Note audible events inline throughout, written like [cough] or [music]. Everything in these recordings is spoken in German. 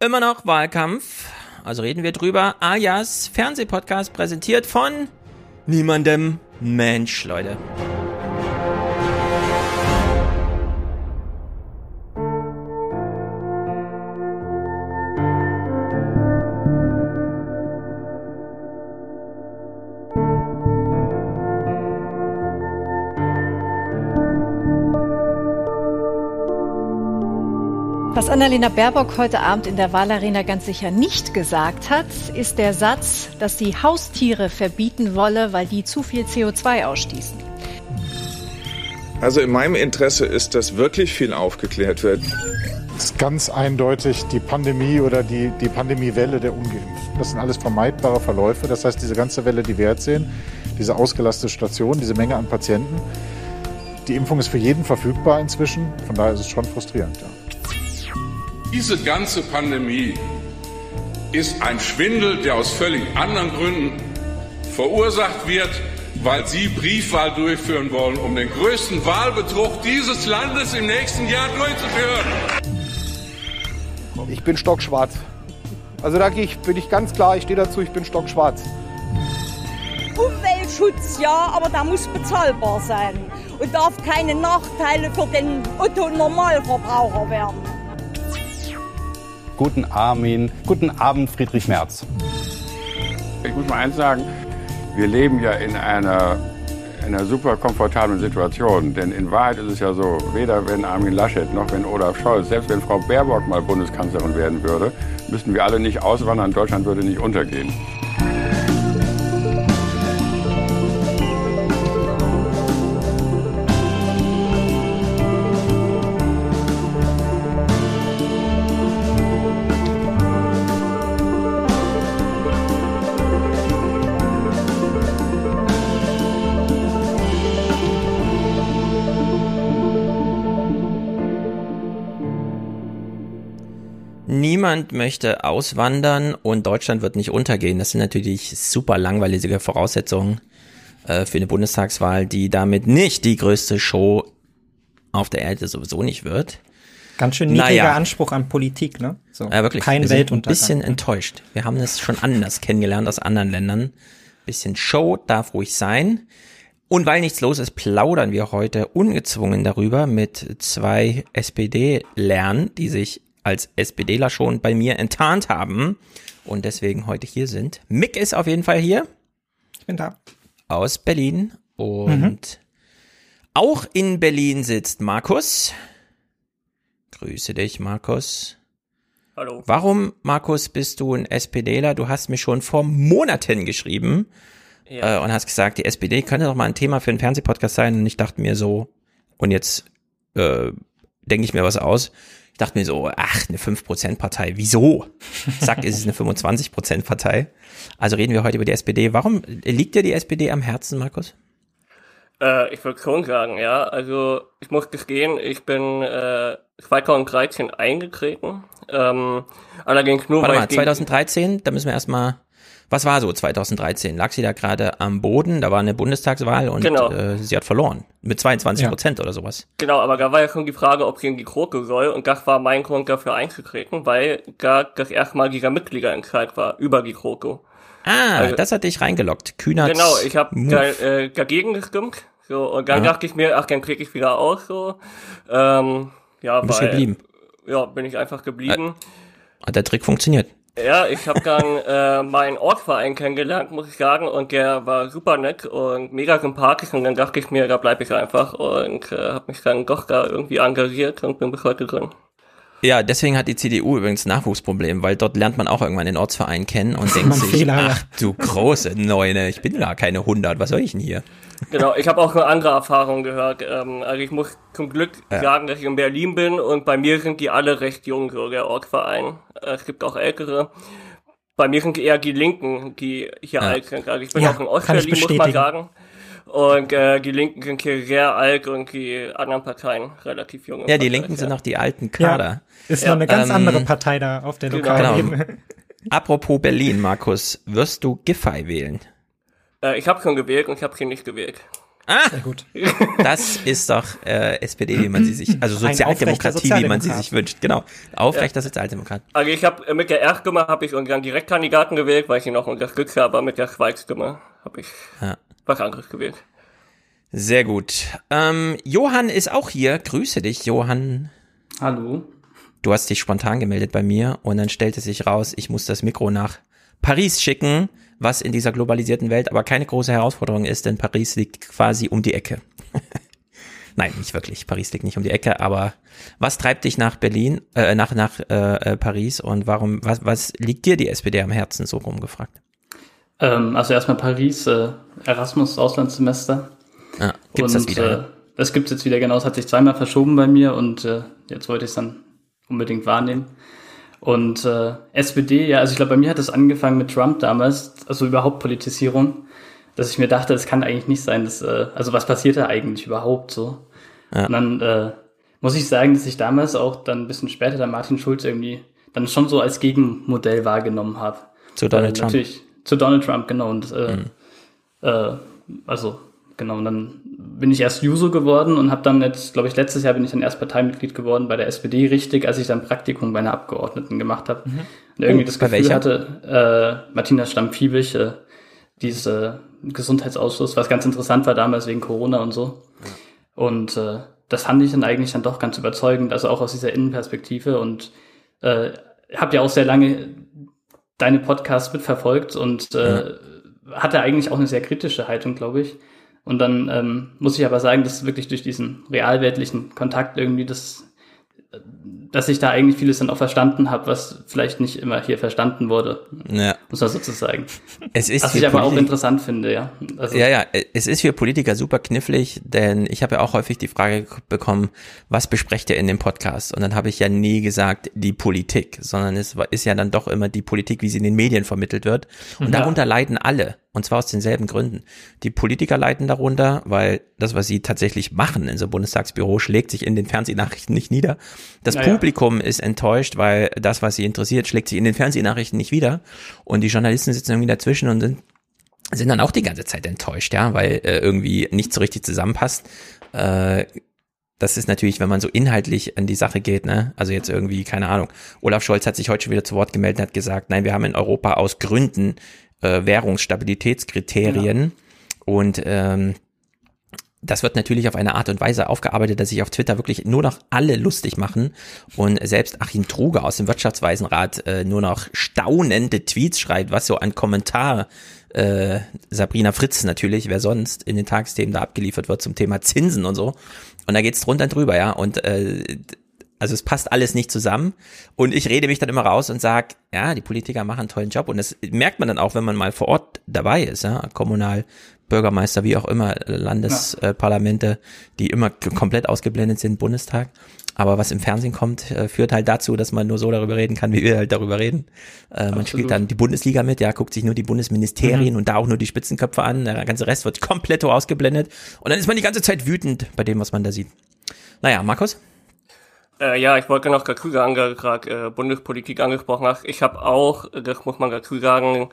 immer noch Wahlkampf. Also reden wir drüber. Ayas Fernsehpodcast präsentiert von niemandem Mensch, Leute. Was Annalena Baerbock heute Abend in der Wahlarena ganz sicher nicht gesagt hat, ist der Satz, dass sie Haustiere verbieten wolle, weil die zu viel CO2 ausstießen. Also in meinem Interesse ist, dass wirklich viel aufgeklärt wird. Es ist ganz eindeutig die Pandemie oder die, die Pandemiewelle der Ungeimpften. Das sind alles vermeidbare Verläufe. Das heißt, diese ganze Welle, die wir jetzt sehen, diese ausgelastete Station, diese Menge an Patienten, die Impfung ist für jeden verfügbar inzwischen. Von daher ist es schon frustrierend. Ja. Diese ganze Pandemie ist ein Schwindel, der aus völlig anderen Gründen verursacht wird, weil Sie Briefwahl durchführen wollen, um den größten Wahlbetrug dieses Landes im nächsten Jahr durchzuführen. Ich bin stockschwarz. Also da ich, bin ich ganz klar, ich stehe dazu, ich bin stockschwarz. Umweltschutz ja, aber da muss bezahlbar sein und darf keine Nachteile für den Otto-Normalverbraucher werden. Guten Armin. Guten Abend, Friedrich Merz. Ich muss mal eins sagen, wir leben ja in einer, einer super komfortablen Situation. Denn in Wahrheit ist es ja so, weder wenn Armin Laschet noch wenn Olaf Scholz, selbst wenn Frau Baerbock mal Bundeskanzlerin werden würde, müssten wir alle nicht auswandern, Deutschland würde nicht untergehen. Niemand möchte auswandern und Deutschland wird nicht untergehen. Das sind natürlich super langweilige Voraussetzungen äh, für eine Bundestagswahl, die damit nicht die größte Show auf der Erde sowieso nicht wird. Ganz schön niedriger naja. Anspruch an Politik, ne? So, ja, wirklich. Kein Wir Weltuntergang. Ein bisschen enttäuscht. Wir haben es schon anders kennengelernt aus anderen Ländern. Bisschen Show darf ruhig sein. Und weil nichts los ist, plaudern wir heute ungezwungen darüber mit zwei SPD-Lern, die sich als SPDler schon bei mir enttarnt haben und deswegen heute hier sind. Mick ist auf jeden Fall hier. Ich bin da. Aus Berlin. Und mhm. auch in Berlin sitzt Markus. Grüße dich, Markus. Hallo. Warum, Markus, bist du ein SPDler? Du hast mir schon vor Monaten geschrieben ja. äh, und hast gesagt, die SPD könnte doch mal ein Thema für einen Fernsehpodcast sein. Und ich dachte mir so, und jetzt äh, denke ich mir was aus. Ich dachte mir so, ach, eine 5%-Partei, wieso? Zack, ist es eine 25%-Partei. Also reden wir heute über die SPD. Warum liegt dir die SPD am Herzen, Markus? Äh, ich würde schon sagen, ja. Also ich muss gestehen, ich bin äh, 2013 eingetreten. Ähm, allerdings nur Warte weil mal, 2013, da müssen wir erstmal was war so 2013? Lag sie da gerade am Boden? Da war eine Bundestagswahl und genau. äh, sie hat verloren. Mit 22 Prozent ja. oder sowas. Genau, aber da war ja schon die Frage, ob sie in die Kroke soll. Und das war mein Grund dafür einzutreten, weil da das erstmal dieser Mitgliederentscheid war über die Kroke. Ah, also, das hat dich reingeloggt. Kühnert. Genau, ich habe da, äh, dagegen gestimmt. So, und dann ja. dachte ich mir, ach, dann krieg ich wieder aus. So. Ähm, ja, du bist weil, geblieben. Ja, bin ich einfach geblieben. Hat der Trick funktioniert? Ja, ich habe dann [laughs] äh, meinen Ortsverein kennengelernt, muss ich sagen, und der war super nett und mega sympathisch und dann dachte ich mir, da bleibe ich einfach und äh, habe mich dann doch da irgendwie engagiert und bin bis heute drin. Ja, deswegen hat die CDU übrigens Nachwuchsproblem, weil dort lernt man auch irgendwann den Ortsverein kennen und [laughs] denkt sich, Fehler, ach du große Neune, ich bin gar keine 100, was soll ich denn hier? Genau, ich habe auch eine andere Erfahrung gehört. Ähm, also ich muss zum Glück ja. sagen, dass ich in Berlin bin und bei mir sind die alle recht jung, so der Ortsverein. Äh, es gibt auch ältere. Bei mir sind eher die Linken, die hier ja. alt sind. Also ich bin ja, auch in Ostberlin, muss man sagen. Und äh, die Linken sind hier sehr alt und die anderen Parteien relativ jung. Ja, die Linken sind noch die alten Kader. Ja, ist noch eine ganz ähm, andere Partei da auf der genau. lokalen genau. Ebene. [laughs] Apropos Berlin, Markus, wirst du Giffey wählen? Äh, ich habe schon gewählt und ich habe hier nicht gewählt. Ah, gut. [laughs] Das ist doch äh, SPD, wie man sie sich, also Sozialdemokratie, wie man sie sich wünscht. Genau, aufrechter ja. Sozialdemokrat. Also ich habe mit der Erststimme habe ich unseren Direktkandidaten gewählt, weil ich ihn noch unterstützt habe, aber mit der Zweitstimme habe ich ja. was anderes gewählt. Sehr gut. Ähm, Johann ist auch hier. Grüße dich, Johann. Hallo. Du hast dich spontan gemeldet bei mir und dann stellte sich raus, ich muss das Mikro nach Paris schicken, was in dieser globalisierten Welt aber keine große Herausforderung ist, denn Paris liegt quasi um die Ecke. [laughs] Nein, nicht wirklich. Paris liegt nicht um die Ecke, aber was treibt dich nach Berlin, äh, nach nach äh, Paris und warum, was, was liegt dir die SPD am Herzen so rumgefragt? Ähm, also erstmal Paris, äh, Erasmus Auslandssemester. Ah, gibt's und, das wieder? Äh, das gibt's jetzt wieder genau. Es hat sich zweimal verschoben bei mir und äh, jetzt wollte ich es dann unbedingt wahrnehmen. Und äh, SPD, ja, also ich glaube, bei mir hat es angefangen mit Trump damals, also überhaupt Politisierung, dass ich mir dachte, es kann eigentlich nicht sein, dass, äh, also was passiert da eigentlich überhaupt so? Ja. Und dann äh, muss ich sagen, dass ich damals auch dann ein bisschen später dann Martin Schulz irgendwie dann schon so als Gegenmodell wahrgenommen habe. Zu Donald Trump. Natürlich, zu Donald Trump, genau. Und äh, mhm. äh, also genau, und dann bin ich erst Juso geworden und habe dann jetzt, glaube ich, letztes Jahr bin ich dann erst Parteimitglied geworden bei der SPD, richtig, als ich dann Praktikum bei einer Abgeordneten gemacht habe. Mhm. Und irgendwie oh, das Gefühl hatte, äh, Martina Stamm-Fiebig, äh, diese Gesundheitsausschuss, was ganz interessant war damals wegen Corona und so. Ja. Und äh, das fand ich dann eigentlich dann doch ganz überzeugend, also auch aus dieser Innenperspektive und äh, habe ja auch sehr lange deine Podcasts mitverfolgt und äh, ja. hatte eigentlich auch eine sehr kritische Haltung, glaube ich. Und dann ähm, muss ich aber sagen, dass wirklich durch diesen realweltlichen Kontakt irgendwie das dass ich da eigentlich vieles dann auch verstanden habe, was vielleicht nicht immer hier verstanden wurde. Ja. Muss man sozusagen. Es ist was ich aber auch interessant finde, ja. Also ja, ja, es ist für Politiker super knifflig, denn ich habe ja auch häufig die Frage bekommen, was besprecht ihr in dem Podcast? Und dann habe ich ja nie gesagt, die Politik, sondern es ist ja dann doch immer die Politik, wie sie in den Medien vermittelt wird. Und ja. darunter leiden alle. Und zwar aus denselben Gründen. Die Politiker leiden darunter, weil das, was sie tatsächlich machen in so einem Bundestagsbüro, schlägt sich in den Fernsehnachrichten nicht nieder. Das naja. Publikum ist enttäuscht, weil das, was sie interessiert, schlägt sich in den Fernsehnachrichten nicht wieder. Und die Journalisten sitzen irgendwie dazwischen und sind, sind dann auch die ganze Zeit enttäuscht, ja, weil äh, irgendwie nicht so richtig zusammenpasst. Äh, das ist natürlich, wenn man so inhaltlich an die Sache geht, ne? Also jetzt irgendwie, keine Ahnung. Olaf Scholz hat sich heute schon wieder zu Wort gemeldet und hat gesagt, nein, wir haben in Europa aus Gründen äh, Währungsstabilitätskriterien ja. und ähm, das wird natürlich auf eine Art und Weise aufgearbeitet, dass sich auf Twitter wirklich nur noch alle lustig machen und selbst Achim Truge aus dem Wirtschaftsweisenrat äh, nur noch staunende Tweets schreibt, was so an Kommentar äh, Sabrina Fritz natürlich, wer sonst in den Tagesthemen da abgeliefert wird zum Thema Zinsen und so. Und da geht's drunter und drüber, ja. Und äh, also es passt alles nicht zusammen. Und ich rede mich dann immer raus und sag, ja, die Politiker machen einen tollen Job. Und das merkt man dann auch, wenn man mal vor Ort dabei ist, ja, kommunal, Bürgermeister, wie auch immer, Landesparlamente, ja. die immer komplett ausgeblendet sind, Bundestag. Aber was im Fernsehen kommt, äh, führt halt dazu, dass man nur so darüber reden kann, wie wir halt darüber reden. Äh, man spielt dann die Bundesliga mit, ja, guckt sich nur die Bundesministerien mhm. und da auch nur die Spitzenköpfe an. Der ganze Rest wird komplett ausgeblendet. Und dann ist man die ganze Zeit wütend bei dem, was man da sieht. Naja, Markus? Äh, ja, ich wollte noch dazu sagen, gerade äh, Bundespolitik angesprochen hast. Ich habe auch, das muss man dazu sagen,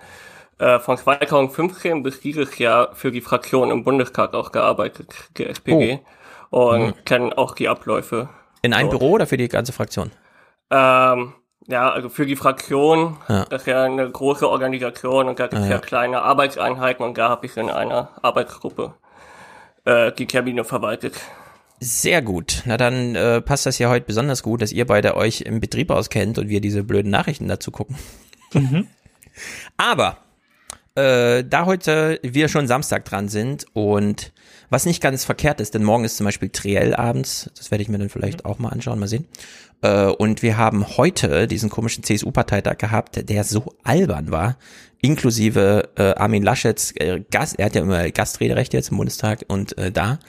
äh, von 2015 bis dieses Jahr für die Fraktion im Bundestag auch gearbeitet, die SPD. Oh. Und mhm. kenne auch die Abläufe. In einem so. Büro oder für die ganze Fraktion? Ähm, ja, also für die Fraktion, ja. das ist ja eine große Organisation und da gibt es ah, ja. ja. kleine Arbeitseinheiten und da habe ich in einer Arbeitsgruppe äh, die Termine verwaltet. Sehr gut. Na dann äh, passt das ja heute besonders gut, dass ihr beide euch im Betrieb auskennt und wir diese blöden Nachrichten dazu gucken. Mhm. [laughs] Aber äh, da heute wir schon Samstag dran sind und was nicht ganz verkehrt ist, denn morgen ist zum Beispiel Triell abends, das werde ich mir dann vielleicht auch mal anschauen, mal sehen. Äh, und wir haben heute diesen komischen CSU-Parteitag gehabt, der so albern war, inklusive äh, Armin Laschets äh, Gast, er hat ja immer Gastrederecht jetzt im Bundestag und äh, da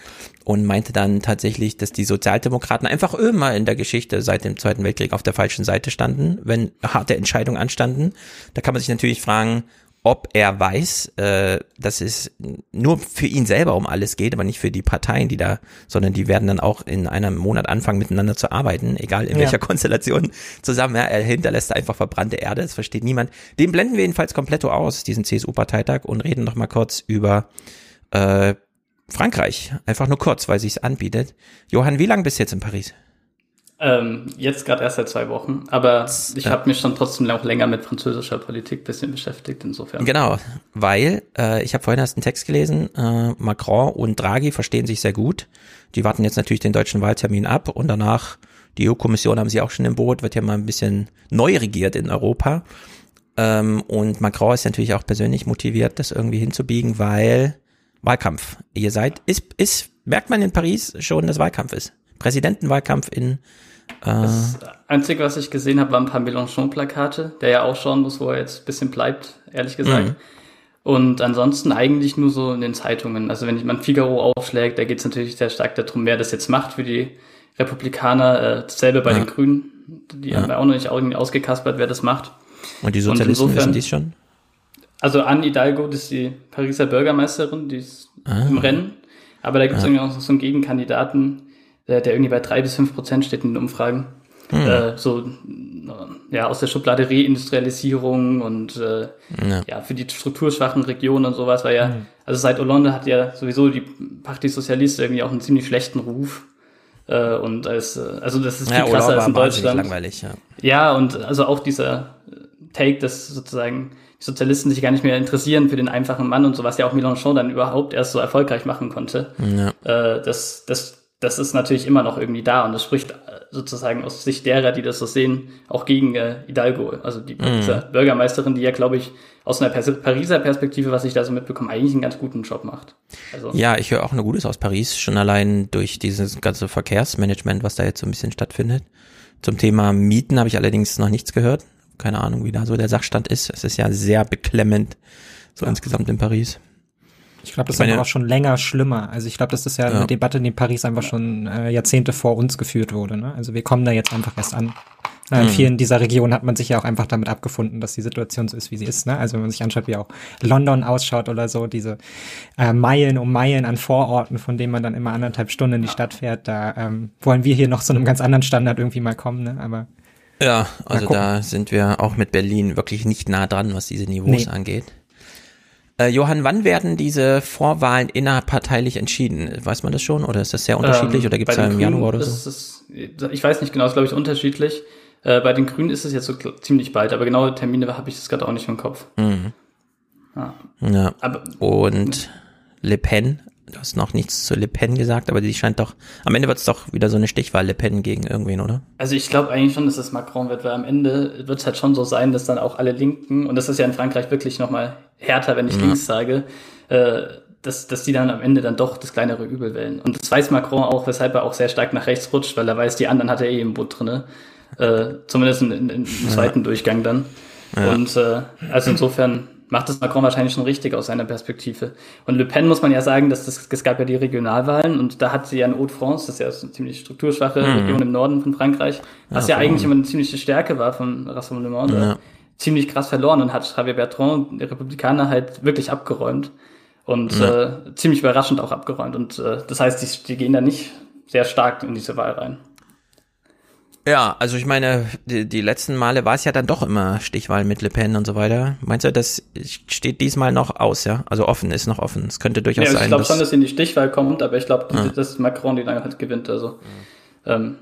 und meinte dann tatsächlich, dass die Sozialdemokraten einfach immer in der Geschichte seit dem Zweiten Weltkrieg auf der falschen Seite standen, wenn harte Entscheidungen anstanden. Da kann man sich natürlich fragen, ob er weiß, äh, dass es nur für ihn selber um alles geht, aber nicht für die Parteien, die da, sondern die werden dann auch in einem Monat anfangen, miteinander zu arbeiten, egal in ja. welcher Konstellation zusammen. Ja, er hinterlässt einfach verbrannte Erde, das versteht niemand. Den blenden wir jedenfalls komplett aus, diesen CSU-Parteitag, und reden noch mal kurz über äh, Frankreich. Einfach nur kurz, weil sich's anbietet. Johann, wie lange bist du jetzt in Paris? Ähm, jetzt gerade erst seit zwei Wochen, aber ich ja. habe mich schon trotzdem auch länger mit französischer Politik bisschen beschäftigt, insofern. Genau, weil äh, ich habe vorhin erst einen Text gelesen, äh, Macron und Draghi verstehen sich sehr gut. Die warten jetzt natürlich den deutschen Wahltermin ab und danach, die EU-Kommission haben sie auch schon im Boot, wird ja mal ein bisschen neu regiert in Europa. Ähm, und Macron ist natürlich auch persönlich motiviert, das irgendwie hinzubiegen, weil Wahlkampf. Ihr seid, ist, ist, merkt man in Paris schon, dass Wahlkampf ist. Präsidentenwahlkampf in äh, das Einzige, was ich gesehen habe, waren ein paar Mélenchon-Plakate, der ja auch schauen muss, wo er jetzt ein bisschen bleibt, ehrlich gesagt. Mhm. Und ansonsten eigentlich nur so in den Zeitungen. Also wenn man Figaro aufschlägt, da geht es natürlich sehr stark darum, wer das jetzt macht für die Republikaner. Äh, dasselbe bei ja. den Grünen. Die ja. haben ja auch noch nicht ausgekaspert, wer das macht. Und die Sozialisten Und insofern, wissen dies schon? Also Anne Hidalgo, das ist die Pariser Bürgermeisterin, die ist ah. im Rennen. Aber da gibt es ja. irgendwie auch so einen Gegenkandidaten, der, der irgendwie bei drei bis fünf Prozent steht in den Umfragen. Hm. Äh, so ja aus der Schublade Reindustrialisierung und äh, ja. ja. für die strukturschwachen Regionen und sowas, weil ja, hm. also seit Hollande hat ja sowieso die Partie Sozialist irgendwie auch einen ziemlich schlechten Ruf. Äh, und als, äh, also das ist viel ja, krasser als in Deutschland. Langweilig, ja. ja, und also auch dieser Take, dass sozusagen die Sozialisten sich gar nicht mehr interessieren für den einfachen Mann und so, was ja auch Mélenchon dann überhaupt erst so erfolgreich machen konnte. Ja. Äh, das, das das ist natürlich immer noch irgendwie da und das spricht äh, sozusagen aus Sicht derer, die das so sehen, auch gegen äh, Hidalgo, also die mm. Bürgermeisterin, die ja, glaube ich, aus einer Pariser Perspektive, was ich da so mitbekomme, eigentlich einen ganz guten Job macht. Also, ja, ich höre auch nur Gutes aus Paris, schon allein durch dieses ganze Verkehrsmanagement, was da jetzt so ein bisschen stattfindet. Zum Thema Mieten habe ich allerdings noch nichts gehört. Keine Ahnung, wie da so der Sachstand ist. Es ist ja sehr beklemmend, so ja. insgesamt in Paris. Ich glaube, das ist aber auch schon länger schlimmer. Also ich glaube, das ist ja, ja, eine Debatte, die in Paris einfach schon äh, Jahrzehnte vor uns geführt wurde. Ne? Also wir kommen da jetzt einfach erst an. In mhm. vielen dieser Regionen hat man sich ja auch einfach damit abgefunden, dass die Situation so ist, wie sie ist. Ne? Also wenn man sich anschaut, wie auch London ausschaut oder so, diese äh, Meilen um Meilen an Vororten, von denen man dann immer anderthalb Stunden in die Stadt fährt, da ähm, wollen wir hier noch so einem ganz anderen Standard irgendwie mal kommen. Ne? Aber ja, also da sind wir auch mit Berlin wirklich nicht nah dran, was diese Niveaus nee. angeht. Äh, Johann, wann werden diese Vorwahlen innerparteilich entschieden? Weiß man das schon oder ist das sehr unterschiedlich ähm, oder gibt es da im Januar oder so? Ist, ich weiß nicht genau, ist glaube ich unterschiedlich. Äh, bei den Grünen ist es jetzt so ziemlich bald, aber genaue Termine habe ich das gerade auch nicht im Kopf. Mhm. Ja. ja. Aber, Und Le Pen Du hast noch nichts zu Le Pen gesagt, aber die scheint doch, am Ende wird es doch wieder so eine Stichwahl Le Pen gegen irgendwen, oder? Also ich glaube eigentlich schon, dass es Macron wird, weil am Ende wird es halt schon so sein, dass dann auch alle Linken, und das ist ja in Frankreich wirklich nochmal härter, wenn ich ja. links sage, äh, dass, dass die dann am Ende dann doch das kleinere Übel wählen. Und das weiß Macron auch, weshalb er auch sehr stark nach rechts rutscht, weil er weiß, die anderen hat er eh im Boot drinne. Äh, zumindest in, in, im zweiten ja. Durchgang dann. Ja. Und äh, also insofern macht das Macron wahrscheinlich schon richtig aus seiner Perspektive. Und Le Pen muss man ja sagen, dass das, es gab ja die Regionalwahlen und da hat sie ja in Haute-France, das ist ja eine ziemlich strukturschwache mhm. Region im Norden von Frankreich, was ja, ja eigentlich immer eine ziemliche Stärke war vom Rassemblement, ja. ziemlich krass verloren und hat Javier Bertrand, der Republikaner, halt wirklich abgeräumt. Und ja. äh, ziemlich überraschend auch abgeräumt. Und äh, das heißt, die, die gehen da nicht sehr stark in diese Wahl rein. Ja, also ich meine, die, die letzten Male war es ja dann doch immer Stichwahl mit Le Pen und so weiter. Meinst du, das steht diesmal noch aus, ja? Also offen ist noch offen. Es könnte durchaus ja, also sein. Ich glaube schon, dass in die Stichwahl kommt, aber ich glaube, ja. dass Macron die dann halt gewinnt. Also ähm,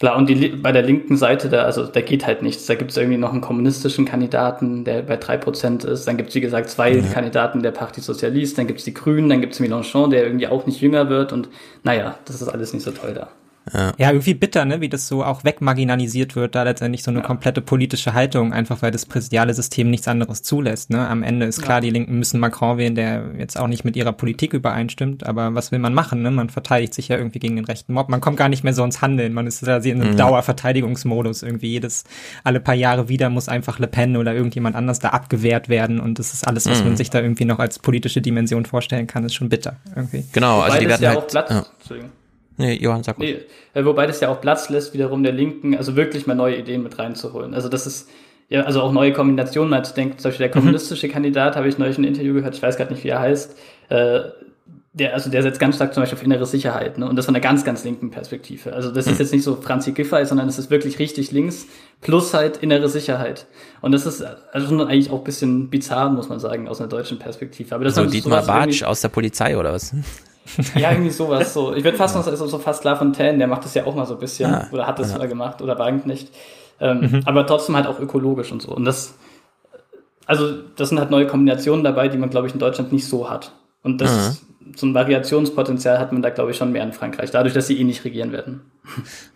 klar, und die bei der linken Seite, da, also da geht halt nichts. Da gibt es irgendwie noch einen kommunistischen Kandidaten, der bei drei Prozent ist. Dann gibt es, wie gesagt, zwei ja. Kandidaten der Parti Sozialist, dann gibt es die Grünen, dann gibt es Mélenchon, der irgendwie auch nicht jünger wird und naja, das ist alles nicht so toll da. Ja. ja, irgendwie bitter, ne, wie das so auch wegmarginalisiert wird, da letztendlich so eine ja. komplette politische Haltung, einfach weil das präsidiale System nichts anderes zulässt. Ne? Am Ende ist klar, ja. die Linken müssen Macron wählen, der jetzt auch nicht mit ihrer Politik übereinstimmt, aber was will man machen? Ne? Man verteidigt sich ja irgendwie gegen den rechten Mob. Man kommt gar nicht mehr so ins Handeln. Man ist da in einem mhm. Dauerverteidigungsmodus. Irgendwie jedes, alle paar Jahre wieder muss einfach Le Pen oder irgendjemand anders da abgewehrt werden und das ist alles, was mhm. man sich da irgendwie noch als politische Dimension vorstellen kann, ist schon bitter irgendwie. Genau, also die werden ja halt, auch Platz, ja. Nee, Johann, sag. Nee, äh, wobei das ja auch Platz lässt, wiederum der Linken, also wirklich mal neue Ideen mit reinzuholen. Also das ist, ja, also auch neue Kombinationen mal zu denken. Zum Beispiel der mhm. kommunistische mhm. Kandidat, habe ich neulich ein Interview gehört, ich weiß gerade nicht, wie er heißt, äh, der, also der setzt ganz stark zum Beispiel auf innere Sicherheit, ne? Und das von einer ganz, ganz linken Perspektive. Also das ist jetzt nicht so Franzi Giffey, sondern es ist wirklich richtig links, plus halt innere Sicherheit. Und das ist also schon eigentlich auch ein bisschen bizarr, muss man sagen, aus einer deutschen Perspektive. Aber das so Dietmar Bartsch aus der Polizei oder was? [laughs] ja, irgendwie sowas. So. Ich würde fast noch so, so fast La Fontaine, der macht das ja auch mal so ein bisschen, ah, oder hat das ja. mal gemacht, oder war nicht. Ähm, mhm. Aber trotzdem halt auch ökologisch und so. Und das, also das sind halt neue Kombinationen dabei, die man, glaube ich, in Deutschland nicht so hat. Und das, mhm. so ein Variationspotenzial hat man da, glaube ich, schon mehr in Frankreich, dadurch, dass sie eh nicht regieren werden.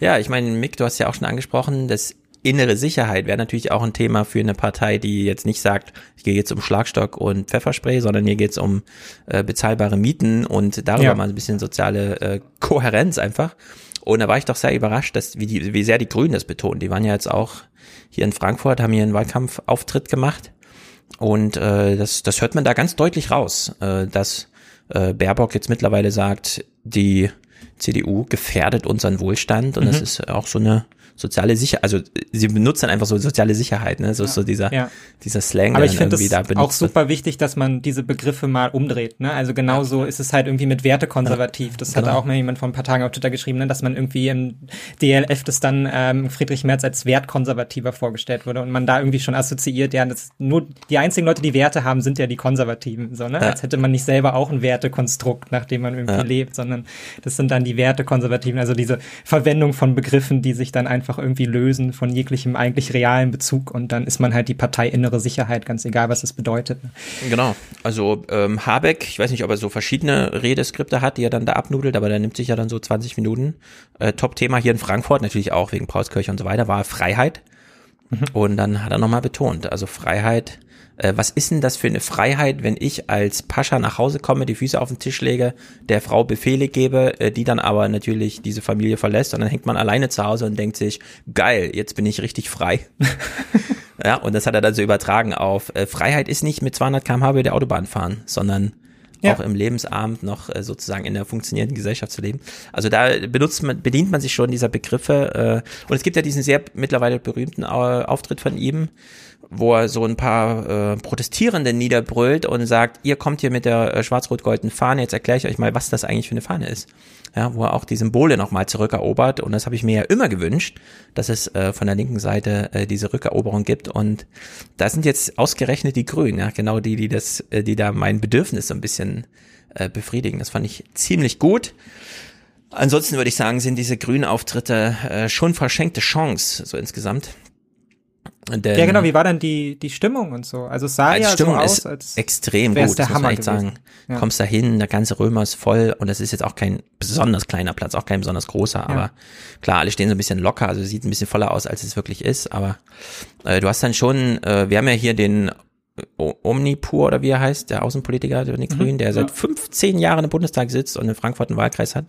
Ja, ich meine, Mick, du hast ja auch schon angesprochen, das innere Sicherheit wäre natürlich auch ein Thema für eine Partei, die jetzt nicht sagt, ich gehe jetzt um Schlagstock und Pfefferspray, sondern hier geht's um äh, bezahlbare Mieten und darüber ja. mal ein bisschen soziale äh, Kohärenz einfach. Und da war ich doch sehr überrascht, dass wie, die, wie sehr die Grünen das betonen. Die waren ja jetzt auch hier in Frankfurt, haben hier einen Wahlkampfauftritt gemacht und äh, das, das hört man da ganz deutlich raus, äh, dass äh, Baerbock jetzt mittlerweile sagt, die CDU gefährdet unseren Wohlstand und mhm. das ist auch so eine soziale Sicherheit, also sie benutzen einfach so soziale Sicherheit, ne? So ja. so dieser, ja. dieser Slang, Aber ich finde es da auch super wird. wichtig, dass man diese Begriffe mal umdreht, ne? Also genauso ja. ist es halt irgendwie mit Werte konservativ. Das genau. hat auch mal jemand vor ein paar Tagen auf Twitter geschrieben, ne? dass man irgendwie im DLF das dann ähm, Friedrich Merz als wertkonservativer vorgestellt wurde und man da irgendwie schon assoziiert, ja, das nur die einzigen Leute, die Werte haben, sind ja die Konservativen, so, ne? Als hätte man nicht selber auch ein Wertekonstrukt, nach dem man irgendwie lebt, sondern das sind dann die Wertekonservativen, also diese Verwendung von Begriffen, die sich dann einfach einfach irgendwie lösen von jeglichem eigentlich realen Bezug und dann ist man halt die Partei innere Sicherheit, ganz egal, was das bedeutet. Genau. Also ähm, Habeck, ich weiß nicht, ob er so verschiedene Redeskripte hat, die er dann da abnudelt, aber der nimmt sich ja dann so 20 Minuten. Äh, Top-Thema hier in Frankfurt, natürlich auch wegen Paulskirche und so weiter, war Freiheit. Mhm. Und dann hat er nochmal betont, also Freiheit äh, was ist denn das für eine Freiheit, wenn ich als Pascha nach Hause komme, die Füße auf den Tisch lege, der Frau Befehle gebe, äh, die dann aber natürlich diese Familie verlässt und dann hängt man alleine zu Hause und denkt sich, geil, jetzt bin ich richtig frei. [laughs] ja, und das hat er dann so übertragen auf, äh, Freiheit ist nicht mit 200 km/h über der Autobahn fahren, sondern ja. auch im Lebensabend noch äh, sozusagen in der funktionierenden Gesellschaft zu leben. Also da benutzt man, bedient man sich schon dieser Begriffe. Äh, und es gibt ja diesen sehr mittlerweile berühmten äh, Auftritt von ihm, wo er so ein paar äh, Protestierende niederbrüllt und sagt, ihr kommt hier mit der äh, schwarz-rot-goldenen Fahne, jetzt erkläre ich euch mal, was das eigentlich für eine Fahne ist. Ja, wo er auch die Symbole nochmal zurückerobert und das habe ich mir ja immer gewünscht, dass es äh, von der linken Seite äh, diese Rückeroberung gibt und da sind jetzt ausgerechnet die Grünen, ja, genau die, die das, äh, die da mein Bedürfnis so ein bisschen äh, befriedigen. Das fand ich ziemlich gut. Ansonsten würde ich sagen, sind diese grünen Auftritte äh, schon verschenkte Chance, so insgesamt. Denn, ja, genau, wie war denn die, die Stimmung und so? Also es sah als ja Stimmung so aus, als extrem gut, der muss man echt sagen. Ja. Kommst da hin, der ganze Römer ist voll und es ist jetzt auch kein besonders kleiner Platz, auch kein besonders großer, ja. aber klar, alle stehen so ein bisschen locker, also sieht ein bisschen voller aus, als es wirklich ist, aber äh, du hast dann schon, äh, wir haben ja hier den Omnipur oder wie er heißt, der Außenpolitiker der mhm, Grünen, der seit 15 Jahren im Bundestag sitzt und in Frankfurt einen Wahlkreis hat,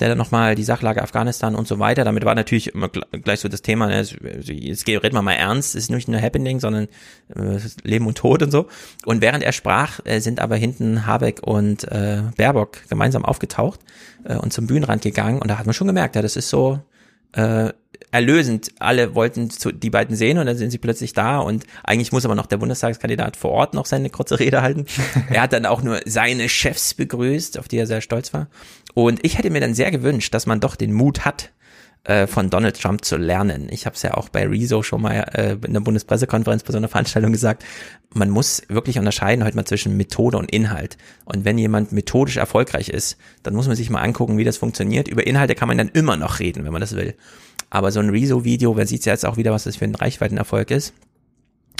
der dann nochmal die Sachlage Afghanistan und so weiter, damit war natürlich immer gleich so das Thema, ne, jetzt reden wir mal ernst, es ist nicht nur Happening, sondern äh, Leben und Tod und so. Und während er sprach, äh, sind aber hinten Habeck und äh, Baerbock gemeinsam aufgetaucht äh, und zum Bühnenrand gegangen und da hat man schon gemerkt, ja, das ist so, äh, erlösend. Alle wollten zu, die beiden sehen und dann sind sie plötzlich da und eigentlich muss aber noch der Bundestagskandidat vor Ort noch seine kurze Rede halten. [laughs] er hat dann auch nur seine Chefs begrüßt, auf die er sehr stolz war. Und ich hätte mir dann sehr gewünscht, dass man doch den Mut hat, äh, von Donald Trump zu lernen. Ich habe es ja auch bei Rezo schon mal äh, in der Bundespressekonferenz bei so einer Veranstaltung gesagt. Man muss wirklich unterscheiden heute mal zwischen Methode und Inhalt. Und wenn jemand methodisch erfolgreich ist, dann muss man sich mal angucken, wie das funktioniert. Über Inhalte kann man dann immer noch reden, wenn man das will. Aber so ein Rezo-Video, wer sieht ja jetzt auch wieder, was das für ein Reichweitenerfolg ist.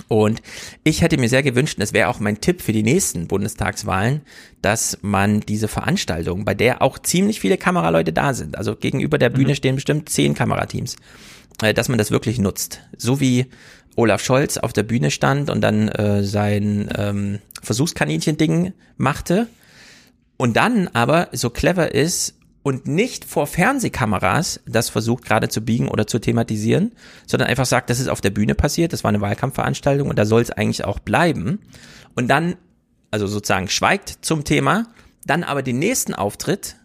Und ich hätte mir sehr gewünscht, und das wäre auch mein Tipp für die nächsten Bundestagswahlen, dass man diese Veranstaltung, bei der auch ziemlich viele Kameraleute da sind, also gegenüber der Bühne mhm. stehen bestimmt zehn Kamerateams, äh, dass man das wirklich nutzt. So wie Olaf Scholz auf der Bühne stand und dann äh, sein ähm, Versuchskaninchen-Ding machte und dann aber so clever ist und nicht vor Fernsehkameras das versucht gerade zu biegen oder zu thematisieren, sondern einfach sagt, das ist auf der Bühne passiert, das war eine Wahlkampfveranstaltung und da soll es eigentlich auch bleiben. Und dann, also sozusagen schweigt zum Thema, dann aber den nächsten Auftritt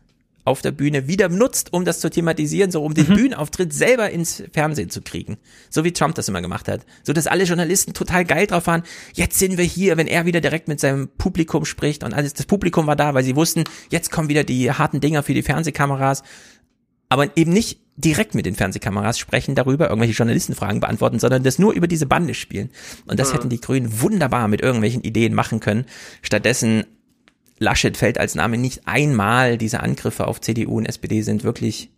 auf der Bühne wieder nutzt, um das zu thematisieren, so um den mhm. Bühnenauftritt selber ins Fernsehen zu kriegen. So wie Trump das immer gemacht hat. So dass alle Journalisten total geil drauf waren. Jetzt sind wir hier, wenn er wieder direkt mit seinem Publikum spricht und alles, das Publikum war da, weil sie wussten, jetzt kommen wieder die harten Dinger für die Fernsehkameras. Aber eben nicht direkt mit den Fernsehkameras sprechen, darüber irgendwelche Journalistenfragen beantworten, sondern das nur über diese Bande spielen. Und das mhm. hätten die Grünen wunderbar mit irgendwelchen Ideen machen können. Stattdessen Laschet fällt als Name nicht einmal. Diese Angriffe auf CDU und SPD sind wirklich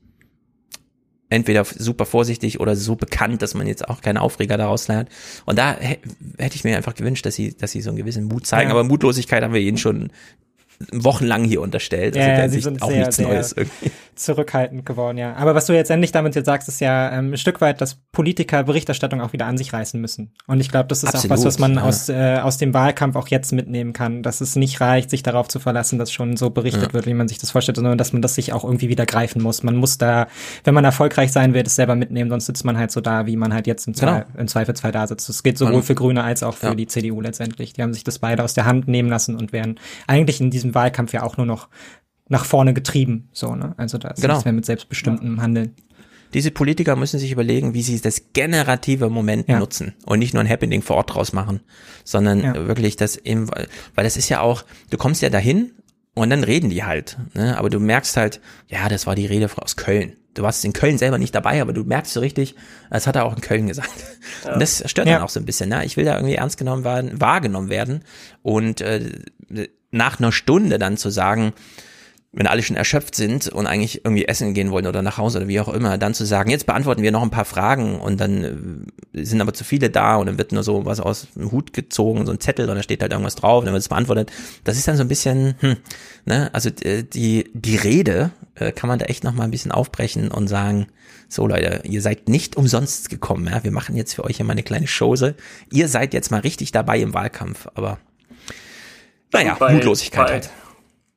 entweder super vorsichtig oder so bekannt, dass man jetzt auch keine Aufreger daraus lernt. Und da hätte ich mir einfach gewünscht, dass sie, dass sie so einen gewissen Mut zeigen. Ja. Aber Mutlosigkeit haben wir ihnen schon wochenlang hier unterstellt. Also ja, ja sie sind auch sehr, nichts sehr Neues irgendwie. zurückhaltend geworden, ja. Aber was du jetzt endlich damit jetzt sagst, ist ja ähm, ein Stück weit, dass Politiker Berichterstattung auch wieder an sich reißen müssen. Und ich glaube, das ist Absolut, auch was, was man ja. aus, äh, aus dem Wahlkampf auch jetzt mitnehmen kann, dass es nicht reicht, sich darauf zu verlassen, dass schon so berichtet ja. wird, wie man sich das vorstellt, sondern dass man das sich auch irgendwie wieder greifen muss. Man muss da, wenn man erfolgreich sein will, es selber mitnehmen, sonst sitzt man halt so da, wie man halt jetzt im, genau. im Zweifelsfall da sitzt. Das geht sowohl für Grüne als auch für die CDU letztendlich. Die haben sich das beide aus der Hand nehmen lassen und werden eigentlich in diesem Wahlkampf ja auch nur noch nach vorne getrieben. So, ne? Also da ist genau. nichts mehr mit selbstbestimmtem Handeln. Diese Politiker müssen sich überlegen, wie sie das generative Moment ja. nutzen und nicht nur ein Happening vor Ort draus machen, sondern ja. wirklich das im, weil das ist ja auch, du kommst ja dahin und dann reden die halt, ne? aber du merkst halt, ja, das war die Rede aus Köln. Du warst in Köln selber nicht dabei, aber du merkst so richtig, das hat er auch in Köln gesagt. Ja. Und das stört ja. dann auch so ein bisschen. Ne? Ich will da irgendwie ernst genommen werden, wahrgenommen werden und äh, nach einer Stunde dann zu sagen, wenn alle schon erschöpft sind und eigentlich irgendwie essen gehen wollen oder nach Hause oder wie auch immer, dann zu sagen, jetzt beantworten wir noch ein paar Fragen und dann äh, sind aber zu viele da und dann wird nur so was aus dem Hut gezogen, so ein Zettel und da steht halt irgendwas drauf und dann wird es beantwortet. Das ist dann so ein bisschen, hm, ne, also äh, die, die Rede äh, kann man da echt noch mal ein bisschen aufbrechen und sagen, so Leute, ihr seid nicht umsonst gekommen, ja, wir machen jetzt für euch hier mal eine kleine Chose. Ihr seid jetzt mal richtig dabei im Wahlkampf, aber naja, bei, Mutlosigkeit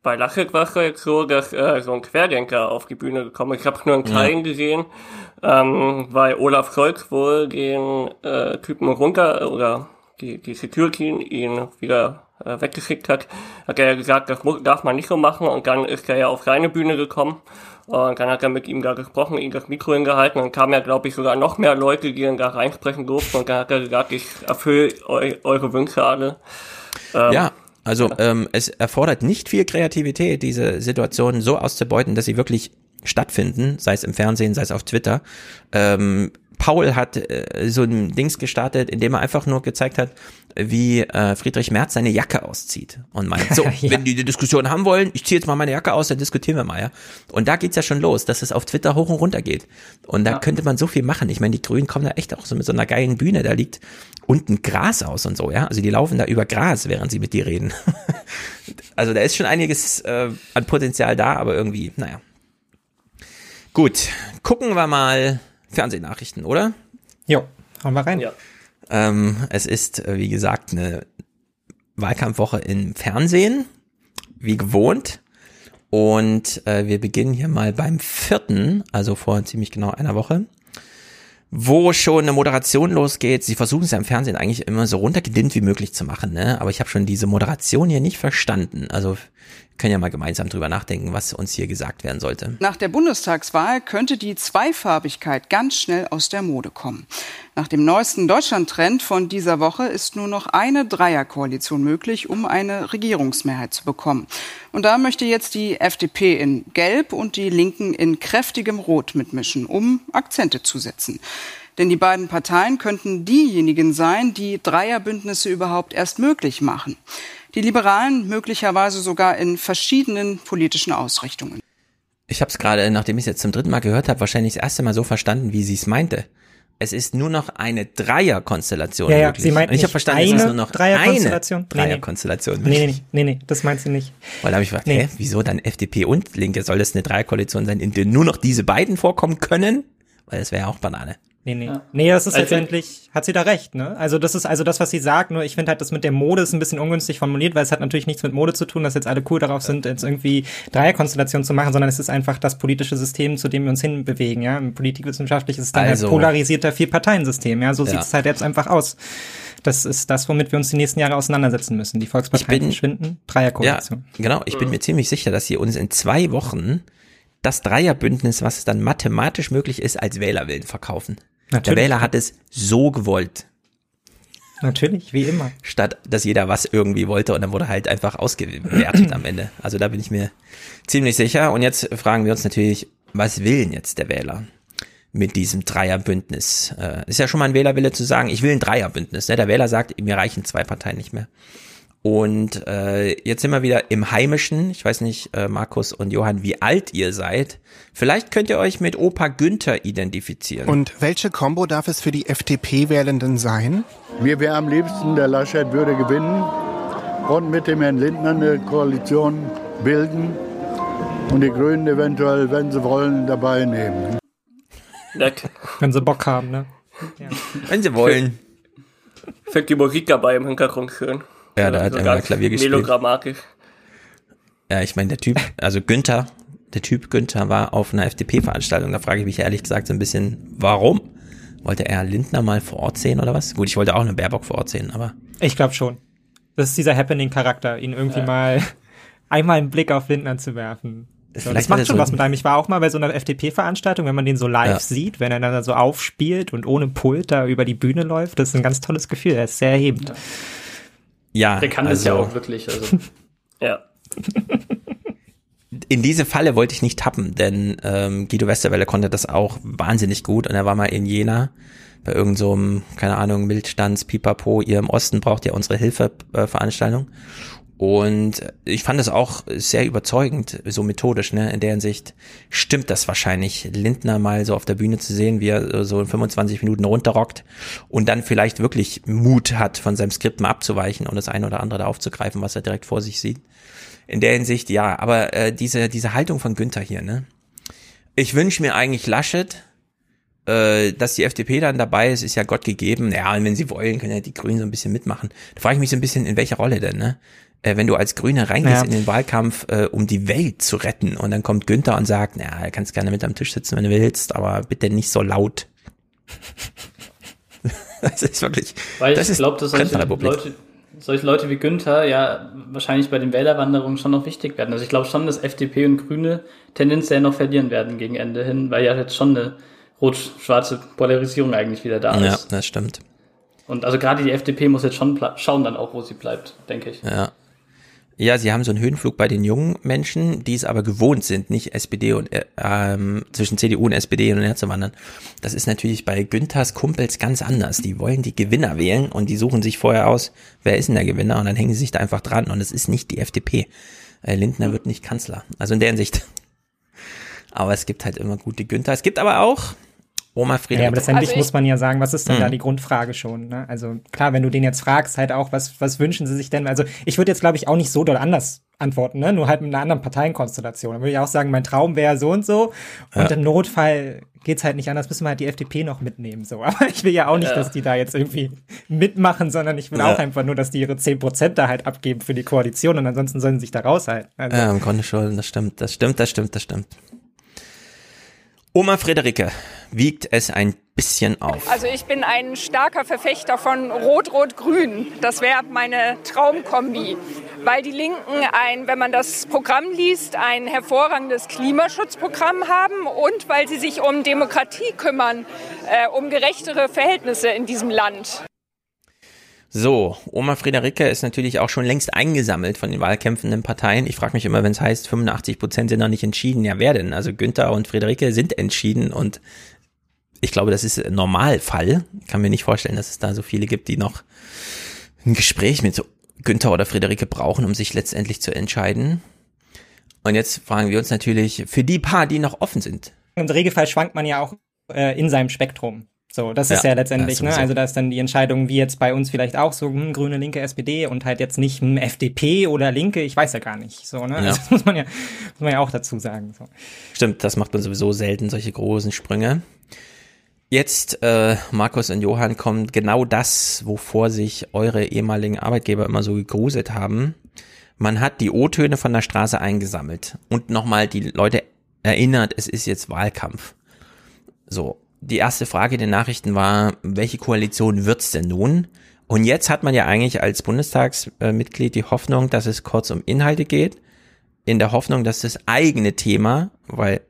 bei, halt. bei so, dass äh, so ein Querdenker auf die Bühne gekommen. Ist. Ich habe nur einen kleinen ja. gesehen, ähm, weil Olaf Scholz wohl den äh, Typen runter oder die, die Security ihn wieder äh, weggeschickt hat, hat er gesagt, das muss, darf man nicht so machen. Und dann ist er ja auf seine Bühne gekommen. Und dann hat er mit ihm da gesprochen, ihm das Mikro hingehalten. Und kamen ja, glaube ich, sogar noch mehr Leute, die ihn da reinsprechen durften. Und dann hat er gesagt, ich erfülle eu eure Wünsche alle. Ähm, ja, also ähm, es erfordert nicht viel Kreativität, diese Situationen so auszubeuten, dass sie wirklich stattfinden, sei es im Fernsehen, sei es auf Twitter. Ähm, Paul hat äh, so ein Dings gestartet, in dem er einfach nur gezeigt hat, wie äh, Friedrich Merz seine Jacke auszieht und meint, [laughs] so, ja. wenn die die Diskussion haben wollen, ich ziehe jetzt mal meine Jacke aus, dann diskutieren wir mal, ja. Und da geht's ja schon los, dass es auf Twitter hoch und runter geht. Und da ja. könnte man so viel machen. Ich meine, die Grünen kommen da echt auch so mit so einer geilen Bühne, da liegt unten Gras aus und so, ja. Also die laufen da über Gras, während sie mit dir reden. [laughs] also da ist schon einiges äh, an Potenzial da, aber irgendwie, naja. Gut, gucken wir mal Fernsehnachrichten, oder? Jo, hauen wir rein. Ja. Ähm, es ist, äh, wie gesagt, eine Wahlkampfwoche im Fernsehen, wie gewohnt. Und äh, wir beginnen hier mal beim vierten, also vor ziemlich genau einer Woche, wo schon eine Moderation losgeht. Sie versuchen es ja im Fernsehen eigentlich immer so runtergedimmt wie möglich zu machen, ne? Aber ich habe schon diese Moderation hier nicht verstanden. Also können ja mal gemeinsam drüber nachdenken, was uns hier gesagt werden sollte. Nach der Bundestagswahl könnte die Zweifarbigkeit ganz schnell aus der Mode kommen. Nach dem neuesten Deutschland-Trend von dieser Woche ist nur noch eine Dreierkoalition möglich, um eine Regierungsmehrheit zu bekommen. Und da möchte jetzt die FDP in Gelb und die Linken in kräftigem Rot mitmischen, um Akzente zu setzen. Denn die beiden Parteien könnten diejenigen sein, die Dreierbündnisse überhaupt erst möglich machen die Liberalen möglicherweise sogar in verschiedenen politischen Ausrichtungen. Ich habe es gerade, nachdem ich es jetzt zum dritten Mal gehört habe, wahrscheinlich das erste Mal so verstanden, wie sie es meinte. Es ist nur noch eine Dreierkonstellation ja, ja, Sie meint ich habe verstanden, es ist nur noch Dreierkonstellation. eine Dreierkonstellation. Nee, nee, nee, nee, das meint sie nicht. Weil da habe ich gefragt, nee. hä, wieso dann FDP und Linke? Soll das eine Dreierkoalition sein, in der nur noch diese beiden vorkommen können? Weil das wäre ja auch Banane. Nee, nee. Ja. Nee, das ist also, letztendlich, hat sie da recht, ne? Also das ist also das, was sie sagt, nur ich finde halt, das mit der Mode ist ein bisschen ungünstig formuliert, weil es hat natürlich nichts mit Mode zu tun, dass jetzt alle cool darauf sind, jetzt irgendwie Dreierkonstellationen zu machen, sondern es ist einfach das politische System, zu dem wir uns hinbewegen, ja? Politikwissenschaftlich ist es dann also, halt polarisierter Vierparteiensystem, ja? So ja. sieht es halt jetzt einfach aus. Das ist das, womit wir uns die nächsten Jahre auseinandersetzen müssen. Die Volksparteien verschwinden, Dreierkoalition. Ja, genau. Ich bin mir ziemlich sicher, dass sie uns in zwei Wochen das Dreierbündnis, was es dann mathematisch möglich ist, als Wählerwillen verkaufen. Natürlich. Der Wähler hat es so gewollt. Natürlich, wie immer. Statt, dass jeder was irgendwie wollte und dann wurde halt einfach ausgewertet am Ende. Also da bin ich mir ziemlich sicher. Und jetzt fragen wir uns natürlich, was will denn jetzt der Wähler? mit diesem Dreierbündnis. Äh, ist ja schon mal ein Wählerwille zu sagen, ich will ein Dreierbündnis. Ne? Der Wähler sagt, mir reichen zwei Parteien nicht mehr. Und äh, jetzt sind wir wieder im Heimischen. Ich weiß nicht, äh, Markus und Johann, wie alt ihr seid. Vielleicht könnt ihr euch mit Opa Günther identifizieren. Und welche Combo darf es für die FDP-Wählenden sein? Mir wäre am liebsten, der Laschet würde gewinnen und mit dem Herrn Lindner eine Koalition bilden und die Grünen eventuell, wenn sie wollen, dabei nehmen. Nett. Wenn sie Bock haben, ne? Ja. Wenn sie wollen. Fängt die Musik dabei im Hintergrund schön. Ja, da hat so er mal Klavier gespielt. Melogrammatisch. Ja, ich meine, der Typ, also Günther, der Typ Günther war auf einer FDP-Veranstaltung. Da frage ich mich ehrlich gesagt so ein bisschen, warum? Wollte er Lindner mal vor Ort sehen oder was? Gut, ich wollte auch eine Baerbock vor Ort sehen, aber. Ich glaube schon. Das ist dieser Happening-Charakter, ihn irgendwie ja. mal [laughs] einmal einen Blick auf Lindner zu werfen. So, das macht schon so was mit einem. Ich war auch mal bei so einer FDP-Veranstaltung, wenn man den so live ja. sieht, wenn er dann so aufspielt und ohne Pult da über die Bühne läuft. Das ist ein ganz tolles Gefühl. Er ist sehr erhebend. Ja. Der kann also, das ja auch wirklich. Also. [laughs] ja. In diese Falle wollte ich nicht tappen, denn ähm, Guido Westerwelle konnte das auch wahnsinnig gut und er war mal in Jena bei irgendeinem, so keine Ahnung, Mildstands, Pipapo, ihr im Osten braucht ja unsere Hilfe äh, Veranstaltung und ich fand es auch sehr überzeugend, so methodisch, ne? In der Hinsicht stimmt das wahrscheinlich, Lindner mal so auf der Bühne zu sehen, wie er so in 25 Minuten runterrockt und dann vielleicht wirklich Mut hat, von seinem Skript mal abzuweichen und das eine oder andere da aufzugreifen, was er direkt vor sich sieht. In der Hinsicht, ja, aber äh, diese, diese Haltung von Günther hier, ne? Ich wünsche mir eigentlich Laschet, äh, dass die FDP dann dabei ist, ist ja Gott gegeben. Ja, und wenn sie wollen, können ja die Grünen so ein bisschen mitmachen. Da frage ich mich so ein bisschen, in welcher Rolle denn, ne? Äh, wenn du als Grüne reingehst ja. in den Wahlkampf, äh, um die Welt zu retten und dann kommt Günther und sagt, na, du kannst gerne mit am Tisch sitzen, wenn du willst, aber bitte nicht so laut. [laughs] das ist wirklich, Weil das ich glaube, dass solche Leute, solche Leute wie Günther ja wahrscheinlich bei den Wählerwanderungen schon noch wichtig werden. Also ich glaube schon, dass FDP und Grüne tendenziell noch verlieren werden gegen Ende hin, weil ja jetzt schon eine rot-schwarze Polarisierung eigentlich wieder da ist. Ja, das stimmt. Und also gerade die FDP muss jetzt schon schauen dann auch, wo sie bleibt, denke ich. Ja. Ja, sie haben so einen Höhenflug bei den jungen Menschen, die es aber gewohnt sind, nicht SPD und äh, ähm, zwischen CDU und SPD und zu wandern. Das ist natürlich bei Günthers Kumpels ganz anders. Die wollen die Gewinner wählen und die suchen sich vorher aus, wer ist denn der Gewinner und dann hängen sie sich da einfach dran und es ist nicht die FDP. Äh, Lindner wird nicht Kanzler. Also in der Hinsicht. [laughs] Aber es gibt halt immer gute Günther. Es gibt aber auch Oma Frieda. Ja, aber letztendlich also muss man ja sagen, was ist denn hm. da die Grundfrage schon? Ne? Also klar, wenn du den jetzt fragst, halt auch, was, was wünschen sie sich denn? Also ich würde jetzt, glaube ich, auch nicht so doll anders antworten, ne? nur halt mit einer anderen Parteienkonstellation. Dann würde ich auch sagen, mein Traum wäre so und so. Und ja. im Notfall geht's halt nicht anders, müssen wir halt die FDP noch mitnehmen. So. [laughs] Aber ich will ja auch nicht, ja. dass die da jetzt irgendwie mitmachen, sondern ich will ja. auch einfach nur, dass die ihre 10% da halt abgeben für die Koalition und ansonsten sollen sie sich da raushalten. Also. Ja, im Grunde schon, das stimmt, das stimmt, das stimmt, das stimmt. Oma Friederike wiegt es ein bisschen auf. Also ich bin ein starker Verfechter von Rot-Rot-Grün. Das wäre meine Traumkombi, weil die Linken ein, wenn man das Programm liest, ein hervorragendes Klimaschutzprogramm haben und weil sie sich um Demokratie kümmern, äh, um gerechtere Verhältnisse in diesem Land. So, Oma Friederike ist natürlich auch schon längst eingesammelt von den wahlkämpfenden Parteien. Ich frage mich immer, wenn es heißt, 85 Prozent sind noch nicht entschieden. Ja, wer denn? Also Günther und Friederike sind entschieden und ich glaube, das ist ein Normalfall. Ich kann mir nicht vorstellen, dass es da so viele gibt, die noch ein Gespräch mit Günther oder Friederike brauchen, um sich letztendlich zu entscheiden. Und jetzt fragen wir uns natürlich, für die paar, die noch offen sind. Im Regelfall schwankt man ja auch äh, in seinem Spektrum. So, das ist ja, ja letztendlich, ne? Also da ist dann die Entscheidung, wie jetzt bei uns vielleicht auch so hm, grüne, linke, SPD und halt jetzt nicht hm, FDP oder Linke, ich weiß ja gar nicht. So, ne? Ja. Also [laughs] das muss man ja, muss man ja auch dazu sagen. So. Stimmt, das macht man sowieso selten, solche großen Sprünge. Jetzt, äh, Markus und Johann, kommt genau das, wovor sich eure ehemaligen Arbeitgeber immer so gegruselt haben. Man hat die O-Töne von der Straße eingesammelt und nochmal die Leute erinnert, es ist jetzt Wahlkampf. So, die erste Frage der Nachrichten war, welche Koalition wird's denn nun? Und jetzt hat man ja eigentlich als Bundestagsmitglied die Hoffnung, dass es kurz um Inhalte geht, in der Hoffnung, dass das eigene Thema, weil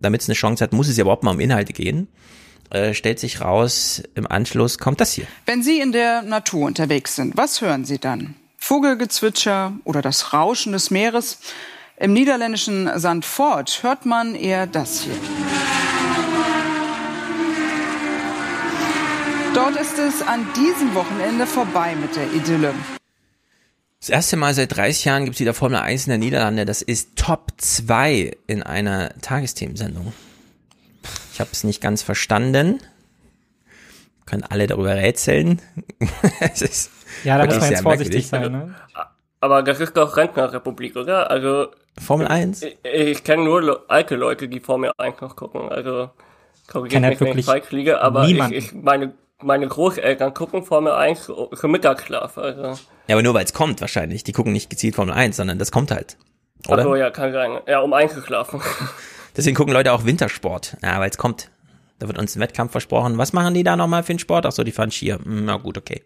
damit es eine Chance hat, muss es ja überhaupt mal um Inhalte gehen. Äh, stellt sich raus, im Anschluss kommt das hier. Wenn Sie in der Natur unterwegs sind, was hören Sie dann? Vogelgezwitscher oder das Rauschen des Meeres? Im niederländischen Sandford hört man eher das hier. Dort ist es an diesem Wochenende vorbei mit der Idylle. Das erste Mal seit 30 Jahren gibt es wieder Formel 1 in der Niederlande. Das ist Top 2 in einer Tagesthemensendung. Ich habe es nicht ganz verstanden. Können alle darüber rätseln. [laughs] es ist ja, da muss man jetzt vorsichtig sein. Ne? Aber das ist doch Rentnerrepublik, oder? Also Formel 1? Ich, ich kenne nur alte Leute, die Formel 1 noch gucken. Also ich kenne halt wirklich Liga, aber ich, ich, meine, meine Großeltern gucken Formel 1 für Mittagsschlaf. Also. Ja, aber nur weil es kommt wahrscheinlich. Die gucken nicht gezielt Formel 1, sondern das kommt halt. Oder? Ach so, ja, kann sein. Ja, um einzuschlafen. [laughs] Deswegen gucken Leute auch Wintersport. Ja, weil es kommt. Da wird uns ein Wettkampf versprochen. Was machen die da nochmal für einen Sport? Ach so, die fahren Skier. Hm, na gut, okay.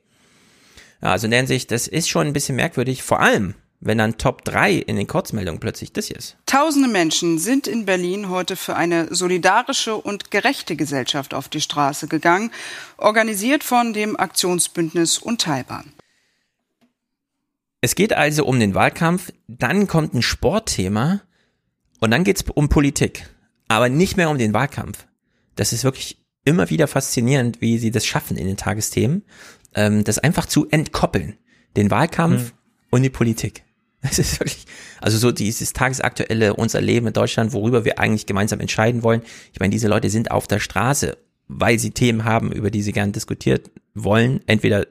Ja, also in der Hinsicht, das ist schon ein bisschen merkwürdig. Vor allem, wenn dann Top 3 in den Kurzmeldungen plötzlich das hier ist. Tausende Menschen sind in Berlin heute für eine solidarische und gerechte Gesellschaft auf die Straße gegangen, organisiert von dem Aktionsbündnis Unteilbar. Es geht also um den Wahlkampf, dann kommt ein Sportthema und dann geht's um Politik, aber nicht mehr um den Wahlkampf. Das ist wirklich immer wieder faszinierend, wie sie das schaffen in den Tagesthemen, ähm, das einfach zu entkoppeln. Den Wahlkampf hm. und die Politik. [laughs] Das ist wirklich, also so dieses tagesaktuelle, unser Leben in Deutschland, worüber wir eigentlich gemeinsam entscheiden wollen. Ich meine, diese Leute sind auf der Straße, weil sie Themen haben, über die sie gern diskutiert wollen. Entweder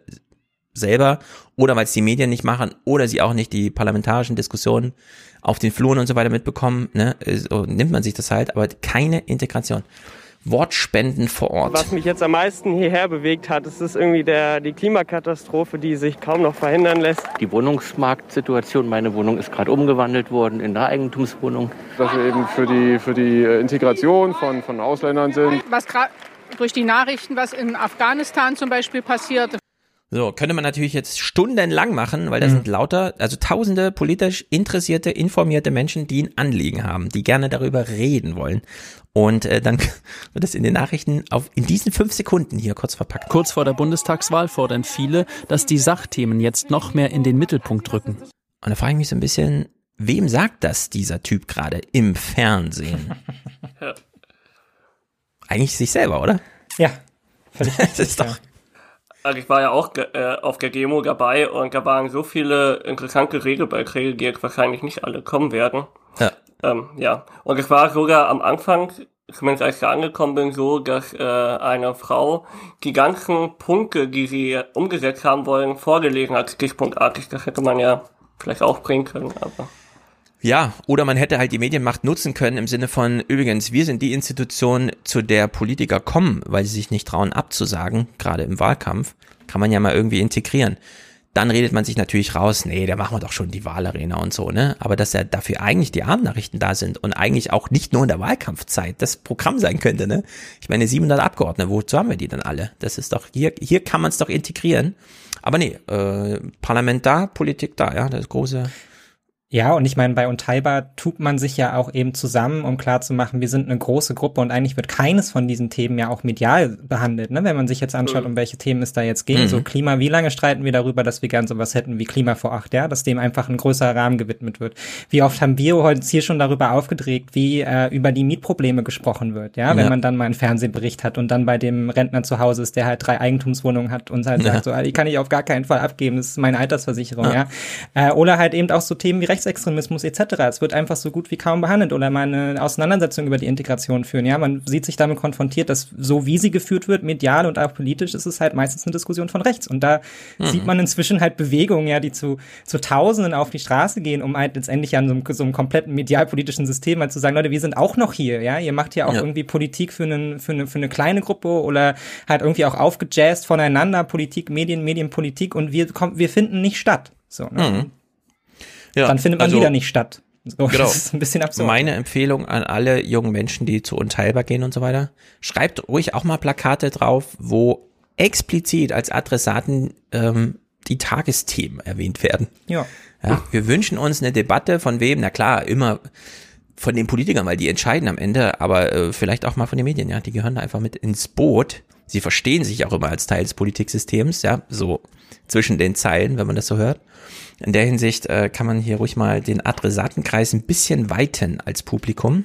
selber oder weil es die Medien nicht machen oder sie auch nicht die parlamentarischen Diskussionen auf den Fluren und so weiter mitbekommen, ne, so nimmt man sich das halt, aber keine Integration. Wortspenden vor Ort. Was mich jetzt am meisten hierher bewegt hat, ist es irgendwie der, die Klimakatastrophe, die sich kaum noch verhindern lässt. Die Wohnungsmarktsituation, meine Wohnung ist gerade umgewandelt worden in eine Eigentumswohnung. Dass wir eben für die, für die äh, Integration von, von Ausländern sind. Was gerade durch die Nachrichten, was in Afghanistan zum Beispiel passiert, so, könnte man natürlich jetzt stundenlang machen, weil da mhm. sind lauter, also tausende politisch interessierte, informierte Menschen, die ein Anliegen haben, die gerne darüber reden wollen. Und äh, dann [laughs] wird es in den Nachrichten auf in diesen fünf Sekunden hier kurz verpackt. Kurz vor der Bundestagswahl fordern viele, dass die Sachthemen jetzt noch mehr in den Mittelpunkt rücken. Und da frage ich mich so ein bisschen, wem sagt das dieser Typ gerade im Fernsehen? ja. [laughs] Eigentlich sich selber, oder? Ja. [laughs] das ist doch. Also ich war ja auch äh, auf der Demo dabei und da waren so viele interessante Regelbeiträge, die jetzt wahrscheinlich nicht alle kommen werden. Ja. Ähm, ja. Und es war sogar am Anfang, zumindest als ich da angekommen bin, so, dass äh, eine Frau die ganzen Punkte, die sie umgesetzt haben wollen, vorgelesen hat, stichpunktartig. Das hätte man ja vielleicht auch bringen können, aber. Ja, oder man hätte halt die Medienmacht nutzen können im Sinne von, übrigens, wir sind die Institution, zu der Politiker kommen, weil sie sich nicht trauen abzusagen, gerade im Wahlkampf, kann man ja mal irgendwie integrieren. Dann redet man sich natürlich raus, nee, da machen wir doch schon die Wahlarena und so, ne? Aber dass ja dafür eigentlich die Abendnachrichten da sind und eigentlich auch nicht nur in der Wahlkampfzeit das Programm sein könnte, ne? Ich meine, 700 Abgeordnete, wozu haben wir die dann alle? Das ist doch, hier, hier kann man es doch integrieren. Aber nee, äh, Parlament da, Politik da, ja, das große ja, und ich meine, bei Unteilbar tut man sich ja auch eben zusammen, um klarzumachen, wir sind eine große Gruppe und eigentlich wird keines von diesen Themen ja auch medial behandelt, ne? wenn man sich jetzt anschaut, um welche Themen es da jetzt geht. Mhm. So Klima, wie lange streiten wir darüber, dass wir gern sowas hätten wie Klima vor acht, ja, dass dem einfach ein größerer Rahmen gewidmet wird. Wie oft haben wir heute hier schon darüber aufgedreht, wie äh, über die Mietprobleme gesprochen wird, ja, wenn ja. man dann mal einen Fernsehbericht hat und dann bei dem Rentner zu Hause ist, der halt drei Eigentumswohnungen hat und halt ja. sagt, so, ah, die kann ich auf gar keinen Fall abgeben, das ist meine Altersversicherung, ja. ja? Äh, oder halt eben auch so Themen wie Rechts Rechtsextremismus etc. Es wird einfach so gut wie kaum behandelt oder mal eine Auseinandersetzung über die Integration führen. Ja, man sieht sich damit konfrontiert, dass so wie sie geführt wird, medial und auch politisch, ist es halt meistens eine Diskussion von rechts. Und da mhm. sieht man inzwischen halt Bewegungen, ja, die zu, zu Tausenden auf die Straße gehen, um halt letztendlich an so einem, so einem kompletten medialpolitischen System halt zu sagen, Leute, wir sind auch noch hier, ja, ihr macht ja auch ja. irgendwie Politik für, einen, für, eine, für eine kleine Gruppe oder halt irgendwie auch aufgejazzt voneinander, Politik, Medien, Medienpolitik und wir kommen, wir finden nicht statt. So, ne? Mhm. Ja, dann findet man also, wieder nicht statt. So, genau. Das ist ein bisschen absurd. Meine Empfehlung an alle jungen Menschen, die zu Unteilbar gehen und so weiter, schreibt ruhig auch mal Plakate drauf, wo explizit als Adressaten ähm, die Tagesthemen erwähnt werden. Ja. ja. Wir wünschen uns eine Debatte von wem, na klar, immer von den Politikern, weil die entscheiden am Ende, aber äh, vielleicht auch mal von den Medien, ja, die gehören da einfach mit ins Boot. Sie verstehen sich auch immer als Teil des Politiksystems, ja, so zwischen den Zeilen, wenn man das so hört. In der Hinsicht äh, kann man hier ruhig mal den Adressatenkreis ein bisschen weiten als Publikum,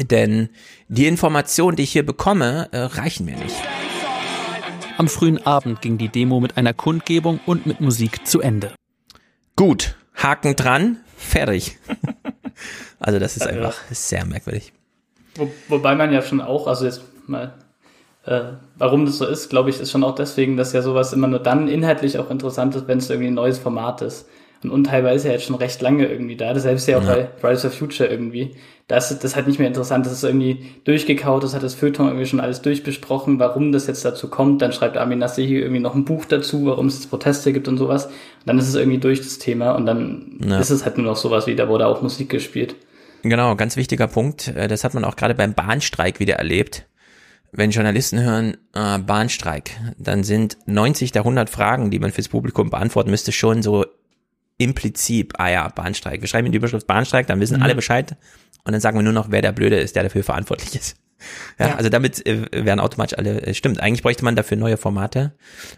denn die Informationen, die ich hier bekomme, äh, reichen mir nicht. Am frühen Abend ging die Demo mit einer Kundgebung und mit Musik zu Ende. Gut, Haken dran, fertig. [laughs] also das ist einfach sehr merkwürdig. Wo, wobei man ja schon auch, also jetzt mal, äh, warum das so ist, glaube ich, ist schon auch deswegen, dass ja sowas immer nur dann inhaltlich auch interessant ist, wenn es irgendwie ein neues Format ist. Und Unteilbar ist ja jetzt schon recht lange irgendwie da. Das selbst ja auch ja. bei Fridays for Future irgendwie. Das ist das halt nicht mehr interessant. Das ist irgendwie durchgekaut. Das hat das Feuilleton irgendwie schon alles durchbesprochen, warum das jetzt dazu kommt. Dann schreibt Armin Nassih irgendwie noch ein Buch dazu, warum es jetzt Proteste gibt und sowas. Und dann ist es irgendwie durch das Thema und dann ja. ist es halt nur noch sowas wie, da wurde auch Musik gespielt. Genau, ganz wichtiger Punkt. Äh, das hat man auch gerade beim Bahnstreik wieder erlebt. Wenn Journalisten hören, äh, Bahnstreik, dann sind 90 der 100 Fragen, die man fürs Publikum beantworten müsste, schon so implizit, ah ja, Bahnstreik. Wir schreiben in die Überschrift Bahnstreik, dann wissen mhm. alle Bescheid und dann sagen wir nur noch, wer der Blöde ist, der dafür verantwortlich ist. Ja, ja. also damit äh, werden automatisch alle, äh, stimmt, eigentlich bräuchte man dafür neue Formate,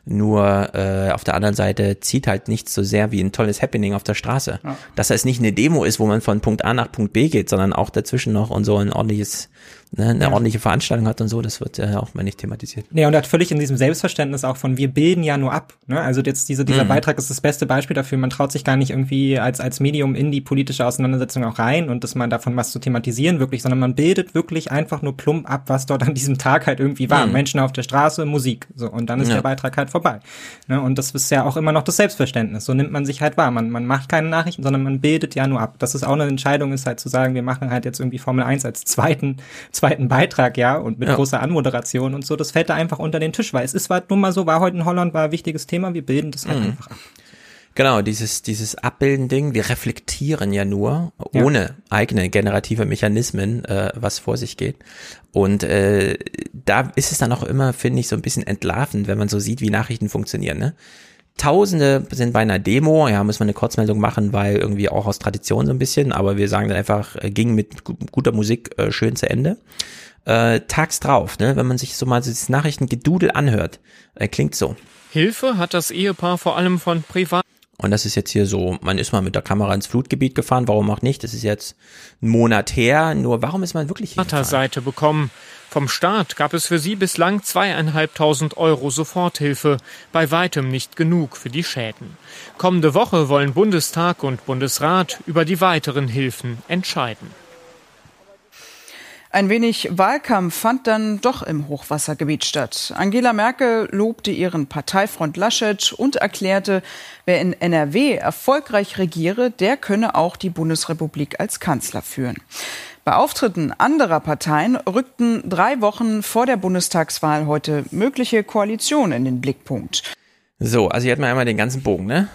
nur äh, auf der anderen Seite zieht halt nicht so sehr wie ein tolles Happening auf der Straße. Ja. Dass es nicht eine Demo ist, wo man von Punkt A nach Punkt B geht, sondern auch dazwischen noch und so ein ordentliches ne, eine ja. ordentliche Veranstaltung hat und so, das wird äh, auch mal nicht thematisiert. Nee, und er hat völlig in diesem Selbstverständnis auch von, wir bilden ja nur ab. Ne? Also jetzt diese, dieser mhm. Beitrag ist das beste Beispiel dafür, man traut sich gar nicht irgendwie als, als Medium in die politische Auseinandersetzung auch rein und dass man davon was zu thematisieren wirklich, sondern man bildet wirklich einfach nur plump ab, was dort an diesem Tag halt irgendwie war. Mhm. Menschen auf der Straße, Musik. So, und dann ist ja. der Beitrag halt vorbei. Ne? Und das ist ja auch immer noch das Selbstverständnis. So nimmt man sich halt wahr. Man, man macht keine Nachrichten, sondern man bildet ja nur ab. Das ist auch eine Entscheidung, ist halt zu sagen, wir machen halt jetzt irgendwie Formel 1 als zweiten, zweiten Beitrag, ja, und mit ja. großer Anmoderation und so, das fällt da einfach unter den Tisch, weil es ist halt nun mal so, war heute in Holland, war ein wichtiges Thema, wir bilden das halt mhm. einfach ab. Genau, dieses, dieses Abbilden-Ding, wir reflektieren ja nur, ja. ohne eigene generative Mechanismen, äh, was vor sich geht. Und äh, da ist es dann auch immer, finde ich, so ein bisschen entlarvend, wenn man so sieht, wie Nachrichten funktionieren. Ne? Tausende sind bei einer Demo, ja, muss man eine Kurzmeldung machen, weil irgendwie auch aus Tradition so ein bisschen, aber wir sagen dann einfach, äh, ging mit guter Musik äh, schön zu Ende. Äh, tags drauf, ne, wenn man sich so mal das Nachrichtengedudel anhört, äh, klingt so. Hilfe hat das Ehepaar vor allem von privat und das ist jetzt hier so, man ist mal mit der Kamera ins Flutgebiet gefahren, warum auch nicht? Das ist jetzt ein Monat her, nur warum ist man wirklich hier Seite bekommen. Vom Staat gab es für sie bislang zweieinhalbtausend Euro Soforthilfe, bei weitem nicht genug für die Schäden. Kommende Woche wollen Bundestag und Bundesrat über die weiteren Hilfen entscheiden. Ein wenig Wahlkampf fand dann doch im Hochwassergebiet statt. Angela Merkel lobte ihren Parteifreund Laschet und erklärte, wer in NRW erfolgreich regiere, der könne auch die Bundesrepublik als Kanzler führen. Bei Auftritten anderer Parteien rückten drei Wochen vor der Bundestagswahl heute mögliche Koalitionen in den Blickpunkt. So, also hier hat man einmal den ganzen Bogen, ne?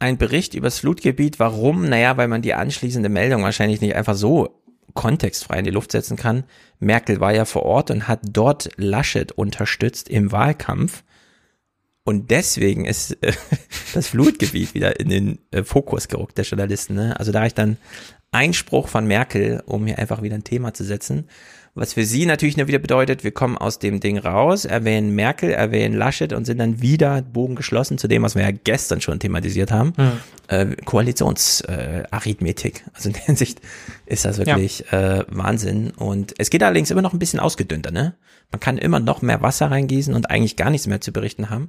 Ein Bericht übers Flutgebiet. Warum? Naja, weil man die anschließende Meldung wahrscheinlich nicht einfach so kontextfrei in die Luft setzen kann. Merkel war ja vor Ort und hat dort Laschet unterstützt im Wahlkampf. Und deswegen ist äh, [laughs] das Flutgebiet wieder in den äh, Fokus gerückt der Journalisten. Ne? Also da reicht dann Einspruch von Merkel, um hier einfach wieder ein Thema zu setzen. Was für sie natürlich nur wieder bedeutet, wir kommen aus dem Ding raus, erwähnen Merkel, erwähnen Laschet und sind dann wieder Bogen geschlossen zu dem, was wir ja gestern schon thematisiert haben. Mhm. Äh, Koalitionsarithmetik. Äh, also in der Hinsicht ist das wirklich ja. äh, Wahnsinn. Und es geht allerdings immer noch ein bisschen ausgedünnter, ne? Man kann immer noch mehr Wasser reingießen und eigentlich gar nichts mehr zu berichten haben.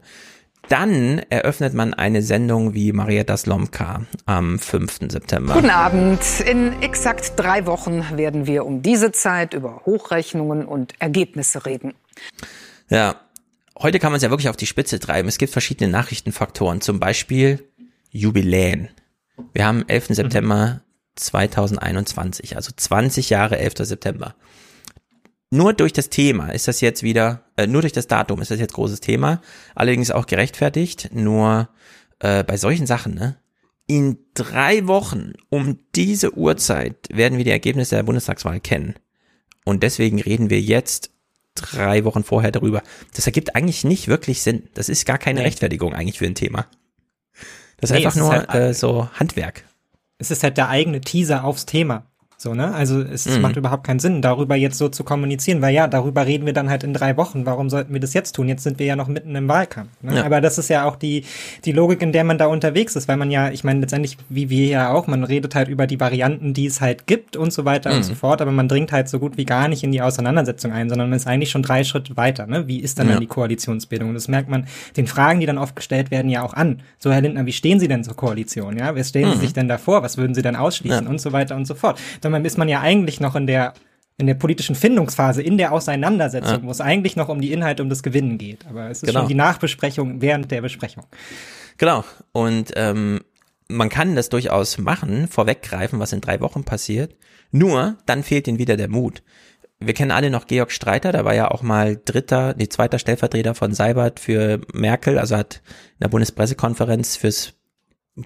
Dann eröffnet man eine Sendung wie Marietta Slomka am 5. September. Guten Abend. In exakt drei Wochen werden wir um diese Zeit über Hochrechnungen und Ergebnisse reden. Ja, heute kann man es ja wirklich auf die Spitze treiben. Es gibt verschiedene Nachrichtenfaktoren, zum Beispiel Jubiläen. Wir haben 11. September 2021, also 20 Jahre 11. September nur durch das Thema ist das jetzt wieder, äh, nur durch das Datum ist das jetzt großes Thema, allerdings auch gerechtfertigt, nur äh, bei solchen Sachen, ne? In drei Wochen um diese Uhrzeit werden wir die Ergebnisse der Bundestagswahl kennen. Und deswegen reden wir jetzt drei Wochen vorher darüber. Das ergibt eigentlich nicht wirklich Sinn. Das ist gar keine nee. Rechtfertigung eigentlich für ein Thema. Das ist nee, einfach nur halt, äh, so Handwerk. Es ist halt der eigene Teaser aufs Thema. So, ne? Also es, Mhm. macht überhaupt keinen Sinn, darüber jetzt so zu kommunizieren, weil ja, darüber reden wir dann halt in drei Wochen. Warum sollten wir das jetzt tun? Jetzt sind wir ja noch mitten im Wahlkampf. Ne? Ja. Aber das ist ja auch die, die Logik, in der man da unterwegs ist, weil man ja, ich meine, letztendlich, wie wir ja auch, man redet halt über die Varianten, die es halt gibt und so weiter Mhm. und so fort, aber man dringt halt so gut wie gar nicht in die Auseinandersetzung ein, sondern man ist eigentlich schon drei Schritte weiter. Ne? Wie ist dann, Ja. dann die Koalitionsbildung? Und das merkt man den Fragen, die dann oft gestellt werden, ja auch an. So, Herr Lindner, wie stehen Sie denn zur Koalition? Ja, wer stellen Sie Mhm. sich denn da vor? Was würden Sie dann ausschließen? Ja. Und so weiter und so fort. Dann ist man ja eigentlich noch in der in der politischen Findungsphase, in der Auseinandersetzung, Ja. wo es eigentlich noch um die Inhalte, um das Gewinnen geht. Aber es ist Genau. schon die Nachbesprechung während der Besprechung. Genau. Und ähm, man kann das durchaus machen, vorweggreifen, was in drei Wochen passiert. Nur, dann fehlt ihnen wieder der Mut. Wir kennen alle noch Georg Streiter, der war ja auch mal dritter, nee, zweiter Stellvertreter von Seibert für Merkel, also hat in der Bundespressekonferenz fürs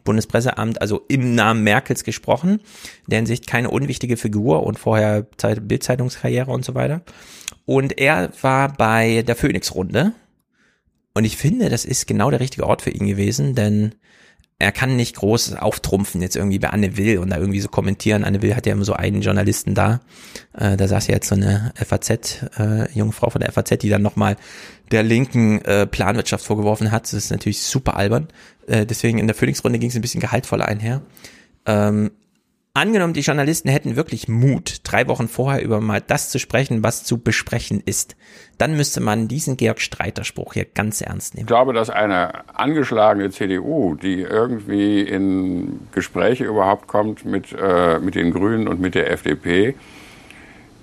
Bundespresseamt, also im Namen Merkels gesprochen. In der keine unwichtige Figur und vorher Zeit- Bildzeitungskarriere und so weiter. Und er war bei der Phoenix-Runde. Und ich finde, das ist genau der richtige Ort für ihn gewesen, denn er kann nicht groß auftrumpfen jetzt irgendwie bei Anne Will und da irgendwie so kommentieren. Anne Will hat ja immer so einen Journalisten da. Äh, da saß ja jetzt so eine FAZ, äh, von der FAZ, die dann nochmal der linken äh, Planwirtschaft vorgeworfen hat. Das ist natürlich super albern. Äh, deswegen in der Phoenix-Runde ging es ein bisschen gehaltvoller einher. Ähm, angenommen, die Journalisten hätten wirklich Mut, drei Wochen vorher über mal das zu sprechen, was zu besprechen ist, dann müsste man diesen Georg Streiter-Spruch hier ganz ernst nehmen. Ich glaube, dass eine angeschlagene CDU, die irgendwie in Gespräche überhaupt kommt mit, äh, mit den Grünen und mit der FDP,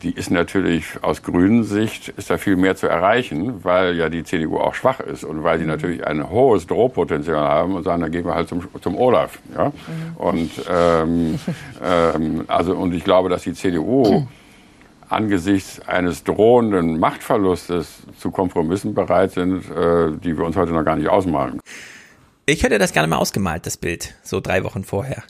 die ist natürlich aus grünen Sicht ist da viel mehr zu erreichen, weil ja die CDU auch schwach ist und weil sie natürlich ein hohes Drohpotenzial haben und sagen, dann gehen wir halt zum, zum Olaf. Ja? Und ähm, [laughs] ähm, also und ich glaube, dass die CDU [clears throat] angesichts eines drohenden Machtverlustes zu Kompromissen bereit sind, äh, die wir uns heute noch gar nicht ausmalen. Ich hätte das gerne mal ausgemalt, das Bild, so drei Wochen vorher.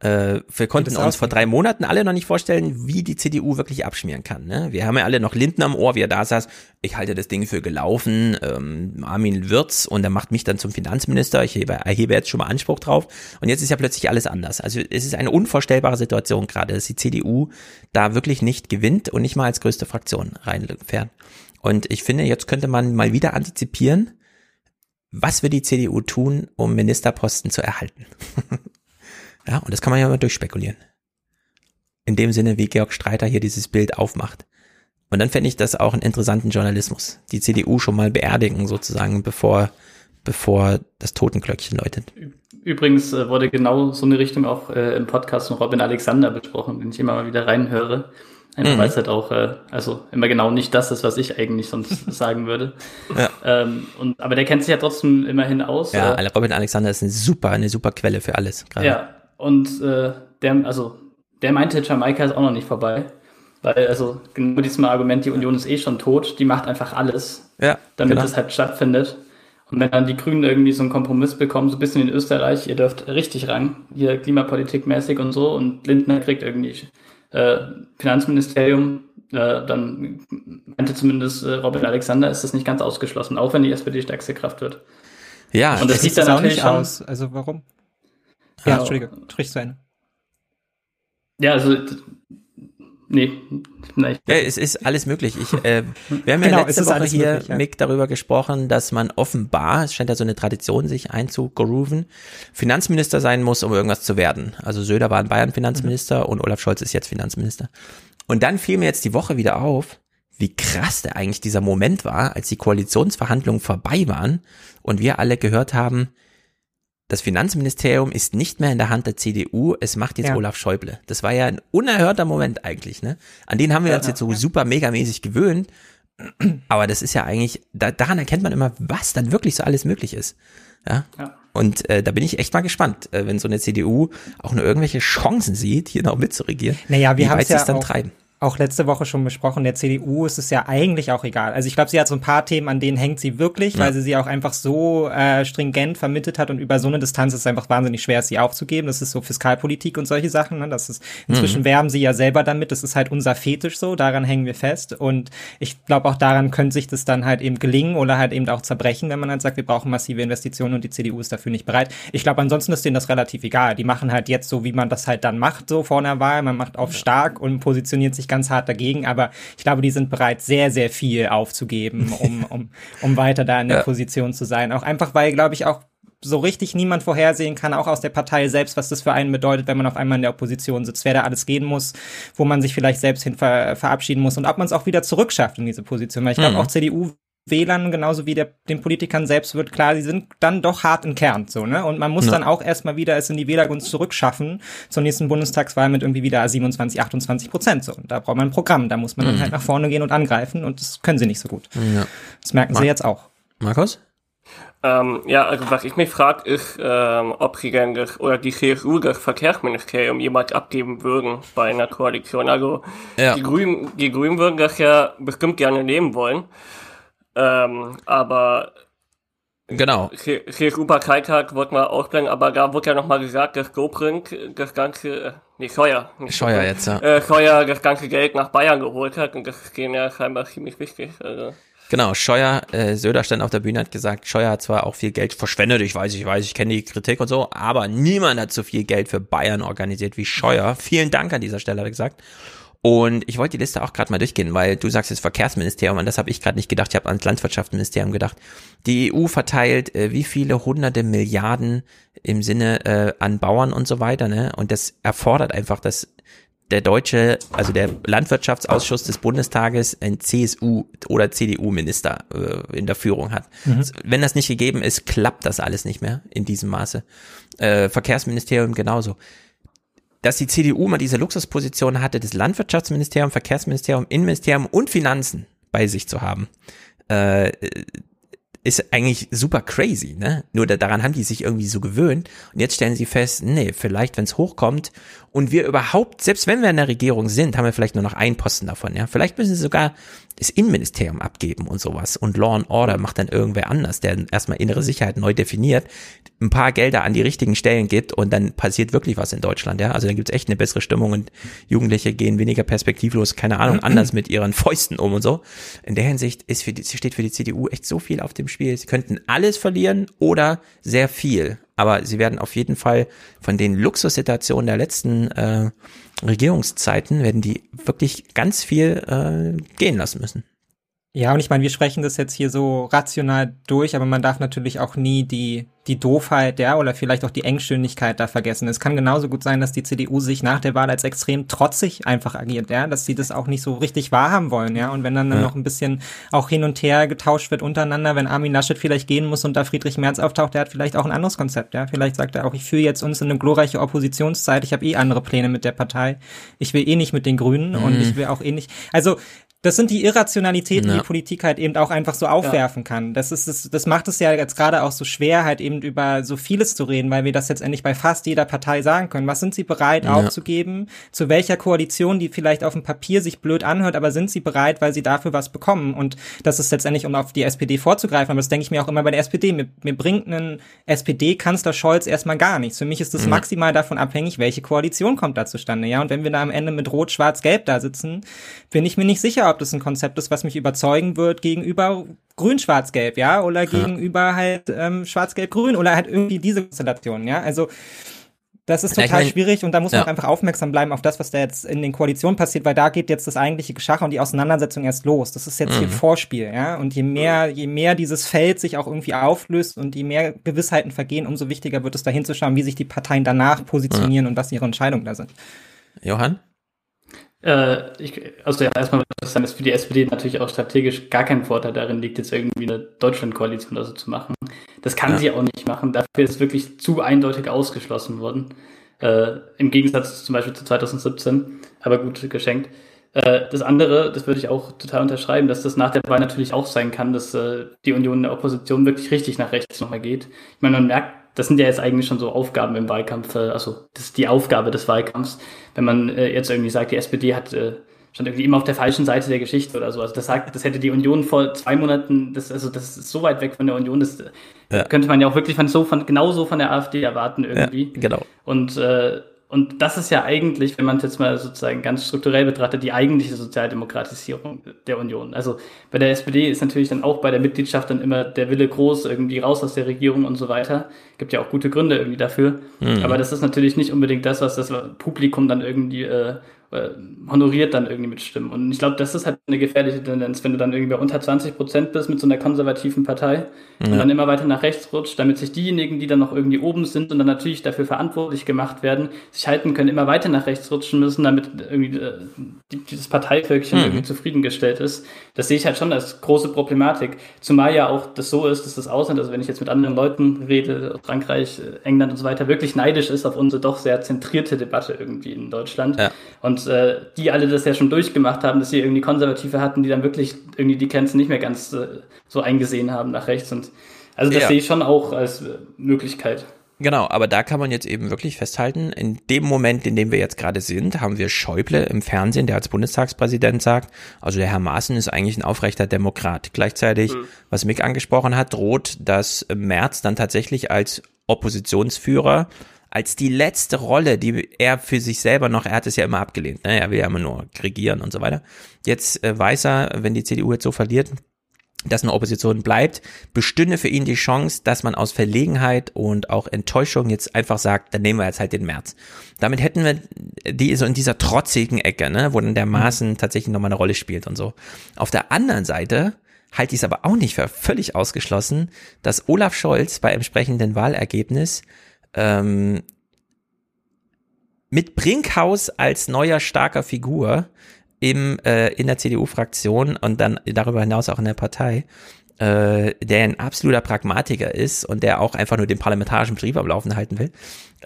Äh, wir konnten uns vor drei Monaten alle noch nicht vorstellen, wie die CDU wirklich abschmieren kann. Ne? Wir haben ja alle noch Lindner am Ohr, wie er da saß. Ich halte das Ding für gelaufen. Ähm, Armin Wirz und er macht mich dann zum Finanzminister. Ich hebe, erhebe jetzt schon mal Anspruch drauf. Und jetzt ist ja plötzlich alles anders. Also es ist eine unvorstellbare Situation gerade, dass die CDU da wirklich nicht gewinnt und nicht mal als größte Fraktion reinfährt. Und ich finde, jetzt könnte man mal wieder antizipieren, was wird die CDU tun, um Ministerposten zu erhalten? [laughs] ja, und das kann man ja mal durchspekulieren. In dem Sinne, wie Georg Streiter hier dieses Bild aufmacht. Und dann fände ich das auch einen interessanten Journalismus. Die CDU schon mal beerdigen, sozusagen, bevor, bevor das Totenglöckchen läutet. Übrigens äh, wurde genau so eine Richtung auch äh, im Podcast von Robin Alexander besprochen, den ich immer mal wieder reinhöre. Einfach Mhm. weil es halt auch, äh, also immer genau nicht das ist, was ich eigentlich sonst [laughs] sagen würde. Ja. Ähm, und, aber der kennt sich ja trotzdem immerhin aus. Ja, äh, Robin Alexander ist eine super, eine super Quelle für alles. Gerade. Ja, und äh, der, also, der meinte, Jamaika ist auch noch nicht vorbei. Weil, also, genau diesem Argument, die Union ist eh schon tot, die macht einfach alles, Ja, damit genau. es halt stattfindet. Und wenn dann die Grünen irgendwie so einen Kompromiss bekommen, so ein bisschen in Österreich, ihr dürft richtig ran, hier klimapolitikmäßig und so, und Lindner kriegt irgendwie äh, Finanzministerium, äh, dann meinte zumindest äh, Robin Alexander, ist das nicht ganz ausgeschlossen, auch wenn die SPD stärkste Kraft wird. Ja, und das sieht dann auch nicht schon, aus. Also warum? Ja, Ja. Entschuldige, sprich zu Ende. Ja, also, nee, nein. Ja, es ist alles möglich. Ich, äh, wir haben ja Genau, es letzte Woche hier, möglich, ja. Mick, darüber gesprochen, dass man offenbar, es scheint ja so eine Tradition, sich einzugrooven, Finanzminister sein muss, um irgendwas zu werden. Also Söder war in Bayern Finanzminister Mhm. und Olaf Scholz ist jetzt Finanzminister. Und dann fiel mir jetzt die Woche wieder auf, wie krass der eigentlich dieser Moment war, als die Koalitionsverhandlungen vorbei waren und wir alle gehört haben, das Finanzministerium ist nicht mehr in der Hand der CDU, es macht jetzt Ja. Olaf Schäuble. Das war ja ein unerhörter Moment eigentlich, ne? An den haben wir Ja, uns jetzt so ja. super megamäßig gewöhnt. Aber das ist ja eigentlich, da, daran erkennt man immer, was dann wirklich so alles möglich ist. Ja. Ja. Und äh, da bin ich echt mal gespannt, äh, wenn so eine CDU auch nur irgendwelche Chancen sieht, hier noch mitzuregieren, Naja, wir wie haben weit es sie ja es dann auch, treiben. Auch letzte Woche schon besprochen, der CDU ist es ja eigentlich auch egal. Also ich glaube, sie hat so ein paar Themen, an denen hängt sie wirklich, ja. weil sie sie auch einfach so äh, stringent vermittelt hat und über so eine Distanz ist es einfach wahnsinnig schwer, sie aufzugeben. Das ist so Fiskalpolitik und solche Sachen. Ne? Das ist inzwischen mhm. werben sie ja selber damit. Das ist halt unser Fetisch so. Daran hängen wir fest. Und ich glaube auch daran könnte sich das dann halt eben gelingen oder halt eben auch zerbrechen, wenn man halt sagt, wir brauchen massive Investitionen und die CDU ist dafür nicht bereit. Ich glaube, ansonsten ist denen das relativ egal. Die machen halt jetzt so, wie man das halt dann macht, so vor einer Wahl. Man macht auf stark und positioniert sich ganz hart dagegen, aber ich glaube, die sind bereit, sehr, sehr viel aufzugeben, um, um, um weiter da in der ja. Position zu sein. Auch einfach, weil, glaube ich, auch so richtig niemand vorhersehen kann, auch aus der Partei selbst, was das für einen bedeutet, wenn man auf einmal in der Opposition sitzt, wer da alles gehen muss, wo man sich vielleicht selbst hin ver verabschieden muss und ob man es auch wieder zurückschafft in diese Position. Weil ich glaube, mhm. auch CDU Wählern genauso wie der, den Politikern selbst wird klar, die sind dann doch hart im Kern, so, ne? Und man muss ja. dann auch erstmal wieder es in die Wählergunst zurückschaffen zur nächsten Bundestagswahl mit irgendwie wieder 27, 28 Prozent, so. Und da braucht man ein Programm, da muss man mhm. dann halt nach vorne gehen und angreifen und das können sie nicht so gut. Ja. Das merken Mar sie jetzt auch. Markus? Ähm, ja, also was ich mich frage, ist, ähm, ob sie denn das, oder die CSU das Verkehrsministerium jemals abgeben würden bei einer Koalition. Also ja. die Grünen, die Grünen würden das ja bestimmt gerne nehmen wollen. Ähm, aber Genau. CSU-Parteitag wollten wir ausblenden, aber da wurde ja nochmal gesagt, dass Dobrindt das ganze, äh, nee, Scheuer. Scheuer jetzt, ja. Äh, Scheuer das ganze Geld nach Bayern geholt hat und das ist denen ja scheinbar ziemlich wichtig. Also. Genau, Scheuer, äh, Söder stand auf der Bühne, hat gesagt, Scheuer hat zwar auch viel Geld verschwendet, ich weiß, ich weiß, ich kenne die Kritik und so, aber niemand hat so viel Geld für Bayern organisiert wie Scheuer. Vielen Dank an dieser Stelle, hat er gesagt. Und ich wollte die Liste auch gerade mal durchgehen, weil du sagst jetzt Verkehrsministerium, und das habe ich gerade nicht gedacht, ich habe ans Landwirtschaftsministerium gedacht. Die EU verteilt äh, wie viele hunderte Milliarden im Sinne äh, an Bauern und so weiter, ne? Und das erfordert einfach, dass der deutsche, also der Landwirtschaftsausschuss des Bundestages ein CSU oder CDU-Minister äh, in der Führung hat. Mhm. Wenn das nicht gegeben ist, klappt das alles nicht mehr in diesem Maße. Äh, Verkehrsministerium genauso dass die CDU mal diese Luxusposition hatte, das Landwirtschaftsministerium, Verkehrsministerium, Innenministerium und Finanzen bei sich zu haben. Äh, ist eigentlich super crazy, ne? Nur daran haben die sich irgendwie so gewöhnt und jetzt stellen sie fest, nee, vielleicht wenn es hochkommt und wir überhaupt, selbst wenn wir in der Regierung sind, haben wir vielleicht nur noch einen Posten davon, ja? Vielleicht müssen sie sogar das Innenministerium abgeben und sowas und Law and Order macht dann irgendwer anders, der erstmal innere Sicherheit neu definiert, ein paar Gelder an die richtigen Stellen gibt und dann passiert wirklich was in Deutschland, ja. Also dann gibt's echt eine bessere Stimmung und Jugendliche gehen weniger perspektivlos, keine Ahnung, anders mit ihren Fäusten um und so. In der Hinsicht ist für die, steht für die CDU echt so viel auf dem Spiel. Sie könnten alles verlieren oder sehr viel. Aber sie werden auf jeden Fall von den Luxussituationen der letzten äh, Regierungszeiten werden die wirklich ganz viel äh, gehen lassen müssen. Ja, und ich meine, wir sprechen das jetzt hier so rational durch, aber man darf natürlich auch nie die die Doofheit, ja, oder vielleicht auch die Engstirnigkeit da vergessen. Es kann genauso gut sein, dass die CDU sich nach der Wahl als extrem trotzig einfach agiert, ja, dass sie das auch nicht so richtig wahrhaben wollen, ja, und wenn dann, ja. noch ein bisschen auch hin und her getauscht wird untereinander, wenn Armin Laschet vielleicht gehen muss und da Friedrich Merz auftaucht, der hat vielleicht auch ein anderes Konzept, ja, vielleicht sagt er auch, ich führe jetzt uns in eine glorreiche Oppositionszeit, ich habe eh andere Pläne mit der Partei, ich will eh nicht mit den Grünen mhm. und ich will auch eh nicht, also das sind die Irrationalitäten, ja. die Politik halt eben auch einfach so aufwerfen ja. kann. Das ist das, das macht es ja jetzt gerade auch so schwer, halt eben über so vieles zu reden, weil wir das jetzt endlich bei fast jeder Partei sagen können. Was sind sie bereit ja. aufzugeben? Zu welcher Koalition, die vielleicht auf dem Papier sich blöd anhört, aber sind sie bereit, weil sie dafür was bekommen? Und das ist letztendlich, um auf die SPD vorzugreifen, aber das denke ich mir auch immer bei der SPD. Mir, mir bringt ein SPD-Kanzler Scholz erstmal gar nichts. Für mich ist das maximal davon abhängig, welche Koalition kommt da zustande. Ja, und wenn wir da am Ende mit Rot, Schwarz, Gelb da sitzen, bin ich mir nicht sicher, ob das ein Konzept ist, was mich überzeugen wird gegenüber Grün, Schwarz, Gelb, ja, oder ja. gegenüber halt ähm, Schwarz, Gelb, Grün oder halt irgendwie diese Konstellation, ja. Also das ist total ja, ich mein, schwierig und da muss man ja. einfach aufmerksam bleiben auf das, was da jetzt in den Koalitionen passiert, weil da geht jetzt das eigentliche Geschacher und die Auseinandersetzung erst los. Das ist jetzt mhm. hier Vorspiel, ja. Und je mehr, je mehr dieses Feld sich auch irgendwie auflöst und je mehr Gewissheiten vergehen, umso wichtiger wird es da hinzuschauen, wie sich die Parteien danach positionieren mhm. und was ihre Entscheidungen da sind. Johann? Äh, ich, also ja, erstmal würde ich sagen, dass für die SPD natürlich auch strategisch gar kein Vorteil darin liegt, jetzt irgendwie eine Deutschlandkoalition oder so zu machen. Das kann ja. sie auch nicht machen. Dafür ist wirklich zu eindeutig ausgeschlossen worden. Äh, Im Gegensatz zum Beispiel zu 2017. Aber gut geschenkt. Äh, das andere, das würde ich auch total unterschreiben, dass das nach der Wahl natürlich auch sein kann, dass äh, die Union der Opposition wirklich richtig nach rechts nochmal geht. Ich meine, man merkt das sind ja jetzt eigentlich schon so Aufgaben im Wahlkampf, äh, also das ist die Aufgabe des Wahlkampfs. Wenn man äh, jetzt irgendwie sagt, die SPD hat äh, stand irgendwie immer auf der falschen Seite der Geschichte oder so. Also das sagt, das hätte die Union vor zwei Monaten, das, also das ist so weit weg von der Union, das ja. könnte man ja auch wirklich von so von genauso von der AfD erwarten irgendwie. Ja, genau. Und äh, und das ist ja eigentlich, wenn man es jetzt mal sozusagen ganz strukturell betrachtet, die eigentliche Sozialdemokratisierung der Union. Also bei der SPD ist natürlich dann auch bei der Mitgliedschaft dann immer der Wille groß, irgendwie raus aus der Regierung und so weiter. Gibt ja auch gute Gründe irgendwie dafür. Mhm. Aber das ist natürlich nicht unbedingt das, was das Publikum dann irgendwie äh, äh, honoriert dann irgendwie mit Stimmen. Und ich glaube, das ist halt eine gefährliche Tendenz, wenn du dann irgendwie bei unter 20 Prozent bist mit so einer konservativen Partei ja. und dann immer weiter nach rechts rutscht, damit sich diejenigen, die dann noch irgendwie oben sind und dann natürlich dafür verantwortlich gemacht werden, sich halten können, immer weiter nach rechts rutschen müssen, damit irgendwie äh, dieses Parteivölkchen mhm. irgendwie zufriedengestellt ist. Das sehe ich halt schon als große Problematik. Zumal ja auch das so ist, dass das Ausland, also wenn ich jetzt mit anderen Leuten rede, Frankreich, England und so weiter, wirklich neidisch ist auf unsere doch sehr zentrierte Debatte irgendwie in Deutschland. Ja. Und äh, die alle das ja schon durchgemacht haben, dass sie irgendwie Konservative hatten, die dann wirklich irgendwie die Grenzen nicht mehr ganz äh, so eingesehen haben nach rechts. Und also das ja. sehe ich schon auch als äh, Möglichkeit. Genau, aber da kann man jetzt eben wirklich festhalten, in dem Moment, in dem wir jetzt gerade sind, haben wir Schäuble im Fernsehen, der als Bundestagspräsident sagt, also der Herr Maaßen ist eigentlich ein aufrechter Demokrat. Gleichzeitig, mhm. was Mick angesprochen hat, droht, dass Merz dann tatsächlich als Oppositionsführer als die letzte Rolle, die er für sich selber noch, er hat es ja immer abgelehnt, ne? er will ja immer nur regieren und so weiter. Jetzt äh, weiß er, wenn die CDU jetzt so verliert, dass eine Opposition bleibt, bestünde für ihn die Chance, dass man aus Verlegenheit und auch Enttäuschung jetzt einfach sagt, dann nehmen wir jetzt halt den März. Damit hätten wir die so in dieser trotzigen Ecke, ne, wo dann der Maßen mhm. tatsächlich nochmal eine Rolle spielt und so. Auf der anderen Seite halte ich es aber auch nicht für völlig ausgeschlossen, dass Olaf Scholz bei entsprechenden Wahlergebnis ähm, mit Brinkhaus als neuer starker Figur im, äh, in der CDU-Fraktion und dann darüber hinaus auch in der Partei, äh, der ein absoluter Pragmatiker ist und der auch einfach nur den parlamentarischen Betrieb am Laufen halten will,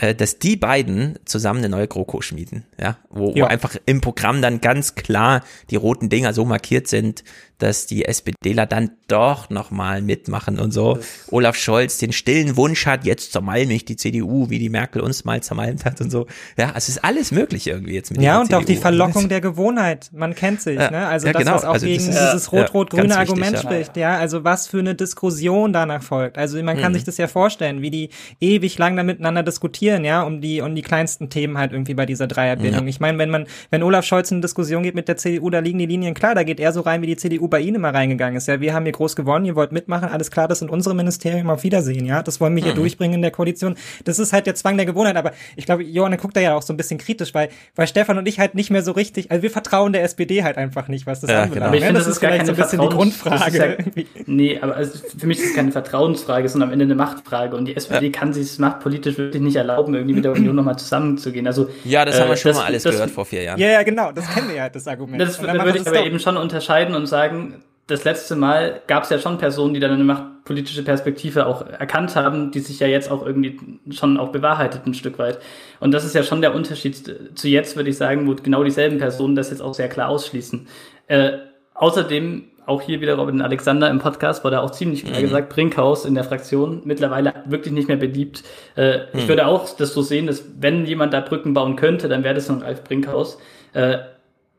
äh, dass die beiden zusammen eine neue GroKo schmieden, ja, wo, ja. wo einfach im Programm dann ganz klar die roten Dinger so markiert sind, dass die SPDler dann doch nochmal mitmachen und so. Olaf Scholz den stillen Wunsch hat, jetzt zermalme ich die CDU, wie die Merkel uns mal zermalmt hat und so. Ja, es ist alles möglich irgendwie jetzt mit Ja, und CDU. auch die Verlockung der Gewohnheit. Man kennt sich, ja. ne? Also ja, das, genau. was auch also gegen ist, dieses rot-rot-grüne ja, Argument wichtig, spricht, ja. Also was für eine Diskussion danach folgt. Also man kann mhm. sich das ja vorstellen, wie die ewig lang da miteinander diskutieren, ja, um die, um die kleinsten Themen halt irgendwie bei dieser Dreierbildung. Ich meine, wenn man, wenn Olaf Scholz in eine Diskussion geht mit der CDU, da liegen die Linien klar, da geht er so rein, wie die CDU bei Ihnen immer reingegangen ist. Ja, wir haben hier groß gewonnen, ihr wollt mitmachen, alles klar, das sind unsere Ministerien, auf Wiedersehen, ja. Das wollen wir hier mhm. durchbringen in der Koalition. Das ist halt der Zwang der Gewohnheit, aber ich glaube, Johann guckt da ja auch so ein bisschen kritisch, weil, weil Stefan und ich halt nicht mehr so richtig, also wir vertrauen der SPD halt einfach nicht, was das ja, anbelangt. Genau. das, das, ist vielleicht so ein bisschen die Grundfrage. Ja, nee, aber also für mich ist es keine Vertrauensfrage, sondern am Ende eine Machtfrage und die SPD ja. kann sich es machtpolitisch wirklich nicht erlauben, irgendwie mit der Union nochmal zusammenzugehen. Also, ja, das äh, haben wir schon das, mal alles das, gehört vor vier Jahren. Ja, ja, genau, das kennen wir ja, das Argument. Das würde ich aber eben schon unterscheiden und sagen, das letzte Mal gab es ja schon Personen, die dann eine machtpolitische Perspektive auch erkannt haben, die sich ja jetzt auch irgendwie schon auch bewahrheitet ein Stück weit. Und das ist ja schon der Unterschied zu jetzt, würde ich sagen, wo genau dieselben Personen das jetzt auch sehr klar ausschließen. Äh, außerdem auch hier wieder Robin Alexander im Podcast wurde auch ziemlich klar mhm. gesagt, Brinkhaus in der Fraktion mittlerweile wirklich nicht mehr beliebt. Äh, mhm. Ich würde auch das so sehen, dass wenn jemand da Brücken bauen könnte, dann wäre das noch Ralf Brinkhaus. Äh,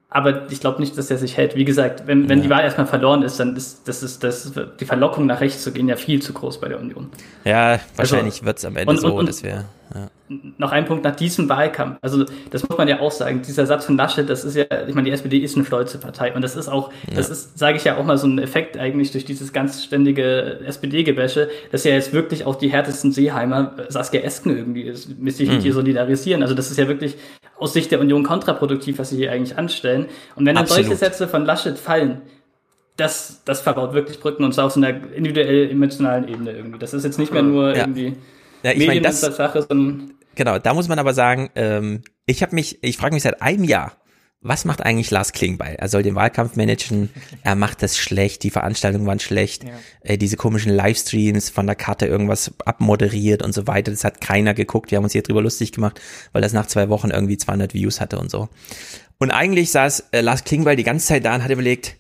aber ich glaube nicht, dass er sich hält. Wie gesagt, wenn, wenn ja. die Wahl erstmal verloren ist, dann ist das ist das die Verlockung nach rechts zu gehen ja viel zu groß bei der Union. Ja, wahrscheinlich also, wird es am Ende und, so, und, dass wir. Ja. Noch ein Punkt nach diesem Wahlkampf. Also das muss man ja auch sagen. Dieser Satz von Laschet, das ist ja, ich meine, die SPD ist eine stolze Partei und das ist auch, ja. das ist, sage ich ja auch mal so ein Effekt eigentlich durch dieses ganz ständige SPD-Gebäsche, dass ja jetzt wirklich auch die härtesten Seeheimer Saskia Esken irgendwie sich mhm. mit ihr solidarisieren. Also das ist ja wirklich aus Sicht der Union kontraproduktiv, was sie hier eigentlich anstellen. Und wenn dann Absolut. solche Sätze von Laschet fallen, das, das verbaut wirklich Brücken und zwar auf so einer individuell emotionalen Ebene irgendwie. Das ist jetzt nicht mehr nur ja. irgendwie ja, ich meine, das, Sache, sondern genau, da muss man aber sagen, ähm, ich habe mich, ich frage mich seit einem Jahr, was macht eigentlich Lars Klingbeil? Er soll den Wahlkampf managen, er macht das schlecht, die Veranstaltungen waren schlecht, ja. äh, diese komischen Livestreams von der Karte irgendwas abmoderiert und so weiter, das hat keiner geguckt, wir haben uns hier drüber lustig gemacht, weil das nach zwei Wochen irgendwie 200 Views hatte und so. Und eigentlich saß äh, Lars Klingbeil die ganze Zeit da und hat überlegt,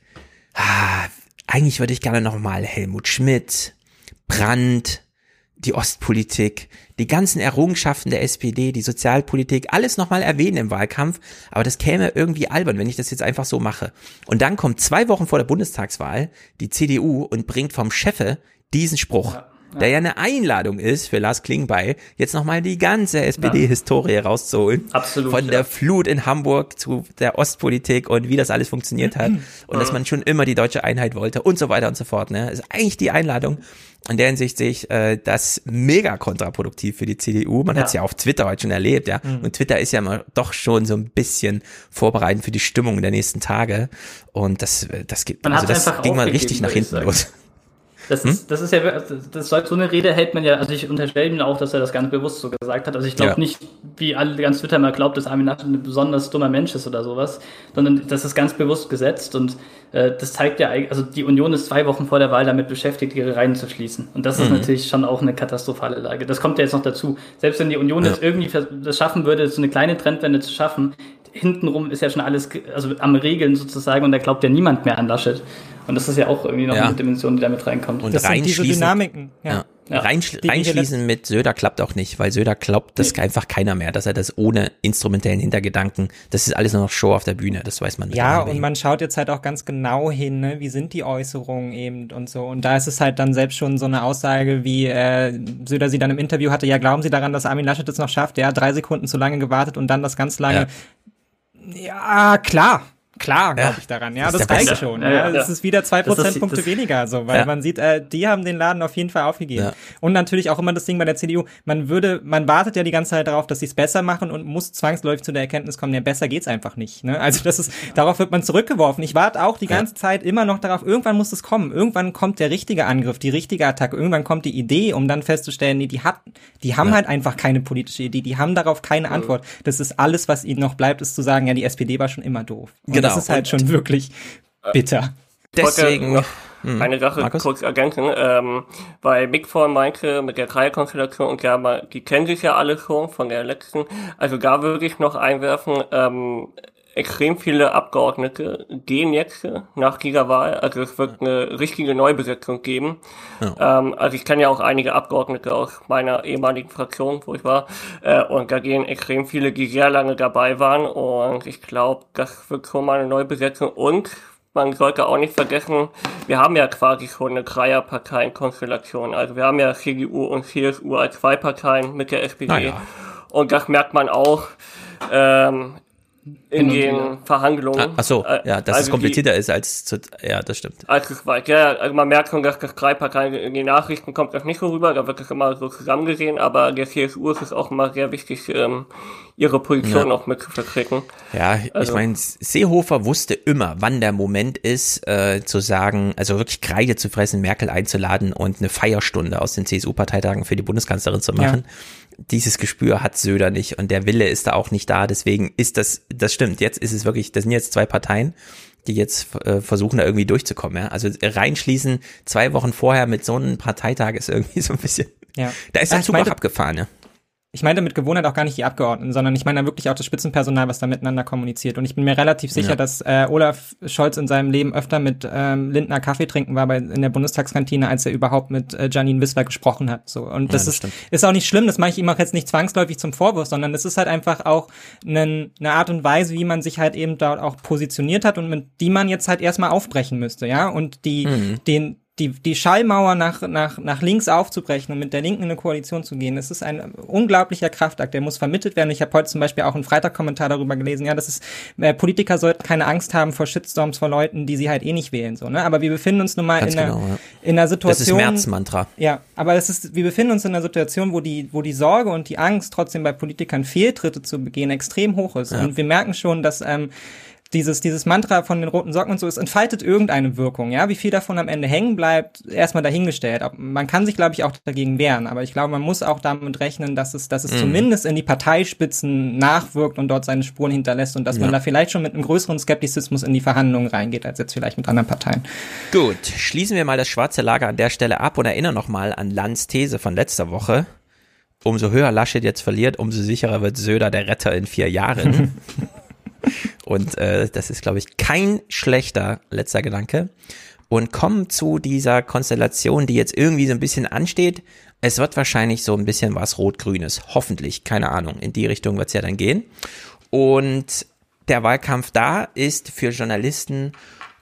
ah, eigentlich würde ich gerne nochmal Helmut Schmidt, Brandt, die Ostpolitik, die ganzen Errungenschaften der SPD, die Sozialpolitik, alles nochmal erwähnen im Wahlkampf, aber das käme irgendwie albern, wenn ich das jetzt einfach so mache. Und dann kommt zwei Wochen vor der Bundestagswahl die CDU und bringt vom Chefe diesen Spruch. Ja der ja eine Einladung ist für Lars Klingbeil, jetzt nochmal die ganze SPD-Historie ja. rauszuholen. Absolut. Von der Flut in Hamburg zu der Ostpolitik und wie das alles funktioniert hat. [clears throat] Und dass man schon immer die deutsche Einheit wollte und so weiter und so fort. Ne? Das ist eigentlich die Einladung. In der Hinsicht sehe ich äh, das mega kontraproduktiv für die CDU. Man ja. hat es ja auf Twitter heute schon erlebt, ja. Mhm. Und Twitter ist ja mal doch schon so ein bisschen vorbereitend für die Stimmung der nächsten Tage. Und das, das geht, man also das ging mal richtig nach hinten los. Das, hm? ist, das ist ja, das, so eine Rede hält man ja, also ich unterstelle ihm auch, dass er das ganz bewusst so gesagt hat. Also ich glaube ja. nicht, wie alle ganz Twitter mal glaubt, dass Armin Laschet ein besonders dummer Mensch ist oder sowas, sondern das ist ganz bewusst gesetzt und äh, das zeigt ja, also die Union ist zwei Wochen vor der Wahl damit beschäftigt, ihre Reihen zu schließen. Und das mhm. ist natürlich schon auch eine katastrophale Lage. Das kommt ja jetzt noch dazu. Selbst wenn die Union ja. jetzt irgendwie das schaffen würde, so eine kleine Trendwende zu schaffen, hintenrum ist ja schon alles also am Regeln sozusagen und da glaubt ja niemand mehr an Laschet. Und das ist ja auch irgendwie noch ja. eine Dimension, die damit reinkommt. Und das sind diese Dynamiken. Ja. ja. Ja. Reinsch reinschließen mit Söder klappt auch nicht, weil Söder glaubt das nee. einfach keiner mehr, dass er das ohne instrumentellen Hintergedanken, das ist alles nur noch Show auf der Bühne, das weiß man nicht. Ja, und man schaut jetzt halt auch ganz genau hin, ne? wie sind die Äußerungen eben und so. Und da ist es halt dann selbst schon so eine Aussage, wie äh, Söder sie dann im Interview hatte, ja, glauben Sie daran, dass Armin Laschet es noch schafft? Der hat drei Sekunden zu lange gewartet und dann das ganz lange. Ja, klar. Klar, glaube ich daran. Ja, das, das reicht schon. Ja, ja, Das ist wieder zwei Prozentpunkte weniger, so, weil man sieht, äh, die haben den Laden auf jeden Fall aufgegeben. Und natürlich auch immer das Ding bei der CDU, man würde, man wartet ja die ganze Zeit darauf, dass sie es besser machen und muss zwangsläufig zu der Erkenntnis kommen, ja, besser geht's einfach nicht. Ne? Also das ist, darauf wird man zurückgeworfen. Ich warte auch die ganze Zeit immer noch darauf, irgendwann muss es kommen. Irgendwann kommt der richtige Angriff, die richtige Attacke, irgendwann kommt die Idee, um dann festzustellen, nee, die hat, die haben halt einfach keine politische Idee, die haben darauf keine Antwort. Das ist alles, was ihnen noch bleibt, ist zu sagen, ja, die SPD war schon immer doof. Und genau. Das ist halt schon wirklich wirklich bitter. Deswegen. Hm. Eine Sache Markus? kurz ergänzen, ähm, weil Mick vorhin meinte, mit der Dreierkonstellation und ja, die kennen sich ja alle schon von der letzten, also da würde ich noch einwerfen, ähm, extrem viele Abgeordnete gehen jetzt nach dieser Wahl. Also es wird eine richtige Neubesetzung geben. Ja. Ähm, also ich kenne ja auch einige Abgeordnete aus meiner ehemaligen Fraktion, wo ich war. Äh, und da gehen extrem viele, die sehr lange dabei waren. Und ich glaube, das wird schon mal eine Neubesetzung. Und man sollte auch nicht vergessen, wir haben ja quasi schon eine Dreierparteienkonstellation. Also wir haben ja CDU und CSU als zwei Parteien mit der SPD. Ja. Und das merkt man auch ähm, in den Verhandlungen. Ah, ach so, äh, ja, dass also es komplizierter die, ist als zu, ja, das stimmt. Als es war, ja, also man merkt schon, dass das drei Parteien in den Nachrichten kommt das nicht so rüber, da wird das immer so zusammengesehen, aber der CSU ist es auch immer sehr wichtig, ähm, ihre Position ja. auch mit zu vertreten. Ja, also. ich meine, Seehofer wusste immer, wann der Moment ist, äh, zu sagen, also wirklich Kreide zu fressen, Merkel einzuladen und eine Feierstunde aus den CSU-Parteitagen für die Bundeskanzlerin zu machen. Ja dieses Gespür hat Söder nicht und der Wille ist da auch nicht da. Deswegen ist das, das stimmt. Jetzt ist es wirklich, das sind jetzt zwei Parteien, die jetzt äh, versuchen, da irgendwie durchzukommen. Ja? Also reinschließen zwei Wochen vorher mit so einem Parteitag ist irgendwie so ein bisschen. Ja. Da ist der Zug auch abgefahren, ja ich meine damit Gewohnheit auch gar nicht die Abgeordneten, sondern ich meine da wirklich auch das Spitzenpersonal, was da miteinander kommuniziert. Und ich bin mir relativ sicher, ja. dass äh, Olaf Scholz in seinem Leben öfter mit ähm, Lindner Kaffee trinken war bei, in der Bundestagskantine, als er überhaupt mit äh, Janine Wissler gesprochen hat. So Und das, ja, das ist, ist auch nicht schlimm, das mache ich ihm auch jetzt nicht zwangsläufig zum Vorwurf, sondern es ist halt einfach auch eine ne Art und Weise, wie man sich halt eben dort auch positioniert hat und mit die man jetzt halt erstmal aufbrechen müsste, ja. Und die, mhm. den die, die Schallmauer nach, nach, nach links aufzubrechen und mit der Linken in eine Koalition zu gehen, das ist ein unglaublicher Kraftakt, der muss vermittelt werden. Ich habe heute zum Beispiel auch einen Freitag-Kommentar darüber gelesen, ja, das ist, äh, Politiker sollten keine Angst haben vor Shitstorms vor Leuten, die sie halt eh nicht wählen, so, ne? Aber wir befinden uns nun mal in, genau, einer, ja. in einer Situation. Das ist März-Mantra. Ja, aber es ist, wir befinden uns in einer Situation, wo die, wo die Sorge und die Angst trotzdem bei Politikern Fehltritte zu begehen extrem hoch ist. Ja. Und wir merken schon, dass, ähm, dieses, dieses Mantra von den roten Socken und so, es entfaltet irgendeine Wirkung, ja. Wie viel davon am Ende hängen bleibt, erstmal dahingestellt. Man kann sich, glaube ich, auch dagegen wehren, aber ich glaube, man muss auch damit rechnen, dass es, dass es mhm. zumindest in die Parteispitzen nachwirkt und dort seine Spuren hinterlässt und dass ja. man da vielleicht schon mit einem größeren Skeptizismus in die Verhandlungen reingeht, als jetzt vielleicht mit anderen Parteien. Gut, schließen wir mal das schwarze Lager an der Stelle ab und erinnern nochmal an Lanz These von letzter Woche. Umso höher Laschet jetzt verliert, umso sicherer wird Söder der Retter in vier Jahren. [laughs] Und äh, das ist, glaube ich, kein schlechter letzter Gedanke. Und kommen zu dieser Konstellation, die jetzt irgendwie so ein bisschen ansteht, Es wird wahrscheinlich so ein bisschen was Rot-Grünes. Hoffentlich, keine Ahnung. In die Richtung wird es ja dann gehen. Und der Wahlkampf da ist für Journalisten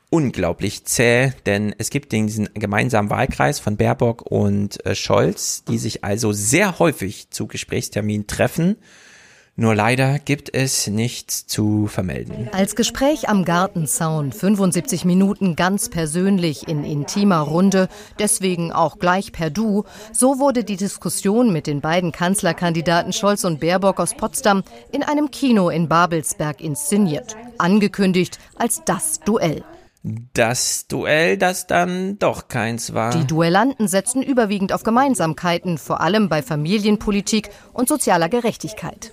unglaublich zäh, denn es gibt diesen gemeinsamen Wahlkreis von Baerbock und äh, Scholz, die sich also sehr häufig zu Gesprächsterminen treffen. Nur leider gibt es nichts zu vermelden. Als Gespräch am Gartenzaun, 75 Minuten ganz persönlich in intimer Runde, deswegen auch gleich per Du, so wurde die Diskussion mit den beiden Kanzlerkandidaten Scholz und Baerbock aus Potsdam in einem Kino in Babelsberg inszeniert, angekündigt als das Duell. Das Duell, das dann doch keins war. Die Duellanten setzen überwiegend auf Gemeinsamkeiten, vor allem bei Familienpolitik und sozialer Gerechtigkeit.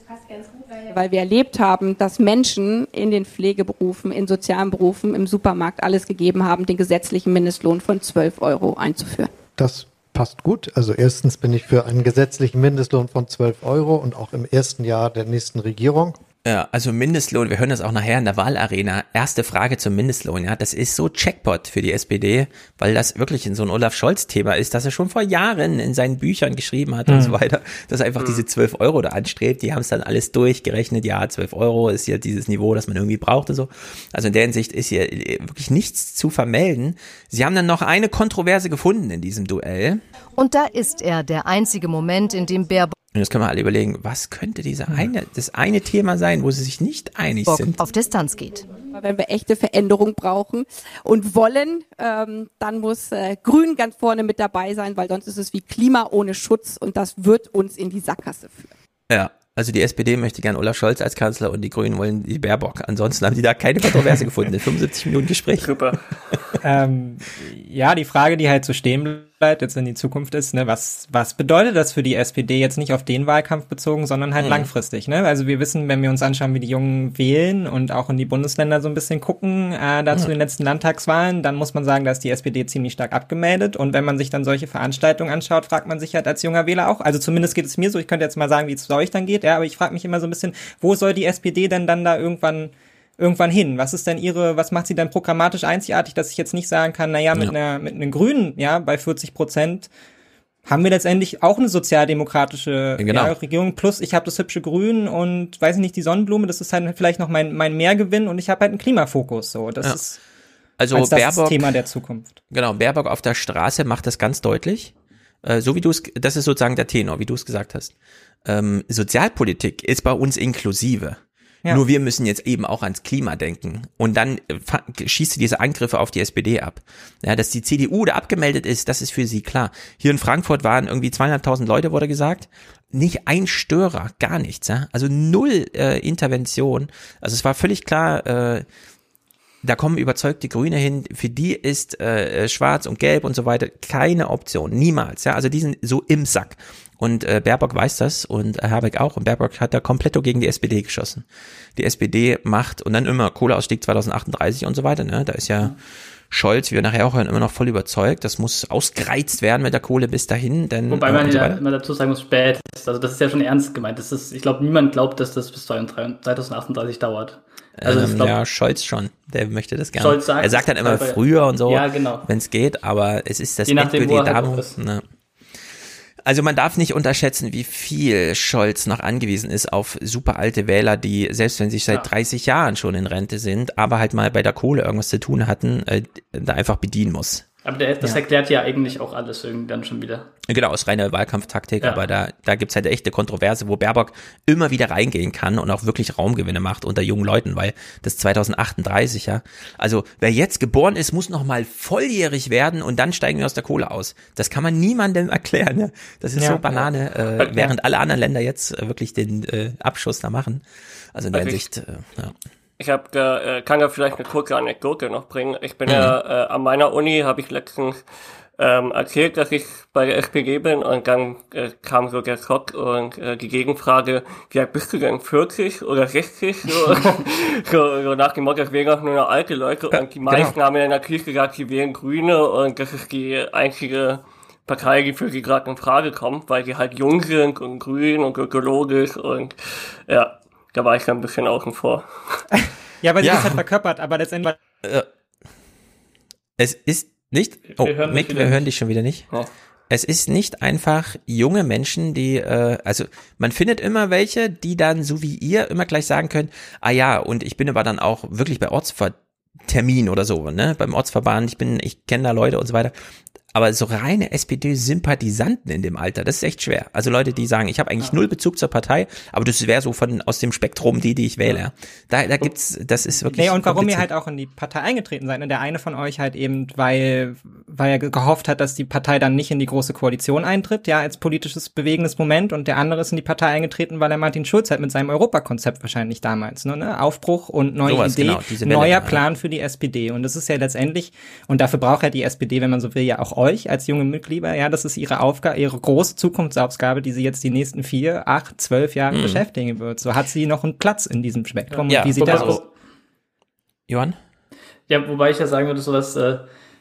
Weil wir erlebt haben, dass Menschen in den Pflegeberufen, in sozialen Berufen, im Supermarkt alles gegeben haben, den gesetzlichen Mindestlohn von 12 Euro einzuführen. Das passt gut. Also erstens bin ich für einen gesetzlichen Mindestlohn von 12 Euro und auch im ersten Jahr der nächsten Regierung. Ja, also Mindestlohn, wir hören das auch nachher in der Wahlarena. Erste Frage zum Mindestlohn, ja, das ist so Checkpot für die SPD, weil das wirklich in so ein Olaf Scholz-Thema ist, dass er schon vor Jahren in seinen Büchern geschrieben hat mhm. und so weiter, dass er einfach mhm. diese 12 Euro da anstrebt. Die haben es dann alles durchgerechnet, ja, 12 Euro ist ja dieses Niveau, das man irgendwie braucht und so. Also in der Hinsicht ist hier wirklich nichts zu vermelden. Sie haben dann noch eine Kontroverse gefunden in diesem Duell. Und da ist er, der einzige Moment, in dem Baerbock und jetzt können wir alle überlegen, was könnte dieser eine, das eine Thema sein, wo sie sich nicht einig Bock sind. auf Distanz geht. Wenn wir echte Veränderung brauchen und wollen, ähm, dann muss äh, Grün ganz vorne mit dabei sein, weil sonst ist es wie Klima ohne Schutz und das wird uns in die Sackgasse führen. Ja, also die SPD möchte gern Olaf Scholz als Kanzler und die Grünen wollen die Baerbock. Ansonsten haben die da keine Kontroverse gefunden [laughs] in 75 Minuten Gespräch. Super. ähm, ja, die Frage, die halt so stehen bleibt, jetzt in die Zukunft ist, ne, was, was bedeutet das für die SPD jetzt nicht auf den Wahlkampf bezogen, sondern halt mhm. langfristig, ne? Also wir wissen, wenn wir uns anschauen, wie die Jungen wählen und auch in die Bundesländer so ein bisschen gucken, äh, dazu mhm. den letzten Landtagswahlen, dann muss man sagen, dass die SPD ziemlich stark abgemeldet und wenn man sich dann solche Veranstaltungen anschaut, fragt man sich halt als junger Wähler auch, also zumindest geht es mir so, ich könnte jetzt mal sagen, wie es euch dann geht, ja, aber ich frage mich immer so ein bisschen, wo soll die SPD denn dann da irgendwann irgendwann hin? Was ist denn ihre, was macht sie denn programmatisch einzigartig, dass ich jetzt nicht sagen kann, naja, mit ja. einer, mit einem Grünen, ja, bei 40 Prozent haben wir letztendlich auch eine sozialdemokratische genau. ja, Regierung. Plus ich habe das hübsche Grün und weiß ich nicht, die Sonnenblume, das ist halt vielleicht noch mein, mein Mehrgewinn und ich habe halt einen Klimafokus. So, das ja. ist also als das Baerbock, Thema der Zukunft. Genau, Baerbock auf der Straße macht das ganz deutlich. Äh, so wie du es, das ist sozusagen der Tenor, wie du es gesagt hast. Ähm, Sozialpolitik ist bei uns inklusive. Ja. Nur wir müssen jetzt eben auch ans Klima denken. Und dann äh, schießt sie diese Angriffe auf die SPD ab. Ja, dass die CDU da abgemeldet ist, das ist für sie klar. Hier in Frankfurt waren irgendwie zweieinhalbtausend Leute, wurde gesagt. Nicht ein Störer, gar nichts. Ja? Also null äh, Intervention. Also es war völlig klar, äh, da kommen überzeugte Grüne hin, für die ist äh, Schwarz und Gelb und so weiter keine Option, niemals. Ja, also die sind so im Sack. Und äh, Baerbock weiß das und äh, Habeck auch. Und Baerbock hat da komplett gegen die SPD geschossen. Die SPD macht und dann immer Kohleausstieg 2038 und so weiter. Ne? Da ist ja Scholz, wie wir nachher auch hören, immer noch voll überzeugt. Das muss ausgereizt werden mit der Kohle bis dahin. Denn, Wobei man äh, ja immer dazu sagen muss, spät. Also das ist ja schon ernst gemeint. Das ist, ich glaube, niemand glaubt, dass das bis 2038 dauert. Also ähm, glaub, ja, Scholz schon. Der möchte das gerne. Scholz sagt, er sagt dann immer früher und so, ja, genau. wenn es geht, aber es ist das endgültige Datum. Ne? Also man darf nicht unterschätzen, wie viel Scholz noch angewiesen ist auf super alte Wähler, die selbst wenn sie seit ja. 30 Jahren schon in Rente sind, aber halt mal bei der Kohle irgendwas zu tun hatten, äh, da einfach bedienen muss. Aber der, das ja. erklärt ja eigentlich auch alles irgendwie dann schon wieder. Genau, aus reiner Wahlkampftaktik, ja. aber da, da gibt's halt echte Kontroverse, wo Baerbock immer wieder reingehen kann und auch wirklich Raumgewinne macht unter jungen Leuten, weil das 2038, ja. Also wer jetzt geboren ist, muss noch mal volljährig werden und dann steigen wir aus der Kohle aus. Das kann man niemandem [laughs] erklären. Ne? Das ist ja. so Banane, äh, während alle anderen Länder jetzt äh, wirklich den äh, Abschuss da machen. Also in der Hinsicht, äh, ja. Ich hab, äh, kann ja vielleicht eine kurze Anekdote noch bringen. Ich bin mhm. ja äh, an meiner Uni, habe ich letztens ähm, erzählt, dass ich bei der SPD bin und dann äh, kam so der Schock und äh, die Gegenfrage, wie alt bist du denn, 40 oder 60? So, [laughs] so, so nach dem Motto, das wären auch nur noch alte Leute und die meisten genau. haben ja natürlich gesagt, sie wären Grüne und das ist die einzige Partei, die für sie gerade in Frage kommt, weil sie halt jung sind und grün und ökologisch und ja, da war ich dann ein bisschen außen vor. [laughs] ja, weil sie ja. das halt verkörpert, aber letztendlich. Äh, es ist nicht. Oh, wir hören, Mick, wir hören dich schon wieder nicht. Ja. Es ist nicht einfach junge Menschen, die, äh, also man findet immer welche, die dann, so wie ihr, immer gleich sagen können, ah ja, und ich bin aber dann auch wirklich bei Ortsvertermin oder so, ne, beim Ortsverband, ich bin, ich kenne da Leute und so weiter aber so reine SPD-Sympathisanten in dem Alter, das ist echt schwer. Also Leute, die sagen, ich habe eigentlich null Bezug zur Partei, aber das wäre so von aus dem Spektrum die, die ich wähle. Da, da gibt's, das ist wirklich. Nee, und warum ihr halt auch in die Partei eingetreten seid. Und der eine von euch halt eben, weil, weil er gehofft hat, dass die Partei dann nicht in die große Koalition eintritt, ja, als politisches bewegendes Moment. Und der andere ist in die Partei eingetreten, weil er Martin Schulz hat mit seinem Europakonzept wahrscheinlich damals, ne, ne? Aufbruch und neue Sowas, Idee, genau, neuer ja. Plan für die SPD. Und das ist ja letztendlich, und dafür braucht ja die SPD, wenn man so will, ja auch euch als junge Mitglieder. Ja, das ist ihre Aufgabe, ihre große Zukunftsaufgabe, die sie jetzt die nächsten vier, acht, zwölf Jahre Mhm. beschäftigen wird. So hat sie noch einen Platz in diesem Spektrum. Ja, und wie sieht das aus? Johann? Ja, wobei ich ja sagen würde, sowas äh,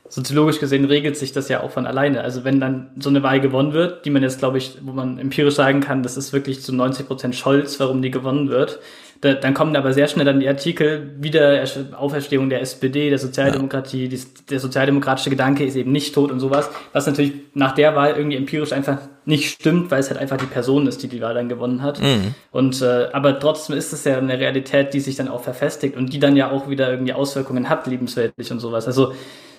soziologisch gesehen regelt sich das ja auch von alleine. Also wenn dann so eine Wahl gewonnen wird, die man jetzt, glaube ich, wo man empirisch sagen kann, das ist wirklich zu 90 Prozent Scholz, warum die gewonnen wird, da, dann kommen aber sehr schnell dann die Artikel, wieder Auferstehung der SPD, der Sozialdemokratie, die, der sozialdemokratische Gedanke ist eben nicht tot und sowas, was natürlich nach der Wahl irgendwie empirisch einfach nicht stimmt, weil es halt einfach die Person ist, die die Wahl dann gewonnen hat. Mhm. Und äh, aber trotzdem ist es ja eine Realität, die sich dann auch verfestigt und die dann ja auch wieder irgendwie Auswirkungen hat, lebensweltlich und sowas. Also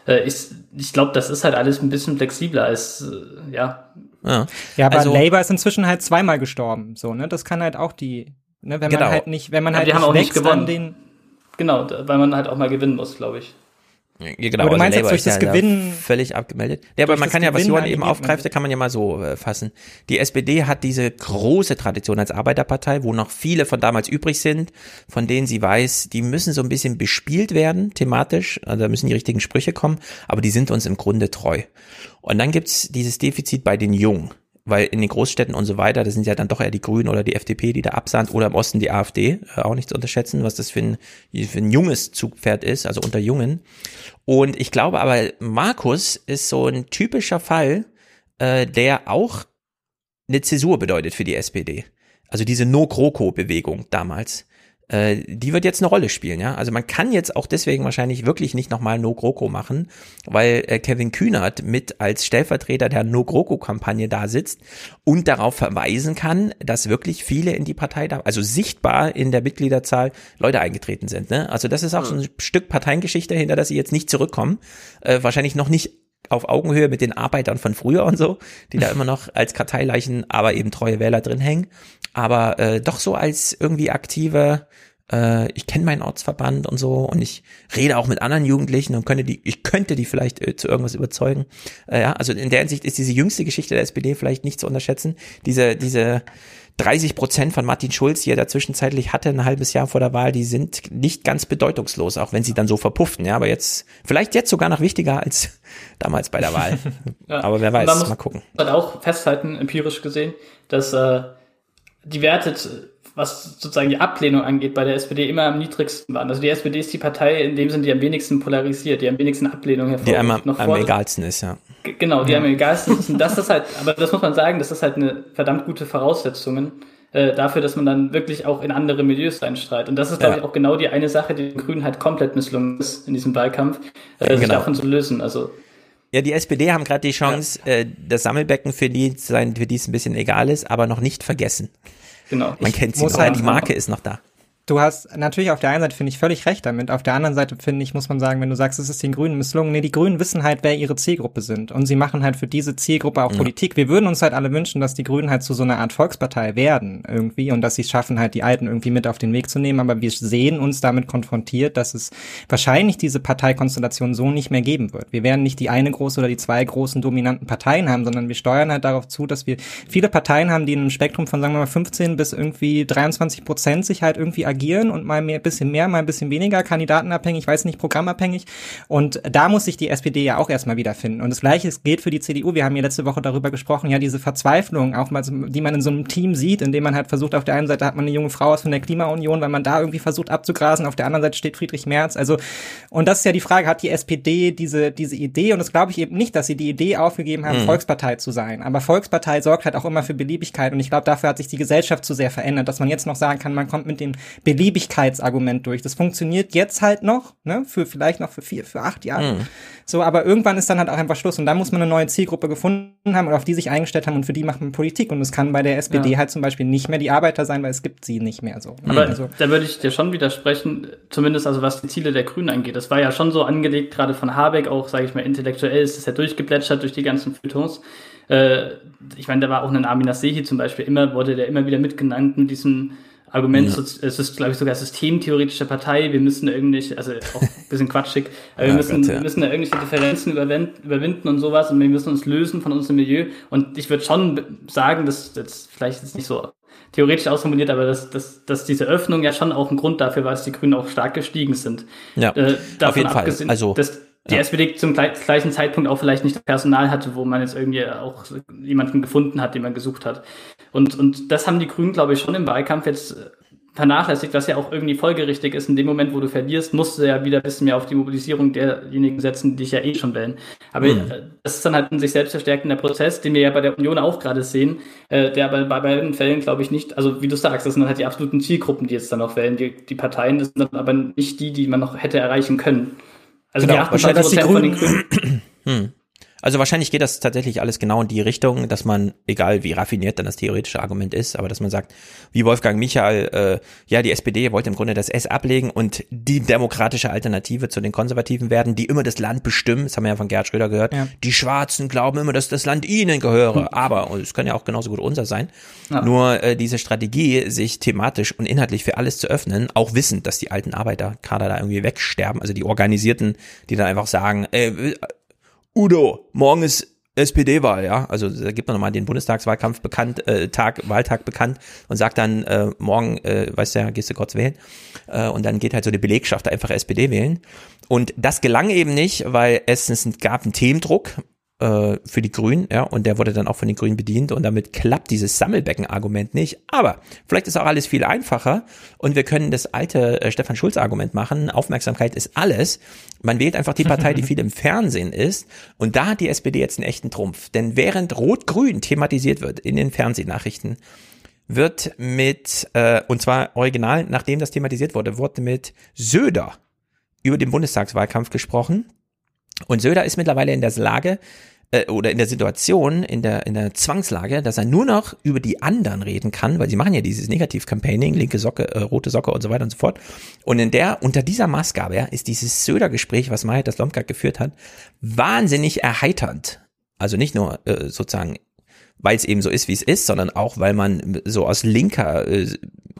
äh, ich, ich glaube, das ist halt alles ein bisschen flexibler als äh, ja. Ja, Ja, aber Also- Labour ist inzwischen halt zweimal gestorben, so, ne? Das kann halt auch die, ne, wenn Genau. man halt nicht, wenn man halt die haben auch nicht gewonnen. den, Genau, da- weil man halt auch mal gewinnen muss, glaube ich. Ja, genau, Aber du also meinst jetzt Labour durch das ja da Gewinnen- völlig abgemeldet. Ja, aber man kann ja, was Johann an eben aufgreift, kann man ja mal so äh, fassen. Die SPD hat diese große Tradition als Arbeiterpartei, wo noch viele von damals übrig sind, von denen sie weiß, die müssen so ein bisschen bespielt werden, thematisch, also da müssen die richtigen Sprüche kommen, aber die sind uns im Grunde treu. Und dann gibt's dieses Defizit bei den Jungen. Weil in den Großstädten und so weiter, das sind ja dann doch eher die Grünen oder die FDP, die da absahnt, oder im Osten die AfD, äh, auch nicht zu unterschätzen, was das für ein, für ein junges Zugpferd ist, also unter Jungen. Und ich glaube aber, Markus ist so ein typischer Fall, äh, der auch eine Zäsur bedeutet für die SPD. Also diese No-GroKo-Bewegung damals. Äh, die wird jetzt eine Rolle spielen, ja. Also man kann jetzt auch deswegen wahrscheinlich wirklich nicht nochmal No-GroKo machen, weil äh, Kevin Kühnert mit als Stellvertreter der No-GroKo-Kampagne da sitzt und darauf verweisen kann, dass wirklich viele in die Partei da, also sichtbar in der Mitgliederzahl Leute eingetreten sind. Ne? Also das ist auch so ein Stück Parteiengeschichte, hinter das sie jetzt nicht zurückkommen. Äh, wahrscheinlich noch nicht auf Augenhöhe mit den Arbeitern von früher und so, die da [laughs] immer noch als Karteileichen, aber eben treue Wähler drin hängen. Aber äh, doch so als irgendwie aktive, äh, ich kenne meinen Ortsverband und so und ich rede auch mit anderen Jugendlichen und könnte die, ich könnte die vielleicht äh, zu irgendwas überzeugen. Äh, ja, also in der Hinsicht ist diese jüngste Geschichte der SPD vielleicht nicht zu unterschätzen. Diese, diese 30 Prozent von Martin Schulz, die er da zwischenzeitlich hatte, ein halbes Jahr vor der Wahl, die sind nicht ganz bedeutungslos, auch wenn sie dann so verpufften. Ja, aber jetzt, vielleicht jetzt sogar noch wichtiger als [laughs] damals bei der Wahl. [laughs] Ja. Aber wer man weiß, muss mal gucken. halt auch festhalten, empirisch gesehen, dass äh, die Werte, was sozusagen die Ablehnung angeht, bei der SPD immer am niedrigsten waren. Also die SPD ist die Partei, in dem Sinne, die am wenigsten polarisiert, die am wenigsten Ablehnung hervorruft. Die einem Noch am vor- egalsten ist, ja. Genau, die Ja. am egalsten ist. Und das ist halt, aber das muss man sagen, das ist halt eine verdammt gute Voraussetzungen äh, dafür, dass man dann wirklich auch in andere Milieus reinstrahlt. Und das ist, glaube Ja. ich, auch genau die eine Sache, die den Grünen halt komplett misslungen ist in diesem Wahlkampf, äh, sich Genau. davon zu lösen. Also Ja, die SPD haben gerade die Chance, äh, das Sammelbecken für die zu sein, für die es ein bisschen egal ist, aber noch nicht vergessen. Genau. Man Ich kennt sie muss noch, halt- die Marke ist noch da. Du hast natürlich auf der einen Seite finde ich völlig recht damit. Auf der anderen Seite finde ich, muss man sagen, wenn du sagst, es ist den Grünen misslungen, nee, die Grünen wissen halt, wer ihre Zielgruppe sind. Und sie machen halt für diese Zielgruppe auch Ja. Politik. Wir würden uns halt alle wünschen, dass die Grünen halt zu so einer Art Volkspartei werden irgendwie und dass sie es schaffen, halt die Alten irgendwie mit auf den Weg zu nehmen. Aber wir sehen uns damit konfrontiert, dass es wahrscheinlich diese Parteikonstellation so nicht mehr geben wird. Wir werden nicht die eine große oder die zwei großen dominanten Parteien haben, sondern wir steuern halt darauf zu, dass wir viele Parteien haben, die in einem Spektrum von, sagen wir mal, 15 bis irgendwie 23 Prozent sich halt irgendwie agieren und mal mehr, bisschen mehr, mal ein bisschen weniger, kandidatenabhängig, weiß nicht, programmabhängig. Und da muss sich die SPD ja auch erstmal wiederfinden. Und das Gleiche gilt für die CDU. Wir haben ja letzte Woche darüber gesprochen, ja, diese Verzweiflung, auch mal, die man in so einem Team sieht, in dem man halt versucht, auf der einen Seite hat man eine junge Frau aus von der Klimaunion, weil man da irgendwie versucht abzugrasen, auf der anderen Seite steht Friedrich Merz. Also, und das ist ja die Frage, hat die SPD diese, diese Idee? Und das glaube ich eben nicht, dass sie die Idee aufgegeben haben, Mhm. Volkspartei zu sein. Aber Volkspartei sorgt halt auch immer für Beliebigkeit. Und ich glaube, dafür hat sich die Gesellschaft zu sehr verändert, dass man jetzt noch sagen kann, man kommt mit den Beliebigkeitsargument durch. Das funktioniert jetzt halt noch, ne, für vielleicht noch für vier, für acht Jahre. Mhm. So, aber irgendwann ist dann halt auch einfach Schluss und da muss man eine neue Zielgruppe gefunden haben und auf die sich eingestellt haben und für die macht man Politik und es kann bei der SPD ja. halt zum Beispiel nicht mehr die Arbeiter sein, weil es gibt sie nicht mehr so. Aber also, da würde ich dir schon widersprechen, zumindest also was die Ziele der Grünen angeht. Das war ja schon so angelegt, gerade von Habeck auch, sage ich mal, intellektuell ist es ja durchgeplätschert durch die ganzen Feuilletons. Äh, ich meine, da war auch ein Armin Nasehi zum Beispiel immer, wurde der immer wieder mitgenannt mit diesem Argument, ja. es ist, glaube ich, sogar systemtheoretische Partei, wir müssen irgendwie, also auch [laughs] ein bisschen quatschig, aber wir, müssen, Gott, ja. müssen da irgendwelche Differenzen überwinden und sowas und wir müssen uns lösen von unserem Milieu. Und ich würde schon sagen, dass das vielleicht ist nicht so theoretisch ausformuliert, aber dass, dass, dass diese Öffnung ja schon auch ein Grund dafür war, dass die Grünen auch stark gestiegen sind. Ja, äh, auf jeden Fall. Also, dass, die ja. SPD zum gleichen Zeitpunkt auch vielleicht nicht Personal hatte, wo man jetzt irgendwie auch jemanden gefunden hat, den man gesucht hat. Und, und das haben die Grünen, glaube ich, schon im Wahlkampf jetzt vernachlässigt, was ja auch irgendwie folgerichtig ist. In dem Moment, wo du verlierst, musst du ja wieder ein bisschen mehr auf die Mobilisierung derjenigen setzen, die dich ja eh schon wählen. Aber mhm. das ist dann halt ein sich selbst verstärkender Prozess, den wir ja bei der Union auch gerade sehen, äh, der aber bei beiden Fällen, glaube ich, nicht, also wie du sagst, das sind halt die absoluten Zielgruppen, die jetzt dann noch wählen. Die, die Parteien, das sind dann aber nicht die, die man noch hätte erreichen können. Also genau, die 28 Prozent von den Grünen. [clears throat] Hm. Also wahrscheinlich geht das tatsächlich alles genau in die Richtung, dass man, egal wie raffiniert dann das theoretische Argument ist, aber dass man sagt, wie Wolfgang Michael, äh, ja, die SPD wollte im Grunde das S ablegen und die demokratische Alternative zu den Konservativen werden, die immer das Land bestimmen, das haben wir ja von Gerhard Schröder gehört, ja. die Schwarzen glauben immer, dass das Land ihnen gehöre, hm. aber, und es kann ja auch genauso gut unser sein, ja. nur äh, diese Strategie, sich thematisch und inhaltlich für alles zu öffnen, auch wissend, dass die alten Arbeiter gerade da irgendwie wegsterben, also die Organisierten, die dann einfach sagen, äh, Udo, morgen ist SPD-Wahl, ja. Also da gibt man nochmal den Bundestagswahlkampf bekannt, äh, Tag, Wahltag bekannt und sagt dann, äh, morgen, äh, weißt du ja, gehst du kurz wählen. Äh, und dann geht halt so die Belegschaft einfach SPD wählen. Und das gelang eben nicht, weil es, gab einen Themendruck äh, für die Grünen, ja, und der wurde dann auch von den Grünen bedient und damit klappt dieses Sammelbecken-Argument nicht. Aber vielleicht ist auch alles viel einfacher und wir können das alte äh, Stefan Schulz-Argument machen. Aufmerksamkeit ist alles. Man wählt einfach die Partei, die [laughs] viel im Fernsehen ist und da hat die SPD jetzt einen echten Trumpf. Denn während Rot-Grün thematisiert wird in den Fernsehnachrichten, wird mit, äh, und zwar original, nachdem das thematisiert wurde, wurde mit Söder über den Bundestagswahlkampf gesprochen. Und Söder ist mittlerweile in der Lage, äh, oder in der Situation, in der, in der Zwangslage, dass er nur noch über die anderen reden kann, weil sie machen ja dieses Negativ-Campaigning, linke Socke, äh, rote Socke und so weiter und so fort. Und in der, unter dieser Maßgabe ja, ist dieses Söder-Gespräch, was Maja das Lomka geführt hat, wahnsinnig erheiternd. Also nicht nur äh, sozusagen weil es eben so ist, wie es ist, sondern auch, weil man so aus linker, äh,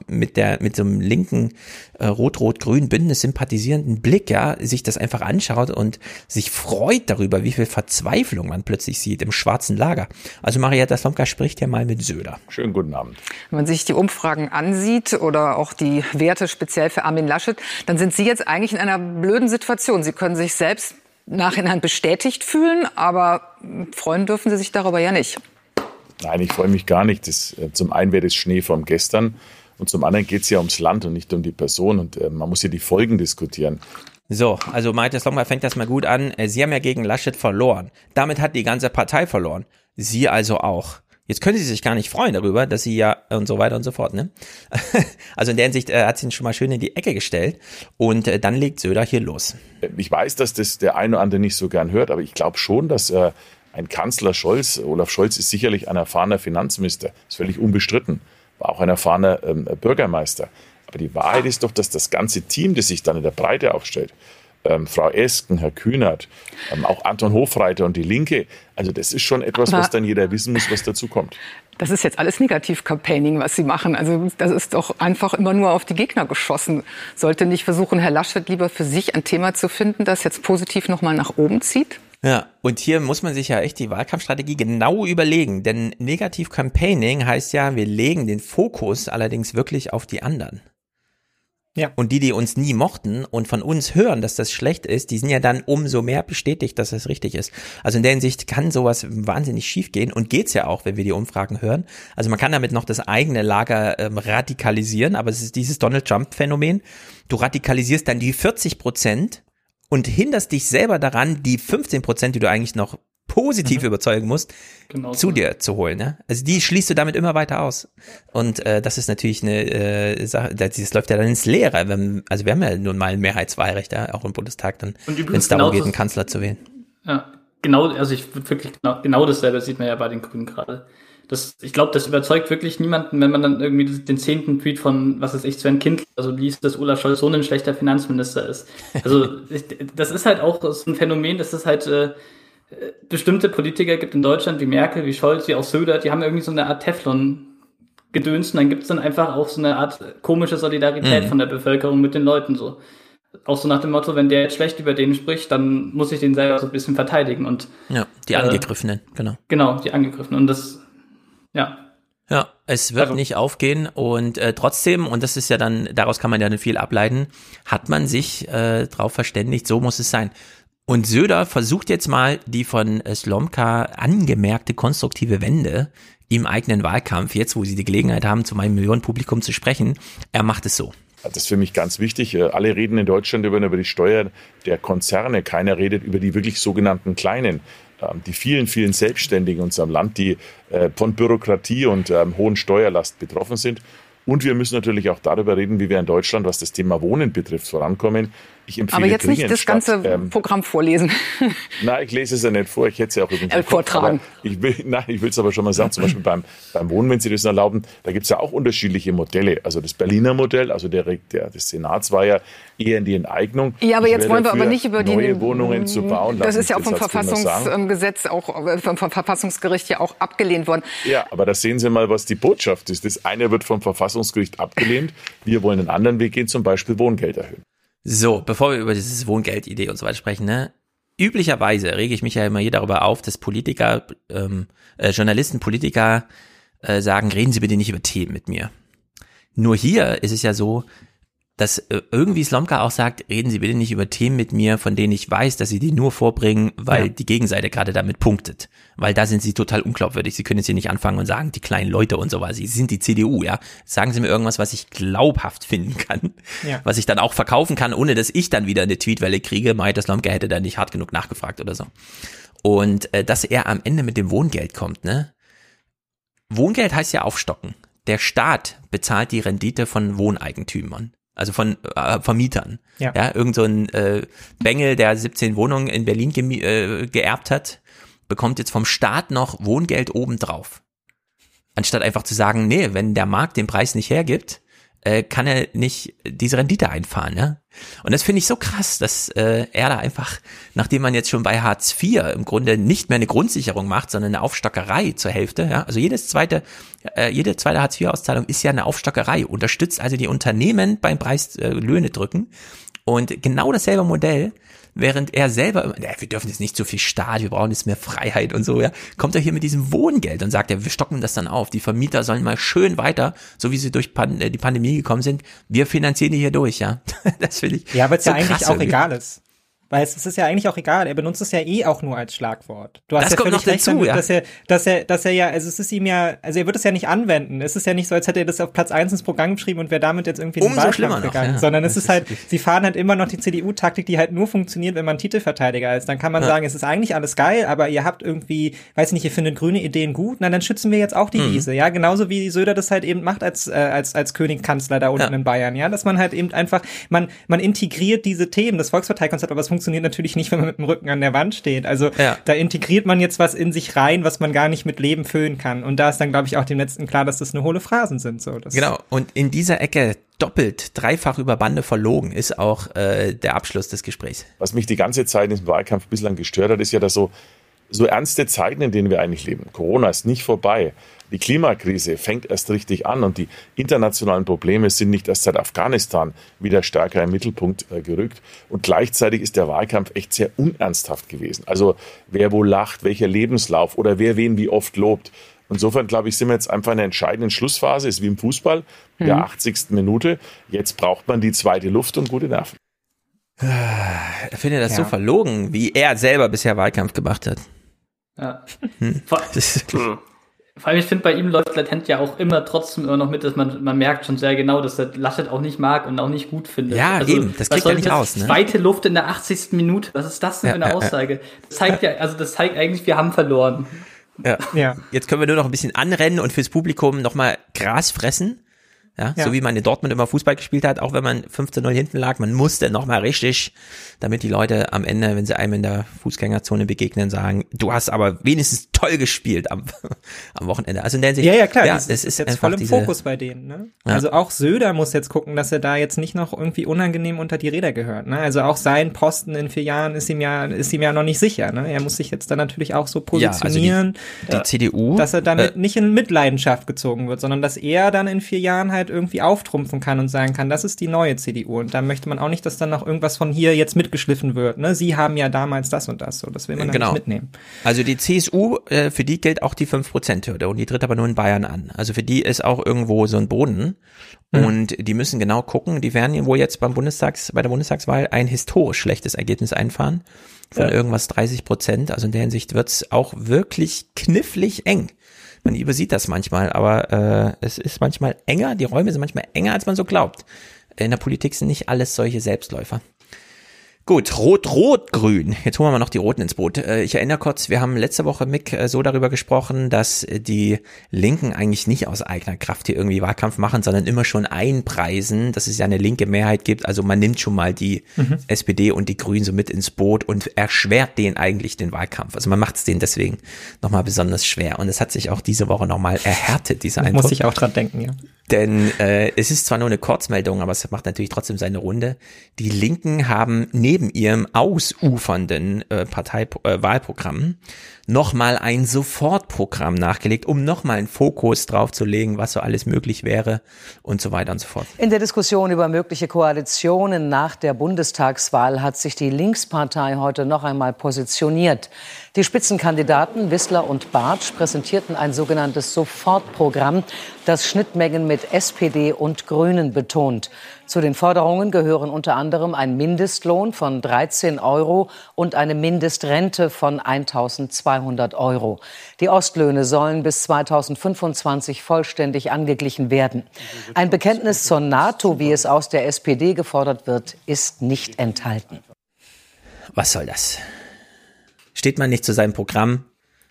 mit der, mit so einem linken äh, rot-rot-grün Bündnis sympathisierenden Blick, ja, sich das einfach anschaut und sich freut darüber, wie viel Verzweiflung man plötzlich sieht im schwarzen Lager. Also Marietta Slomka spricht ja mal mit Söder. Schönen guten Abend. Wenn man sich die Umfragen ansieht oder auch die Werte speziell für Armin Laschet, dann sind Sie jetzt eigentlich in einer blöden Situation. Sie können sich selbst nachhinein bestätigt fühlen, aber freuen dürfen Sie sich darüber ja nicht. Nein, ich freue mich gar nicht. Das, äh, zum einen wäre das Schnee vom gestern und zum anderen geht es ja ums Land und nicht um die Person und äh, man muss ja die Folgen diskutieren. So, also Malte Slomka fängt das mal gut an. Äh, Sie haben ja gegen Laschet verloren. Damit hat die ganze Partei verloren. Sie also auch. Jetzt können Sie sich gar nicht freuen darüber, dass Sie ja und so weiter und so fort, ne? [laughs] Also in der Hinsicht äh, hat sie ihn schon mal schön in die Ecke gestellt und äh, dann legt Söder hier los. Ich weiß, dass das der eine oder andere nicht so gern hört, aber ich glaube schon, dass äh, ein Kanzler Scholz, Olaf Scholz ist sicherlich ein erfahrener Finanzminister, ist völlig unbestritten, war auch ein erfahrener ähm, Bürgermeister. Aber die Wahrheit ist doch, dass das ganze Team, das sich dann in der Breite aufstellt, ähm, Frau Esken, Herr Kühnert, ähm, auch Anton Hofreiter und die Linke, also das ist schon etwas, Aber was dann jeder wissen muss, was dazu kommt. Das ist jetzt alles Negativ-Campaigning, was Sie machen. Also das ist doch einfach immer nur auf die Gegner geschossen. Sollte nicht versuchen, Herr Laschet lieber für sich ein Thema zu finden, das jetzt positiv nochmal nach oben zieht? Ja, und hier muss man sich ja echt die Wahlkampfstrategie genau überlegen, denn Negativ Campaigning heißt ja, wir legen den Fokus allerdings wirklich auf die anderen. Ja. Und die, die uns nie mochten und von uns hören, dass das schlecht ist, die sind ja dann umso mehr bestätigt, dass das richtig ist. Also in der Hinsicht kann sowas wahnsinnig schief gehen und geht's ja auch, wenn wir die Umfragen hören. Also man kann damit noch das eigene Lager ähm, radikalisieren, aber es ist dieses Donald Trump Phänomen. Du radikalisierst dann die 40 Prozent und hinderst dich selber daran, die 15 Prozent, die du eigentlich noch positiv Mhm. überzeugen musst, Genau zu so. dir zu holen. Ne? Also die schließt du damit immer weiter aus. Und äh, das ist natürlich eine äh, Sache, das, läuft ja dann ins Leere. Wenn, also wir haben ja nun mal ein Mehrheitswahlrecht, ja, auch im Bundestag, dann, wenn es darum genau geht, einen Kanzler zu wählen. Ja, genau, also ich wirklich genau, genau dasselbe sieht man ja bei den Grünen gerade. Das, ich glaube, das überzeugt wirklich niemanden, wenn man dann irgendwie den zehnten Tweet von, was weiß ich, Sven Kind, also liest, dass Olaf Scholz so ein schlechter Finanzminister ist. Also [laughs] das ist halt auch so ein Phänomen, dass es halt äh, bestimmte Politiker gibt in Deutschland, wie Merkel, wie Scholz, wie auch Söder, die haben irgendwie so eine Art Teflon gedönst und dann gibt es dann einfach auch so eine Art komische Solidarität Mhm. von der Bevölkerung mit den Leuten so. Auch so nach dem Motto, wenn der jetzt schlecht über den spricht, dann muss ich den selber so ein bisschen verteidigen und Ja, die Äh, Angegriffenen, genau. genau, die Angegriffenen und das, ja. Ja, es wird Also- nicht aufgehen und äh, trotzdem, und das ist ja dann, daraus kann man ja dann viel ableiten, hat man sich äh, darauf verständigt, so muss es sein. Und Söder versucht jetzt mal die von äh, Slomka angemerkte konstruktive Wende im eigenen Wahlkampf, jetzt wo sie die Gelegenheit haben, zu meinem Millionenpublikum zu sprechen, er macht es so. Das ist für mich ganz wichtig. Äh, Alle reden in Deutschland über, über die Steuer der Konzerne. Keiner redet über die wirklich sogenannten Kleinen. Ähm, Die vielen, vielen Selbstständigen in unserem Land, die äh, von Bürokratie und ähm, hohen Steuerlast betroffen sind. Und wir müssen natürlich auch darüber reden, wie wir in Deutschland, was das Thema Wohnen betrifft, vorankommen. Ich empfehle Aber jetzt nicht das statt, ganze ähm, Programm vorlesen. [laughs] Nein, ich lese es ja nicht vor, ich hätte es ja auch übrigens Äh, Kopf, vortragen. Ich will, [laughs] nein, ich will es aber schon mal sagen, zum Beispiel beim, beim Wohnen, wenn Sie das erlauben, da gibt es ja auch unterschiedliche Modelle. Also das Berliner Modell, also der, der des Senats war ja eher in die Enteignung. Ja, aber Ich jetzt wollen wir aber nicht über die neue Wohnungen zu bauen. Das ist ja auch vom. Verfassungsgesetz auch äh, vom Verfassungsgericht ja auch abgelehnt worden. Ja, aber da sehen Sie mal, was die Botschaft ist. Das eine wird vom Verfassungsgericht abgelehnt. Wir wollen einen anderen Weg gehen, zum Beispiel Wohngeld erhöhen. So, bevor wir über dieses Wohngeldidee und so weiter sprechen, ne? Üblicherweise rege ich mich ja immer hier darüber auf, dass Politiker, ähm, äh, Journalisten, Politiker äh, sagen, reden Sie bitte nicht über Themen mit mir. Nur hier ist es ja so, dass äh, irgendwie Slomka auch sagt, reden Sie bitte nicht über Themen mit mir, von denen ich weiß, dass Sie die nur vorbringen, weil Ja. die Gegenseite gerade damit punktet. Weil da sind Sie total unglaubwürdig. Sie können jetzt hier nicht anfangen und sagen, die kleinen Leute und so weiter. Sie sind die CDU, ja. Sagen Sie mir irgendwas, was ich glaubhaft finden kann, Ja. was ich dann auch verkaufen kann, ohne dass ich dann wieder eine Tweetwelle kriege. Meint, das Slomka hätte da nicht hart genug nachgefragt oder so. Und äh, dass er am Ende mit dem Wohngeld kommt, ne? Wohngeld heißt ja aufstocken. Der Staat bezahlt die Rendite von Wohneigentümern, also von äh, Vermietern. Ja. ja irgend so ein äh, Bengel, der 17 Wohnungen in Berlin gemi- äh, geerbt hat, bekommt jetzt vom Staat noch Wohngeld obendrauf. Anstatt einfach zu sagen, nee, wenn der Markt den Preis nicht hergibt, äh, kann er nicht diese Rendite einfahren. Ne? Und das finde ich so krass, dass äh, er da einfach, nachdem man jetzt schon bei Hartz IV im Grunde nicht mehr eine Grundsicherung macht, sondern eine Aufstockerei zur Hälfte, ja, also jedes zweite, äh, jede zweite Hartz IV-Auszahlung ist ja eine Aufstockerei, unterstützt also die Unternehmen beim Preis äh, Löhne drücken. Und genau dasselbe Modell, während er selber, immer, ja, wir dürfen jetzt nicht so viel Staat, wir brauchen jetzt mehr Freiheit und so, ja, kommt er hier mit diesem Wohngeld und sagt, ja, wir stocken das dann auf. Die Vermieter sollen mal schön weiter, so wie sie durch Pan äh, die Pandemie gekommen sind, wir finanzieren die hier durch, ja. [laughs] Das finde ich. Ja, weil es so ja eigentlich krass auch irgendwie. egal ist. Weil es, es ist ja eigentlich auch egal. Er benutzt es ja eh auch nur als Schlagwort. Du hast Das ja kommt völlig noch recht dazu, damit, ja. dass er, dass er, dass er ja, also es ist ihm ja, also er wird es ja nicht anwenden. Es ist ja nicht so, als hätte er das auf Platz eins ins Programm geschrieben und wäre damit jetzt irgendwie in den Wahlkampf noch, gegangen. ja. Sondern es Das ist halt, sie fahren halt immer noch die CDU-Taktik, die halt nur funktioniert, wenn man Titelverteidiger ist. Dann kann man Ja. sagen, es ist eigentlich alles geil, aber ihr habt irgendwie, weiß nicht, ihr findet grüne Ideen gut, na dann schützen wir jetzt auch die Mhm. Wiese, ja, genauso wie Söder das halt eben macht als, äh, als, als Königkanzler da unten in Bayern, ja, dass man halt eben einfach, man, man integriert diese Themen, das Volksparteikonzept, aber es funktioniert natürlich nicht, wenn man mit dem Rücken an der Wand steht. Also Ja. da integriert man jetzt was in sich rein, was man gar nicht mit Leben füllen kann. Und da ist dann, glaube ich, auch dem Letzten klar, dass das nur hohle Phrasen sind. So, das Genau. Und in dieser Ecke doppelt, dreifach über Bande verlogen ist auch äh, der Abschluss des Gesprächs. Was mich die ganze Zeit in diesem Wahlkampf bislang gestört hat, ist ja, dass so, so ernste Zeiten, in denen wir eigentlich leben. Corona ist nicht vorbei. Die Klimakrise fängt erst richtig an und die internationalen Probleme sind nicht erst seit Afghanistan wieder stärker im Mittelpunkt äh, gerückt. Und gleichzeitig ist der Wahlkampf echt sehr unernsthaft gewesen. Also wer wo lacht, welcher Lebenslauf oder wer wen wie oft lobt. Insofern, glaube ich, sind wir jetzt einfach in einer entscheidenden Schlussphase, ist wie im Fußball, der Mhm. 80. Minute. Jetzt braucht man die zweite Luft und gute Nerven. Ich finde das so Ja. verlogen, wie er selber bisher Wahlkampf gemacht hat. Ja. Hm. Vor, Das allem, ich finde, bei ihm läuft latent ja auch immer trotzdem immer noch mit, dass man, man merkt schon sehr genau, dass er Laschet auch nicht mag und auch nicht gut findet. Ja, also, eben, das kriegt er nicht raus. Ne? Zweite Luft in der 80. Minute, was ist das denn für eine ja, Aussage? Das zeigt ja, also das zeigt eigentlich, wir haben verloren. Ja. ja. Jetzt können wir nur noch ein bisschen anrennen und fürs Publikum nochmal Gras fressen. Ja, ja, so wie man in Dortmund immer Fußball gespielt hat, auch wenn man 15-0 hinten lag, man musste nochmal richtig, damit die Leute am Ende, wenn sie einem in der Fußgängerzone begegnen, sagen, du hast aber wenigstens toll gespielt am, [laughs] am Wochenende. Also in der Hinsicht, ja, ja, klar, ja, das, das ist jetzt voll im diese, Fokus bei denen. Ne? Ja. Also auch Söder muss jetzt gucken, dass er da jetzt nicht noch irgendwie unangenehm unter die Räder gehört. Ne? Also auch sein Posten in vier Jahren ist ihm ja, ist ihm ja noch nicht sicher. Ne? Er muss sich jetzt dann natürlich auch so positionieren, ja, also die, die CDU, dass er damit äh, nicht in Mitleidenschaft gezogen wird, sondern dass er dann in vier Jahren halt irgendwie auftrumpfen kann und sagen kann, das ist die neue CDU. Und da möchte man auch nicht, dass dann noch irgendwas von hier jetzt mitgeschliffen wird. Ne? Sie haben ja damals das und das. So, das will man genau. nicht mitnehmen. Also die CSU, äh, für die gilt auch die 5%-Hürde und die tritt aber nur in Bayern an. Also für die ist auch irgendwo so ein Boden. Mhm. Und die müssen genau gucken, die werden wohl jetzt beim Bundestags, bei der Bundestagswahl ein historisch schlechtes Ergebnis einfahren. Von ja. irgendwas 30 Prozent. Also in der Hinsicht wird's auch wirklich knifflig eng. Man übersieht das manchmal, aber äh, es ist manchmal enger, die Räume sind manchmal enger, als man so glaubt. In der Politik sind nicht alles solche Selbstläufer. Gut, Rot, Rot, Grün. Jetzt holen wir mal noch die Roten ins Boot. Äh, ich erinnere kurz, wir haben letzte Woche, Mick, äh, so darüber gesprochen, dass die Linken eigentlich nicht aus eigener Kraft hier irgendwie Wahlkampf machen, sondern immer schon einpreisen, dass es ja eine linke Mehrheit gibt. Also man nimmt schon mal die mhm. SPD und die Grünen so mit ins Boot und erschwert denen eigentlich den Wahlkampf. Also man macht es denen deswegen nochmal besonders schwer. Und es hat sich auch diese Woche nochmal erhärtet, dieser Eindruck. Muss ich auch dran denken, ja. Denn äh, es ist zwar nur eine Kurzmeldung, aber es macht natürlich trotzdem seine Runde. Die Linken haben neben ihrem ausufernden äh, Parteiwahlprogramm äh, nochmal ein Sofortprogramm nachgelegt, um nochmal einen Fokus drauf zu legen, was so alles möglich wäre und so weiter und so fort. In der Diskussion über mögliche Koalitionen nach der Bundestagswahl hat sich die Linkspartei heute noch einmal positioniert. Die Spitzenkandidaten Wissler und Bartsch präsentierten ein sogenanntes Sofortprogramm, das Schnittmengen mit SPD und Grünen betont. Zu den Forderungen gehören unter anderem ein Mindestlohn von 13 Euro und eine Mindestrente von 1200 Euro. Die Ostlöhne sollen bis 2025 vollständig angeglichen werden. Ein Bekenntnis zur NATO, wie es aus der SPD gefordert wird, ist nicht enthalten. Was soll das? Steht man nicht zu seinem Programm?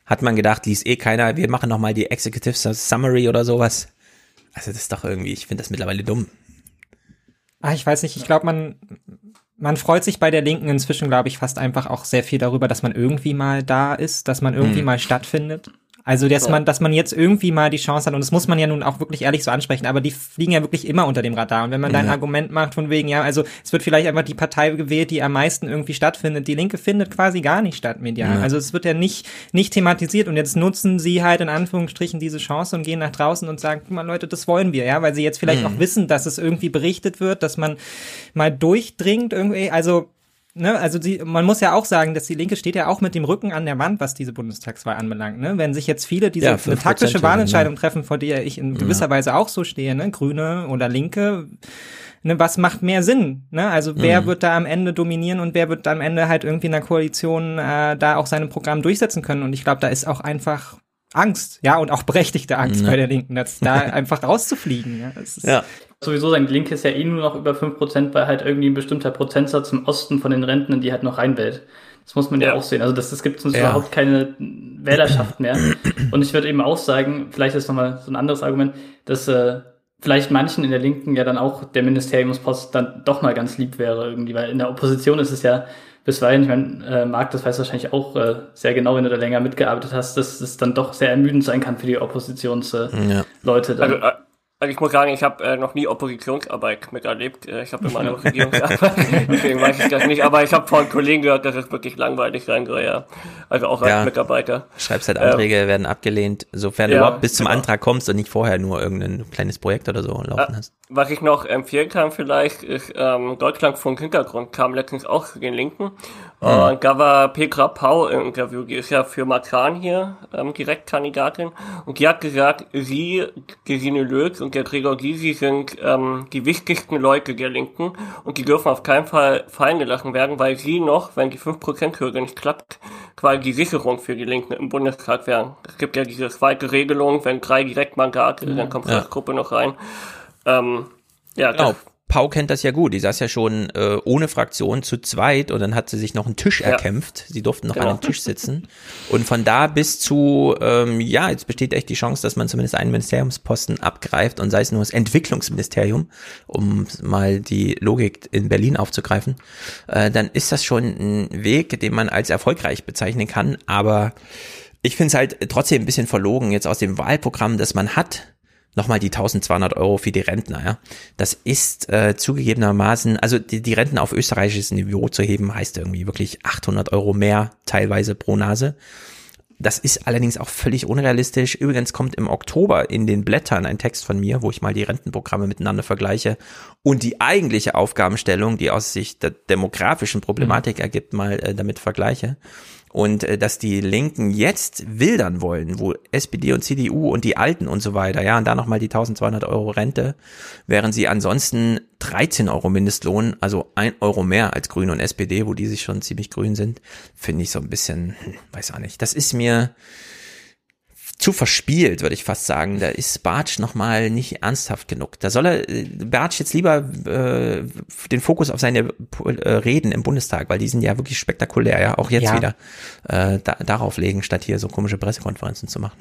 Hat man gedacht, liest eh keiner, wir machen nochmal die Executive Summary oder sowas? Also das ist doch irgendwie, ich finde das mittlerweile dumm. Ach, ich weiß nicht, ich glaube, man, man freut sich bei der Linken inzwischen, glaube ich, fast einfach auch sehr viel darüber, dass man irgendwie mal da ist, dass man irgendwie hm. mal stattfindet. Also, dass man, dass man jetzt irgendwie mal die Chance hat, und das muss man ja nun auch wirklich ehrlich so ansprechen, aber die fliegen ja wirklich immer unter dem Radar. Und wenn man da ein Argument macht von wegen, ja, also es wird vielleicht einfach die Partei gewählt, die am meisten irgendwie stattfindet. Die Linke findet quasi gar nicht statt medial. Ja. Also es wird ja nicht, nicht thematisiert und jetzt nutzen sie halt in Anführungsstrichen diese Chance und gehen nach draußen und sagen, guck mal Leute, das wollen wir, ja, weil sie jetzt vielleicht mhm. auch wissen, dass es irgendwie berichtet wird, dass man mal durchdringt irgendwie. Also ne, also die, man muss ja auch sagen, dass die Linke steht ja auch mit dem Rücken an der Wand, was diese Bundestagswahl anbelangt. Ne? Wenn sich jetzt viele diese ja, eine taktische Wahlentscheidung ja. treffen, vor der ich in gewisser ja. Weise auch so stehe, ne? Grüne oder Linke, ne, was macht mehr Sinn? Ne? Also wer mhm. wird da am Ende dominieren und wer wird am Ende halt irgendwie in der Koalition äh, da auch seine Programm durchsetzen können? Und ich glaube, da ist auch einfach Angst, ja, und auch berechtigte Angst ja. bei der Linken, dass da [laughs] einfach rauszufliegen. Ja, ja sowieso sein Link ist ja eh nur noch über 5%, weil halt irgendwie ein bestimmter Prozentsatz im Osten von den Renten, die halt noch reinwählt. Das muss man ja, ja auch sehen. Also das, das gibt uns ja. überhaupt keine Wählerschaft mehr. Und ich würde eben auch sagen, vielleicht ist nochmal so ein anderes Argument, dass äh, vielleicht manchen in der Linken ja dann auch der Ministeriumspost dann doch mal ganz lieb wäre irgendwie, weil in der Opposition ist es ja bisweilen, ich meine, äh, Marc, das weiß wahrscheinlich auch äh, sehr genau, wenn du da länger mitgearbeitet hast, dass es dann doch sehr ermüdend sein kann für die Oppositionsleute. Äh, ja. Leute. Also, also ich muss sagen, ich habe äh, noch nie Oppositionsarbeit miterlebt. Äh, ich habe immer nur Regierungsarbeit, [laughs] deswegen weiß ich das nicht. Aber ich habe von Kollegen gehört, dass es wirklich langweilig sein soll, ja. Also auch als ja. Mitarbeiter. Schreibzeitanträge ähm, werden abgelehnt, sofern ja, du überhaupt bis zum genau. Antrag kommst und nicht vorher nur irgendein kleines Projekt oder so laufen hast. Was ich noch empfehlen kann vielleicht, ist ähm, Deutschlandfunk Hintergrund kam letztens auch für den Linken. Hm. Und da war Petra Pau im Interview, die ist ja für Macron hier ähm, Direktkandidatin. Und die hat gesagt, sie, Gesine Löw und der Gregor Gysi sind ähm, die wichtigsten Leute der Linken und die dürfen auf keinen Fall fallen gelassen werden, weil sie noch, wenn die 5%-Hürde nicht klappt, quasi die Sicherung für die Linken im Bundestag wären. Es gibt ja diese zweite Regelung, wenn drei Direktmandate, mhm. dann kommt ja. Gruppe noch rein. Ähm, ja, genau. Das, Pau kennt das ja gut. Die saß ja schon äh, ohne Fraktion zu zweit und dann hat sie sich noch einen Tisch ja. erkämpft. Sie durften noch genau. an einem Tisch sitzen. Und von da bis zu, ähm, ja, jetzt besteht echt die Chance, dass man zumindest einen Ministeriumsposten abgreift und sei es nur das Entwicklungsministerium, um mal die Logik in Berlin aufzugreifen, äh, dann ist das schon ein Weg, den man als erfolgreich bezeichnen kann. Aber ich finde es halt trotzdem ein bisschen verlogen jetzt aus dem Wahlprogramm, das man hat nochmal die 1200 Euro für die Rentner. Ja. Das ist äh, zugegebenermaßen, also die, die Renten auf österreichisches Niveau zu heben, heißt irgendwie wirklich 800 Euro mehr teilweise pro Nase. Das ist allerdings auch völlig unrealistisch. Übrigens kommt im Oktober in den Blättern ein Text von mir, wo ich mal die Rentenprogramme miteinander vergleiche und die eigentliche Aufgabenstellung, die aus sich der demografischen Problematik ergibt, mal äh, damit vergleiche. Und äh, dass die Linken jetzt wildern wollen, wo SPD und CDU und die Alten und so weiter, ja, und da nochmal die 1200 Euro Rente, während sie ansonsten 13 Euro Mindestlohn, also ein Euro mehr als Grüne und SPD, wo die sich schon ziemlich grün sind, finde ich so ein bisschen, hm, weiß auch nicht. Das ist mir, zu verspielt, würde ich fast sagen. Da ist Bartsch nochmal nicht ernsthaft genug. Da soll er äh, Bartsch jetzt lieber äh, den Fokus auf seine äh, Reden im Bundestag, weil die sind ja wirklich spektakulär, ja, auch jetzt ja. wieder, äh, da, darauf legen, statt hier so komische Pressekonferenzen zu machen.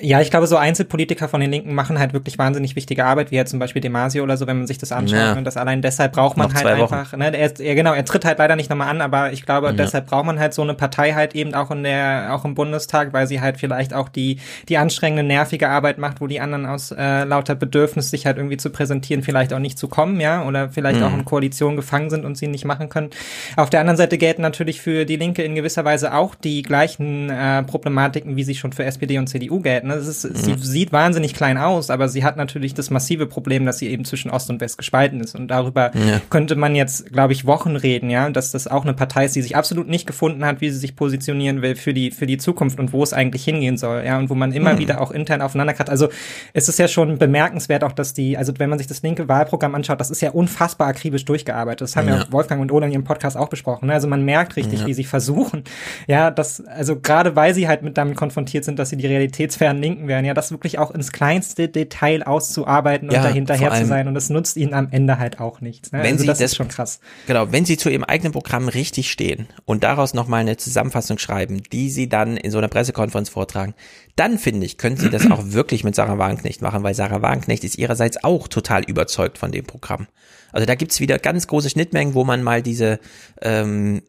Ja, ich glaube, so Einzelpolitiker von den Linken machen halt wirklich wahnsinnig wichtige Arbeit, wie ja zum Beispiel Demasio oder so, wenn man sich das anschaut. Ja. Und das allein deshalb braucht man Noch halt einfach, ne, er, ja genau, er tritt halt leider nicht nochmal an, aber ich glaube, ja. deshalb braucht man halt so eine Partei halt eben auch in der, auch im Bundestag, weil sie halt vielleicht auch die, die anstrengende, nervige Arbeit macht, wo die anderen aus äh, lauter Bedürfnis, sich halt irgendwie zu präsentieren, vielleicht auch nicht zu kommen, ja, oder vielleicht mhm. auch in Koalition gefangen sind und sie nicht machen können. Auf der anderen Seite gelten natürlich für die Linke in gewisser Weise auch die gleichen äh, Problematiken, wie sie schon für SPD und CDU gelten. Ne? Ist, mhm. Sie sieht wahnsinnig klein aus, aber sie hat natürlich das massive Problem, dass sie eben zwischen Ost und West gespalten ist. Und darüber ja. könnte man jetzt, glaube ich, Wochen reden, ja, dass das auch eine Partei ist, die sich absolut nicht gefunden hat, wie sie sich positionieren will für die, für die Zukunft und wo es eigentlich hingehen soll, ja, und wo man immer mhm. wieder auch intern aufeinander hat. Also es ist ja schon bemerkenswert auch, dass die, also wenn man sich das linke Wahlprogramm anschaut, das ist ja unfassbar akribisch durchgearbeitet. Das haben ja, ja Wolfgang und Ola in ihrem Podcast auch besprochen. Ne? Also man merkt richtig, ja. wie sie versuchen, ja, das, also gerade weil sie halt mit damit konfrontiert sind, dass sie die realitätsfernen Linken werden, ja, das wirklich auch ins kleinste Detail auszuarbeiten ja, und dahinterher zu sein. Und das nutzt ihnen am Ende halt auch nichts. Ne? Wenn also sie das, das ist schon krass. Genau, wenn sie zu ihrem eigenen Programm richtig stehen und daraus nochmal eine Zusammenfassung schreiben, die sie dann in so einer Pressekonferenz vortragen, dann finde ich, können sie das auch [clears throat] wirklich mit Sarah Wagenknecht machen, weil Sarah Wagenknecht ist ihrerseits auch total überzeugt von dem Programm. Also da gibt's wieder ganz große Schnittmengen, wo man mal diese ähm,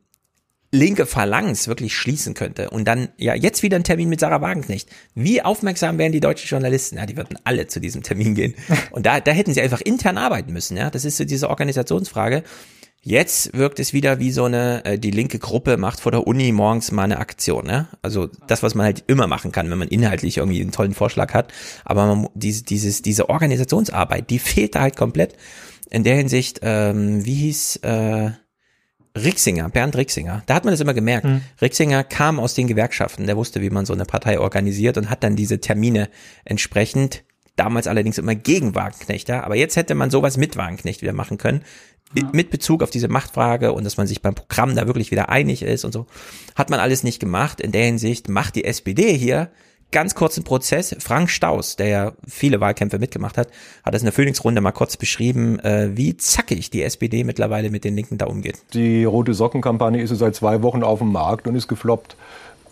linke Phalanx wirklich schließen könnte. Und dann, ja, jetzt wieder ein Termin mit Sarah Wagenknecht. Wie aufmerksam wären die deutschen Journalisten? Ja, die würden alle zu diesem Termin gehen. [laughs] Und da, da hätten sie einfach intern arbeiten müssen, ja. Das ist so diese Organisationsfrage. Jetzt wirkt es wieder wie so eine, äh, die linke Gruppe macht vor der Uni morgens mal eine Aktion, ne? Also das, was man halt immer machen kann, wenn man inhaltlich irgendwie einen tollen Vorschlag hat. Aber man, diese, dieses, diese Organisationsarbeit, die fehlt da halt komplett. In der Hinsicht, ähm, wie hieß, äh, Rixinger, Bernd Rixinger, da hat man das immer gemerkt. Mhm. Rixinger kam aus den Gewerkschaften, der wusste, wie man so eine Partei organisiert und hat dann diese Termine entsprechend, damals allerdings immer gegen Wagenknecht, ja, aber jetzt hätte man sowas mit Wagenknecht wieder machen können, ja. mit Bezug auf diese Machtfrage und dass man sich beim Programm da wirklich wieder einig ist und so, hat man alles nicht gemacht. In der Hinsicht macht die SPD hier ganz kurzen Prozess. Frank Staus, der ja viele Wahlkämpfe mitgemacht hat, hat es in der Frühlingsrunde mal kurz beschrieben, äh, wie zackig die SPD mittlerweile mit den Linken da umgeht. Die Rote Sockenkampagne ist seit zwei Wochen auf dem Markt und ist gefloppt.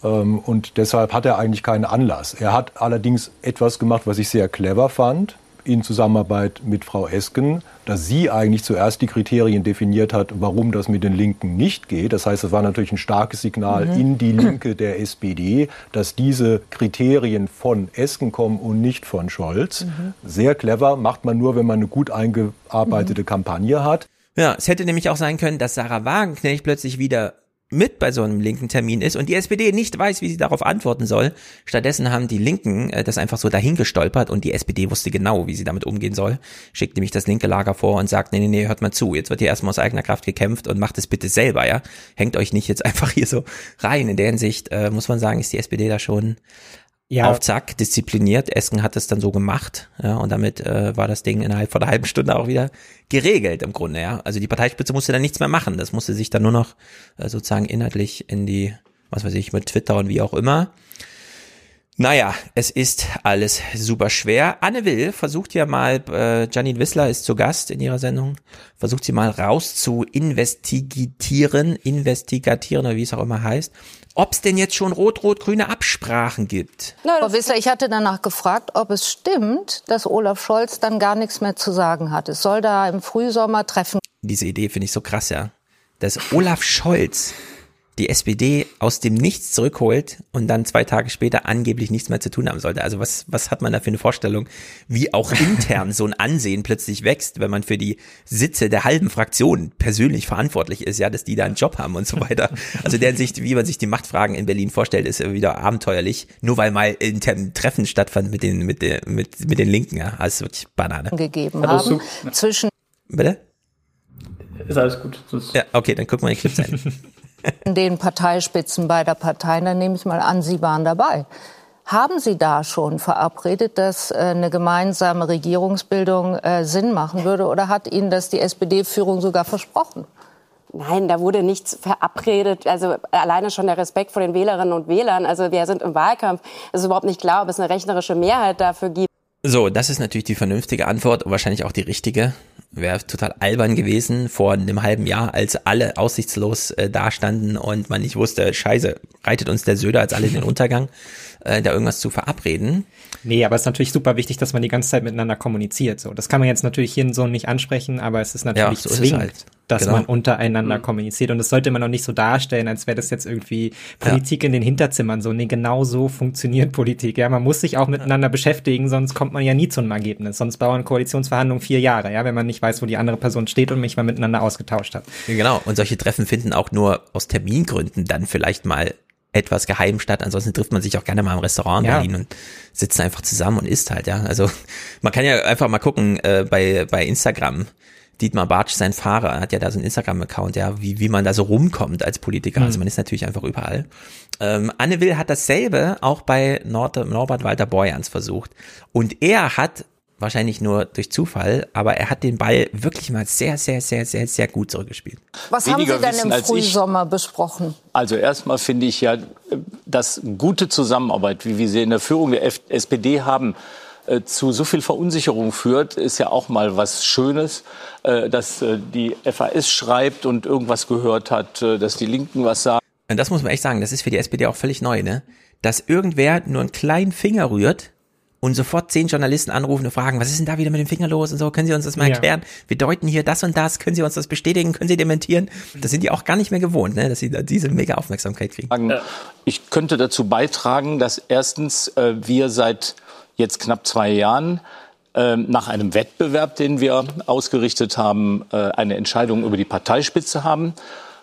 Ähm, und deshalb hat er eigentlich keinen Anlass. Er hat allerdings etwas gemacht, was ich sehr clever fand in Zusammenarbeit mit Frau Esken, dass sie eigentlich zuerst die Kriterien definiert hat, warum das mit den Linken nicht geht. Das heißt, es war natürlich ein starkes Signal mhm. in die Linke der SPD, dass diese Kriterien von Esken kommen und nicht von Scholz. Mhm. Sehr clever, macht man nur, wenn man eine gut eingearbeitete mhm. Kampagne hat. Ja, es hätte nämlich auch sein können, dass Sarah Wagenknecht plötzlich wieder mit bei so einem linken Termin ist und die SPD nicht weiß, wie sie darauf antworten soll. Stattdessen haben die Linken äh, das einfach so dahingestolpert und die SPD wusste genau, wie sie damit umgehen soll. Schickt nämlich das linke Lager vor und sagt, nee, nee, nee, hört mal zu, jetzt wird hier erstmal aus eigener Kraft gekämpft und macht es bitte selber, ja. Hängt euch nicht jetzt [laughs] einfach hier so rein. In der Hinsicht äh, muss man sagen, ist die SPD da schon ja. auf Zack, diszipliniert. Esken hat es dann so gemacht, ja, und damit äh, war das Ding innerhalb von einer halben Stunde auch wieder geregelt im Grunde, ja. Also die Parteispitze musste dann nichts mehr machen. Das musste sich dann nur noch äh, sozusagen inhaltlich in die, was weiß ich, mit Twitter und wie auch immer. Naja, es ist alles super schwer. Anne Will versucht ja mal, äh, Janine Wissler ist zu Gast in ihrer Sendung, versucht sie mal raus zu investigitieren, investigatieren oder wie es auch immer heißt ob es denn jetzt schon rot-rot-grüne Absprachen gibt. Frau Wissler, ich hatte danach gefragt, ob es stimmt, dass Olaf Scholz dann gar nichts mehr zu sagen hat. Es soll da im Frühsommer treffen. Diese Idee finde ich so krass, ja. Dass Olaf Scholz die SPD aus dem Nichts zurückholt und dann zwei Tage später angeblich nichts mehr zu tun haben sollte. Also was, was hat man da für eine Vorstellung, wie auch [laughs] intern so ein Ansehen plötzlich wächst, wenn man für die Sitze der halben Fraktion persönlich verantwortlich ist, ja, dass die da einen Job haben und so weiter. Also deren Sicht, wie man sich die Machtfragen in Berlin vorstellt, ist wieder abenteuerlich. Nur weil mal intern Treffen stattfand mit den, mit den, mit, mit den Linken, ja. Also wirklich Banane. gegeben haben zwischen. Bitte? Ist alles gut. Ja, okay, dann gucken wir die Clips ein. [laughs] den Parteispitzen beider Parteien, dann nehme ich mal an, Sie waren dabei. Haben Sie da schon verabredet, dass äh, eine gemeinsame Regierungsbildung äh, Sinn machen würde? Oder hat Ihnen das die SPD-Führung sogar versprochen? Nein, da wurde nichts verabredet. Also alleine schon der Respekt vor den Wählerinnen und Wählern. Also wir sind im Wahlkampf. Es ist überhaupt nicht klar, ob es eine rechnerische Mehrheit dafür gibt. So, das ist natürlich die vernünftige Antwort und wahrscheinlich auch die richtige. Wäre total albern gewesen vor einem halben Jahr, als alle aussichtslos äh, dastanden und man nicht wusste, scheiße, reitet uns der Söder als alle in den Untergang, [laughs] äh, da irgendwas zu verabreden. Nee, aber es ist natürlich super wichtig, dass man die ganze Zeit miteinander kommuniziert. So, das kann man jetzt natürlich hier so nicht ansprechen, aber es ist natürlich ja, so zwingend. Halt dass genau. man untereinander mhm. kommuniziert. Und das sollte man auch nicht so darstellen, als wäre das jetzt irgendwie Politik ja. in den Hinterzimmern. So, nee, genau so funktioniert [laughs] Politik. Ja, man muss sich auch miteinander ja. beschäftigen, sonst kommt man ja nie zu einem Ergebnis. Sonst dauern Koalitionsverhandlungen vier Jahre, ja, wenn man nicht weiß, wo die andere Person steht und mich mal miteinander ausgetauscht hat. Genau. Und solche Treffen finden auch nur aus Termingründen dann vielleicht mal etwas geheim statt. Ansonsten trifft man sich auch gerne mal im Restaurant in ja. Berlin und sitzt einfach zusammen und isst halt, ja. Also man kann ja einfach mal gucken äh, bei, bei Instagram Dietmar Bartsch, sein Fahrer, hat ja da so einen Instagram-Account, ja, wie, wie man da so rumkommt als Politiker. Mhm. Also man ist natürlich einfach überall. Ähm, Anne Will hat dasselbe auch bei Nord Norbert Walter Borjans versucht. Und er hat wahrscheinlich nur durch Zufall, aber er hat den Ball wirklich mal sehr, sehr, sehr, sehr, sehr gut zurückgespielt. Was Weniger haben Sie denn im Frühsommer besprochen? Also erstmal finde ich ja, dass gute Zusammenarbeit, wie wir sie in der Führung der SPD haben, äh, zu so viel Verunsicherung führt, ist ja auch mal was Schönes, äh, dass äh, die FAS schreibt und irgendwas gehört hat, dass die Linken was sagen. Und das muss man echt sagen, das ist für die SPD auch völlig neu, ne? Dass irgendwer nur einen kleinen Finger rührt und sofort zehn Journalisten anrufen und fragen, was ist denn da wieder mit dem Finger los und so, können Sie uns das mal erklären? Ja. Wir deuten hier das und das, können Sie uns das bestätigen, können Sie dementieren? Das sind die auch gar nicht mehr gewohnt, ne, dass sie da diese mega Aufmerksamkeit kriegen. Ich könnte dazu beitragen, dass erstens äh, wir seit jetzt knapp zwei Jahren ähm, nach einem Wettbewerb, den wir ausgerichtet haben, äh, eine Entscheidung über die Parteispitze haben,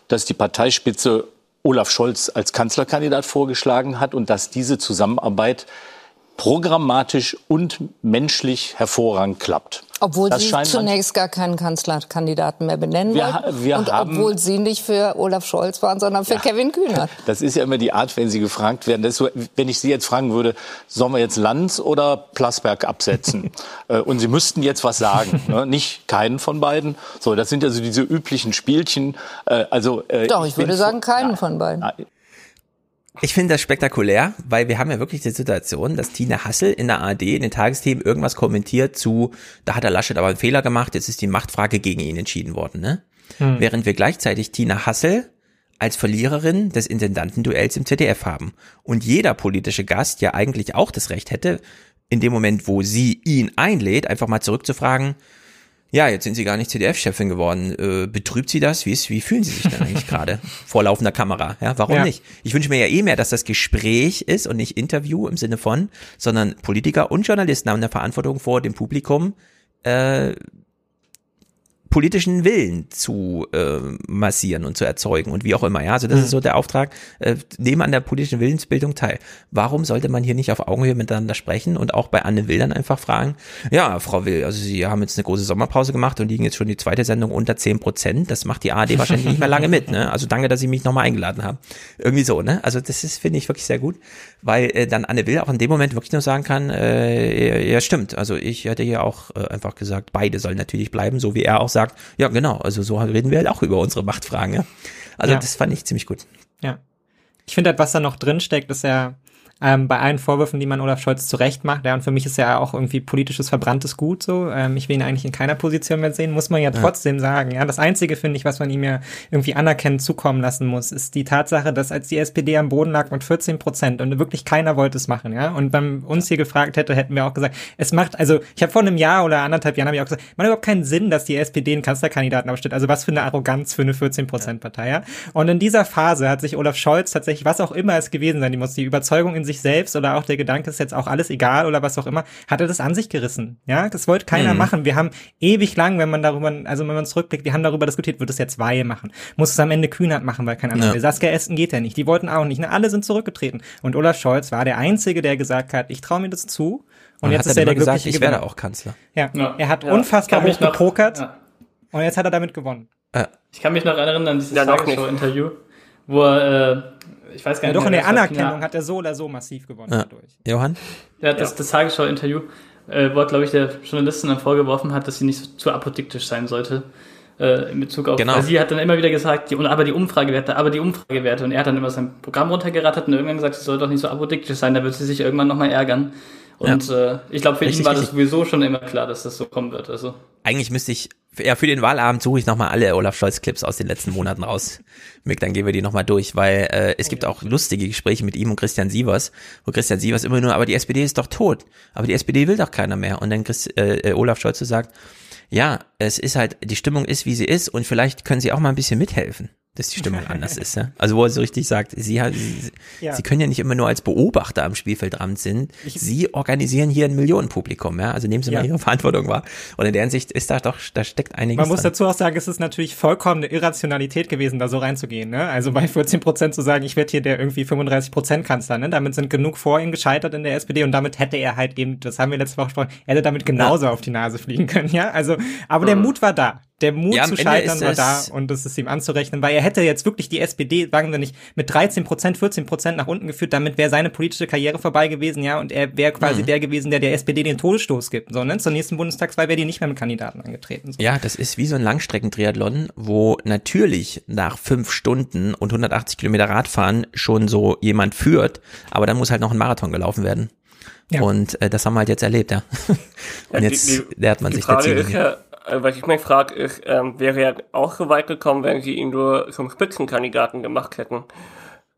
dass die Parteispitze Olaf Scholz als Kanzlerkandidat vorgeschlagen hat und dass diese Zusammenarbeit programmatisch und menschlich hervorragend klappt. Obwohl das Sie zunächst gar keinen Kanzlerkandidaten mehr benennen wir, wollten. Wir und haben, obwohl Sie nicht für Olaf Scholz waren, sondern für ja, Kevin Kühnert. [laughs] Das ist ja immer die Art, wenn Sie gefragt werden. So, wenn ich Sie jetzt fragen würde, sollen wir jetzt Lanz oder Plasberg absetzen? [laughs] Äh, und Sie müssten jetzt was sagen. [laughs] Ne? Nicht keinen von beiden. So, das sind also diese üblichen Spielchen. Äh, also, äh, Doch, ich, ich würde sagen keinen ja, von beiden. Ich finde das spektakulär, weil wir haben ja wirklich die Situation, dass Tina Hassel in der ARD in den Tagesthemen irgendwas kommentiert zu, da hat der Laschet aber einen Fehler gemacht, jetzt ist die Machtfrage gegen ihn entschieden worden, ne? Hm. Während wir gleichzeitig Tina Hassel als Verliererin des Intendantenduells im ZDF haben. Und jeder politische Gast ja eigentlich auch das Recht hätte, in dem Moment, wo sie ihn einlädt, einfach mal zurückzufragen, ja, jetzt sind Sie gar nicht CDF-Chefin geworden. Äh, betrübt Sie das? Wie, ist, wie fühlen Sie sich denn eigentlich gerade [laughs] vor laufender Kamera? Ja, warum ja. nicht? Ich wünsche mir ja eh mehr, dass das Gespräch ist und nicht Interview im Sinne von, sondern Politiker und Journalisten haben eine Verantwortung vor dem Publikum, äh, politischen Willen zu äh, massieren und zu erzeugen und wie auch immer. Ja, also das Mhm. ist so der Auftrag. Äh, nehmen an der politischen Willensbildung teil. Warum sollte man hier nicht auf Augenhöhe miteinander sprechen und auch bei Anne Will dann einfach fragen? Ja, Frau Will, also Sie haben jetzt eine große Sommerpause gemacht und liegen jetzt schon die zweite Sendung unter 10 Prozent. Das macht die ARD wahrscheinlich nicht mehr lange mit. Ne? Also danke, dass Sie mich nochmal eingeladen haben. Irgendwie so. Ne? Also das ist finde ich wirklich sehr gut, weil äh, dann Anne Will auch in dem Moment wirklich nur sagen kann, äh, ja stimmt. Also ich hätte hier auch äh, einfach gesagt, beide sollen natürlich bleiben, so wie er auch sagt. Ja genau. Also so reden wir halt auch über unsere Machtfragen. Ja? Also Ja. das fand ich ziemlich gut. Ja. Ich finde halt, was da noch drin steckt, ist ja ähm, bei allen Vorwürfen, die man Olaf Scholz zurecht macht, ja, und für mich ist ja auch irgendwie politisches verbranntes Gut so. Ähm, ich will ihn eigentlich in keiner Position mehr sehen, muss man ja Ja. trotzdem sagen. Ja, das Einzige finde ich, was man ihm ja irgendwie anerkennend zukommen lassen muss, ist die Tatsache, dass als die SPD am Boden lag mit 14 Prozent und wirklich keiner wollte es machen, ja, und man uns hier gefragt hätte, hätten wir auch gesagt, es macht, also ich habe vor einem Jahr oder anderthalb Jahren habe ich auch gesagt, man hat überhaupt keinen Sinn, dass die SPD einen Kanzlerkandidaten aufstellt. Also was für eine Arroganz für eine 14 Prozent Partei, ja. Und in dieser Phase hat sich Olaf Scholz tatsächlich, was auch immer es gewesen sein muss, die Überzeugung in sich selbst oder auch der Gedanke ist jetzt auch alles egal oder was auch immer, hat er das an sich gerissen. Ja, das wollte keiner Mhm. machen. Wir haben ewig lang, wenn man darüber, also wenn man zurückblickt, wir haben darüber diskutiert, wird es jetzt Weihe machen? Muss es am Ende Kühnert machen, weil kein anderer Ja. will. Saskia Esten geht ja nicht. Die wollten auch nicht. Ne? Alle sind zurückgetreten. Und Olaf Scholz war der Einzige, der gesagt hat, ich traue mir das zu. Und, Und jetzt hat ist er er der gesagt, glückliche ich werde Gewinner. auch Kanzler. Ja, Ja. er hat Ja. unfassbar hoch gepokert. ja. Und jetzt hat er damit gewonnen. Ich kann mich noch erinnern an dieses. Tagesschau-Interview, wo er, äh, ich weiß gar Ja, nicht doch in der Anerkennung hat er so oder so massiv gewonnen Ja. dadurch. Johann? Ja, das, das Tagesschau-Interview, äh, wo, glaube ich, der Journalistin dann vorgeworfen hat, dass sie nicht so, zu apodiktisch sein sollte. Äh, in Bezug auf, Genau. weil sie hat dann immer wieder gesagt, die, aber die Umfragewerte, aber die Umfragewerte. Und er hat dann immer sein Programm runtergerattert und irgendwann gesagt, sie soll doch nicht so apodiktisch sein, da wird sie sich irgendwann nochmal ärgern. Und äh, ich glaube, für Richtig, ihn war das richtig. sowieso schon immer klar, dass das so kommen wird. Also. Eigentlich müsste ich, ja, für den Wahlabend suche ich nochmal alle Olaf Scholz-Clips aus den letzten Monaten raus. Mick, dann gehen wir die nochmal durch, weil äh, es gibt auch lustige Gespräche mit ihm und Christian Sievers, wo Christian Sievers immer nur, aber die SPD ist doch tot, aber die SPD will doch keiner mehr. Und dann Chris, äh, äh, Olaf Scholz so sagt, ja, es ist halt, die Stimmung ist, wie sie ist und vielleicht können sie auch mal ein bisschen mithelfen, dass die Stimmung [laughs] anders ist. Ja? Also wo er so richtig sagt, sie, ha- sie, Ja. sie können ja nicht immer nur als Beobachter am Spielfeldrand sind, sie organisieren hier ein Millionenpublikum, ja, also nehmen sie Ja. mal ihre Verantwortung wahr. Und in der Hinsicht ist da doch, da steckt einiges Man muss dran. dazu auch sagen, es ist natürlich vollkommen eine Irrationalität gewesen, da so reinzugehen. Ne? Also bei 14 Prozent zu sagen, ich werde hier der irgendwie 35 Prozent Kanzler. Ne? Damit sind genug vor ihm gescheitert in der SPD und damit hätte er halt eben, das haben wir letzte Woche gesprochen, er hätte damit genauso auf die Nase fliegen können. Ja, also, aber der Mut war da. Der Mut Ja, zu scheitern war da und das ist ihm anzurechnen, weil er hätte jetzt wirklich die SPD, sagen wir nicht, mit 13 Prozent, 14 Prozent nach unten geführt, damit wäre seine politische Karriere vorbei gewesen, ja, und er wäre quasi Mhm. der gewesen, der der SPD den Todesstoß gibt. So, ne? Zur nächsten Bundestagswahl wäre die nicht mehr mit Kandidaten angetreten. So. Ja, das ist wie so ein Langstreckentriathlon, wo natürlich nach fünf Stunden und 180 Kilometer Radfahren schon so jemand führt, aber dann muss halt noch ein Marathon gelaufen werden. Ja. Und äh, das haben wir halt jetzt erlebt, ja. [laughs] Und Ja, jetzt die- die- nähert man die sich der Frage ist ja, was ich mich frage, ist, ähm, wäre er auch so weit gekommen, wenn sie ihn nur zum Spitzenkandidaten gemacht hätten?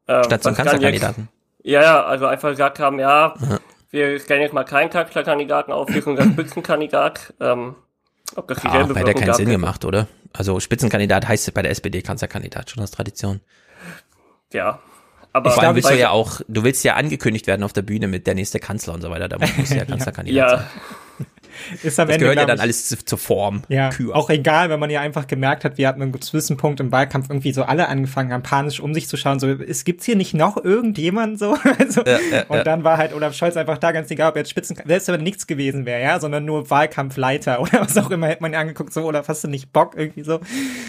Ähm, Statt zum Kanzlerkandidaten. Jetzt, ja, ja, also einfach gesagt haben, ja, Aha. wir stellen jetzt mal keinen Kanzlerkandidaten auf, wir sind der [coughs] Spitzenkandidat. Ähm, ob das dieselbe ja Wirkung keinen gehabt Sinn hätte. gemacht, oder? Also Spitzenkandidat heißt bei der SPD Kanzlerkandidat, schon aus Tradition. Ja. Aber Vor allem willst du bei- ja auch, du willst ja angekündigt werden auf der Bühne mit der nächste Kanzler und so weiter, da musst du [laughs] ja Kanzlerkandidat Ja. sein. [laughs] Ist am Das Ende, gehört ja dann ich, alles zu, zur Form. Ja, Kür. auch egal, wenn man ja einfach gemerkt hat, wir hatten einen gewissen Punkt im Wahlkampf irgendwie so alle angefangen haben, panisch um sich zu schauen, so, es gibt's hier nicht noch irgendjemand so? [laughs] Also, Ja, ja, und ja. dann war halt Olaf Scholz einfach da, ganz egal, ob er jetzt Spitzen, selbst wenn nichts gewesen wäre, ja, sondern nur Wahlkampfleiter [laughs] oder was auch immer, hätte man ihn angeguckt, so, Olaf, hast du nicht Bock irgendwie so?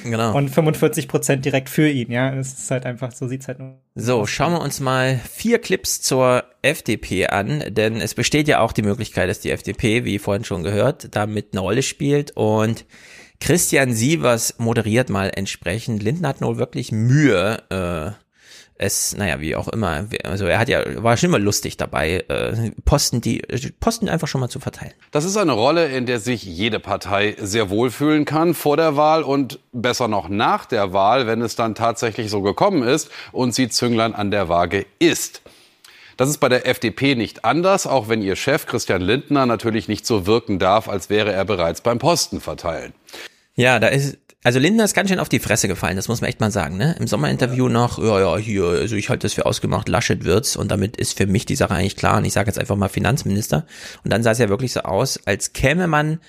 Genau. Und 45 Prozent direkt für ihn, ja, das ist halt einfach, so sieht's halt nur. So, schauen wir uns mal vier Clips zur FDP an, denn es besteht ja auch die Möglichkeit, dass die FDP, wie vorhin schon gehört, damit eine Rolle spielt und Christian Sievers moderiert mal entsprechend. Lindner hat nur wirklich Mühe, äh, es, naja, wie auch immer, also er hat ja, war schon immer lustig dabei, äh, Posten, die, Posten einfach schon mal zu verteilen. Das ist eine Rolle, in der sich jede Partei sehr wohlfühlen kann vor der Wahl und besser noch nach der Wahl, wenn es dann tatsächlich so gekommen ist und sie Zünglein an der Waage ist. Das ist bei der FDP nicht anders, auch wenn ihr Chef Christian Lindner natürlich nicht so wirken darf, als wäre er bereits beim Posten verteilen. Ja, da ist, also Lindner ist ganz schön auf die Fresse gefallen, das muss man echt mal sagen, ne? Im Sommerinterview noch, ja, ja, hier, also ich halte das für ausgemacht, Laschet wird's und damit ist für mich die Sache eigentlich klar und ich sage jetzt einfach mal Finanzminister und dann sah es ja wirklich so aus, als käme man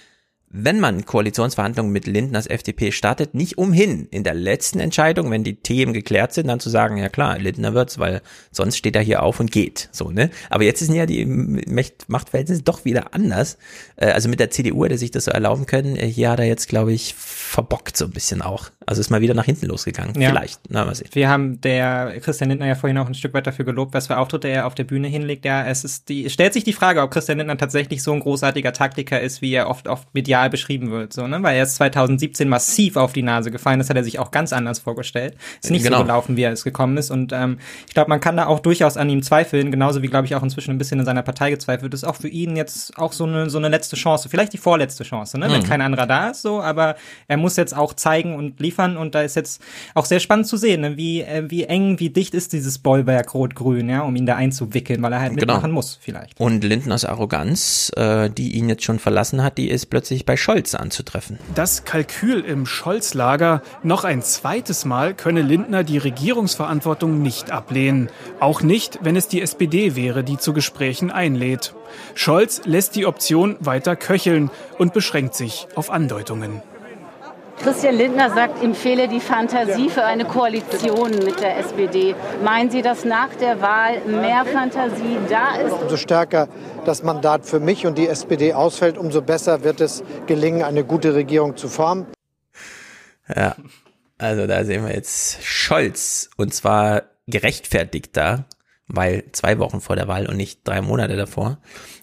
wenn man Koalitionsverhandlungen mit Lindners FDP startet, nicht umhin, in der letzten Entscheidung, wenn die Themen geklärt sind, dann zu sagen, ja klar, Lindner wird's, weil sonst steht er hier auf und geht. So, ne? Aber jetzt sind ja die Machtverhältnisse doch wieder anders. Äh, also mit der CDU hätte sich das so erlauben können. Äh, hier hat er jetzt, glaube ich, verbockt so ein bisschen auch. Also ist mal wieder nach hinten losgegangen. Ja. Vielleicht. Na, mal sehen. Wir haben der Christian Lindner ja vorhin auch ein Stück weit dafür gelobt, was für Auftritte er auf der Bühne hinlegt. Ja, es ist die, stellt sich die Frage, ob Christian Lindner tatsächlich so ein großartiger Taktiker ist, wie er oft, oft medial beschrieben wird, so, ne? Weil er ist 2017 massiv auf die Nase gefallen. Das hat er sich auch ganz anders vorgestellt. Ist nicht genau. so gelaufen, wie er es gekommen ist. Und ähm, ich glaube, man kann da auch durchaus an ihm zweifeln, genauso wie, glaube ich, auch inzwischen ein bisschen in seiner Partei gezweifelt ist. Auch für ihn jetzt auch so eine, so eine letzte Chance, vielleicht die vorletzte Chance, ne? Mhm. Wenn kein anderer da ist, so, aber er muss jetzt auch zeigen und liefern und da ist jetzt auch sehr spannend zu sehen, ne? wie, äh, wie eng, wie dicht ist dieses Bollwerk Rot-Grün, ja, um ihn da einzuwickeln, weil er halt genau. mitmachen muss, vielleicht. Und Lindners Arroganz, äh, die ihn jetzt schon verlassen hat, die ist plötzlich bei Scholz anzutreffen. Das Kalkül im Scholz-Lager, noch ein zweites Mal könne Lindner die Regierungsverantwortung nicht ablehnen. Auch nicht, wenn es die SPD wäre, die zu Gesprächen einlädt. Scholz lässt die Option weiter köcheln und beschränkt sich auf Andeutungen. Christian Lindner sagt, ihm fehle die Fantasie für eine Koalition mit der SPD. Meinen Sie, dass nach der Wahl mehr Fantasie da ist? Umso stärker das Mandat für mich und die SPD ausfällt, umso besser wird es gelingen, eine gute Regierung zu formen. Ja, also da sehen wir jetzt Scholz und zwar gerechtfertigter, weil zwei Wochen vor der Wahl und nicht drei Monate davor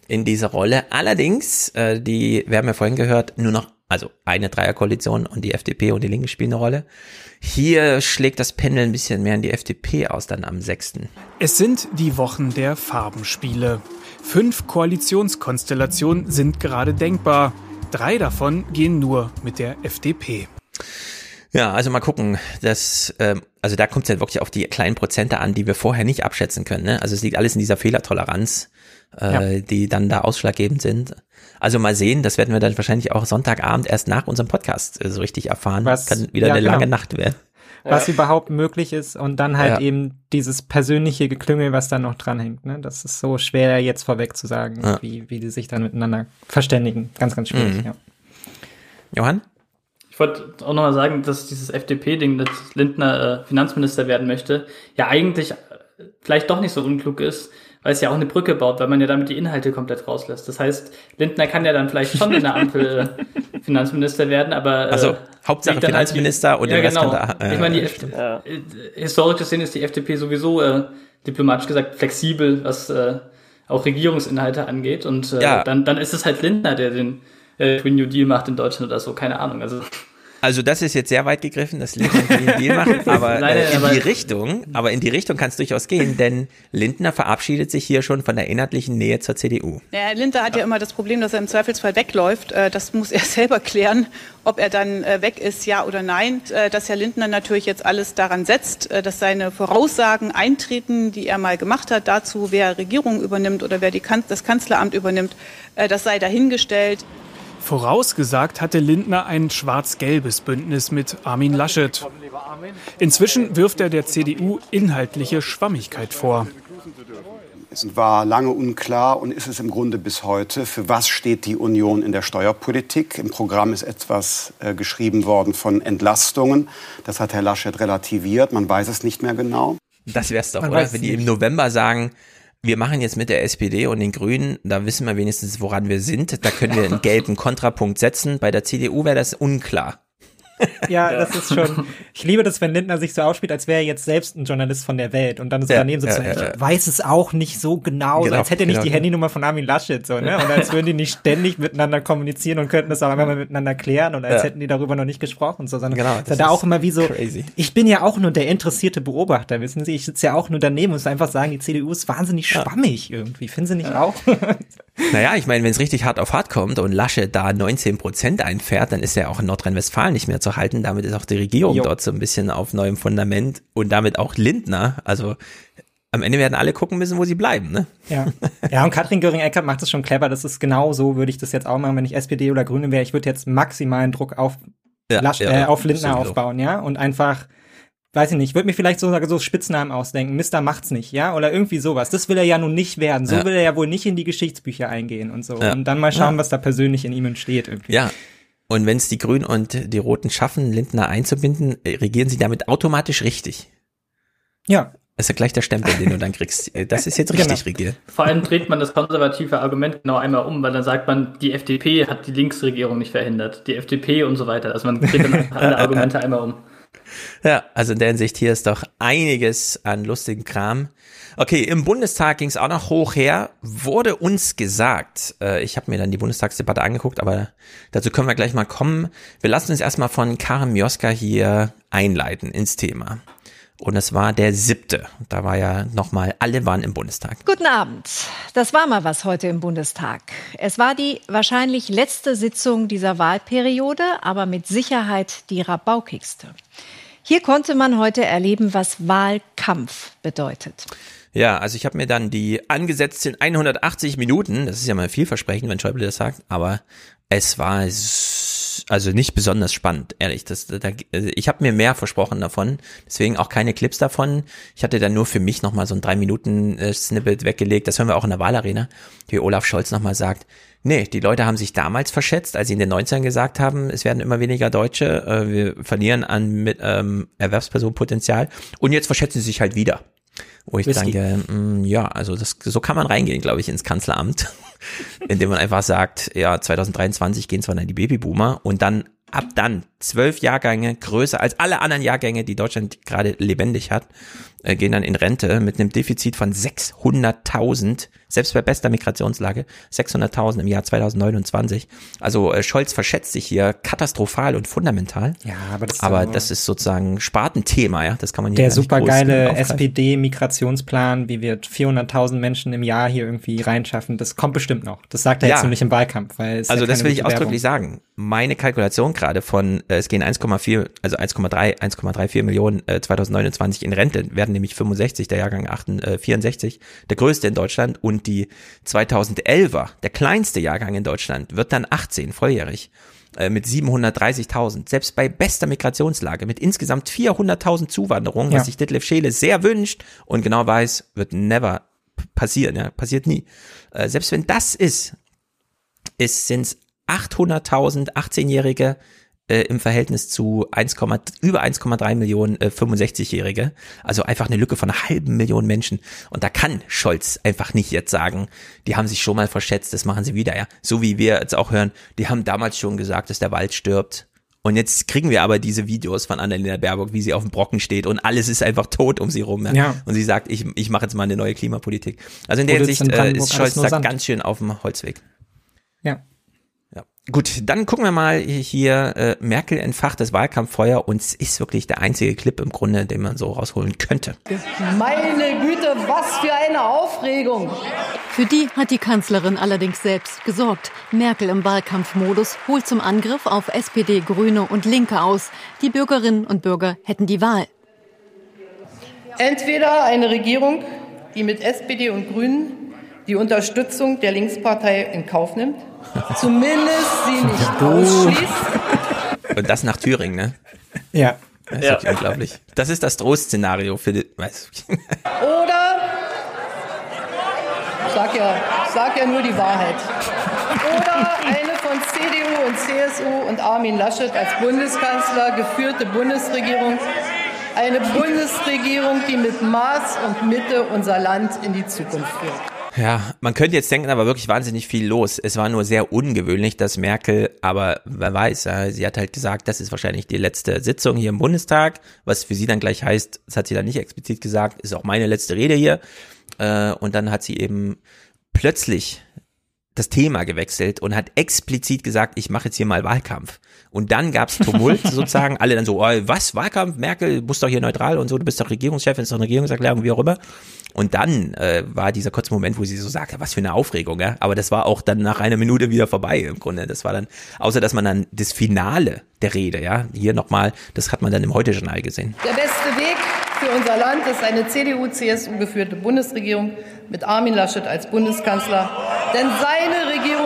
in dieser Rolle. Allerdings, äh, die, wir haben ja vorhin gehört, nur noch also eine Dreierkoalition und die FDP und die Linke spielen eine Rolle. Hier schlägt das Pendel ein bisschen mehr in die FDP aus dann am 6. Es sind die Wochen der Farbenspiele. Fünf Koalitionskonstellationen sind gerade denkbar. Drei davon gehen nur mit der FDP. Ja, also mal gucken. Das, ähm, also da kommt es ja wirklich auf die kleinen Prozente an, die wir vorher nicht abschätzen können. Ne? Also es liegt alles in dieser Fehlertoleranz, äh, ja. die dann da ausschlaggebend sind. Also mal sehen, das werden wir dann wahrscheinlich auch Sonntagabend erst nach unserem Podcast äh, so richtig erfahren. Was kann wieder ja, eine genau. lange Nacht werden. Was ja. überhaupt möglich ist und dann halt ja. eben dieses persönliche Geklüngel, was da noch dranhängt. Ne? Das ist so schwer jetzt vorweg zu sagen, wie, wie die sich dann miteinander verständigen. Ganz, ganz schwierig, mhm. ja. Johann? Ich wollte auch nochmal sagen, dass dieses FDP-Ding, dass Lindner äh, Finanzminister werden möchte, ja eigentlich äh, vielleicht doch nicht so unklug ist, weil es ja auch eine Brücke baut, weil man ja damit die Inhalte komplett rauslässt. Das heißt, Lindner kann ja dann vielleicht schon in der Ampel äh, [laughs] Finanzminister werden, aber äh, also Hauptsache Finanzminister die, und ja, der genau. Rest kann da, äh, Ich meine, die ja. Äh, historisch gesehen ist die FDP sowieso äh, diplomatisch gesagt flexibel, was äh, auch Regierungsinhalte angeht und äh, ja. dann dann ist es halt Lindner, der den äh, Green New Deal macht in Deutschland oder so, keine Ahnung. Also also das ist jetzt sehr weit gegriffen, dass Lindner einen Deal macht, [laughs] aber äh, in aber die Richtung, aber in die Richtung kann es durchaus gehen, denn Lindner verabschiedet sich hier schon von der inhaltlichen Nähe zur CDU. Ja, Lindner hat ja immer das Problem, dass er im Zweifelsfall wegläuft. Äh, das muss er [laughs] selber klären, ob er dann äh, weg ist, ja oder nein. Dass Herr Lindner natürlich jetzt alles daran setzt, dass seine Voraussagen eintreten, die er mal gemacht hat, dazu, wer Regierung übernimmt oder wer die kan das Kanzleramt übernimmt, das sei dahingestellt. Vorausgesagt hatte Lindner ein schwarz-gelbes Bündnis mit Armin Laschet. Inzwischen wirft er der CDU inhaltliche Schwammigkeit vor. Es war lange unklar und ist es im Grunde bis heute, für was steht die Union in der Steuerpolitik. Im Programm ist etwas äh, geschrieben worden von Entlastungen. Das hat Herr Laschet relativiert. Man weiß es nicht mehr genau. Das wäre es doch, Man oder? Wenn die im November sagen, wir machen jetzt mit der SPD und den Grünen, da wissen wir wenigstens, woran wir sind. Da können wir einen gelben Kontrapunkt setzen. Bei der CDU wäre das unklar. [laughs] Ja, das ist schon. Ich liebe das, wenn Lindner sich so aufspielt, als wäre er jetzt selbst ein Journalist von der Welt und dann so ja, daneben sitzt. Ja, ja, ich weiß es auch nicht so genau, genau so, als hätte er nicht genau. die Handynummer von Armin Laschet so, ne? Und als würden die nicht ständig miteinander kommunizieren und könnten das auch einmal miteinander klären und als hätten die darüber noch nicht gesprochen, so, sondern genau, das ist da auch immer wie so. Crazy. Ich bin ja auch nur der interessierte Beobachter, wissen Sie? Ich sitze ja auch nur daneben und muss einfach sagen, die CDU ist wahnsinnig schwammig irgendwie. Finden Sie nicht auch? [laughs] Naja, ich meine, wenn es richtig hart auf hart kommt und Lasche da 19 Prozent einfährt, dann ist er auch in Nordrhein-Westfalen nicht mehr zu halten. Damit ist auch die Regierung jo. dort so ein bisschen auf neuem Fundament und damit auch Lindner. Also am Ende werden alle gucken müssen, wo sie bleiben, ne? Ja. Ja, und Katrin Göring-Eckardt macht das schon clever. Das ist genau so, würde ich das jetzt auch machen, wenn ich SPD oder Grüne wäre. Ich würde jetzt maximalen Druck auf, ja, Lasch, ja, äh, auf Lindner aufbauen, ja? Und einfach weiß ich nicht, würde mir vielleicht so, so Spitznamen ausdenken, Mister macht's nicht, ja, oder irgendwie sowas. Das will er ja nun nicht werden. So ja. will er ja wohl nicht in die Geschichtsbücher eingehen und so. Ja. Und dann mal schauen, ja. was da persönlich in ihm entsteht irgendwie. Ja. Und wenn es die Grünen und die Roten schaffen, Lindner einzubinden, äh, regieren sie damit automatisch richtig. Ja. Das ist ja gleich der Stempel, den du dann kriegst. [laughs] Äh, Das ist jetzt richtig Genau. regiert. Vor allem dreht man das konservative Argument genau einmal um, weil dann sagt man, die FDP hat die Linksregierung nicht verhindert, die FDP und so weiter. Also man dreht dann [laughs] alle Argumente einmal um. Ja, also in der Hinsicht hier ist doch einiges an lustigen Kram. Okay, im Bundestag ging es auch noch hoch her. Wurde uns gesagt, äh, ich habe mir dann die Bundestagsdebatte angeguckt, aber dazu können wir gleich mal kommen. Wir lassen uns erstmal von Karin Mioska hier einleiten ins Thema. Und es war der siebte. Da war ja nochmal, alle waren im Bundestag. Guten Abend. Das war mal was heute im Bundestag. Es war die wahrscheinlich letzte Sitzung dieser Wahlperiode, aber mit Sicherheit die rabaukigste. Hier konnte man heute erleben, was Wahlkampf bedeutet. Ja, also ich habe mir dann die angesetzten 180 Minuten, das ist ja mal vielversprechend, wenn Schäuble das sagt, aber es war also nicht besonders spannend, ehrlich. Das, da, also ich habe mir mehr versprochen davon, deswegen auch keine Clips davon. Ich hatte dann nur für mich nochmal so ein drei Minuten äh, Snippet weggelegt, das hören wir auch in der Wahlarena, wie Olaf Scholz nochmal sagt, nee, die Leute haben sich damals verschätzt, als sie in den 90ern gesagt haben, es werden immer weniger Deutsche, äh, wir verlieren an mit, ähm, Erwerbspersonenpotenzial und jetzt verschätzen sie sich halt wieder. Wo ich Whisky. denke, mh, ja, also das, so kann man reingehen, glaube ich, ins Kanzleramt, [laughs] [laughs] indem man einfach sagt, ja, 2023 gehen zwar dann die Babyboomer und dann ab dann zwölf Jahrgänge größer als alle anderen Jahrgänge, die Deutschland gerade lebendig hat, äh, gehen dann in Rente mit einem Defizit von 600.000, selbst bei bester Migrationslage, 600.000 im Jahr 2029. Also äh, Scholz verschätzt sich hier katastrophal und fundamental. Ja, aber das ist aber so- das ist sozusagen Spartenthema, ja, das kann man hier Der supergeile. SPD-Migrationsplan, wie wir 400.000 Menschen im Jahr hier irgendwie reinschaffen, das kommt bestimmt noch. Das sagt er Ja. jetzt nämlich im Wahlkampf, weil es Also ja das will ich ausdrücklich sagen. Meine Kalkulation gerade von, äh, es gehen 1,4, also 1,3, 1,34 Millionen äh, 2029 in Rente, werden nämlich 65, der Jahrgang 8, äh, 64, der größte in Deutschland und die 2011er, der kleinste Jahrgang in Deutschland, wird dann 18, volljährig äh, mit 730.000, selbst bei bester Migrationslage, mit insgesamt 400.000 Zuwanderungen, Ja. was sich Detlef Scheele sehr wünscht und genau weiß, wird never passieren, ja, passiert nie. Äh, selbst wenn das ist, ist sind 800.000 18-Jährige äh, im Verhältnis zu 1, über 1,3 Millionen äh, 65-Jährige. Also einfach eine Lücke von einer halben Million Menschen. Und da kann Scholz einfach nicht jetzt sagen, die haben sich schon mal verschätzt, das machen sie wieder. Ja, So wie wir jetzt auch hören, die haben damals schon gesagt, dass der Wald stirbt. Und jetzt kriegen wir aber diese Videos von Annalena Baerbock, wie sie auf dem Brocken steht und alles ist einfach tot um sie rum. Ja? Ja. Und sie sagt, ich, ich mache jetzt mal eine neue Klimapolitik. Also in der Hinsicht in äh, ist Scholz da ganz schön auf dem Holzweg. Ja. Gut, dann gucken wir mal hier, äh, Merkel entfacht das Wahlkampffeuer und es ist wirklich der einzige Clip im Grunde, den man so rausholen könnte. Meine Güte, was für eine Aufregung! Für die hat die Kanzlerin allerdings selbst gesorgt. Merkel im Wahlkampfmodus holt zum Angriff auf SPD, Grüne und Linke aus. Die Bürgerinnen und Bürger hätten die Wahl. Entweder eine Regierung, die mit SPD und Grünen die Unterstützung der Linkspartei in Kauf nimmt, zumindest sie nicht ausschließt. Und das nach Thüringen, ne? Ja. Das ist Ja. wirklich unglaublich. Das ist das Drohszenario für die, weiß, Oder, ich sag ja, ich sag ja nur die Wahrheit. Oder eine von CDU und CSU und Armin Laschet als Bundeskanzler geführte Bundesregierung. Eine Bundesregierung, die mit Maß und Mitte unser Land in die Zukunft führt. Ja, man könnte jetzt denken, war wirklich wahnsinnig viel los. Es war nur sehr ungewöhnlich, dass Merkel, aber wer weiß, sie hat halt gesagt, das ist wahrscheinlich die letzte Sitzung hier im Bundestag, was für sie dann gleich heißt, das hat sie dann nicht explizit gesagt, ist auch meine letzte Rede hier. Äh, Und dann hat sie eben plötzlich das Thema gewechselt und hat explizit gesagt, ich mache jetzt hier mal Wahlkampf. Und dann gab's Tumult [laughs] sozusagen, alle dann so, oh, was, Wahlkampf, Merkel, du bist doch hier neutral und so, du bist doch Regierungschefin, ist doch eine Regierungserklärung, wie auch immer. Und dann äh, war dieser kurze Moment, wo sie so sagte, was für eine Aufregung, ja. Aber das war auch dann nach einer Minute wieder vorbei im Grunde. Das war dann, außer dass man dann das Finale der Rede, ja, hier nochmal, das hat man dann im Heute-Journal gesehen. Der beste Weg für unser Land ist eine CDU-CSU geführte Bundesregierung mit Armin Laschet als Bundeskanzler. Denn seine Regierung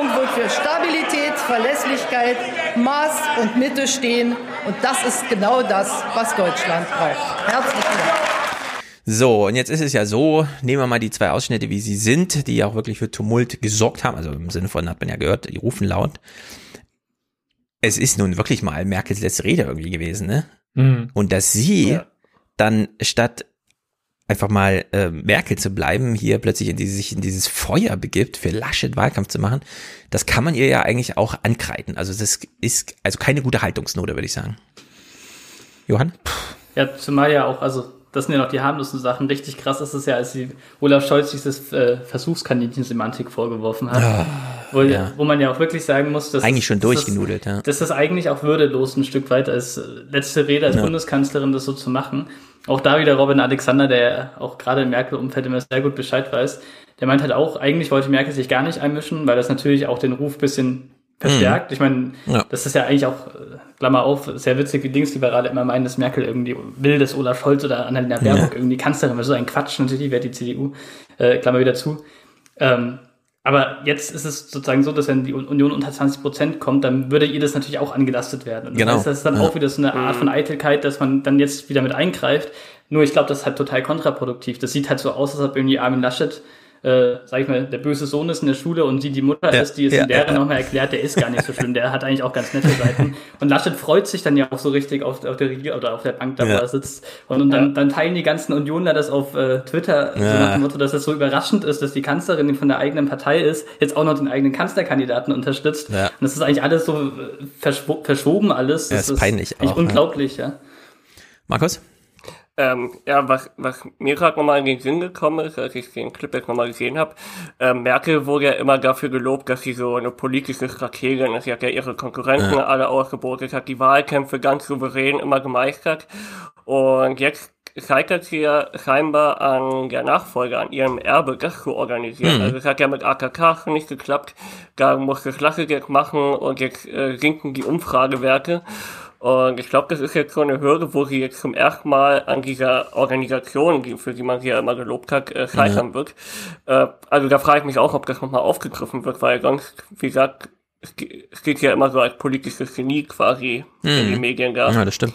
Verlässlichkeit, Maß und Mitte stehen. Und das ist genau das, was Deutschland braucht. Herzlichen Dank. So, und jetzt ist es ja so, nehmen wir mal die zwei Ausschnitte, wie sie sind, die ja auch wirklich für Tumult gesorgt haben. Also im Sinne von, hat man ja gehört, die rufen laut. es ist nun wirklich mal Merkels letzte Rede irgendwie gewesen, ne? Mhm. Und dass sie Ja. dann statt einfach mal äh, Merkel zu bleiben, hier plötzlich in dieses, sich in dieses Feuer begibt, für Laschet Wahlkampf zu machen, das kann man ihr ja eigentlich auch ankreiden. Also das ist also keine gute Haltungsnote, würde ich sagen. Johann? Ja, zumal ja auch, also das sind ja noch die harmlosen Sachen. Richtig krass ist es ja, als sie Olaf Scholz dieses äh, Versuchskaninchen-Semantik vorgeworfen hat. Ah, wo, ja. wo man ja auch wirklich sagen muss, dass Eigentlich schon dass das- durchgenudelt, ja. Das ist eigentlich auch würdelos ein Stück weit als letzte Rede als Ja. Bundeskanzlerin das so zu machen. Auch da wieder Robin Alexander, der auch gerade im Merkel-Umfeld immer sehr gut Bescheid weiß, der meint halt auch, eigentlich wollte Merkel sich gar nicht einmischen, weil das natürlich auch den Ruf bisschen verstärkt. Ich meine, Ja. das ist ja eigentlich auch, äh, Klammer auf, sehr witzig, wie Linksliberale immer meinen, dass Merkel irgendwie will, dass Olaf Scholz oder Annalena Baerbock Ja. irgendwie Kanzlerin wird. So ein Quatsch, natürlich wäre die CDU, äh, Klammer wieder zu. Ähm, aber jetzt ist es sozusagen so, dass wenn die Union unter 20 Prozent kommt, dann würde ihr das natürlich auch angelastet werden. Und das Genau. heißt, das ist dann Ja. auch wieder so eine Art von Eitelkeit, dass man dann jetzt wieder mit eingreift. Nur ich glaube, das ist halt total kontraproduktiv. Das sieht halt so aus, als ob irgendwie Armin Laschet, äh, sag ich mal, der böse Sohn ist in der Schule und sie die Mutter Ja. ist, die es Ja, in Lehre ja, nochmal erklärt, der ist gar nicht so schlimm, der hat eigentlich auch ganz nette Seiten. Und Laschet freut sich dann ja auch so richtig auf, auf der Regierung oder auf der Bank, da wo er sitzt. Und, und dann, dann teilen die ganzen Unioner das auf äh, Twitter, so nach dem Motto, dass es so überraschend ist, dass die Kanzlerin, die von der eigenen Partei ist, jetzt auch noch den eigenen Kanzlerkandidaten unterstützt. Ja. Und das ist eigentlich alles so äh, verschwo verschoben alles. Ja, Das ist peinlich eigentlich auch, ja. unglaublich, ja. Markus? Ähm, ja, was, was mir gerade nochmal in den Sinn gekommen ist, als ich den Clip jetzt nochmal gesehen habe, ähm, Merkel wurde ja immer dafür gelobt, dass sie so eine politische Strategin ist. Sie hat ja ihre Konkurrenten Ja. alle ausgebotet, hat die Wahlkämpfe ganz souverän immer gemeistert. Und jetzt scheitert sie ja scheinbar an der Nachfolge, an ihrem Erbe, das zu organisieren. Mhm. Also es hat ja mit AKK nicht geklappt. Da musste jetzt machen und jetzt äh, sinken die Umfragewerte. Und ich glaube, das ist jetzt so eine Hürde, wo sie jetzt zum ersten Mal an dieser Organisation, für die man sie ja immer gelobt hat, äh, scheitern Ja. wird. Äh, also da frage ich mich auch, ob das nochmal aufgegriffen wird, weil sonst, wie gesagt, es ge- es geht ja immer so als politisches Genie quasi in die Mhm. Medien da. Ja, das stimmt.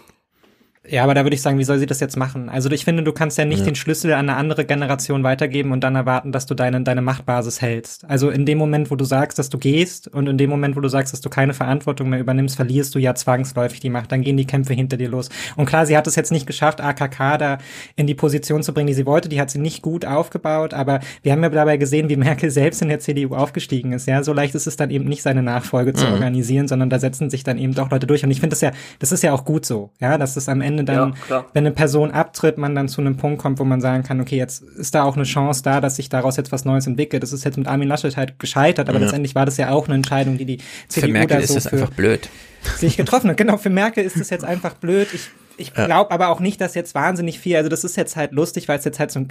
Ja, aber da würde ich sagen, wie soll sie das jetzt machen? Also ich finde, du kannst ja nicht Ja. den Schlüssel an eine andere Generation weitergeben und dann erwarten, dass du deine, deine Machtbasis hältst. Also in dem Moment, wo du sagst, dass du gehst und in dem Moment, wo du sagst, dass du keine Verantwortung mehr übernimmst, verlierst du ja zwangsläufig die Macht. Dann gehen die Kämpfe hinter dir los. Und klar, sie hat es jetzt nicht geschafft, AKK da in die Position zu bringen, die sie wollte. Die hat sie nicht gut aufgebaut, aber wir haben ja dabei gesehen, wie Merkel selbst in der CDU aufgestiegen ist. Ja, so leicht ist es dann eben nicht, seine Nachfolge zu Mhm. organisieren, sondern da setzen sich dann eben doch Leute durch. Und ich finde das ja, das ist ja auch gut so. Ja, dass es am Ende dann Ja, wenn eine Person abtritt, man dann zu einem Punkt kommt, wo man sagen kann, okay, jetzt ist da auch eine Chance da, dass sich daraus jetzt was Neues entwickelt. Das ist jetzt mit Armin Laschet halt gescheitert, aber Ja. letztendlich war das ja auch eine Entscheidung, die die Für CDU Merkel da ist so das für einfach blöd. sich [laughs] getroffen hat. Genau, für Merkel ist es jetzt einfach blöd. Ich, ich Ja. glaube aber auch nicht, dass jetzt wahnsinnig viel, also das ist jetzt halt lustig, weil es jetzt halt so ein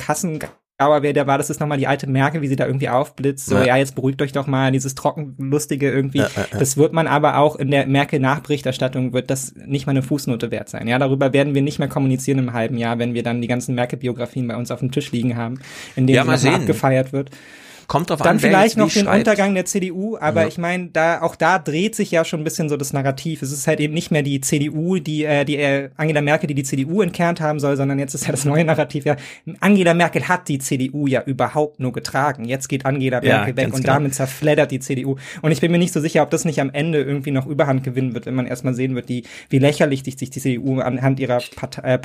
Kassengauer wäre, der war, das ist nochmal die alte Merkel, wie sie da irgendwie aufblitzt, so, Ja. ja, jetzt beruhigt euch doch mal, dieses trockenlustige irgendwie. Ja, ja. Das wird man aber auch in der Merkel-Nachberichterstattung wird das nicht mal eine Fußnote wert sein. Ja, darüber werden wir nicht mehr kommunizieren im halben Jahr, wenn wir dann die ganzen Merkel-Biografien bei uns auf dem Tisch liegen haben, in denen Ja, sie abgefeiert wird. Kommt drauf Dann an, vielleicht noch den schreibt. Untergang der CDU, aber Ja. ich meine, da auch da dreht sich ja schon ein bisschen so das Narrativ. Es ist halt eben nicht mehr die CDU, die äh, die äh, Angela Merkel, die die CDU entkernt haben soll, sondern jetzt ist ja das neue Narrativ ja Angela Merkel hat die CDU ja überhaupt nur getragen. Jetzt geht Angela Ja, Merkel weg ganz und genau. damit zerfleddert die CDU. Und ich bin mir nicht so sicher, ob das nicht am Ende irgendwie noch Überhand gewinnen wird, wenn man erstmal sehen wird, die wie lächerlich sich die CDU anhand ihrer Part äh,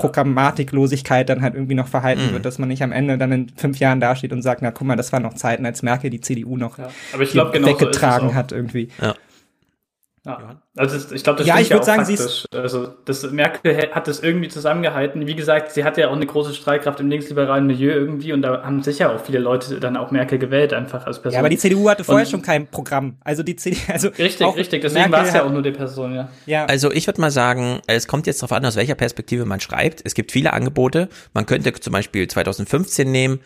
Programmatiklosigkeit dann halt irgendwie noch verhalten Mhm. wird, dass man nicht am Ende dann in fünf Jahren dasteht und sagt, na guck mal, das waren noch Zeiten, als Merkel die CDU noch Ja, aber ich glaub, genau so weggetragen auch. hat irgendwie. Ja. Ja. Also ich glaube, das Ja, ich würd auch sagen, sie faktisch. Also das Merkel hat das irgendwie zusammengehalten. Wie gesagt, sie hatte ja auch eine große Streitkraft im linksliberalen Milieu irgendwie und da haben sicher auch viele Leute dann auch Merkel gewählt einfach als Person. Ja, aber die CDU hatte vorher Und- schon kein Programm. Also die CDU, also Richtig, auch richtig. Deswegen war es ja auch nur die Person, ja. Ja. Also ich würde mal sagen, es kommt jetzt darauf an, aus welcher Perspektive man schreibt. Es gibt viele Angebote. Man könnte zum Beispiel 2015 nehmen,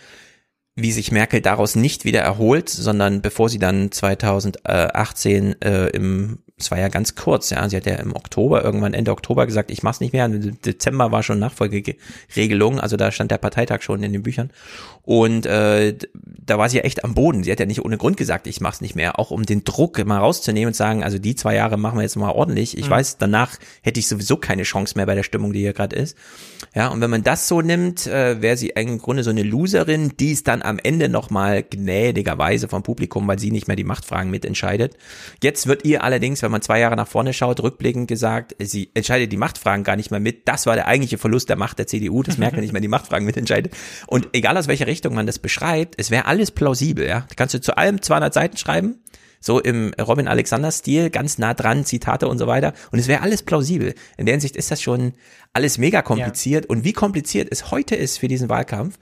wie sich Merkel daraus nicht wieder erholt, sondern bevor sie dann 2018 äh, im, es war ja ganz kurz, ja, sie hat ja im Oktober, irgendwann Ende Oktober gesagt, ich mach's nicht mehr. Im Dezember war schon Nachfolgeregelung, also da stand der Parteitag schon in den Büchern. Und äh, da war sie ja echt am Boden. Sie hat ja nicht ohne Grund gesagt, ich mach's nicht mehr, auch um den Druck mal rauszunehmen und sagen, also die zwei Jahre machen wir jetzt mal ordentlich. Ich Mhm. weiß, danach hätte ich sowieso keine Chance mehr bei der Stimmung, die hier gerade ist. Ja, und wenn man das so nimmt, äh, wäre sie im Grunde so eine Loserin, die es dann am Ende nochmal gnädigerweise vom Publikum, weil sie nicht mehr die Machtfragen mitentscheidet. Jetzt wird ihr allerdings, wenn man zwei Jahre nach vorne schaut, rückblickend gesagt, sie entscheidet die Machtfragen gar nicht mehr mit. Das war der eigentliche Verlust der Macht der CDU, das merkt man nicht mehr, die Machtfragen mitentscheidet. Und egal aus welcher Richtung man das beschreibt, es wäre alles plausibel, ja. Da kannst du zu allem 200 Seiten schreiben, so im Robin Alexander Stil, ganz nah dran, Zitate und so weiter. Und es wäre alles plausibel. In der Hinsicht ist das schon alles mega kompliziert. Ja. Und wie kompliziert es heute ist für diesen Wahlkampf,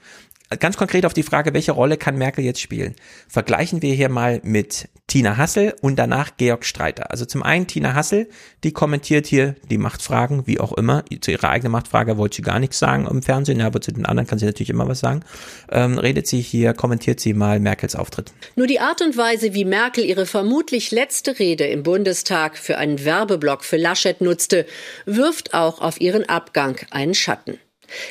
ganz konkret auf die Frage, welche Rolle kann Merkel jetzt spielen? Vergleichen wir hier mal mit Tina Hassel und danach Georg Streiter. Also zum einen Tina Hassel, die kommentiert hier die Machtfragen, wie auch immer. Zu ihrer eigenen Machtfrage wollte sie gar nichts sagen im Fernsehen, aber zu den anderen kann sie natürlich immer was sagen. Ähm, redet sie hier, kommentiert sie mal Merkels Auftritt. Nur die Art und Weise, wie Merkel ihre vermutlich letzte Rede im Bundestag für einen Werbeblock für Laschet nutzte, wirft auch auf ihren Abgang einen Schatten.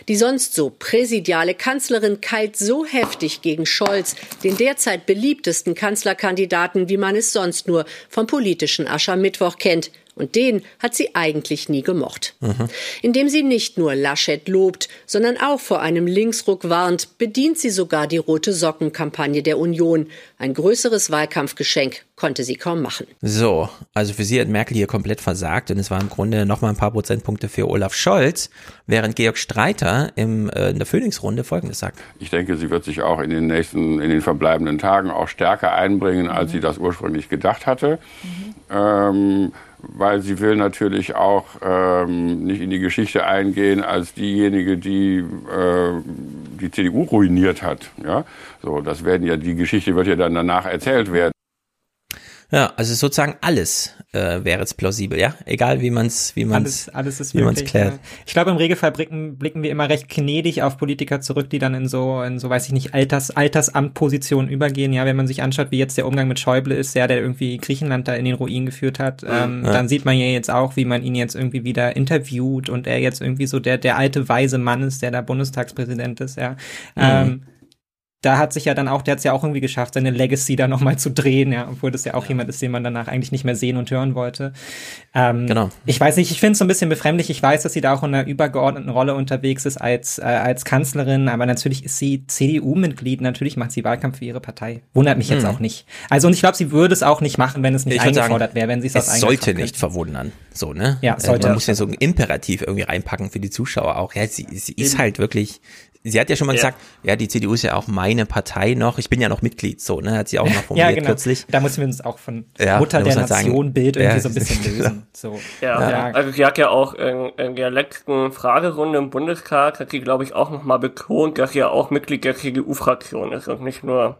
Die sonst so präsidiale Kanzlerin keilt so heftig gegen Scholz, den derzeit beliebtesten Kanzlerkandidaten, wie man es sonst nur vom politischen Aschermittwoch kennt. Und den hat sie eigentlich nie gemocht. Mhm. Indem sie nicht nur Laschet lobt, sondern auch vor einem Linksruck warnt, bedient sie sogar die rote Sockenkampagne der Union. Ein größeres Wahlkampfgeschenk konnte sie kaum machen. So, also für sie hat Merkel hier komplett versagt und es war im Grunde noch mal ein paar Prozentpunkte für Olaf Scholz, während Georg Streiter im, äh, in der Phoenix-Runde Folgendes sagt. Ich denke, sie wird sich auch in den nächsten, in den verbleibenden Tagen auch stärker einbringen, als mhm. sie das ursprünglich gedacht hatte. Mhm. Ähm, weil sie will natürlich auch ähm, nicht in die Geschichte eingehen als diejenige, die äh, die CDU ruiniert hat. Ja, so das werden ja die Geschichte wird ja dann danach erzählt werden. Ja, also sozusagen alles äh, wäre jetzt plausibel, ja, egal wie man es wie man's, alles, alles ist wie man es klärt. Ja. Ich glaube, im Regelfall blicken, blicken wir immer recht gnädig auf Politiker zurück, die dann in so in so weiß ich nicht Alters Altersamtpositionen übergehen. Ja, wenn man sich anschaut, wie jetzt der Umgang mit Schäuble ist, der der irgendwie Griechenland da in den Ruin geführt hat, ähm, ja. dann sieht man ja jetzt auch, wie man ihn jetzt irgendwie wieder interviewt und er jetzt irgendwie so der der alte weise Mann ist, der da Bundestagspräsident ist. Ja. Mhm. Ähm, da hat sich ja dann auch, der hat es ja auch irgendwie geschafft, seine Legacy da nochmal zu drehen, ja, obwohl das ja auch ja. jemand ist, den man danach eigentlich nicht mehr sehen und hören wollte. Ähm, genau. Ich weiß nicht, ich finde es so ein bisschen befremdlich. Ich weiß, dass sie da auch in einer übergeordneten Rolle unterwegs ist als, äh, als Kanzlerin, aber natürlich ist sie CDU-Mitglied, natürlich macht sie Wahlkampf für ihre Partei. Wundert mich jetzt auch nicht. Also und ich glaube, sie würde es auch nicht machen, wenn es nicht ich eingefordert wäre, wenn sie es aus sollte nicht verwundern, so, ne? Ja, sollte. Man muss ja so ein Imperativ irgendwie reinpacken für die Zuschauer auch. Ja, sie, sie ist halt wirklich sie hat ja schon mal ja. gesagt, ja, die CDU ist ja auch meine Partei noch. Ich bin ja noch Mitglied, so, ne? Hat sie auch noch formuliert ja, genau. kürzlich. Da müssen wir uns auch von ja, Mutter der Nation Bild irgendwie so ein bisschen [laughs] lösen. So. Ja, ja, also sie hat ja auch in, in der letzten Fragerunde im Bundestag, hat sie, glaube ich, auch nochmal betont, dass sie ja auch Mitglied der CDU-Fraktion ist und nicht nur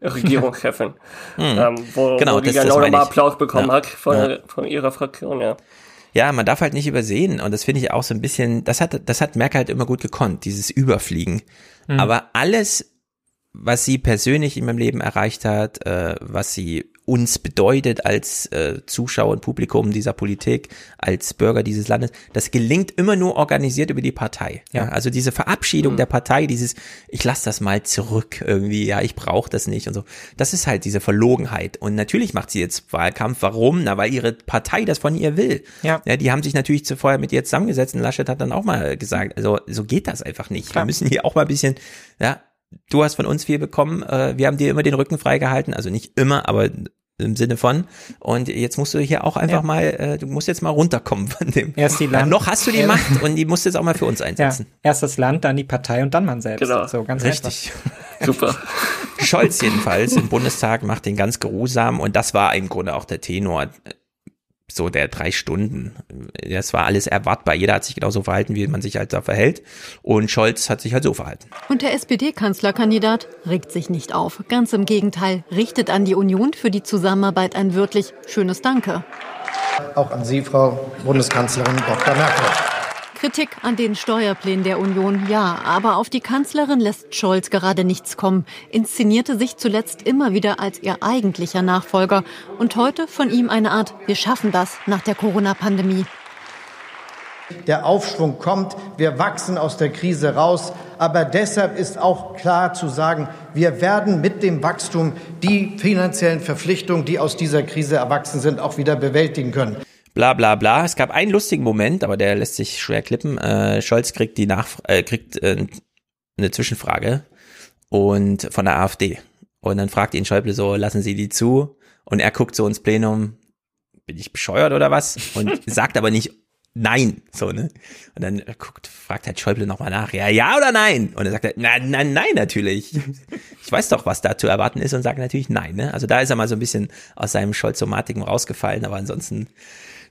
Regierungschefin. [laughs] hm. ähm, wo, genau, wo die das, ja nochmal Applaus bekommen hat von, von ihrer Fraktion, ja. Ja, man darf halt nicht übersehen und das finde ich auch so ein bisschen, das hat, das hat Merkel halt immer gut gekonnt, dieses Überfliegen. Mhm. Aber alles, was sie persönlich in meinem Leben erreicht hat, äh, was sie uns bedeutet als äh, Zuschauer und Publikum dieser Politik, als Bürger dieses Landes, das gelingt immer nur organisiert über die Partei. Ja, ja also diese Verabschiedung mhm. der Partei, dieses ich lasse das mal zurück irgendwie, ja, ich brauche das nicht und so. Das ist halt diese Verlogenheit und natürlich macht sie jetzt Wahlkampf, warum? Na, weil ihre Partei das von ihr will. Ja. ja die haben sich natürlich zuvor mit ihr zusammengesetzt und Laschet hat dann auch mal gesagt, also so geht das einfach nicht. Klar. Wir müssen hier auch mal ein bisschen ja, du hast von uns viel bekommen, äh, wir haben dir immer den Rücken freigehalten, also nicht immer, aber im Sinne von. Und jetzt musst du hier auch einfach ja. mal äh, du musst jetzt mal runterkommen von dem. Erst die Land noch hast du die ja. Macht und die musst du jetzt auch mal für uns einsetzen. Ja. erst das Land dann die Partei und dann man selbst. Genau. so ganz richtig. [laughs] Super. Scholz jedenfalls im Bundestag macht den ganz geruhsam und das war im Grunde auch der Tenor so der drei Stunden. Das war alles erwartbar. Jeder hat sich genauso verhalten, wie man sich halt da verhält. Und Scholz hat sich halt so verhalten. Und der SPD-Kanzlerkandidat regt sich nicht auf. Ganz im Gegenteil, richtet an die Union für die Zusammenarbeit ein wörtlich schönes Danke. Auch an Sie, Frau Bundeskanzlerin Dr. Merkel. Kritik an den Steuerplänen der Union, ja, aber auf die Kanzlerin lässt Scholz gerade nichts kommen, inszenierte sich zuletzt immer wieder als ihr eigentlicher Nachfolger. Und heute von ihm eine Art Wir schaffen das nach der Corona-Pandemie. Der Aufschwung kommt, wir wachsen aus der Krise raus, aber deshalb ist auch klar zu sagen, wir werden mit dem Wachstum die finanziellen Verpflichtungen, die aus dieser Krise erwachsen sind, auch wieder bewältigen können bla bla bla. Es gab einen lustigen Moment, aber der lässt sich schwer klippen. Äh, Scholz kriegt die Nachf äh, kriegt äh, eine Zwischenfrage und von der AfD. Und dann fragt ihn Schäuble so, lassen Sie die zu? Und er guckt so ins Plenum, bin ich bescheuert oder was? Und [laughs] sagt aber nicht nein, so, ne? Und dann guckt, fragt halt Schäuble nochmal nach, ja, ja oder nein? Und er sagt halt, nein, nein, nein, natürlich. Ich weiß doch, was da zu erwarten ist und sagt natürlich nein, ne? Also da ist er mal so ein bisschen aus seinem Scholzomatikum rausgefallen, aber ansonsten,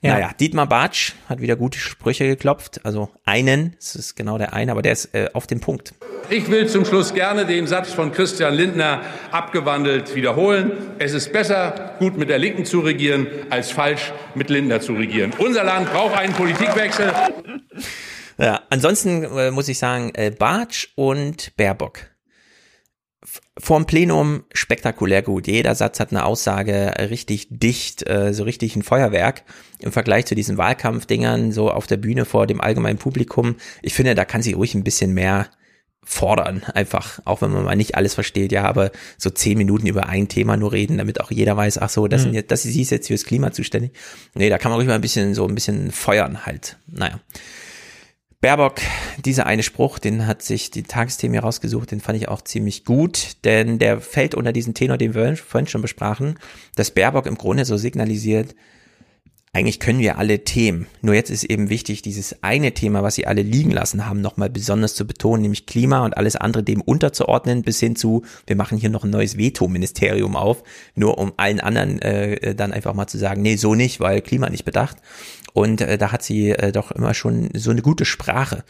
ja. naja, Dietmar Bartsch hat wieder gute Sprüche geklopft, also einen, das ist genau der eine, aber der ist äh, auf dem Punkt. Ich will zum Schluss gerne den Satz von Christian Lindner abgewandelt wiederholen. Es ist besser, gut mit der Linken zu regieren, als falsch mit Lindner zu regieren. Unser Land braucht einen Politikwechsel. Ja, ansonsten äh, muss ich sagen, äh, Bartsch und Baerbock. Vorm Plenum spektakulär gut. Jeder Satz hat eine Aussage richtig dicht, äh, so richtig ein Feuerwerk im Vergleich zu diesen Wahlkampfdingern so auf der Bühne vor dem allgemeinen Publikum. Ich finde, da kann sie ruhig ein bisschen mehr fordern, einfach, auch wenn man mal nicht alles versteht, ja, aber so zehn Minuten über ein Thema nur reden, damit auch jeder weiß, ach so, das mhm. sind jetzt, das ist jetzt fürs Klima zuständig. Nee, da kann man ruhig mal ein bisschen, so ein bisschen feuern halt. Naja. Baerbock, dieser eine Spruch, den hat sich die Tagesthemen herausgesucht, den fand ich auch ziemlich gut, denn der fällt unter diesen Tenor, den wir vorhin schon besprachen, dass Baerbock im Grunde so signalisiert, eigentlich können wir alle Themen. Nur jetzt ist eben wichtig, dieses eine Thema, was sie alle liegen lassen haben, nochmal besonders zu betonen, nämlich Klima und alles andere dem unterzuordnen, bis hin zu, wir machen hier noch ein neues Veto-Ministerium auf, nur um allen anderen äh, dann einfach mal zu sagen, nee, so nicht, weil Klima nicht bedacht. Und äh, da hat sie äh, doch immer schon so eine gute Sprache.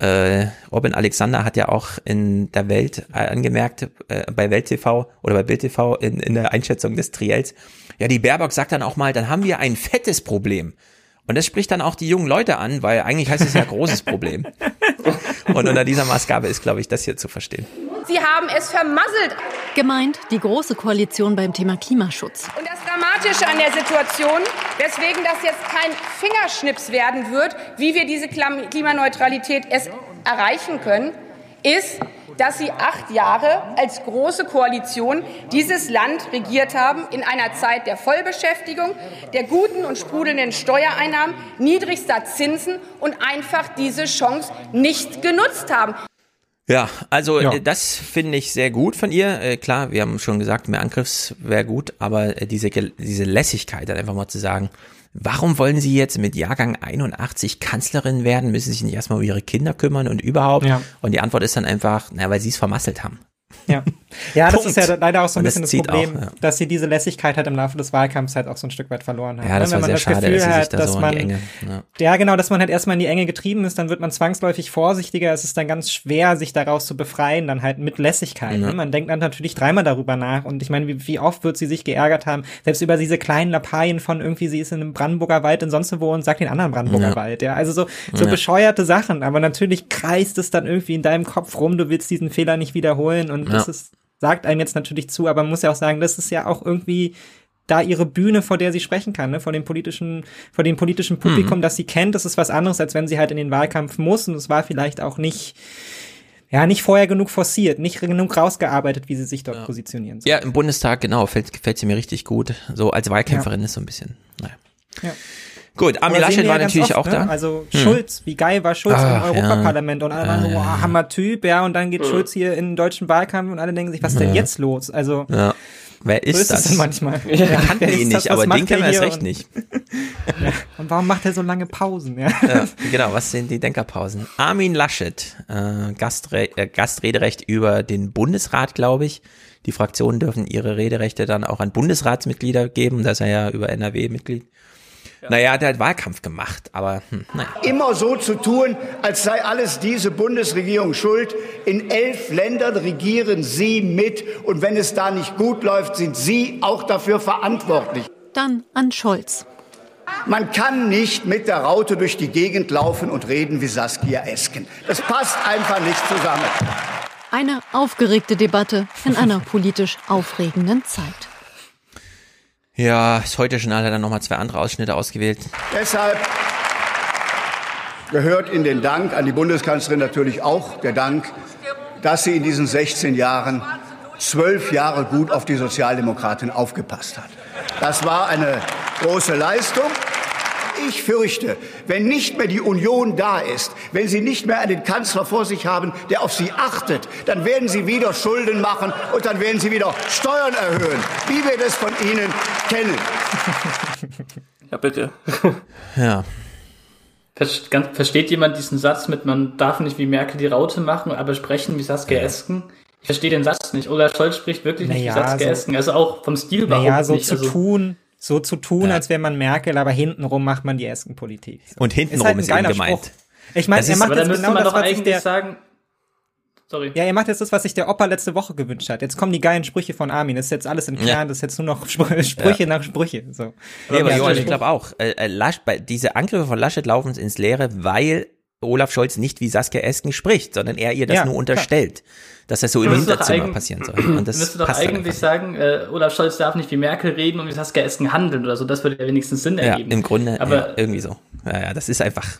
Äh, Robin Alexander hat ja auch in der Welt äh, angemerkt, äh, bei Welt TV oder bei Bild TV in, in der Einschätzung des Triels, ja, die Baerbock sagt dann auch mal, dann haben wir ein fettes Problem. Und das spricht dann auch die jungen Leute an, weil eigentlich heißt es ja großes Problem. Und unter dieser Maßgabe ist, glaube ich, das hier zu verstehen. Sie haben es vermasselt. Gemeint die große Koalition beim Thema Klimaschutz. Und das Dramatische an der Situation, weswegen das jetzt kein Fingerschnips werden wird, wie wir diese Klimaneutralität es erreichen können, ist, dass sie acht Jahre als große Koalition dieses Land regiert haben, in einer Zeit der Vollbeschäftigung, der guten und sprudelnden Steuereinnahmen, niedrigster Zinsen und einfach diese Chance nicht genutzt haben. Ja, also ja. Äh, das finde ich sehr gut von ihr. Äh, klar, wir haben schon gesagt, mehr Angriffs wäre gut, aber äh, diese, diese Lässigkeit, dann einfach mal zu sagen, Warum wollen Sie jetzt mit Jahrgang 81 Kanzlerin werden? Müssen Sie sich nicht erstmal um Ihre Kinder kümmern und überhaupt? Ja. Und die Antwort ist dann einfach, na, weil Sie es vermasselt haben. Ja, [laughs] ja das ist ja leider auch so ein bisschen das Problem, auch, ja. dass sie diese Lässigkeit halt im Laufe des Wahlkampfs halt auch so ein Stück weit verloren hat. Ja, das ne? Wenn man das schade, Gefühl dass hat, da dass so man, Enge, ja. ja. genau, dass man halt erstmal in die Enge getrieben ist, dann wird man zwangsläufig vorsichtiger. Es ist dann ganz schwer, sich daraus zu befreien, dann halt mit Lässigkeit. Ne? Man denkt dann natürlich dreimal darüber nach. Und ich meine, wie, wie, oft wird sie sich geärgert haben, selbst über diese kleinen Lappalien von irgendwie, sie ist in einem Brandenburger Wald und sonst wo und sagt den anderen Brandenburger Wald. Ja, also so, so bescheuerte Sachen. Aber natürlich kreist es dann irgendwie in deinem Kopf rum, du willst diesen Fehler nicht wiederholen und das ist sagt einem jetzt natürlich zu, aber man muss ja auch sagen, das ist ja auch irgendwie da ihre Bühne, vor der sie sprechen kann, ne? vor dem politischen, vor dem politischen Publikum, mhm. das sie kennt. Das ist was anderes, als wenn sie halt in den Wahlkampf muss. Und es war vielleicht auch nicht, ja, nicht vorher genug forciert, nicht genug rausgearbeitet, wie sie sich dort ja. positionieren soll. Ja, im Bundestag, genau, gefällt, gefällt sie mir richtig gut. So als Wahlkämpferin ja. ist so ein bisschen, naja. Ja. Gut, Armin Laschet war natürlich oft, auch ne? da. Also hm. Schulz, wie geil war Schulz Ach, im Europaparlament ja. und alle waren so, wow, Hammer-Typ, ja, und dann geht Schulz hier in den deutschen Wahlkampf und alle denken sich, was ist denn jetzt los? Also ja. Wer ist, so ist das? denn manchmal? Wir ja, kannten ihn nicht, aber den kennen wir erst recht nicht. ja. Und warum macht er so lange Pausen? Ja. ja. genau, was sind die Denkerpausen? Armin Laschet, äh, Gastre äh, Gastrederecht über den Bundesrat, glaube ich. Die Fraktionen dürfen ihre Rederechte dann auch an Bundesratsmitglieder geben, da ist er ja über NRW Mitglied. Naja, der hat Wahlkampf gemacht, aber hm, naja. Immer so zu tun, als sei alles diese Bundesregierung schuld. In elf Ländern regieren Sie mit und wenn es da nicht gut läuft, sind Sie auch dafür verantwortlich. Dann an Scholz. Man kann nicht mit der Raute durch die Gegend laufen und reden wie Saskia Esken. Das passt einfach nicht zusammen. Eine aufgeregte Debatte in einer politisch aufregenden Zeit. Ja, das Heute-Journal hat dann nochmal zwei andere Ausschnitte ausgewählt. Deshalb gehört in den Dank an die Bundeskanzlerin natürlich auch der Dank, dass sie in diesen 16 Jahren zwölf Jahre gut auf die Sozialdemokratin aufgepasst hat. Das war eine große Leistung. Ich fürchte, wenn nicht mehr die Union da ist, wenn Sie nicht mehr einen Kanzler vor sich haben, der auf Sie achtet, dann werden Sie wieder Schulden machen und dann werden Sie wieder Steuern erhöhen, wie wir das von Ihnen kennen. [laughs] Ja, bitte. [laughs] ja. Versteht jemand diesen Satz mit, man darf nicht wie Merkel die Raute machen, aber sprechen wie Saskia Esken? Ich verstehe den Satz nicht. Olaf Scholz spricht wirklich nicht naja, wie Saskia so, Esken. Also auch vom Stil überhaupt naja, so nicht. zu also, tun, so zu tun, ja. als wäre man Merkel, aber hintenrum macht man die Esken-Politik. So. Und hintenrum ist, halt ist eben gemeint. Spruch. Ich meine, er macht jetzt genau das, was ich der, sagen, Sorry. Ja, er macht jetzt das, was sich der Opa letzte Woche gewünscht hat. Jetzt kommen die geilen Sprüche von Armin. Das ist jetzt alles entfernt. Ja. Das ist jetzt nur noch [laughs] Sprüche ja. nach Sprüche. So. Ja, aber Johann, ich glaube auch. Äh, äh, Lasch, bei, diese Angriffe von Laschet laufen ins Leere, weil Olaf Scholz nicht wie Saskia Esken spricht, sondern er ihr das ja, nur unterstellt, klar. dass das so im Hinterzimmer passieren soll. [clears throat] Und das müsste doch eigentlich sagen, äh, Olaf Scholz darf nicht wie Merkel reden und wie Saskia Esken handeln oder so. Das würde ja wenigstens Sinn ergeben. Ja, im Grunde aber ja, irgendwie so. Ja, ja, das ist einfach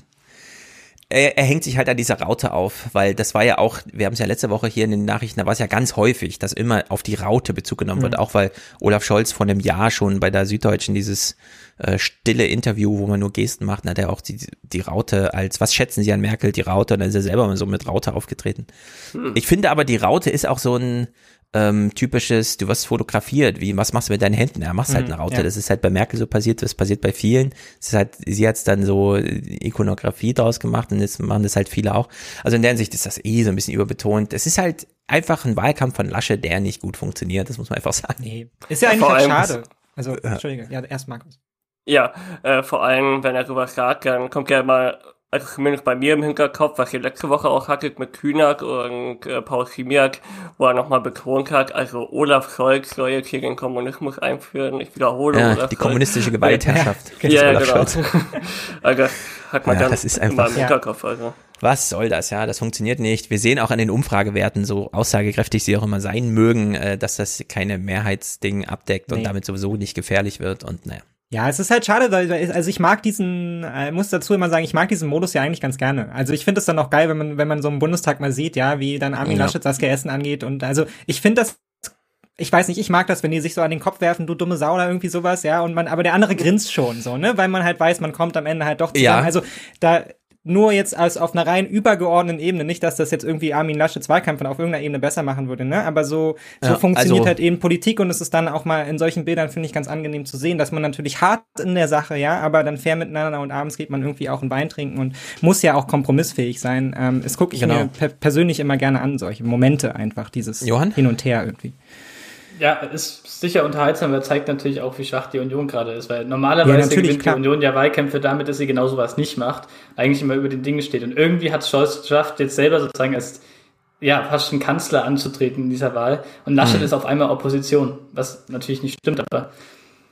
er, er hängt sich halt an dieser Raute auf, weil das war ja auch, wir haben es ja letzte Woche hier in den Nachrichten, da war es ja ganz häufig, dass immer auf die Raute Bezug genommen mhm. wird, auch weil Olaf Scholz vor einem Jahr schon bei der Süddeutschen dieses äh, stille Interview, wo man nur Gesten macht, hat er auch die, die Raute als, was schätzen Sie an Merkel, die Raute, und dann ist er selber mal so mit Raute aufgetreten. Mhm. Ich finde aber, die Raute ist auch so ein, ähm, typisches, du wirst fotografiert, wie, was machst du mit deinen Händen? Ja, machst halt mhm, eine Raute. Ja. Das ist halt bei Merkel so passiert, das passiert bei vielen. Das ist halt, sie hat dann so Ikonografie draus gemacht und jetzt machen das halt viele auch. Also in der Hinsicht ist das eh so ein bisschen überbetont. Es ist halt einfach ein Wahlkampf von Lasche, der nicht gut funktioniert, das muss man einfach [laughs] sagen. Nee. Ist ja eigentlich auch schade. Also, Entschuldige, ja, erst Markus. Ja, äh, vor allem, wenn er darüber sagt, dann kommt ja mal also zumindest bei mir im Hinterkopf, was ihr letzte Woche auch hattet mit Kühnack und äh, Paul Chimiak, wo er nochmal betont hat, also Olaf Scholz soll jetzt hier den Kommunismus einführen. Ich wiederhole. Ja, Olaf die kommunistische Gewaltherrschaft. [laughs] ja, ja genau. [laughs] also hat man ja, das ist einfach, im Hinterkopf. Also. Was soll das, ja? Das funktioniert nicht. Wir sehen auch an den Umfragewerten, so aussagekräftig sie auch immer sein mögen, äh, dass das keine Mehrheitsding abdeckt nee. und damit sowieso nicht gefährlich wird und naja. Ja, es ist halt schade, weil, also ich mag diesen, äh, muss dazu immer sagen, ich mag diesen Modus ja eigentlich ganz gerne. Also ich finde es dann auch geil, wenn man, wenn man so im Bundestag mal sieht, ja, wie dann Armin ja. Laschet Saskia Essen angeht und also ich finde das ich weiß nicht, ich mag das, wenn die sich so an den Kopf werfen, du dumme Sau oder irgendwie sowas, ja, und man, aber der andere grinst schon so, ne, weil man halt weiß, man kommt am Ende halt doch zusammen. Ja. Also da, nur jetzt als auf einer rein übergeordneten Ebene, nicht, dass das jetzt irgendwie Armin Laschets Wahlkampf auf irgendeiner Ebene besser machen würde, ne? Aber so, so ja, funktioniert also, halt eben Politik und es ist dann auch mal in solchen Bildern, finde ich, ganz angenehm zu sehen, dass man natürlich hart in der Sache, ja, aber dann fair miteinander und abends geht man irgendwie auch ein Wein trinken und muss ja auch kompromissfähig sein. Ähm, das gucke ich genau. mir per persönlich immer gerne an, solche Momente einfach, dieses Johann? Hin und Her irgendwie. Ja, ist sicher unterhaltsam, aber zeigt natürlich auch, wie schwach die Union gerade ist, weil normalerweise ja, gewinnt klar. die Union ja Wahlkämpfe damit, dass sie genau sowas nicht macht, eigentlich immer über den Dingen steht. Und irgendwie hat Scholz geschafft, jetzt selber sozusagen als ja, fast ein Kanzler anzutreten in dieser Wahl. Und Laschet mhm. ist auf einmal Opposition, was natürlich nicht stimmt, aber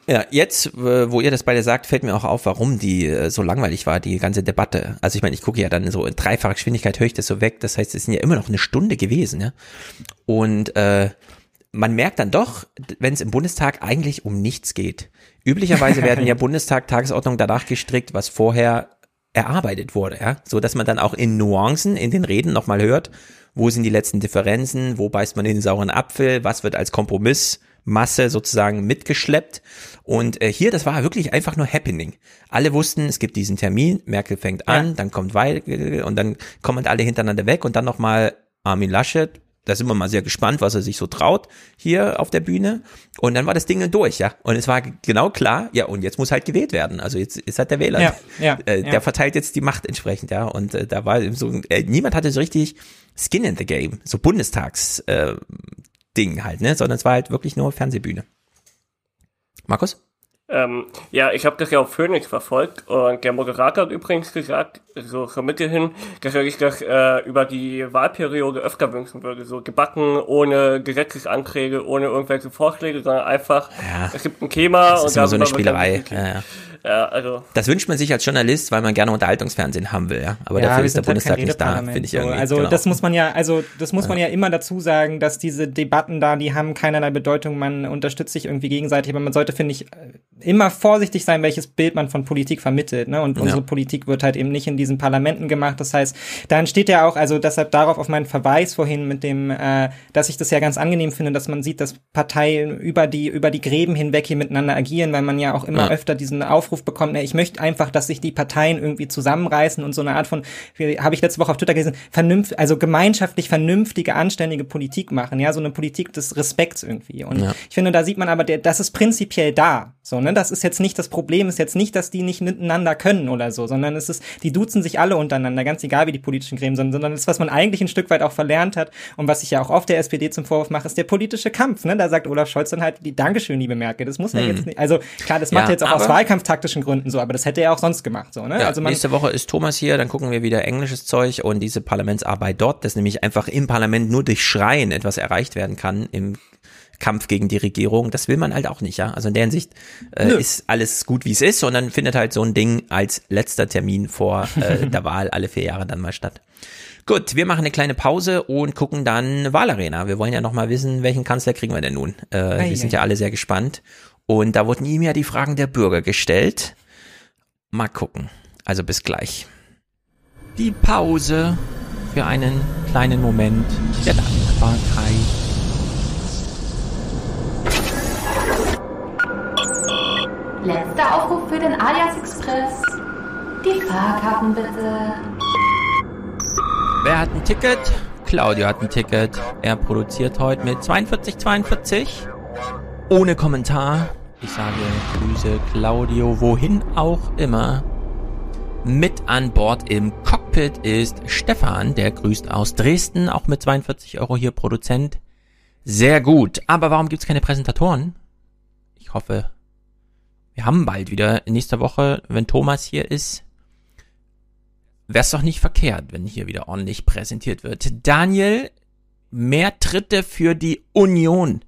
ja, jetzt, wo ihr das beide sagt, fällt mir auch auf, warum die äh, so langweilig war, die ganze Debatte. Also ich meine, ich gucke ja dann so in dreifacher Geschwindigkeit höre ich das so weg. Das heißt, es sind ja immer noch eine Stunde gewesen, ja. Und äh, man merkt dann doch, wenn es im Bundestag eigentlich um nichts geht. Üblicherweise [laughs] werden ja Bundestag-Tagesordnungen danach gestrickt, was vorher erarbeitet wurde, ja, so dass man dann auch in Nuancen in den Reden nochmal hört, wo sind die letzten Differenzen, wo beißt man in den sauren Apfel, was wird als Kompromissmasse sozusagen mitgeschleppt. Und äh, hier, das war wirklich einfach nur Happening. Alle wussten, es gibt diesen Termin, Merkel fängt an, ja. dann kommt Weigel und dann kommen alle hintereinander weg und dann nochmal Armin Laschet, da sind wir mal sehr gespannt, was er sich so traut hier auf der Bühne. Und dann war das Ding durch, ja. Und es war genau klar, ja, und jetzt muss halt gewählt werden. Also jetzt ist halt der Wähler. Ja, ja, äh, der ja. verteilt jetzt die Macht entsprechend, ja. Und äh, da war so, äh, niemand hatte so richtig Skin in the Game, so Bundestags äh, halt, ne? Sondern es war halt wirklich nur Fernsehbühne. Markus? Ähm, ja, ich habe das ja auf Phoenix verfolgt und der Moderator hat übrigens gesagt, so zur Mitte hin, dass er sich das äh, über die Wahlperiode öfter wünschen würde. So gebacken, ohne Gesetzesanträge, ohne irgendwelche Vorschläge, sondern einfach, ja, es gibt ein Thema das ist und immer so eine Spielerei. Ja, ja. Ja, also. Das wünscht man sich als Journalist, weil man gerne Unterhaltungsfernsehen haben will, ja. Aber ja, dafür ist der halt Bundestag nicht da, finde ich irgendwie. Also genau. das muss man ja, also das muss man ja. ja immer dazu sagen, dass diese Debatten da, die haben keinerlei Bedeutung. Man unterstützt sich irgendwie gegenseitig, aber man sollte, finde ich, immer vorsichtig sein, welches Bild man von Politik vermittelt. Ne? Und unsere Politik wird halt eben nicht in diesen Parlamenten gemacht. Das heißt, da entsteht ja auch, also deshalb darauf auf meinen Verweis vorhin mit dem, äh, dass ich das ja ganz angenehm finde, dass man sieht, dass Parteien über die über die Gräben hinweg hier miteinander agieren, weil man ja auch immer öfter diesen Aufruf Aufruf bekommt, ne, ich möchte einfach, dass sich die Parteien irgendwie zusammenreißen und so eine Art von, habe ich letzte Woche auf Twitter gelesen, vernünft, also gemeinschaftlich vernünftige, anständige Politik machen, ja, so eine Politik des Respekts irgendwie. Und ja. ich finde, da sieht man aber, der, das ist prinzipiell da. So, ne? Das ist jetzt nicht das Problem, ist jetzt nicht, dass die nicht miteinander können oder so, sondern es ist, die duzen sich alle untereinander, ganz egal wie die politischen Gremien sind, sondern das, was man eigentlich ein Stück weit auch verlernt hat und was ich ja auch oft der SPD zum Vorwurf mache, ist der politische Kampf, ne? Da sagt Olaf Scholz dann halt, die Dankeschön, liebe Merkel, das muss er hm. jetzt nicht, also klar, das macht ja, er jetzt auch aus wahlkampftaktischen Gründen so, aber das hätte er auch sonst gemacht, so, ne? Ja, also man, nächste Woche ist Thomas hier, dann gucken wir wieder englisches Zeug und diese Parlamentsarbeit dort, dass nämlich einfach im Parlament nur durch Schreien etwas erreicht werden kann im Kampf gegen die Regierung. Das will man halt auch nicht, ja. Also in der Hinsicht äh, ist alles gut, wie es ist und dann findet halt so ein Ding als letzter Termin vor äh, [laughs] der Wahl alle vier Jahre dann mal statt. Gut, wir machen eine kleine Pause und gucken dann Wahlarena. Wir wollen ja noch mal wissen, welchen Kanzler kriegen wir denn nun? Äh, ei, wir sind ja alle sehr gespannt. Und da wurden ihm ja die Fragen der Bürger gestellt. Mal gucken. Also bis gleich. Die Pause für einen kleinen Moment der Dankbarkeit. Letzter Aufruf für den Alias Express. Die Fahrkarten bitte. Wer hat ein Ticket? Claudio hat ein Ticket. Er produziert heute mit 4242. Ohne Kommentar. Ich sage Grüße Claudio, wohin auch immer. Mit an Bord im Cockpit ist Stefan, der grüßt aus Dresden, auch mit 42 Euro hier Produzent. Sehr gut. Aber warum gibt's keine Präsentatoren? Ich hoffe, wir haben bald wieder nächste Woche, wenn Thomas hier ist, wäre es doch nicht verkehrt, wenn hier wieder ordentlich präsentiert wird. Daniel, mehr Tritte für die Union.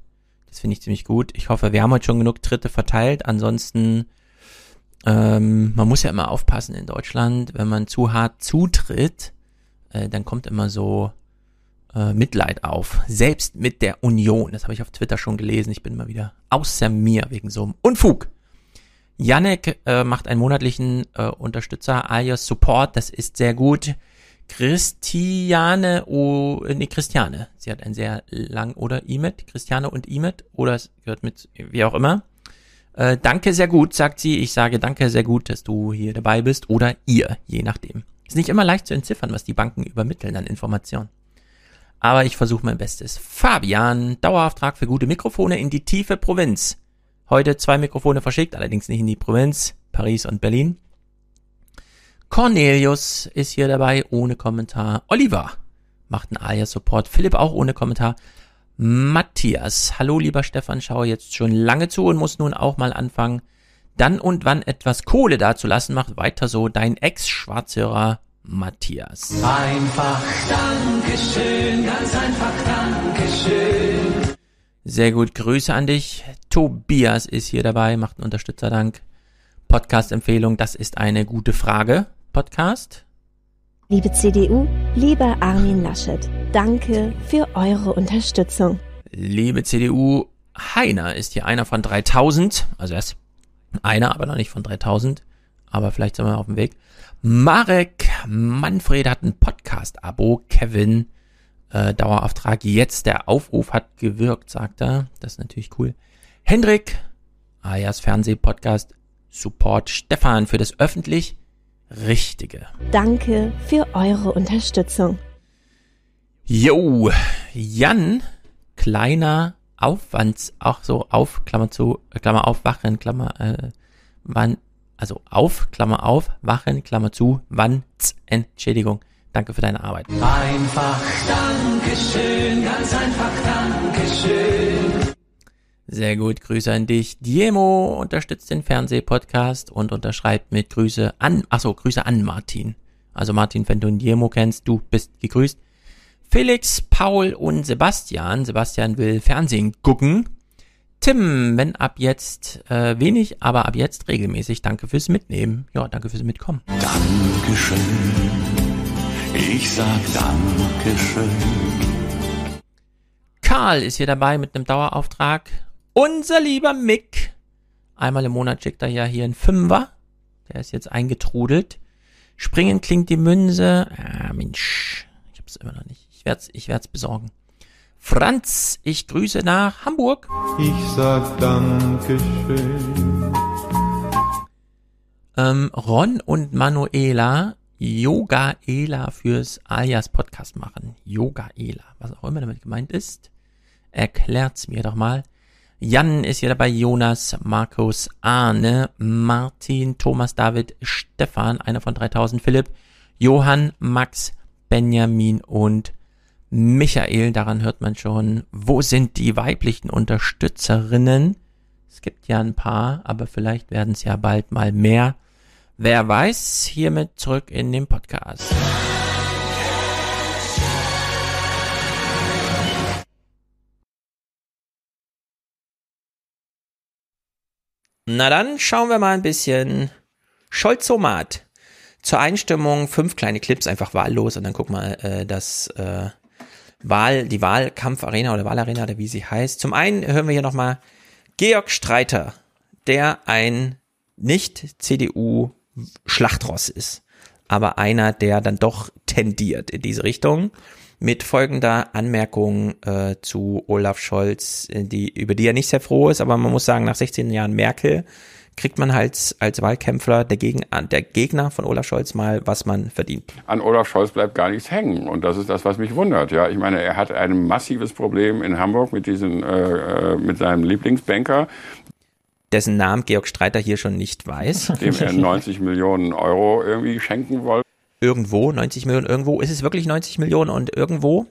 Das finde ich ziemlich gut. Ich hoffe, wir haben heute schon genug Tritte verteilt. Ansonsten, ähm, man muss ja immer aufpassen in Deutschland, wenn man zu hart zutritt, äh, dann kommt immer so äh, Mitleid auf. Selbst mit der Union. Das habe ich auf Twitter schon gelesen. Ich bin mal wieder außer mir wegen so einem Unfug. Yannick äh, macht einen monatlichen äh, Unterstützer alias Support, das ist sehr gut. Christiane, oh, nee, Christiane, sie hat ein sehr lang, oder Imet, Christiane und Imet, oder es gehört mit, wie auch immer. Äh, danke sehr gut, sagt sie. Ich sage danke sehr gut, dass du hier dabei bist, oder ihr, je nachdem. Ist nicht immer leicht zu entziffern, was die Banken übermitteln an Informationen. Aber ich versuche mein Bestes. Fabian, Dauerauftrag für gute Mikrofone in die tiefe Provinz. Heute zwei Mikrofone verschickt, allerdings nicht in die Provinz, Paris und Berlin. Cornelius ist hier dabei, ohne Kommentar. Oliver macht einen Alia-Support. Philipp auch ohne Kommentar. Matthias, hallo lieber Stefan, schaue jetzt schon lange zu und muss nun auch mal anfangen, dann und wann etwas Kohle dazulassen. Macht weiter so, dein Ex-Schwarzhörer Matthias. Einfach Dankeschön, ganz einfach Dankeschön. Sehr gut, Grüße an dich. Tobias ist hier dabei, macht einen Unterstützerdank. Podcast-Empfehlung, das ist eine gute Frage. Podcast. Liebe CDU, lieber Armin Laschet, danke für eure Unterstützung. Liebe CDU, Heiner ist hier einer von 3000, also er ist einer, aber noch nicht von 3000, aber vielleicht sind wir auf dem Weg. Marek Manfred hat ein Podcast-Abo, Kevin äh, Dauerauftrag. Jetzt der Aufruf hat gewirkt, sagt er. Das ist natürlich cool. Hendrik, alias Fernsehpodcast, Support Stefan für das öffentlich Richtige. Danke für eure Unterstützung. Jo, Jan, kleiner Aufwands, auch so auf, Klammer zu, Klammer auf, Wachen, Klammer, äh, wann, also auf, Klammer auf, Wachen, Klammer zu, wann, Entschädigung. Danke für deine Arbeit. Einfach Dankeschön, ganz einfach Dankeschön. Sehr gut, Grüße an dich. Diemo unterstützt den Fernsehpodcast und unterschreibt mit Grüße an, achso, Grüße an Martin. Also Martin, wenn du Diemo kennst, du bist gegrüßt. Felix, Paul und Sebastian. Sebastian will Fernsehen gucken. Tim, wenn ab jetzt äh, wenig, aber ab jetzt regelmäßig. Danke fürs Mitnehmen. Ja, danke fürs Mitkommen. Dankeschön. Ich sag Dankeschön. Karl ist hier dabei mit einem Dauerauftrag. Unser lieber Mick. Einmal im Monat schickt er ja hier einen Fünfer. Der ist jetzt eingetrudelt. Springen klingt die Münze. Ah, Mensch. Ich hab's immer noch nicht. Ich werd's, ich werd's besorgen. Franz, ich grüße nach Hamburg. Ich sag Dankeschön. Ähm, Ron und Manuela Yogaela fürs Alias Podcast machen. Yogaela, was auch immer damit gemeint ist. Erklärt's mir doch mal. Jan ist hier dabei, Jonas, Markus, Arne, Martin, Thomas, David, Stefan, einer von 3000, Philipp, Johann, Max, Benjamin und Michael. Daran hört man schon, wo sind die weiblichen Unterstützerinnen? Es gibt ja ein paar, aber vielleicht werden es ja bald mal mehr. Wer weiß, hiermit zurück in den Podcast. Na dann schauen wir mal ein bisschen Scholzomat. Zur Einstimmung fünf kleine Clips, einfach wahllos und dann guck mal äh, das äh, Wahl, die Wahlkampfarena oder Wahlarena oder wie sie heißt. Zum einen hören wir hier nochmal Georg Streiter, der ein nicht CDU-Schlachtross ist, aber einer, der dann doch tendiert in diese Richtung mit folgender Anmerkung äh, zu Olaf Scholz, äh, die, über die er nicht sehr froh ist, aber man muss sagen, nach 16 Jahren Merkel kriegt man halt als Wahlkämpfer der, Gegen der Gegner von Olaf Scholz mal, was man verdient. An Olaf Scholz bleibt gar nichts hängen und das ist das, was mich wundert. Ja, ich meine, er hat ein massives Problem in Hamburg mit diesen, äh, äh mit seinem Lieblingsbanker, dessen Namen Georg Streiter hier schon nicht weiß. [laughs] Dem er 90 Millionen Euro irgendwie schenken wollte irgendwo, 90 Millionen irgendwo. Ist es wirklich 90 Millionen und irgendwo?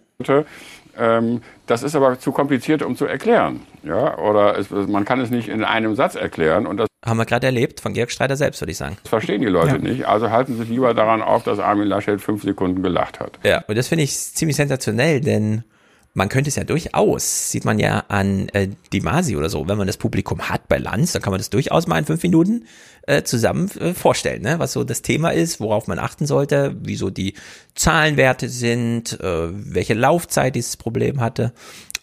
Ähm, das ist aber zu kompliziert, um zu erklären. Ja, oder es, man kann es nicht in einem Satz erklären. Und das haben wir gerade erlebt von Georg Streiter selbst, würde ich sagen. Das verstehen die Leute ja. nicht. Also halten sich lieber daran auf, dass Armin Laschet fünf Sekunden gelacht hat. Ja, und das finde ich ziemlich sensationell, denn man könnte es ja durchaus, sieht man ja an äh, die Masi oder so, wenn man das Publikum hat bei Lanz, dann kann man das durchaus mal in fünf Minuten äh, zusammen äh, vorstellen, ne? was so das Thema ist, worauf man achten sollte, wieso die Zahlenwerte sind, äh, welche Laufzeit dieses Problem hatte.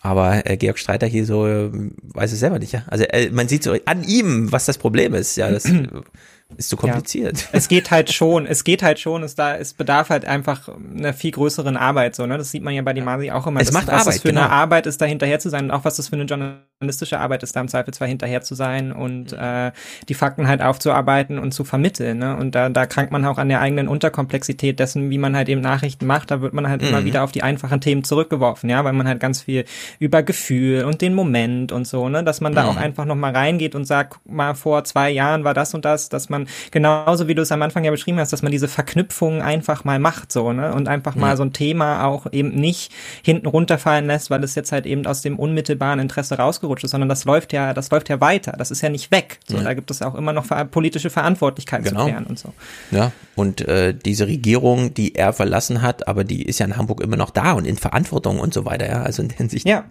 Aber äh, Georg Streiter hier so äh, weiß es selber nicht, ja. Also äh, man sieht so an ihm, was das Problem ist, ja. Das [clears throat] ist zu kompliziert. Ja. Es geht halt schon, es geht halt schon, es da, es bedarf halt einfach einer viel größeren Arbeit, so, ne? Das sieht man ja bei die Masi auch immer. Es macht was Arbeit, das für genau. eine Arbeit ist, da hinterher zu sein und auch was das für eine journalistische Arbeit ist, da im Zweifelsfall hinterher zu sein und äh, die Fakten halt aufzuarbeiten und zu vermitteln, ne? Und da, da krankt man auch an der eigenen Unterkomplexität dessen, wie man halt eben Nachrichten macht, da wird man halt mhm. immer wieder auf die einfachen Themen zurückgeworfen, ja, weil man halt ganz viel über Gefühl und den Moment und so, ne, dass man da mhm. auch einfach nochmal reingeht und sagt, guck mal, vor zwei Jahren war das und das, dass man genauso wie du es am Anfang ja beschrieben hast, dass man diese Verknüpfung einfach mal macht, so, ne? Und einfach mal so ein Thema auch eben nicht hinten runterfallen lässt, weil es jetzt halt eben aus dem unmittelbaren Interesse rausgerutscht ist, sondern das läuft ja, das läuft ja weiter. Das ist ja nicht weg. So, ja. da gibt es auch immer noch politische Verantwortlichkeit genau. zu klären und so. Ja, und äh, diese Regierung, die er verlassen hat, aber die ist ja in Hamburg immer noch da und in Verantwortung und so weiter, ja. Also in der Hinsicht ja.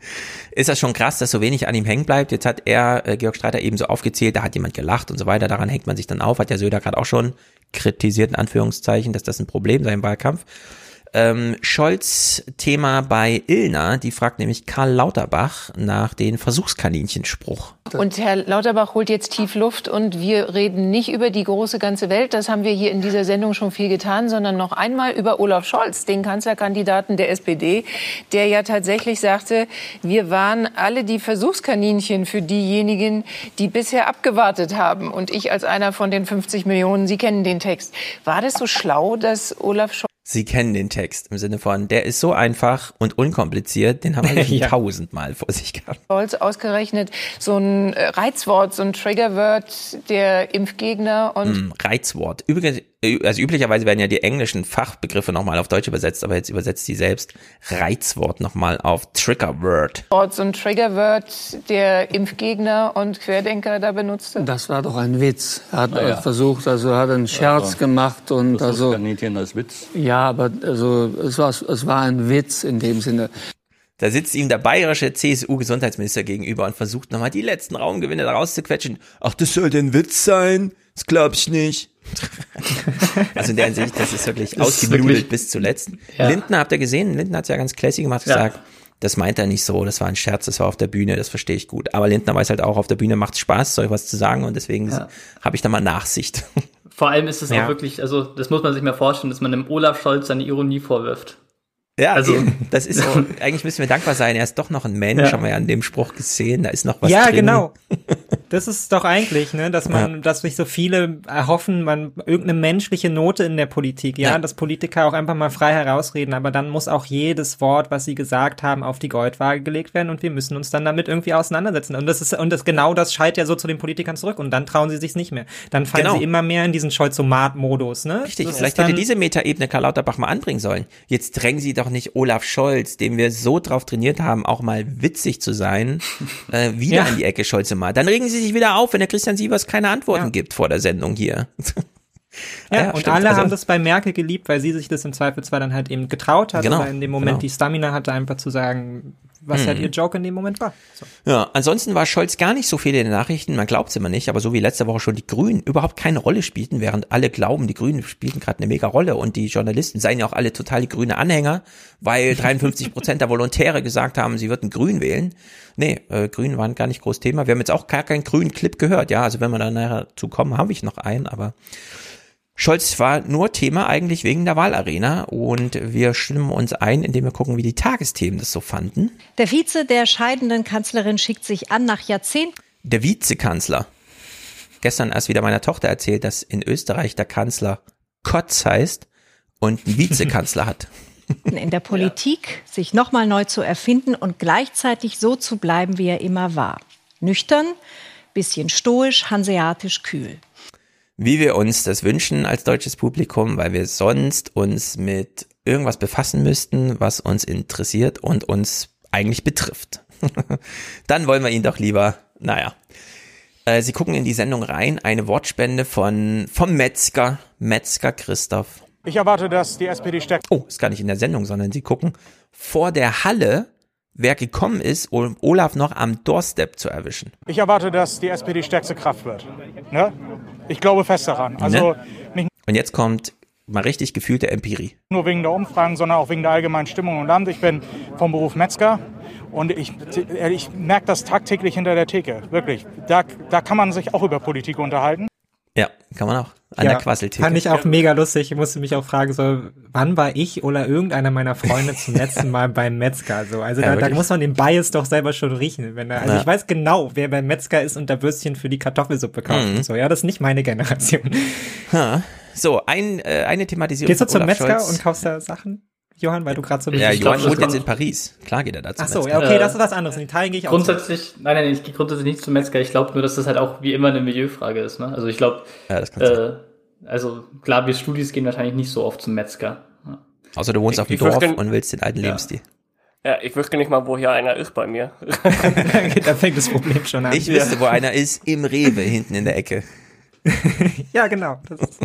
ist das schon krass, dass so wenig an ihm hängen bleibt. Jetzt hat er, äh, Georg Streiter, eben so aufgezählt, da hat jemand gelacht und so weiter, daran hängt man sich dann auf, hat ja Söder gerade auch schon kritisiert, in Anführungszeichen, dass das ein Problem sei im Wahlkampf. Ähm, Scholz Thema bei Ilna, die fragt nämlich Karl Lauterbach nach den Versuchskaninchen-Spruch. Und Herr Lauterbach holt jetzt tief Luft und wir reden nicht über die große ganze Welt, das haben wir hier in dieser Sendung schon viel getan, sondern noch einmal über Olaf Scholz, den Kanzlerkandidaten der SPD, der ja tatsächlich sagte, wir waren alle die Versuchskaninchen für diejenigen, die bisher abgewartet haben. Und ich als einer von den 50 Millionen, Sie kennen den Text. War das so schlau, dass Olaf Scholz Sie kennen den Text im Sinne von, der ist so einfach und unkompliziert, den haben wir [laughs] schon ja. tausendmal vor sich gehabt. Scholz ausgerechnet so ein äh, Reizwort, so ein Triggerwort der Impfgegner und. Mm, Reizwort. Übrigens, also üblicherweise werden ja die englischen Fachbegriffe nochmal auf Deutsch übersetzt, aber jetzt übersetzt sie selbst Reizwort nochmal auf Triggerword. So ein Triggerword der Impfgegner und Querdenker da benutzte? Das war doch ein Witz. Er hat ja. versucht, also hat einen Scherz gemacht und das also. Kaninchen als Witz. Ja, aber also es war, es war ein Witz in dem Sinne. Da sitzt ihm der bayerische CSU-Gesundheitsminister gegenüber und versucht nochmal die letzten Raumgewinne da rauszuquetschen. Ach, das soll denn Witz sein? Das glaub ich nicht. [laughs] also in der Hinsicht, das ist wirklich das ausgeblüht bis zuletzt. Ja. Lindner habt ihr gesehen? Lindner hat es ja ganz classy gemacht, gesagt, ja. das meint er nicht so, das war ein Scherz, das war auf der Bühne, das verstehe ich gut. Aber Lindner weiß halt auch, auf der Bühne macht es Spaß, ich was zu sagen und deswegen ja. habe ich da mal Nachsicht. Vor allem ist es auch wirklich, also das muss man sich mal vorstellen, dass man dem Olaf Scholz seine Ironie vorwirft. Ja, also eben. das ist so, [laughs] eigentlich müssen wir dankbar sein. Er ist doch noch ein Mensch, ja. haben wir ja an dem Spruch gesehen. Da ist noch was ja, drin. Genau. [laughs] Das ist doch eigentlich, ne, dass man, ja. dass sich so viele erhoffen, man irgendeine menschliche Note in der Politik, ja, ja, dass Politiker auch einfach mal frei herausreden, aber dann muss auch jedes Wort, was sie gesagt haben, auf die Goldwaage gelegt werden und wir müssen uns dann damit irgendwie auseinandersetzen. Und das ist, und das genau das scheit ja so zu den Politikern zurück und dann trauen sie sich's nicht mehr. Dann fallen genau. sie immer mehr in diesen Scholzomat-Modus, ne? Richtig, das vielleicht hätte diese Metaebene Karl Lauterbach mal anbringen sollen. Jetzt drängen sie doch nicht Olaf Scholz, dem wir so drauf trainiert haben, auch mal witzig zu sein, [laughs] äh, wieder ja. an die Ecke Scholzomat. Dann regen sie sich wieder auf, wenn der Christian Sievers keine Antworten ja. gibt vor der Sendung hier. Ja, ja und stimmt. alle also, haben das bei Merkel geliebt, weil sie sich das im Zweifelsfall dann halt eben getraut hat genau, oder in dem Moment genau. die Stamina hatte, einfach zu sagen, was halt mhm. halt ihr Joke in dem Moment war. So. Ja, ansonsten war Scholz gar nicht so viel in den Nachrichten, man glaubt es immer nicht, aber so wie letzte Woche schon die Grünen überhaupt keine Rolle spielten, während alle glauben, die Grünen spielten gerade eine mega Rolle und die Journalisten seien ja auch alle total die grüne Anhänger, weil [laughs] 53 Prozent der Volontäre gesagt haben, sie würden Grün wählen. Nee, äh, Grün waren gar nicht groß Thema. Wir haben jetzt auch gar keinen grünen Clip gehört, ja, also wenn wir da nachher zu kommen, habe ich noch einen, aber Scholz war nur Thema eigentlich wegen der Wahlarena und wir stimmen uns ein, indem wir gucken, wie die Tagesthemen das so fanden. Der Vize der scheidenden Kanzlerin schickt sich an nach Jahrzehnten. Der Vizekanzler. Gestern erst wieder meiner Tochter erzählt, dass in Österreich der Kanzler Kotz heißt und einen Vizekanzler hat. [laughs] In der Politik ja. sich nochmal neu zu erfinden und gleichzeitig so zu bleiben, wie er immer war. Nüchtern, bisschen stoisch, hanseatisch kühl wie wir uns das wünschen als deutsches Publikum, weil wir sonst uns mit irgendwas befassen müssten, was uns interessiert und uns eigentlich betrifft. [laughs] Dann wollen wir ihn doch lieber, naja. Äh, Sie gucken in die Sendung rein, eine Wortspende von, vom Metzger, Metzger Christoph. Ich erwarte, dass die SPD stärkt. Oh, ist gar nicht in der Sendung, sondern Sie gucken vor der Halle wer gekommen ist, um Olaf noch am Doorstep zu erwischen. Ich erwarte, dass die SPD stärkste Kraft wird. Ne? Ich glaube fest daran. Also ne? Und jetzt kommt mal richtig gefühlte Empirie. Nur wegen der Umfragen, sondern auch wegen der allgemeinen Stimmung im Land. Ich bin vom Beruf Metzger und ich, ich merke das tagtäglich hinter der Theke. Wirklich. Da, da kann man sich auch über Politik unterhalten. Ja, kann man auch. An ja, der Quasseltheke. Fand ich auch mega lustig. Ich musste mich auch fragen, so, wann war ich oder irgendeiner meiner Freunde zum letzten [laughs] Mal beim Metzger? So, also ja, da, da, muss man den Bias doch selber schon riechen. Wenn er, also ja. ich weiß genau, wer beim Metzger ist und da Würstchen für die Kartoffelsuppe kauft. Mhm. So, ja, das ist nicht meine Generation. Ha. So, ein, äh, eine Thematisierung. Gehst du zum Metzger Scholz. und kaufst da Sachen? Johann, weil du gerade so Ja, Johann wohnt jetzt in Paris. Klar geht er dazu. Ach so, ja, okay, das ist was anderes. In Italien gehe ich auch. Grundsätzlich, nein, nein, ich gehe grundsätzlich nicht zum Metzger. Ich glaube nur, dass das halt auch wie immer eine Milieufrage ist. Ne? Also ich glaube, ja, äh, also klar, wir Studis gehen wahrscheinlich nicht so oft zum Metzger. Ja. Außer du wohnst ich, auf dem Dorf und willst den alten ja. Lebensstil. Ja, ich wüsste nicht mal, wo hier einer ist bei mir. [laughs] da fängt das Problem schon an. Ich wüsste, wo einer ist, im Rewe, hinten in der Ecke. [laughs] ja, genau. Das ist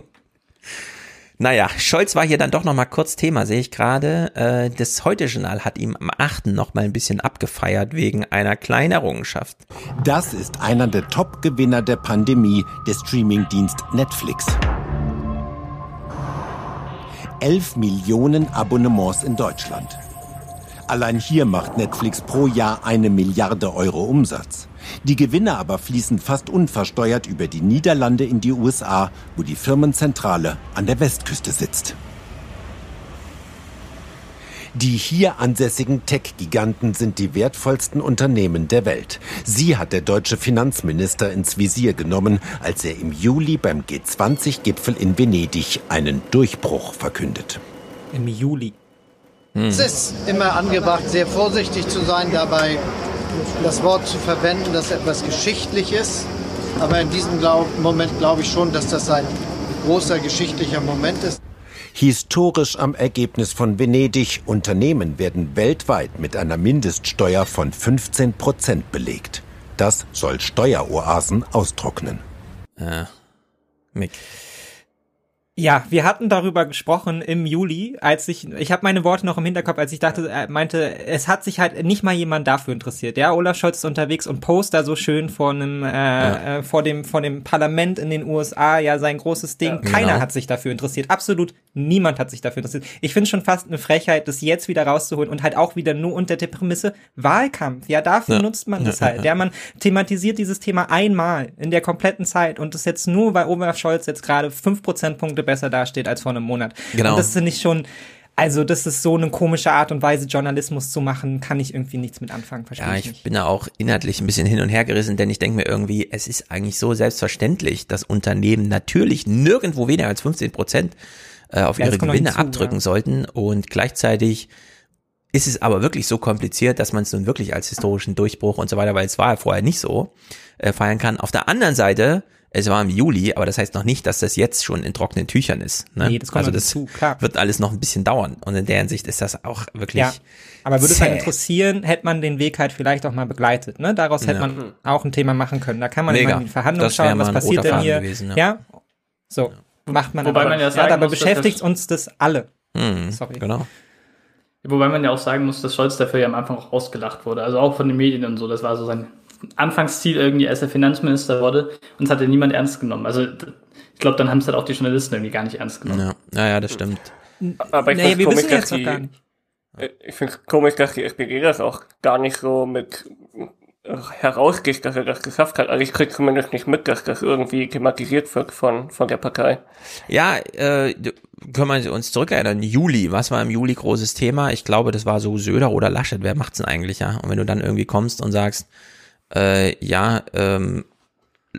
naja, Scholz war hier dann doch noch mal kurz Thema, sehe ich gerade. Äh, das Heute-Journal hat ihm am 8. noch mal ein bisschen abgefeiert wegen einer kleinen Errungenschaft. Das ist einer der Top-Gewinner der Pandemie, der Streamingdienst Netflix. 11 Millionen Abonnements in Deutschland. Allein hier macht Netflix pro Jahr eine Milliarde Euro Umsatz. Die Gewinne aber fließen fast unversteuert über die Niederlande in die USA, wo die Firmenzentrale an der Westküste sitzt. Die hier ansässigen Tech-Giganten sind die wertvollsten Unternehmen der Welt. Sie hat der deutsche Finanzminister ins Visier genommen, als er im Juli beim G20-Gipfel in Venedig einen Durchbruch verkündet. Im Juli. Hm. Es ist immer angebracht, sehr vorsichtig zu sein dabei, das Wort zu verwenden, das etwas geschichtlich ist. Aber in diesem Glaub Moment glaube ich schon, dass das ein großer geschichtlicher Moment ist. Historisch am Ergebnis von Venedig. Unternehmen werden weltweit mit einer Mindeststeuer von 15 Prozent belegt. Das soll Steueroasen austrocknen. Ja. Mick. Ja, wir hatten darüber gesprochen im Juli, als ich, ich habe meine Worte noch im Hinterkopf, als ich dachte, er meinte, es hat sich halt nicht mal jemand dafür interessiert. Ja, Olaf Scholz ist unterwegs und post da so schön vor einem, äh, ja. äh, vor dem, vor dem Parlament in den USA, ja, sein großes Ding. Ja, Keiner genau. hat sich dafür interessiert. Absolut niemand hat sich dafür interessiert. Ich finde schon fast eine Frechheit, das jetzt wieder rauszuholen und halt auch wieder nur unter der Prämisse Wahlkampf. Ja, dafür ja. nutzt man das halt. Ja, man thematisiert dieses Thema einmal in der kompletten Zeit und das jetzt nur, weil Olaf Scholz jetzt gerade fünf Prozentpunkte besser dasteht als vor einem Monat. Genau. Und das finde ich schon Also, das ist so eine komische Art und Weise, Journalismus zu machen, kann ich irgendwie nichts mit anfangen, verstehe Ja, ich ich nicht. bin da auch inhaltlich ein bisschen hin und her gerissen, denn ich denke mir irgendwie, es ist eigentlich so selbstverständlich, dass Unternehmen natürlich nirgendwo weniger als 15 Prozent äh, auf Ja, ihre Gewinne hinzu, abdrücken ja. sollten und gleichzeitig ist es aber wirklich so kompliziert, dass man es nun wirklich als historischen Durchbruch und so weiter, weil es war ja vorher nicht so, äh, feiern kann. Auf der anderen Seite, es war im Juli, aber das heißt noch nicht, dass das jetzt schon in trockenen Tüchern ist. Ne? Nee, das kommt also das dazu, klar. wird alles noch ein bisschen dauern und in der Hinsicht ist das auch wirklich Ja, aber würde es halt interessieren, hätte man den Weg halt vielleicht auch mal begleitet, ne? Daraus hätte Ja. man auch ein Thema machen können. Da kann man Mega. immer in die Verhandlungen schauen, was passiert denn hier. gewesen, ja. ja. So, macht man Wobei aber. man ja ja, sagen dabei muss, dass beschäftigt das- uns das alle. Hm, Sorry. Genau. Wobei man ja auch sagen muss, dass Scholz dafür ja am Anfang auch ausgelacht wurde. Also auch von den Medien und so. Das war so sein Anfangsziel irgendwie, als er Finanzminister wurde. Und das hat ja niemand ernst genommen. Also ich glaube, dann haben es halt auch die Journalisten irgendwie gar nicht ernst genommen. Ja, ja, ja das stimmt. Aber ich finde wir komisch, wissen jetzt die, gar nicht. äh, ich finde komisch, dass die SPD das auch gar nicht so mit äh, herausgeht, dass er das geschafft hat. Also ich kriege zumindest nicht mit, dass das irgendwie thematisiert wird von, von der Partei. Ja, äh, können wir uns zurückerinnern, Juli, was war im Juli großes Thema? Ich glaube, das war so Söder oder Laschet, wer macht's denn eigentlich, ja? Und wenn du dann irgendwie kommst und sagst, äh, ja, ähm,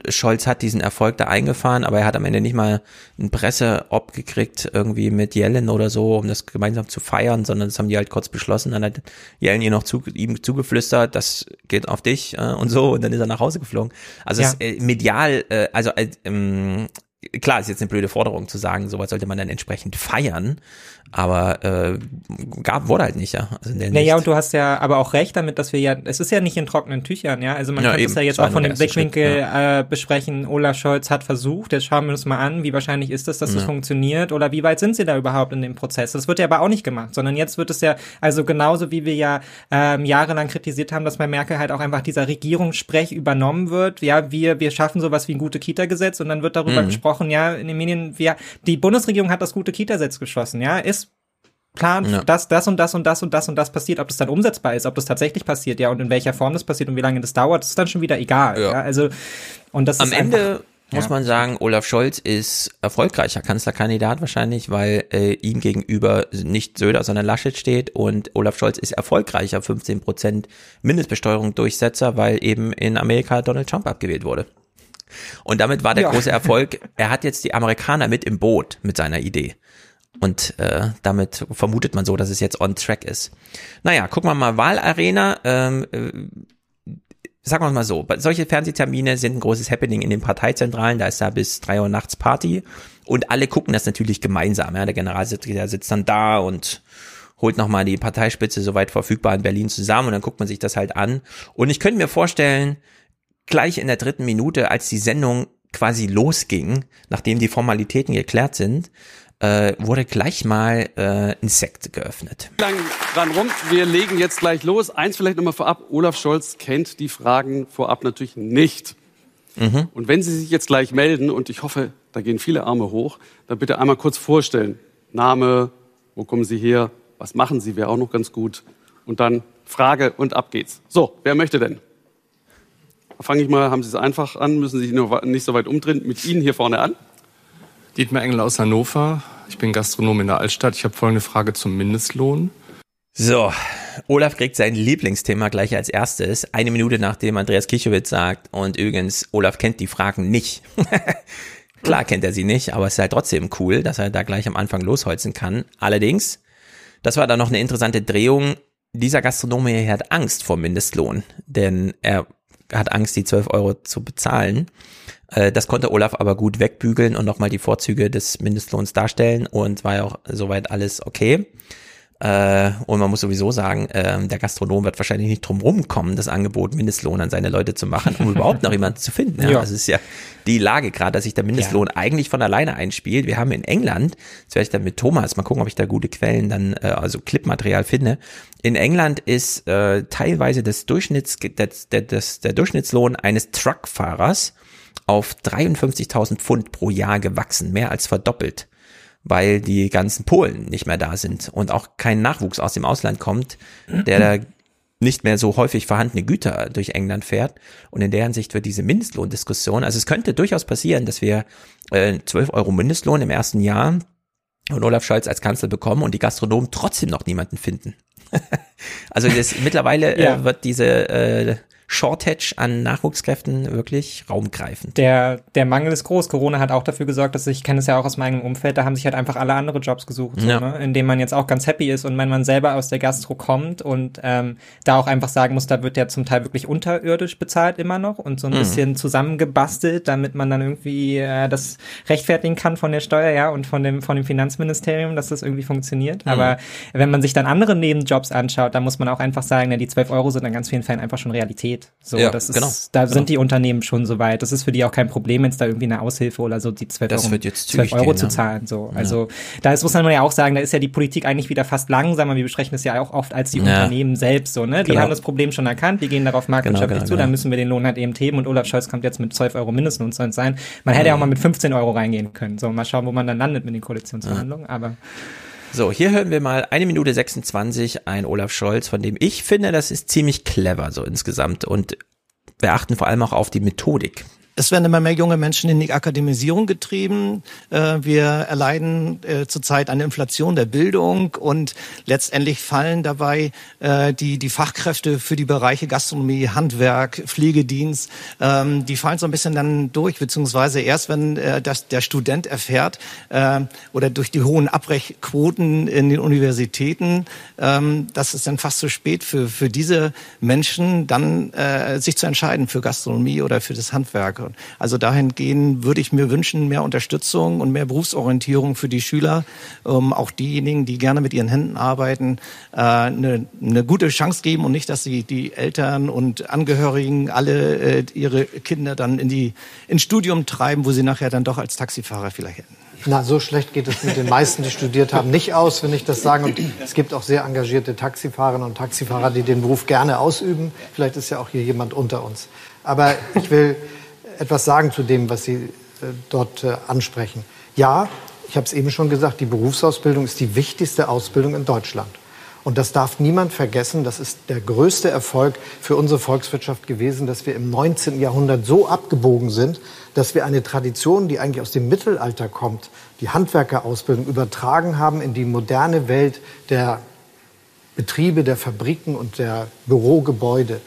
Scholz hat diesen Erfolg da eingefahren, aber er hat am Ende nicht mal ein Presseop gekriegt, irgendwie mit Yellen oder so, um das gemeinsam zu feiern, sondern das haben die halt kurz beschlossen. Dann hat Yellen ihr noch zu, ihm zugeflüstert, das geht auf dich äh, und so, und dann ist er nach Hause geflogen. Also Ja. es, äh, medial, äh, also äh, ähm, klar, ist jetzt eine blöde Forderung zu sagen, sowas sollte man dann entsprechend feiern, aber äh, gab wurde halt nicht, ja. Also Naja, Hinsicht. und du hast ja aber auch recht damit, dass wir ja, es ist ja nicht in trockenen Tüchern, ja. Also man Ja, kann eben. es ja jetzt Das auch von dem Blickwinkel Schritt, äh, besprechen. Olaf Scholz hat versucht, jetzt schauen wir uns mal an, wie wahrscheinlich ist es, dass das Ja. funktioniert oder wie weit sind sie da überhaupt in dem Prozess? Das wird ja aber auch nicht gemacht, sondern jetzt wird es ja, also genauso wie wir ja ähm, jahrelang kritisiert haben, dass bei Merkel halt auch einfach dieser Regierungssprech übernommen wird. Ja, wir, wir schaffen sowas wie ein gute Kita-Gesetz und dann wird darüber Mhm. gesprochen, ja, in den Medien, wir, die Bundesregierung hat das gute Kita-Gesetz geschossen, ja, ist plant, Ja. dass das und das und das und das und das passiert, ob das dann umsetzbar ist, ob das tatsächlich passiert, ja, und in welcher Form das passiert und wie lange das dauert, ist dann schon wieder egal. Ja. Ja. also und das Am ist Ende einfach, muss ja. man sagen, Olaf Scholz ist erfolgreicher Kanzlerkandidat wahrscheinlich, weil äh, ihm gegenüber nicht Söder, sondern Laschet steht und Olaf Scholz ist erfolgreicher 15 Prozent Mindestbesteuerung Durchsetzer, weil eben in Amerika Donald Trump abgewählt wurde. Und damit war der Ja. große Erfolg, er hat jetzt die Amerikaner mit im Boot mit seiner Idee. Und äh, damit vermutet man so, dass es jetzt on track ist. Naja, gucken wir mal, Wahlarena. Ähm, äh, sagen wir mal so, solche Fernsehtermine sind ein großes Happening in den Parteizentralen, da ist da bis drei Uhr nachts Party und alle gucken das natürlich gemeinsam. Ja. Der Generalsekretär sitzt dann da und holt nochmal die Parteispitze soweit verfügbar in Berlin zusammen und dann guckt man sich das halt an. Und ich könnte mir vorstellen, gleich in der dritten Minute, als die Sendung quasi losging, nachdem die Formalitäten geklärt sind, äh, wurde gleich mal äh, ein Sekt geöffnet. lang dran rum. Wir legen jetzt gleich los. Eins vielleicht nochmal vorab. Olaf Scholz kennt die Fragen vorab natürlich nicht. Mhm. Und wenn Sie sich jetzt gleich melden, und ich hoffe, da gehen viele Arme hoch, dann bitte einmal kurz vorstellen. Name, wo kommen Sie her, was machen Sie, wäre auch noch ganz gut. Und dann Frage und ab geht's. So, wer möchte denn? Fange ich mal, haben Sie es einfach an, müssen Sie sich nicht so weit umdrehen, mit Ihnen hier vorne an. Dietmar Engel aus Hannover. Ich bin Gastronom in der Altstadt. Ich habe folgende Frage zum Mindestlohn. So, Olaf kriegt sein Lieblingsthema gleich als erstes, eine Minute nachdem Andreas Kichowitz sagt, und übrigens, Olaf kennt die Fragen nicht. [laughs] Klar kennt er sie nicht, aber es ist halt trotzdem cool, dass er da gleich am Anfang losholzen kann. Allerdings, das war dann noch eine interessante Drehung. Dieser Gastronom hier hat Angst vor Mindestlohn, denn er hat Angst, die 12 Euro zu bezahlen. Äh, Das konnte Olaf aber gut wegbügeln und nochmal die Vorzüge des Mindestlohns darstellen und war ja auch soweit alles okay. Äh, und man muss sowieso sagen, ähm, der Gastronom wird wahrscheinlich nicht drum rumkommen, das Angebot Mindestlohn an seine Leute zu machen, um überhaupt noch jemanden zu finden. Ja, Ja. Das ist ja die Lage gerade, dass sich der Mindestlohn eigentlich von alleine einspielt. Wir haben in England, das werde ich dann mit Thomas mal gucken, ob ich da gute Quellen dann, äh, also Clipmaterial finde. In England ist äh, teilweise das Durchschnitts, das, das, der Durchschnittslohn eines Truckfahrers auf 53.000 Pfund pro Jahr gewachsen, mehr als verdoppelt weil die ganzen Polen nicht mehr da sind und auch kein Nachwuchs aus dem Ausland kommt, der da nicht mehr so häufig vorhandene Güter durch England fährt. Und in der Hinsicht wird diese Mindestlohndiskussion, also es könnte durchaus passieren, dass wir äh, 12 Euro Mindestlohn im ersten Jahr und Olaf Scholz als Kanzler bekommen und die Gastronomen trotzdem noch niemanden finden. [laughs] also das, mittlerweile Ja. äh, wird diese äh, Shortage an Nachwuchskräften wirklich raumgreifend. Der, der Mangel ist groß. Corona hat auch dafür gesorgt, dass ich kenne es ja auch aus meinem Umfeld, da haben sich halt einfach alle andere Jobs gesucht, so, Ja. ne? in denen man jetzt auch ganz happy ist und wenn man selber aus der Gastro kommt und ähm, da auch einfach sagen muss, da wird ja zum Teil wirklich unterirdisch bezahlt immer noch und so ein Mhm. bisschen zusammengebastelt, damit man dann irgendwie äh, das rechtfertigen kann von der Steuer, ja, und von dem von dem Finanzministerium, dass das irgendwie funktioniert. Mhm. Aber wenn man sich dann andere Nebenjobs anschaut, dann muss man auch einfach sagen, ja, die 12 Euro sind in ganz vielen Fällen einfach schon Realität. So, Ja, das ist, genau, da genau. sind die Unternehmen schon so weit. Das ist für die auch kein Problem, jetzt da irgendwie eine Aushilfe oder so die 12 Das Euro, wird jetzt 12 zügig Euro gehen, zu zahlen. So. Ja. Also da ist, muss man ja auch sagen, da ist ja die Politik eigentlich wieder fast langsamer. Wir besprechen das ja auch oft als die Ja. Unternehmen selbst so, ne? Die Genau. haben das Problem schon erkannt, die gehen darauf marktwirtschaftlich Genau, genau, zu, genau. dann müssen wir den Lohn halt eben heben und Olaf Scholz kommt jetzt mit 12 Euro Mindestlohn soll es sein. Man hätte ja auch mal mit 15 Euro reingehen können. So, mal schauen, wo man dann landet mit den Koalitionsverhandlungen. Aber So, hier hören wir mal eine Minute 26 ein Olaf Scholz, von dem ich finde, das ist ziemlich clever so insgesamt und wir achten vor allem auch auf die Methodik. Es werden immer mehr junge Menschen in die Akademisierung getrieben. Äh, Wir erleiden äh, zurzeit eine Inflation der Bildung und letztendlich fallen dabei äh, die, die Fachkräfte für die Bereiche Gastronomie, Handwerk, Pflegedienst, ähm, die fallen so ein bisschen dann durch, beziehungsweise erst, wenn das der Student erfährt äh, oder durch die hohen Abbrechquoten in den Universitäten, ähm, das ist dann fast zu spät für, für diese Menschen, dann sich zu entscheiden für Gastronomie oder für das Handwerk. Und Also dahingehend würde ich mir wünschen, mehr Unterstützung und mehr Berufsorientierung für die Schüler, um auch diejenigen, die gerne mit ihren Händen arbeiten, äh, eine, eine gute Chance geben und nicht, dass sie die Eltern und Angehörigen alle äh, ihre Kinder dann in die ins Studium treiben, wo sie nachher dann doch als Taxifahrer vielleicht hätten. Na, so schlecht geht es mit den meisten, die studiert haben, nicht aus, wenn ich das sagen. Und es gibt auch sehr engagierte Taxifahrerinnen und Taxifahrer, die den Beruf gerne ausüben. Vielleicht ist ja auch hier jemand unter uns. Aber ich will etwas sagen zu dem, was Sie äh, dort äh, ansprechen. Ja, ich habe es eben schon gesagt, die Berufsausbildung ist die wichtigste Ausbildung in Deutschland. Und das darf niemand vergessen. Das ist der größte Erfolg für unsere Volkswirtschaft gewesen, dass wir im 19. Jahrhundert so abgebogen sind, dass wir eine Tradition, die eigentlich aus dem Mittelalter kommt, die Handwerkerausbildung übertragen haben in die moderne Welt der Betriebe, der Fabriken und der Bürogebäude.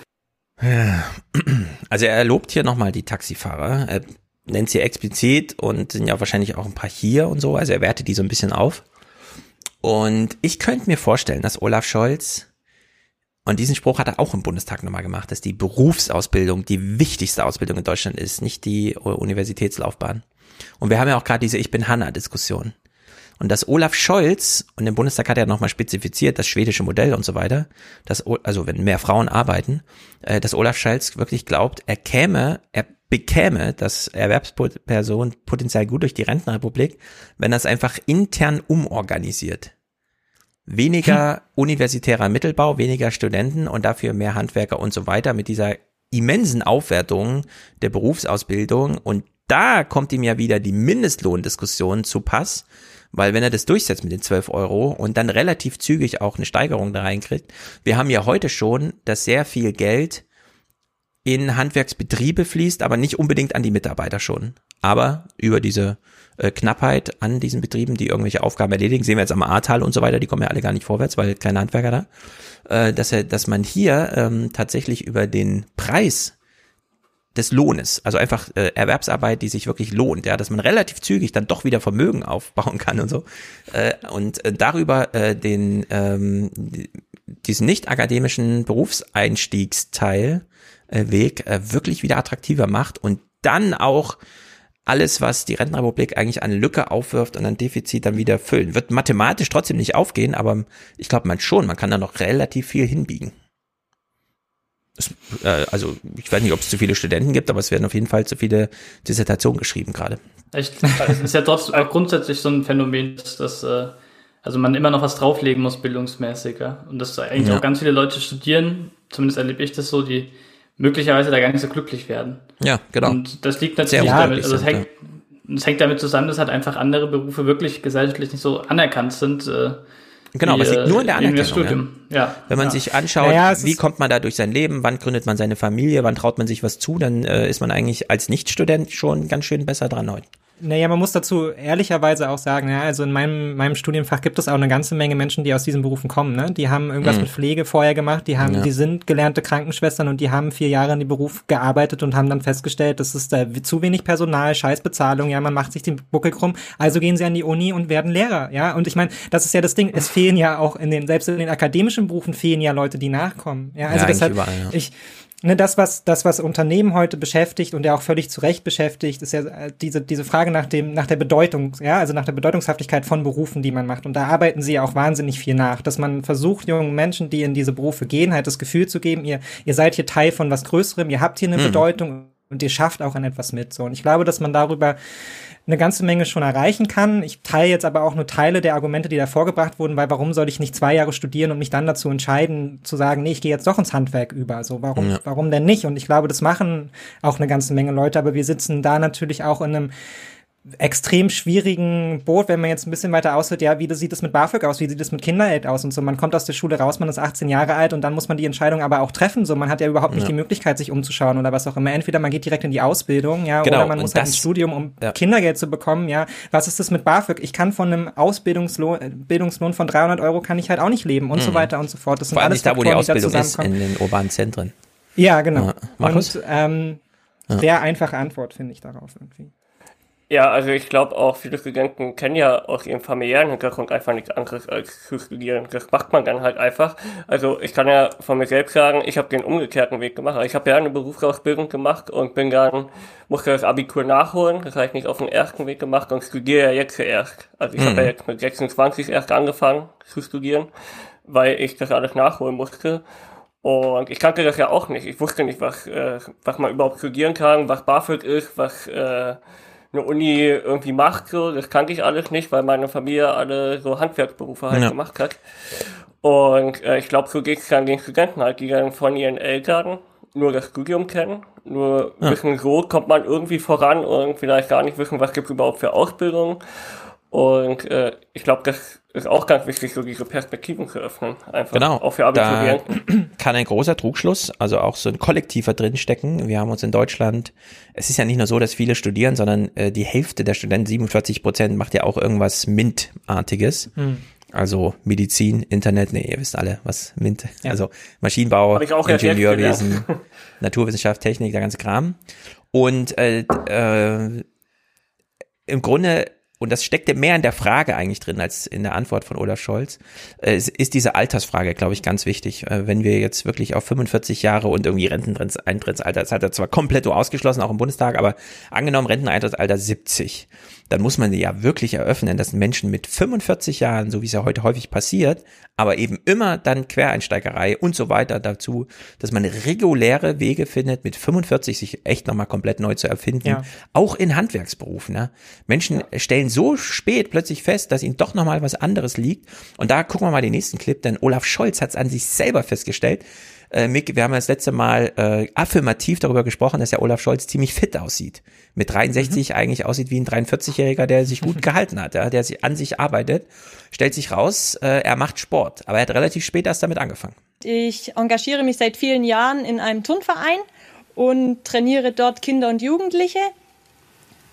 Also er lobt hier nochmal die Taxifahrer, er nennt sie explizit und sind ja wahrscheinlich auch ein paar hier und so, also er wertet die so ein bisschen auf. Und ich könnte mir vorstellen, dass Olaf Scholz, und diesen Spruch hat er auch im Bundestag nochmal gemacht, dass die Berufsausbildung die wichtigste Ausbildung in Deutschland ist, nicht die Universitätslaufbahn. Und wir haben ja auch gerade diese Ich bin Hanna-Diskussion. Und dass Olaf Scholz, und im Bundestag hat er nochmal spezifiziert, das schwedische Modell und so weiter, dass, also wenn mehr Frauen arbeiten, äh, dass Olaf Scholz wirklich glaubt, er käme, er bekäme das Erwerbsperson potenziell gut durch die Rentenrepublik, wenn er es einfach intern umorganisiert. Weniger universitärer Mittelbau, weniger Studenten und dafür mehr Handwerker und so weiter mit dieser immensen Aufwertung der Berufsausbildung. Und da kommt ihm ja wieder die Mindestlohndiskussion zu Pass, weil wenn er das durchsetzt mit den 12 Euro und dann relativ zügig auch eine Steigerung da reinkriegt, wir haben ja heute schon, dass sehr viel Geld in Handwerksbetriebe fließt, aber nicht unbedingt an die Mitarbeiter schon. Aber über diese äh, Knappheit an diesen Betrieben, die irgendwelche Aufgaben erledigen, sehen wir jetzt am Ahrtal und so weiter, die kommen ja alle gar nicht vorwärts, weil keine Handwerker da, äh, dass, er, dass man hier ähm, tatsächlich über den Preis des Lohnes, also einfach äh, Erwerbsarbeit, die sich wirklich lohnt, ja, dass man relativ zügig dann doch wieder Vermögen aufbauen kann und so äh, und äh, darüber äh, den ähm, diesen nicht akademischen Berufseinstiegsteil äh, Weg äh, wirklich wieder attraktiver macht und dann auch alles, was die Rentenrepublik eigentlich an Lücke aufwirft und an Defizit dann wieder füllen. Wird mathematisch trotzdem nicht aufgehen, aber ich glaube man schon, man kann da noch relativ viel hinbiegen. Es, äh, also ich weiß nicht, ob es zu viele Studenten gibt, aber es werden auf jeden Fall zu viele Dissertationen geschrieben gerade. Echt, es ist ja trotzdem auch grundsätzlich so ein Phänomen, dass, dass äh, also man immer noch was drauflegen muss, bildungsmäßig. Ja? Und dass eigentlich Ja. auch ganz viele Leute studieren, zumindest erlebe ich das so, die möglicherweise da gar nicht so glücklich werden. Ja, genau. Und das liegt Sehr natürlich damit, unglücklich also es hängt, es hängt damit zusammen, dass halt einfach andere Berufe wirklich gesellschaftlich nicht so anerkannt sind. Äh, Genau, wie, aber es liegt nur in der Anerkennung. Ja. Ja. Wenn man ja. sich anschaut, Naja, wie kommt man da durch sein Leben, wann gründet man seine Familie, wann traut man sich was zu, dann äh, ist man eigentlich als Nichtstudent schon ganz schön besser dran heute. Naja, man muss dazu ehrlicherweise auch sagen, ja, also in meinem, meinem Studienfach gibt es auch eine ganze Menge Menschen, die aus diesen Berufen kommen. Ne? Die haben irgendwas Mhm. mit Pflege vorher gemacht, die haben, Ja. die sind gelernte Krankenschwestern und die haben vier Jahre in dem Beruf gearbeitet und haben dann festgestellt, das ist da zu wenig Personal, Scheißbezahlung, ja, man macht sich den Buckel krumm, also gehen sie an die Uni und werden Lehrer, ja. Und ich meine, das ist ja das Ding, es fehlen ja auch in den, selbst in den akademischen Berufen fehlen ja Leute, die nachkommen. Ja, also Ja, deshalb, überall, ja. ich, Ne, das, was, das, was Unternehmen heute beschäftigt und ja auch völlig zu Recht beschäftigt, ist ja äh, diese, diese Frage nach dem, nach der Bedeutung, ja, also nach der Bedeutungshaftigkeit von Berufen, die man macht. Und da arbeiten sie ja auch wahnsinnig viel nach, dass man versucht, jungen Menschen, die in diese Berufe gehen, halt das Gefühl zu geben, ihr, ihr seid hier Teil von was Größerem, ihr habt hier eine Mhm. Bedeutung und ihr schafft auch an etwas mit. So. Und ich glaube, dass man darüber eine ganze Menge schon erreichen kann. Ich teile jetzt aber auch nur Teile der Argumente, die da vorgebracht wurden, weil warum soll ich nicht zwei Jahre studieren und mich dann dazu entscheiden, zu sagen, nee, ich gehe jetzt doch ins Handwerk über. So, warum, Ja. warum denn nicht? Und ich glaube, das machen auch eine ganze Menge Leute, aber wir sitzen da natürlich auch in einem extrem schwierigen Boot, wenn man jetzt ein bisschen weiter aushört, ja, wie sieht es mit BAföG aus, wie sieht es mit Kindergeld aus und so. Man kommt aus der Schule raus, man ist 18 Jahre alt und dann muss man die Entscheidung aber auch treffen. So, man hat ja überhaupt nicht Ja. die Möglichkeit, sich umzuschauen oder was auch immer. Entweder man geht direkt in die Ausbildung, ja, Genau, oder man und muss halt ins Studium, um ja. Kindergeld zu bekommen, ja. Was ist das mit BAföG? Ich kann von einem Ausbildungslohn, Bildungslohn von 300 Euro kann ich halt auch nicht leben und so Mhm. weiter und so fort. Das sind Vor allem alles nicht da, wo die Faktoren, Ausbildung ist, zusammenkommen. in den urbanen Zentren. Ja, genau. Ja. Markus? Und ähm, sehr einfache Antwort, finde ich, darauf irgendwie. Ja, also ich glaube auch viele Studenten kennen ja aus ihrem familiären Hintergrund einfach nichts anderes als zu studieren. Das macht man dann halt einfach. Also ich kann ja von mir selbst sagen, ich habe den umgekehrten Weg gemacht. Also Ich habe ja eine Berufsausbildung gemacht und bin dann, musste das Abitur nachholen. Das habe ich nicht auf den ersten Weg gemacht und studiere ja jetzt erst. Also ich Mhm. habe ja jetzt mit 26 erst angefangen zu studieren, weil ich das alles nachholen musste. Und ich kannte das ja auch nicht. Ich wusste nicht, was, äh, was man überhaupt studieren kann, was BAföG ist, was äh, eine Uni irgendwie macht. So. Das kannte ich alles nicht, weil meine Familie alle so Handwerksberufe halt Ja. gemacht hat. Und äh, ich glaube, so geht es dann den Studenten halt, die dann von ihren Eltern nur das Studium kennen, nur Ja. wissen, so kommt man irgendwie voran und vielleicht gar nicht wissen, was gibt es überhaupt für Ausbildung. Und äh, ich glaube, das ist auch ganz wichtig, so diese Perspektiven zu öffnen. Einfach Genau. auch für Da Abiturienten. [clears throat] kann ein großer Trugschluss, also auch so ein kollektiver drinstecken. Wir haben uns in Deutschland, es ist ja nicht nur so, dass viele studieren, sondern äh, die Hälfte der Studenten, 47 Prozent, macht ja auch irgendwas MINT-artiges. Hm. Also Medizin, Internet, nee, ihr wisst alle, was MINT, also Maschinenbau, Ingenieurwesen, gelernt. [laughs] Naturwissenschaft, Technik, der ganze Kram. Und äh, äh, im Grunde, und das steckte mehr in der Frage eigentlich drin als in der Antwort von Olaf Scholz, äh, ist diese Altersfrage, glaube ich, ganz wichtig. Äh, wenn wir jetzt wirklich auf 45 Jahre und irgendwie Renteneintrittsalter, das hat er zwar komplett ausgeschlossen, auch im Bundestag, aber angenommen Renteneintrittsalter 70, dann muss man ja wirklich eröffnen, dass Menschen mit 45 Jahren, so wie es ja heute häufig passiert, aber eben immer dann Quereinsteigerei und so weiter dazu, dass man reguläre Wege findet, mit 45 sich echt nochmal komplett neu zu erfinden, Ja. auch in Handwerksberufen. Ne? Menschen stellen so spät plötzlich fest, dass ihnen doch nochmal was anderes liegt. Und da gucken wir mal den nächsten Clip, denn Olaf Scholz hat es an sich selber festgestellt. Äh, Mick, wir haben ja das letzte Mal äh, affirmativ darüber gesprochen, dass ja Olaf Scholz ziemlich fit aussieht. Mit 63 eigentlich aussieht wie ein 43-Jähriger, der sich gut gehalten hat, ja, der sich an sich arbeitet. Stellt sich raus, äh, er macht Sport, aber er hat relativ spät erst damit angefangen. Ich engagiere mich seit vielen Jahren in einem Turnverein und trainiere dort Kinder und Jugendliche.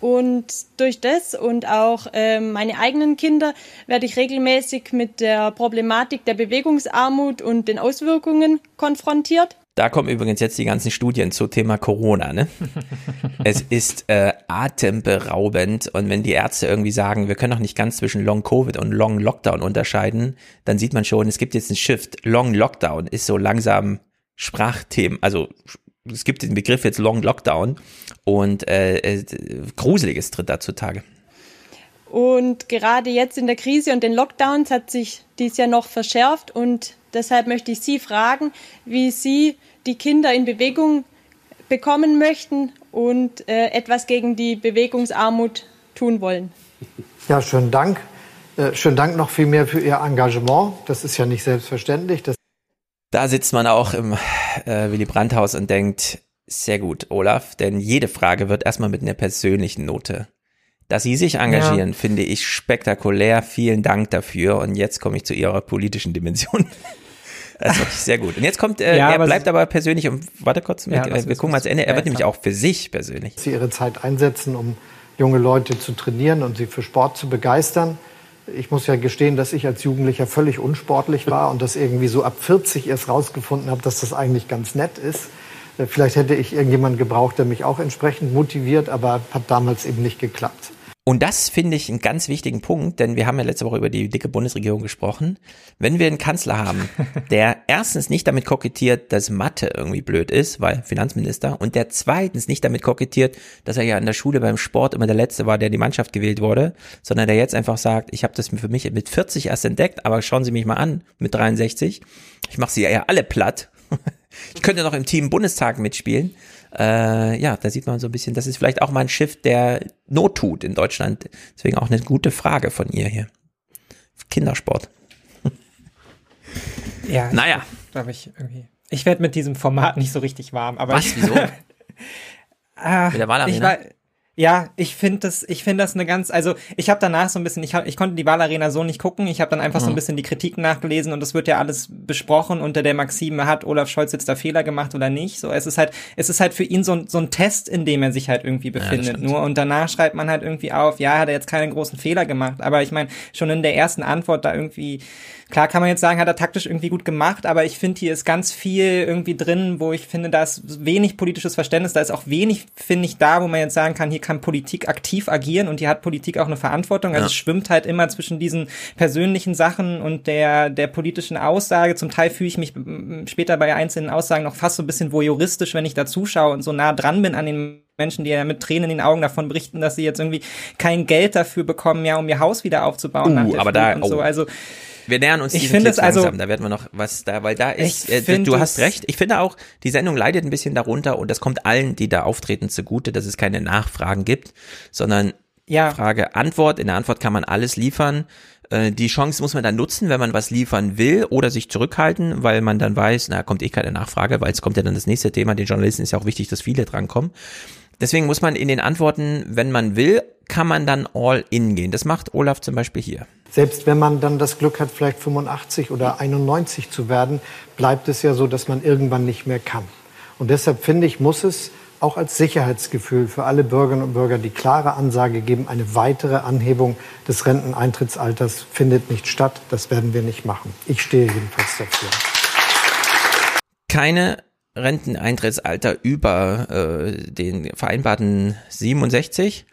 Und durch das und auch ähm, meine eigenen Kinder werde ich regelmäßig mit der Problematik der Bewegungsarmut und den Auswirkungen konfrontiert. Da kommen übrigens jetzt die ganzen Studien zu Thema Corona. Ne? [laughs] es ist äh, atemberaubend und wenn die Ärzte irgendwie sagen, wir können doch nicht ganz zwischen Long Covid und Long Lockdown unterscheiden, dann sieht man schon, es gibt jetzt einen Shift. Long Lockdown ist so langsam Sprachthemen, also es gibt den Begriff jetzt Long Lockdown und äh, äh, Gruseliges tritt da zutage. Und gerade jetzt in der Krise und den Lockdowns hat sich dies ja noch verschärft. Und deshalb möchte ich Sie fragen, wie Sie die Kinder in Bewegung bekommen möchten und äh, etwas gegen die Bewegungsarmut tun wollen. Ja, schönen Dank. Äh, schönen Dank noch viel mehr für Ihr Engagement. Das ist ja nicht selbstverständlich. Das Da sitzt man auch im äh, Willy Brandt-Haus und denkt, sehr gut, Olaf, denn jede Frage wird erstmal mit einer persönlichen Note. Dass Sie sich engagieren, Ja. finde ich spektakulär. Vielen Dank dafür. Und jetzt komme ich zu Ihrer politischen Dimension. Das ist wirklich sehr gut. Und jetzt kommt, äh, Ja, er aber bleibt aber persönlich und warte kurz, Ja, mit, lass äh, wir gucken mal zu Ende. Er Ja, wird nämlich auch für sich persönlich. Sie Ihre Zeit einsetzen, um junge Leute zu trainieren und sie für Sport zu begeistern. Ich muss ja gestehen, dass ich als Jugendlicher völlig unsportlich war und das irgendwie so ab 40 erst rausgefunden habe, dass das eigentlich ganz nett ist. Äh, vielleicht hätte ich irgendjemanden gebraucht, der mich auch entsprechend motiviert, aber hat damals eben nicht geklappt. Und das finde ich einen ganz wichtigen Punkt, denn wir haben ja letzte Woche über die dicke Bundesregierung gesprochen. Wenn wir einen Kanzler haben, [laughs] der erstens nicht damit kokettiert, dass Mathe irgendwie blöd ist, weil Finanzminister, und der zweitens nicht damit kokettiert, dass er ja in der Schule beim Sport immer der Letzte war, der die Mannschaft gewählt wurde, sondern der jetzt einfach sagt, ich habe das für mich mit 40 erst entdeckt, aber schauen Sie mich mal an mit 63. Ich mache sie ja alle platt. [laughs] Ich könnte noch im Team Bundestag mitspielen äh, ja, da sieht man so ein bisschen, das ist vielleicht auch mal ein Schiff, der Not tut in Deutschland. Deswegen auch eine gute Frage von ihr hier. Kindersport. [laughs] Ja. Naja. Glaube ich irgendwie. Ich werde mit diesem Format nicht so richtig warm. Aber Was? Wieso? [laughs] ah, mit der Wahlarena? Ich ja, ich finde das, ich finde das eine ganz, also ich habe danach so ein bisschen, ich, hab, ich konnte die Wahlarena so nicht gucken, ich habe dann einfach mhm. so ein mhm. bisschen die Kritiken nachgelesen und es wird ja alles besprochen unter der Maxime, hat Olaf Scholz jetzt da Fehler gemacht oder nicht? So, es ist halt, es ist halt für ihn so, ein so ein Test, in dem er sich halt irgendwie befindet. Ja, nur und danach schreibt man halt irgendwie auf, ja, hat er jetzt keinen großen Fehler gemacht, aber ich meine schon in der ersten Antwort da irgendwie Klar kann man jetzt sagen, hat er taktisch irgendwie gut gemacht, aber ich finde, hier ist ganz viel irgendwie drin, wo ich finde, da ist wenig politisches Verständnis, da ist auch wenig, finde ich, da, wo man jetzt sagen kann, hier kann Politik aktiv agieren und hier hat Politik auch eine Verantwortung. Also ja. es schwimmt halt immer zwischen diesen persönlichen Sachen und der, der politischen Aussage. Zum Teil fühle ich mich später bei einzelnen Aussagen noch fast so ein bisschen voyeuristisch, wenn ich da zuschaue und so nah dran bin an den Menschen, die ja mit Tränen in den Augen davon berichten, dass sie jetzt irgendwie kein Geld dafür bekommen, ja, um ihr Haus wieder aufzubauen. Uh, aber da, oh. so. Also wir nähern uns ich finde es also langsam. Da werden wir noch was da, weil da ist, äh, du hast recht. Ich finde auch, die Sendung leidet ein bisschen darunter und das kommt allen, die da auftreten, zugute, dass es keine Nachfragen gibt, sondern ja. Frage, Antwort. In der Antwort kann man alles liefern. Äh, die Chance muss man dann nutzen, wenn man was liefern will oder sich zurückhalten, weil man dann weiß, na, kommt eh keine Nachfrage, weil es kommt ja dann das nächste Thema. Den Journalisten ist ja auch wichtig, dass viele drankommen. Deswegen muss man in den Antworten, wenn man will, kann man dann all in gehen. Das macht Olaf zum Beispiel hier. Selbst wenn man dann das Glück hat, vielleicht 85 oder 91 zu werden, bleibt es ja so, dass man irgendwann nicht mehr kann. Und deshalb finde ich, muss es auch als Sicherheitsgefühl für alle Bürgerinnen und Bürger die klare Ansage geben, eine weitere Anhebung des Renteneintrittsalters findet nicht statt. Das werden wir nicht machen. Ich stehe jedenfalls dafür. Keine Renteneintrittsalter über äh, den vereinbarten 67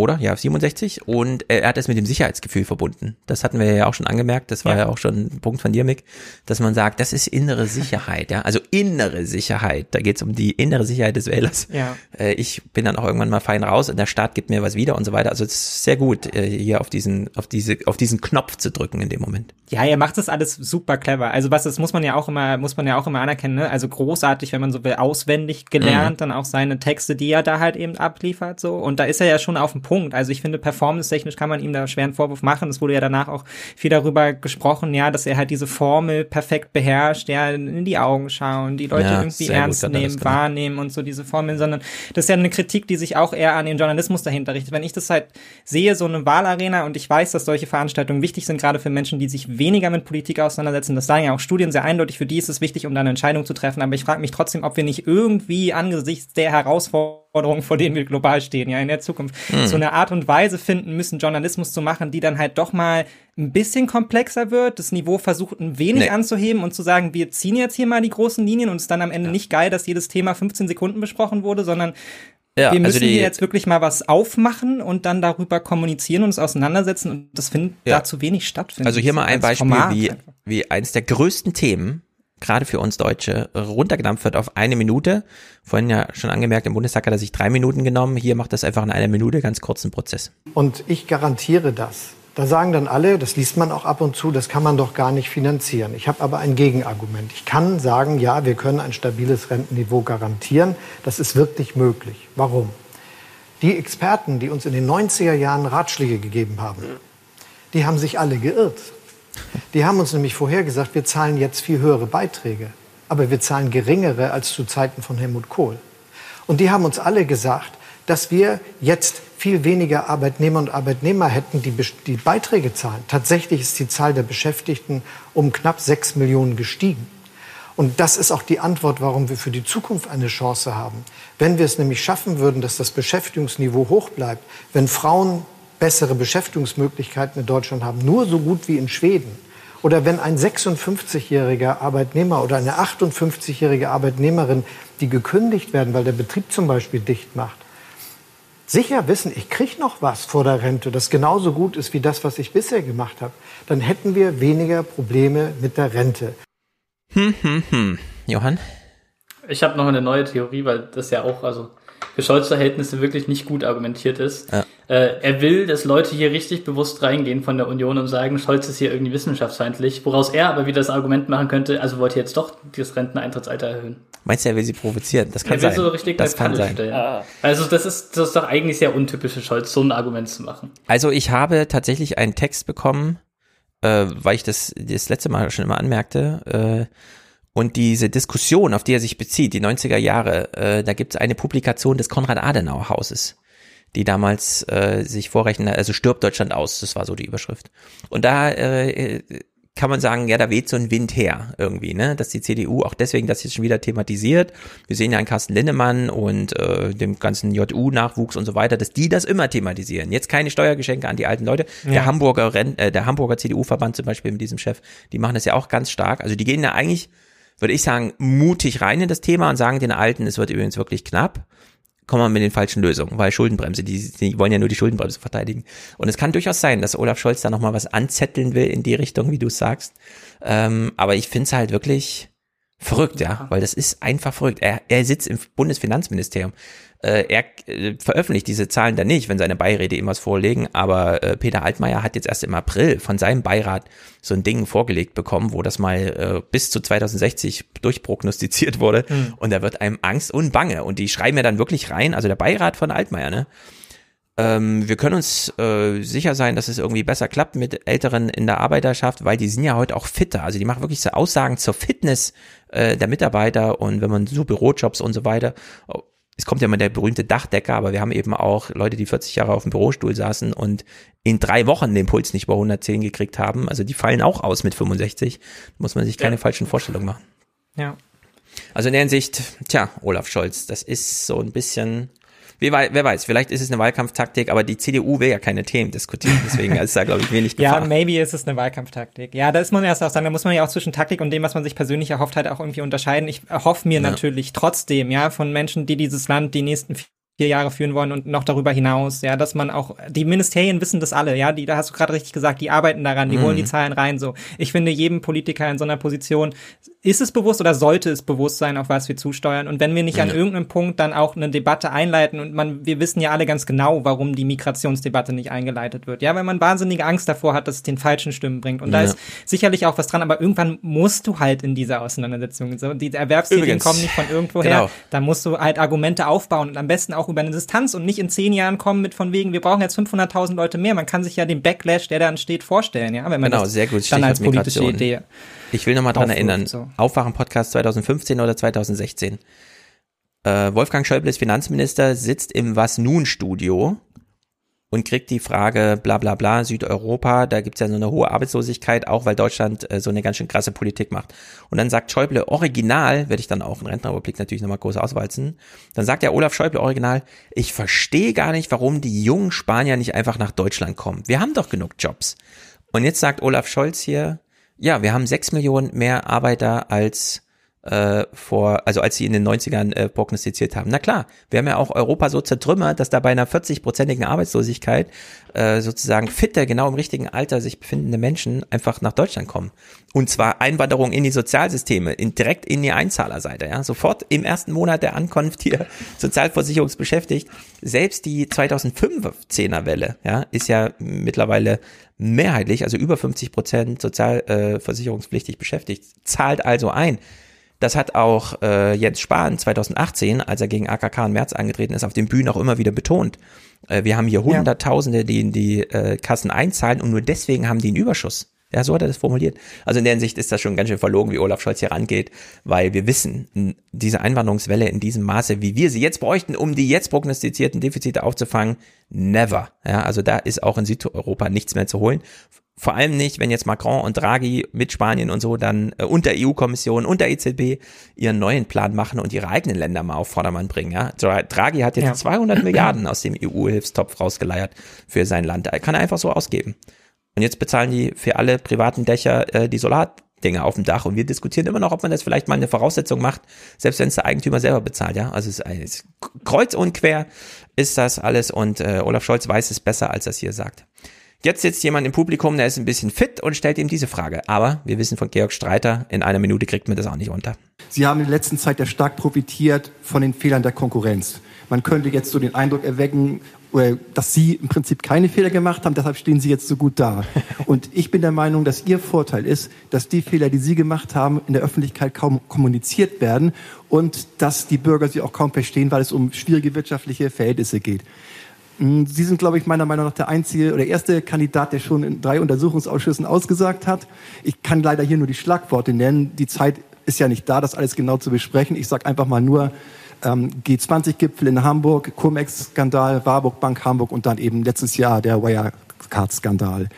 oder? Ja, 67. Und er hat es mit dem Sicherheitsgefühl verbunden. Das hatten wir ja auch schon angemerkt. Das war ja, ja auch schon ein Punkt von dir, Mick, dass man sagt, das ist innere Sicherheit. Ja, also innere Sicherheit. Da geht es um die innere Sicherheit des Wählers. Ja. Äh, ich bin dann auch irgendwann mal fein raus und der Staat gibt mir was wieder und so weiter. Also es ist sehr gut, äh, hier auf diesen, auf diese, auf diesen Knopf zu drücken in dem Moment. Ja, er macht das alles super clever. Also was, das muss man ja auch immer, muss man ja auch immer anerkennen. Ne? Also großartig, wenn man so will, auswendig gelernt, mhm. dann auch seine Texte, die er da halt eben abliefert. So und da ist er ja schon auf dem Punkt. Also ich finde, performance-technisch kann man ihm da schweren Vorwurf machen. Es wurde ja danach auch viel darüber gesprochen, ja, dass er halt diese Formel perfekt beherrscht, ja, in die Augen schauen, die Leute ja, irgendwie ernst nehmen, wahrnehmen und so diese Formeln, sondern das ist ja eine Kritik, die sich auch eher an den Journalismus dahinter richtet. Wenn ich das halt sehe, so eine Wahlarena und ich weiß, dass solche Veranstaltungen wichtig sind, gerade für Menschen, die sich weniger mit Politik auseinandersetzen, das sagen ja auch Studien sehr eindeutig, für die ist es wichtig, um da eine Entscheidung zu treffen, aber ich frage mich trotzdem, ob wir nicht irgendwie angesichts der Herausforderungen Herausforderungen, vor denen wir global stehen, ja, in der Zukunft. Mhm. So eine Art und Weise finden müssen, Journalismus zu machen, die dann halt doch mal ein bisschen komplexer wird, das Niveau versucht ein wenig nee. anzuheben und zu sagen, wir ziehen jetzt hier mal die großen Linien und es ist dann am Ende ja. nicht geil, dass jedes Thema 15 Sekunden besprochen wurde, sondern ja, wir also müssen also hier jetzt wirklich mal was aufmachen und dann darüber kommunizieren und uns auseinandersetzen und das findet ja. da zu wenig stattfindet. Also hier mal ein Beispiel, wie, wie eins der größten Themen gerade für uns Deutsche runtergedampft wird auf eine Minute. Vorhin ja schon angemerkt, im Bundestag hat er sich drei Minuten genommen. Hier macht das einfach in einer Minute ganz kurzen Prozess. Und ich garantiere das. Da sagen dann alle, das liest man auch ab und zu, das kann man doch gar nicht finanzieren. Ich habe aber ein Gegenargument. Ich kann sagen, ja, wir können ein stabiles Rentenniveau garantieren. Das ist wirklich möglich. Warum? Die Experten, die uns in den 90er Jahren Ratschläge gegeben haben, die haben sich alle geirrt. Die haben uns nämlich vorher gesagt, wir zahlen jetzt viel höhere Beiträge, aber wir zahlen geringere als zu Zeiten von Helmut Kohl. Und die haben uns alle gesagt, dass wir jetzt viel weniger Arbeitnehmer und Arbeitnehmer hätten, die die Beiträge zahlen. Tatsächlich ist die Zahl der Beschäftigten um knapp sechs Millionen gestiegen. Und das ist auch die Antwort, warum wir für die Zukunft eine Chance haben. Wenn wir es nämlich schaffen würden, dass das Beschäftigungsniveau hoch bleibt, wenn Frauen bessere Beschäftigungsmöglichkeiten in Deutschland haben, nur so gut wie in Schweden, oder wenn ein 56-jähriger Arbeitnehmer oder eine 58-jährige Arbeitnehmerin, die gekündigt werden, weil der Betrieb zum Beispiel dicht macht, sicher wissen, ich kriege noch was vor der Rente, das genauso gut ist wie das, was ich bisher gemacht habe, dann hätten wir weniger Probleme mit der Rente. Hm, hm, hm. Johann? Ich habe noch eine neue Theorie, weil das ja auch also für Scholz-Verhältnisse wirklich nicht gut argumentiert ist. Ja. Äh, er will, dass Leute hier richtig bewusst reingehen von der Union und sagen, Scholz ist hier irgendwie wissenschaftsfeindlich, woraus er aber wieder das Argument machen könnte, also wollt ihr jetzt doch das Renteneintrittsalter erhöhen. Meinst du, er will sie provozieren? Das kann er will sein. so richtig das kann sein. Stellen. Ah. Also das ist, das ist doch eigentlich sehr untypisch für Scholz, so ein Argument zu machen. Also ich habe tatsächlich einen Text bekommen, äh, weil ich das das letzte Mal schon immer anmerkte, äh, und diese Diskussion, auf die er sich bezieht, die 90er Jahre, äh, da gibt es eine Publikation des Konrad-Adenauer-Hauses, die damals äh, sich vorrechnen, also stirbt Deutschland aus, das war so die Überschrift. Und da äh, kann man sagen, ja, da weht so ein Wind her irgendwie, ne, dass die CDU auch deswegen das jetzt schon wieder thematisiert. Wir sehen ja an Carsten Linnemann und äh, dem ganzen JU-Nachwuchs und so weiter, dass die das immer thematisieren. Jetzt keine Steuergeschenke an die alten Leute. Ja. Der Hamburger Ren äh, der Hamburger CDU-Verband zum Beispiel mit diesem Chef, die machen das ja auch ganz stark. Also die gehen da eigentlich würde ich sagen, mutig rein in das Thema und sagen den Alten, es wird übrigens wirklich knapp. Kommen wir mit den falschen Lösungen, weil Schuldenbremse, die, die wollen ja nur die Schuldenbremse verteidigen. Und es kann durchaus sein, dass Olaf Scholz da nochmal was anzetteln will in die Richtung, wie du sagst. Ähm, aber ich finde es halt wirklich verrückt, ja, weil das ist einfach verrückt. Er, er sitzt im Bundesfinanzministerium. Äh, er äh, veröffentlicht diese Zahlen dann nicht, wenn seine Beiräte ihm was vorlegen, aber äh, Peter Altmaier hat jetzt erst im April von seinem Beirat so ein Ding vorgelegt bekommen, wo das mal äh, bis zu 2060 durchprognostiziert wurde mhm. und da wird einem Angst und Bange und die schreiben ja dann wirklich rein, also der Beirat von Altmaier, ne? Ähm, wir können uns äh, sicher sein, dass es irgendwie besser klappt mit Älteren in der Arbeiterschaft, weil die sind ja heute auch fitter. Also die machen wirklich so Aussagen zur Fitness äh, der Mitarbeiter und wenn man so Bürojobs und so weiter es kommt ja immer der berühmte Dachdecker, aber wir haben eben auch Leute, die 40 Jahre auf dem Bürostuhl saßen und in drei Wochen den Puls nicht über 110 gekriegt haben. Also die fallen auch aus mit 65. Da muss man sich keine ja. falschen Vorstellungen machen. Ja. Also in der Hinsicht, tja, Olaf Scholz, das ist so ein bisschen Wer, wer weiß, vielleicht ist es eine Wahlkampftaktik, aber die CDU will ja keine Themen diskutieren, deswegen ist da, glaube ich, wenig [laughs] Gefahr. Ja, maybe ist es eine Wahlkampftaktik. Ja, da ist man erst auch sagen, da muss man ja auch zwischen Taktik und dem, was man sich persönlich erhofft hat, auch irgendwie unterscheiden. Ich erhoffe mir ja. natürlich trotzdem, ja, von Menschen, die dieses Land die nächsten vier Jahre führen wollen und noch darüber hinaus, ja, dass man auch, die Ministerien wissen das alle, ja, die, da hast du gerade richtig gesagt, die arbeiten daran, die mhm. holen die Zahlen rein, so. Ich finde, jedem Politiker in so einer Position ist es bewusst oder sollte es bewusst sein, auf was wir zusteuern. Und wenn wir nicht an irgendeinem Punkt dann auch eine Debatte einleiten und man, wir wissen ja alle ganz genau, warum die Migrationsdebatte nicht eingeleitet wird. Ja, weil man wahnsinnige Angst davor hat, dass es den falschen Stimmen bringt. Und ja. da ist sicherlich auch was dran, aber irgendwann musst du halt in dieser Auseinandersetzung. So, die Erwerbstätigen kommen nicht von irgendwoher. Genau. Da musst du halt Argumente aufbauen und am besten auch über eine Distanz und nicht in zehn Jahren kommen mit von wegen, wir brauchen jetzt 500.000 Leute mehr. Man kann sich ja den Backlash, der da entsteht, vorstellen, ja, wenn man genau, das sehr gut. dann als politische. Idee ich will nochmal dran erinnern. So. Aufwachen-Podcast 2015 oder 2016. Äh, Wolfgang Schäuble ist Finanzminister, sitzt im Was Nun Studio und kriegt die Frage, bla bla bla, Südeuropa, da gibt's ja so eine hohe Arbeitslosigkeit, auch weil Deutschland äh, so eine ganz schön krasse Politik macht. Und dann sagt Schäuble original, werde ich dann auch in Rentenrepublik natürlich nochmal groß auswalzen, dann sagt ja Olaf Schäuble original, ich verstehe gar nicht, warum die jungen Spanier nicht einfach nach Deutschland kommen. Wir haben doch genug Jobs. Und jetzt sagt Olaf Scholz hier, ja, wir haben sechs Millionen mehr Arbeiter als äh, vor, also als sie in den 90ern äh, prognostiziert haben. Na klar, wir haben ja auch Europa so zertrümmert, dass da bei einer 40-prozentigen Arbeitslosigkeit äh, sozusagen fitte, genau im richtigen Alter sich befindende Menschen einfach nach Deutschland kommen. Und zwar Einwanderung in die Sozialsysteme, in, direkt in die Einzahlerseite, ja. Sofort im ersten Monat der Ankunft hier [laughs] sozialversicherungsbeschäftigt. Selbst die 2015er Welle, ja, ist ja mittlerweile mehrheitlich, also über 50 Prozent sozialversicherungspflichtig beschäftigt, zahlt also ein. Das hat auch äh, Jens Spahn 2018, als er gegen AKK und März angetreten ist, auf den Bühnen auch immer wieder betont. Äh, wir haben hier Hunderttausende, die in die äh, Kassen einzahlen und nur deswegen haben die einen Überschuss. Ja, so hat er das formuliert. Also in der Hinsicht ist das schon ganz schön verlogen, wie Olaf Scholz hier rangeht, weil wir wissen, diese Einwanderungswelle in diesem Maße, wie wir sie jetzt bräuchten, um die jetzt prognostizierten Defizite aufzufangen, never. Ja, also da ist auch in Südeuropa nichts mehr zu holen. Vor allem nicht, wenn jetzt Macron und Draghi mit Spanien und so dann äh, unter EU-Kommission, unter EZB ihren neuen Plan machen und ihre eigenen Länder mal auf Vordermann bringen. Ja? Draghi hat jetzt ja. 200 [clears throat] Milliarden aus dem EU-Hilfstopf rausgeleiert für sein Land. Er kann er einfach so ausgeben. Und jetzt bezahlen die für alle privaten Dächer äh, die Solardinge auf dem Dach. Und wir diskutieren immer noch, ob man das vielleicht mal eine Voraussetzung macht, selbst wenn es der Eigentümer selber bezahlt. Ja, also es ist, kreuz und quer ist das alles. Und äh, Olaf Scholz weiß es besser, als er es hier sagt. Jetzt sitzt jemand im Publikum, der ist ein bisschen fit und stellt ihm diese Frage. Aber wir wissen von Georg Streiter, in einer Minute kriegt man das auch nicht unter. Sie haben in der letzten Zeit ja stark profitiert von den Fehlern der Konkurrenz. Man könnte jetzt so den Eindruck erwecken, dass Sie im Prinzip keine Fehler gemacht haben, deshalb stehen Sie jetzt so gut da. [laughs] Und ich bin der Meinung, dass Ihr Vorteil ist, dass die Fehler, die Sie gemacht haben, in der Öffentlichkeit kaum kommuniziert werden und dass die Bürger sie auch kaum verstehen, weil es um schwierige wirtschaftliche Verhältnisse geht. Hm, Sie sind, glaube ich, meiner Meinung nach der einzige oder erste Kandidat, der schon in drei Untersuchungsausschüssen ausgesagt hat. Ich kann leider hier nur die Schlagworte nennen. Die Zeit ist ja nicht da, das alles genau zu besprechen. Ich sage einfach mal nur ähm, G20-Gipfel in Hamburg, Cum-Ex-Skandal, Warburg Bank Hamburg und dann eben letztes Jahr der Wirecard-Skandal.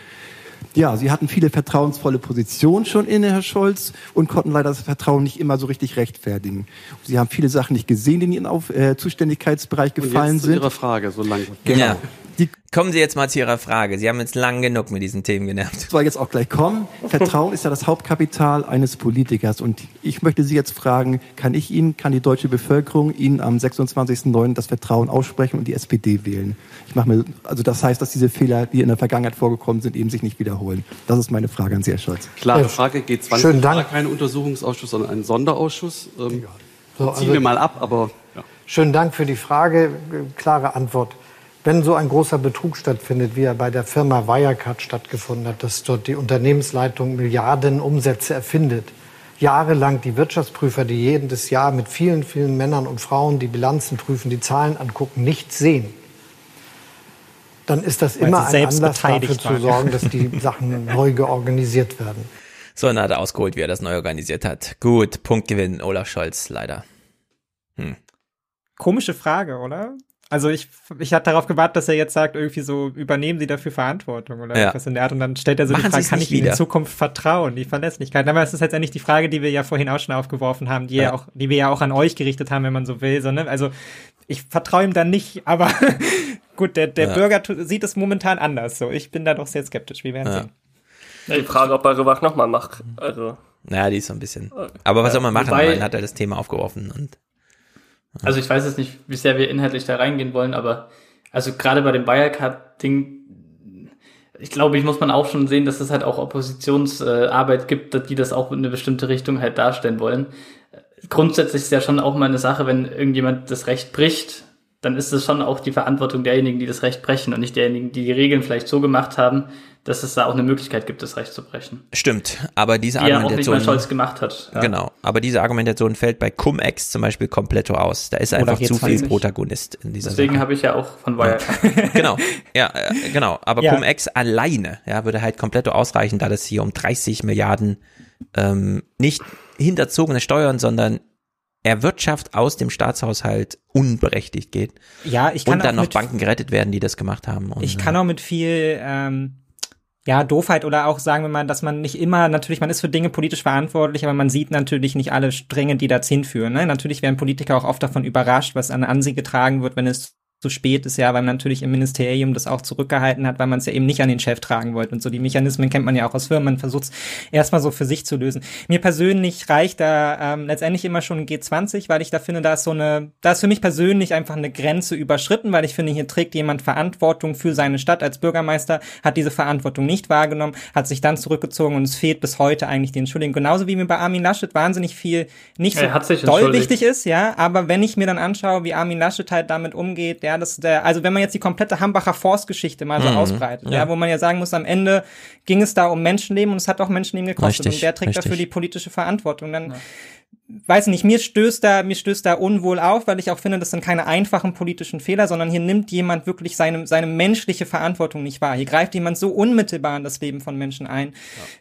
Ja, Sie hatten viele vertrauensvolle Positionen schon inne, Herr Scholz, und konnten leider das Vertrauen nicht immer so richtig rechtfertigen. Sie haben viele Sachen nicht gesehen, die in Ihren Auf äh, Zuständigkeitsbereich gefallen und jetzt sind. Zu Ihrer Frage, so lange. Genau. Ja. Die Kommen Sie jetzt mal zu Ihrer Frage. Sie haben jetzt lang genug mit diesen Themen genervt. Soll jetzt auch gleich kommen. Vertrauen ist ja das Hauptkapital eines Politikers. Und ich möchte Sie jetzt fragen, kann ich Ihnen, kann die deutsche Bevölkerung Ihnen am 26.09. das Vertrauen aussprechen und die SPD wählen? Ich mache mir, also das heißt, dass diese Fehler, die in der Vergangenheit vorgekommen sind, eben sich nicht wiederholen. Das ist meine Frage an Sie, Herr Scholz. Klare Frage, geht 20 Schönen Dank. kein Untersuchungsausschuss, sondern ein Sonderausschuss. Ähm, so, also, ziehen wir mal ab, aber... Ja. Schönen Dank für die Frage. Klare Antwort. Wenn so ein großer Betrug stattfindet, wie er bei der Firma Wirecard stattgefunden hat, dass dort die Unternehmensleitung Milliarden Umsätze erfindet, jahrelang die Wirtschaftsprüfer, die jedes Jahr mit vielen, vielen Männern und Frauen die Bilanzen prüfen, die Zahlen angucken, nichts sehen, dann ist das Weil immer ein Anlass dafür zu sorgen, dass die [laughs] Sachen neu georganisiert werden. So, dann hat er ausgeholt, wie er das neu organisiert hat. Gut, Punktgewinn, Olaf Scholz, leider. Hm. Komische Frage, oder? Also ich, ich hatte darauf gewartet, dass er jetzt sagt, irgendwie so, übernehmen Sie dafür Verantwortung oder ja. etwas in der Art. Und dann stellt er so Machen die Frage, kann ich Ihnen in Zukunft vertrauen, die Verlässlichkeit. Aber es ist letztendlich die Frage, die wir ja vorhin auch schon aufgeworfen haben, die ja, ja auch, die wir ja auch an euch gerichtet haben, wenn man so will. So, ne? Also ich vertraue ihm dann nicht, [laughs] aber gut, der, der ja. Bürger sieht es momentan anders. So, ich bin da doch sehr skeptisch. Wir werden sehen. Die Frage, ob er Rübach nochmal macht. Also. Naja, die ist so ein bisschen. Aber was soll man machen? Wobei, hat er das Thema aufgeworfen und. Also ich weiß jetzt nicht, wie sehr wir inhaltlich da reingehen wollen, aber also gerade bei dem Wirecard-Ding, ich glaube, ich muss man auch schon sehen, dass es halt auch Oppositionsarbeit gibt, die das auch in eine bestimmte Richtung halt darstellen wollen. Grundsätzlich ist ja schon auch mal eine Sache, wenn irgendjemand das Recht bricht, dann ist es schon auch die Verantwortung derjenigen, die das Recht brechen und nicht derjenigen, die die Regeln vielleicht so gemacht haben, dass es da auch eine Möglichkeit gibt, das Recht zu brechen. Stimmt, aber diese die Argumentation. Ja auch nicht mal Scholz gemacht hat. Ja. Genau, aber diese Argumentation fällt bei Cum-Ex zum Beispiel komplett aus. Da ist einfach zu viel Protagonist in dieser Deswegen habe ich ja auch von Wirecard. [laughs] genau, ja, äh, genau. Aber ja. Cum-Ex alleine ja, würde halt komplett ausreichen, da das hier um 30 Milliarden ähm, nicht hinterzogene Steuern, sondern Erwirtschaft aus dem Staatshaushalt unberechtigt geht. Ja, ich kann Und dann noch Banken gerettet werden, die das gemacht haben. Und, ich kann auch mit viel ähm, ja, Doofheit oder auch sagen wir mal, dass man nicht immer, natürlich, man ist für Dinge politisch verantwortlich, aber man sieht natürlich nicht alle Stränge, die dazu hinführen. Ne? Natürlich werden Politiker auch oft davon überrascht, was an Ansehen getragen wird, wenn es zu spät ist, ja, weil man natürlich im Ministerium das auch zurückgehalten hat, weil man es ja eben nicht an den Chef tragen wollte. Und so die Mechanismen kennt man ja auch aus Firmen. Man versucht es erstmal so für sich zu lösen. Mir persönlich reicht da ähm, letztendlich immer schon ein G20, weil ich da finde, da ist so eine, da ist für mich persönlich einfach eine Grenze überschritten, weil ich finde, hier trägt jemand Verantwortung für seine Stadt als Bürgermeister, hat diese Verantwortung nicht wahrgenommen, hat sich dann zurückgezogen und es fehlt bis heute eigentlich die Entschuldigung. Genauso wie mir bei Armin Laschet wahnsinnig viel nicht so doll wichtig ist, ja, aber wenn ich mir dann anschaue, wie Armin Laschet halt damit umgeht, der ja, das der, also wenn man jetzt die komplette Hambacher Forstgeschichte mal so mhm, ausbreitet, ja. ja. wo man ja sagen muss, am Ende ging es da um Menschenleben und es hat auch Menschenleben gekostet richtig, und der trägt richtig. dafür die politische Verantwortung. Dann ja weiß nicht, mir stößt da, mir stößt da unwohl auf, weil ich auch finde, das sind keine einfachen politischen Fehler, sondern hier nimmt jemand wirklich seine, seine menschliche Verantwortung nicht wahr. Hier greift jemand so unmittelbar in das Leben von Menschen ein. Ja.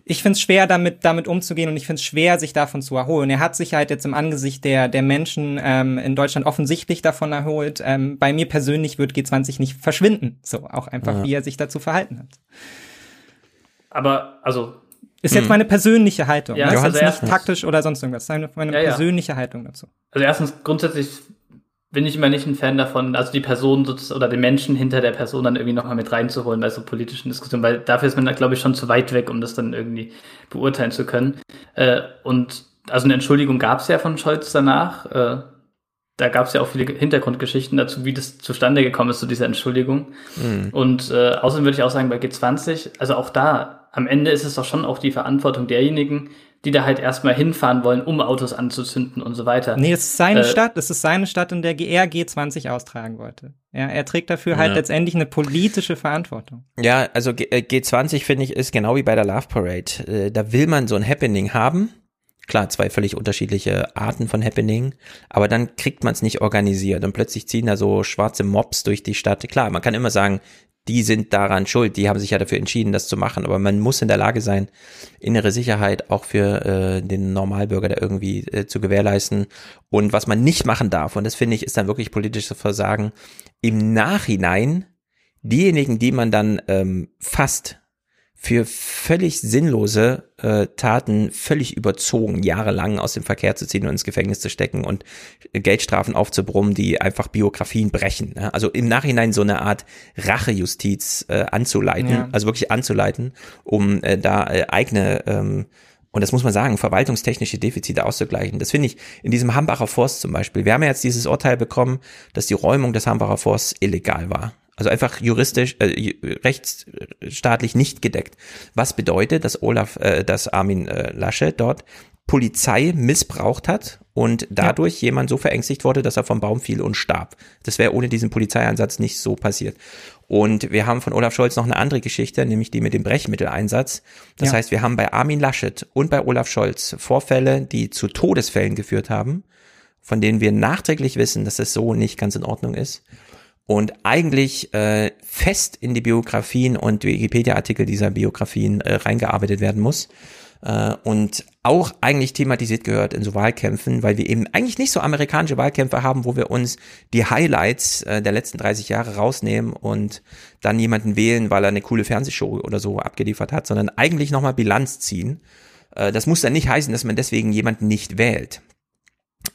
Ich finde es schwer, damit, damit umzugehen und ich finde es schwer, sich davon zu erholen. Er hat sich halt jetzt im Angesicht der, der Menschen ähm, in Deutschland offensichtlich davon erholt. Ähm, bei mir persönlich wird G20 nicht verschwinden. So, auch einfach, ja. wie er sich dazu verhalten hat. Aber, also, ist jetzt hm. meine persönliche Haltung. Ja, das ist also nicht taktisch oder sonst irgendwas. Das ist meine ja, persönliche ja. Haltung dazu. Also erstens, grundsätzlich bin ich immer nicht ein Fan davon, also die Person oder den Menschen hinter der Person dann irgendwie nochmal mit reinzuholen bei so politischen Diskussionen, weil dafür ist man da, glaube ich, schon zu weit weg, um das dann irgendwie beurteilen zu können. Äh, und also eine Entschuldigung gab es ja von Scholz danach. Äh, da gab es ja auch viele Hintergrundgeschichten dazu, wie das zustande gekommen ist, zu dieser Entschuldigung. Mhm. Und äh, außerdem würde ich auch sagen, bei G20, also auch da am Ende ist es doch schon auch die Verantwortung derjenigen, die da halt erstmal hinfahren wollen, um Autos anzuzünden und so weiter. Nee, es ist seine äh, Stadt, es ist seine Stadt, in der er G20 austragen wollte. Ja, er trägt dafür halt ja. letztendlich eine politische Verantwortung. Ja, also G G20 finde ich ist genau wie bei der Love Parade. Äh, da will man so ein Happening haben. Klar, zwei völlig unterschiedliche Arten von Happening, aber dann kriegt man es nicht organisiert und plötzlich ziehen da so schwarze Mobs durch die Stadt. Klar, man kann immer sagen, die sind daran schuld, die haben sich ja dafür entschieden, das zu machen. Aber man muss in der Lage sein, innere Sicherheit auch für äh, den Normalbürger da irgendwie äh, zu gewährleisten. Und was man nicht machen darf, und das finde ich, ist dann wirklich politisches Versagen, im Nachhinein diejenigen, die man dann ähm, fasst, für völlig sinnlose äh, Taten völlig überzogen, jahrelang aus dem Verkehr zu ziehen und ins Gefängnis zu stecken und Geldstrafen aufzubrummen, die einfach Biografien brechen. Ne? Also im Nachhinein so eine Art Rachejustiz äh, anzuleiten, ja. also wirklich anzuleiten, um äh, da äh, eigene ähm, und das muss man sagen, verwaltungstechnische Defizite auszugleichen. Das finde ich in diesem Hambacher Forst zum Beispiel. Wir haben ja jetzt dieses Urteil bekommen, dass die Räumung des Hambacher Forsts illegal war. Also einfach juristisch, äh, rechtsstaatlich nicht gedeckt. Was bedeutet, dass Olaf, äh, dass Armin äh, Lasche dort Polizei missbraucht hat und dadurch ja. jemand so verängstigt wurde, dass er vom Baum fiel und starb. Das wäre ohne diesen Polizeieinsatz nicht so passiert. Und wir haben von Olaf Scholz noch eine andere Geschichte, nämlich die mit dem Brechmitteleinsatz. Das ja. heißt, wir haben bei Armin Laschet und bei Olaf Scholz Vorfälle, die zu Todesfällen geführt haben, von denen wir nachträglich wissen, dass es so nicht ganz in Ordnung ist und eigentlich äh, fest in die Biografien und Wikipedia-Artikel dieser Biografien äh, reingearbeitet werden muss äh, und auch eigentlich thematisiert gehört in so Wahlkämpfen, weil wir eben eigentlich nicht so amerikanische Wahlkämpfe haben, wo wir uns die Highlights äh, der letzten 30 Jahre rausnehmen und dann jemanden wählen, weil er eine coole Fernsehshow oder so abgeliefert hat, sondern eigentlich nochmal Bilanz ziehen. Äh, das muss dann nicht heißen, dass man deswegen jemanden nicht wählt.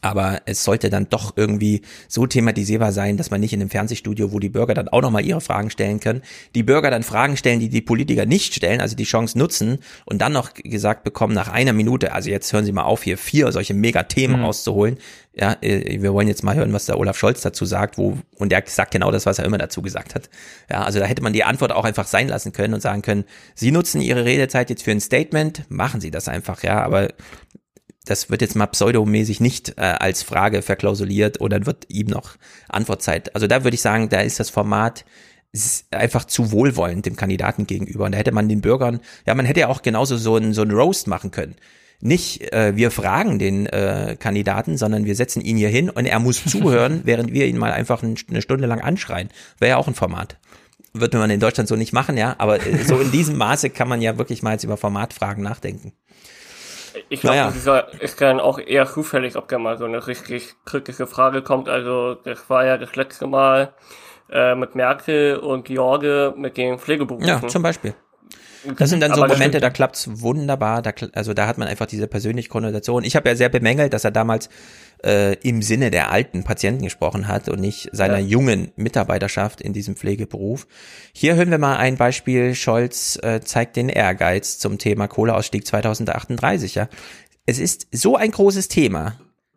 Aber es sollte dann doch irgendwie so thematisierbar sein, dass man nicht in einem Fernsehstudio, wo die Bürger dann auch nochmal ihre Fragen stellen können, die Bürger dann Fragen stellen, die die Politiker nicht stellen, also die Chance nutzen und dann noch gesagt bekommen nach einer Minute, also jetzt hören Sie mal auf, hier vier solche Megathemen mhm. rauszuholen. Ja, äh, wir wollen jetzt mal hören, was der Olaf Scholz dazu sagt, wo, und der sagt genau das, was er immer dazu gesagt hat. Ja, also da hätte man die Antwort auch einfach sein lassen können und sagen können, Sie nutzen Ihre Redezeit jetzt für ein Statement, machen Sie das einfach, ja, aber das wird jetzt mal pseudomäßig nicht äh, als Frage verklausuliert oder wird ihm noch Antwortzeit. Also da würde ich sagen, da ist das Format ist einfach zu wohlwollend dem Kandidaten gegenüber. Und da hätte man den Bürgern, ja, man hätte ja auch genauso so ein, so ein Roast machen können. Nicht, äh, wir fragen den äh, Kandidaten, sondern wir setzen ihn hier hin und er muss [laughs] zuhören, während wir ihn mal einfach eine Stunde lang anschreien. Wäre ja auch ein Format. Würde man in Deutschland so nicht machen, ja, aber äh, so in diesem [laughs] Maße kann man ja wirklich mal jetzt über Formatfragen nachdenken. Ich glaube, naja. dieser ist dann auch eher zufällig, ob da mal so eine richtig kritische Frage kommt. Also das war ja das letzte Mal äh, mit Merkel und George mit den Pflegeberufen. Ja, zum Beispiel. Das sind dann so Aber Momente, da klappt's wunderbar. Da, also da hat man einfach diese persönliche Konnotation. Ich habe ja sehr bemängelt, dass er damals äh, im Sinne der alten Patienten gesprochen hat und nicht seiner ja. jungen Mitarbeiterschaft in diesem Pflegeberuf. Hier hören wir mal ein Beispiel. Scholz äh, zeigt den Ehrgeiz zum Thema Kohleausstieg 2038. Ja. Es ist so ein großes Thema,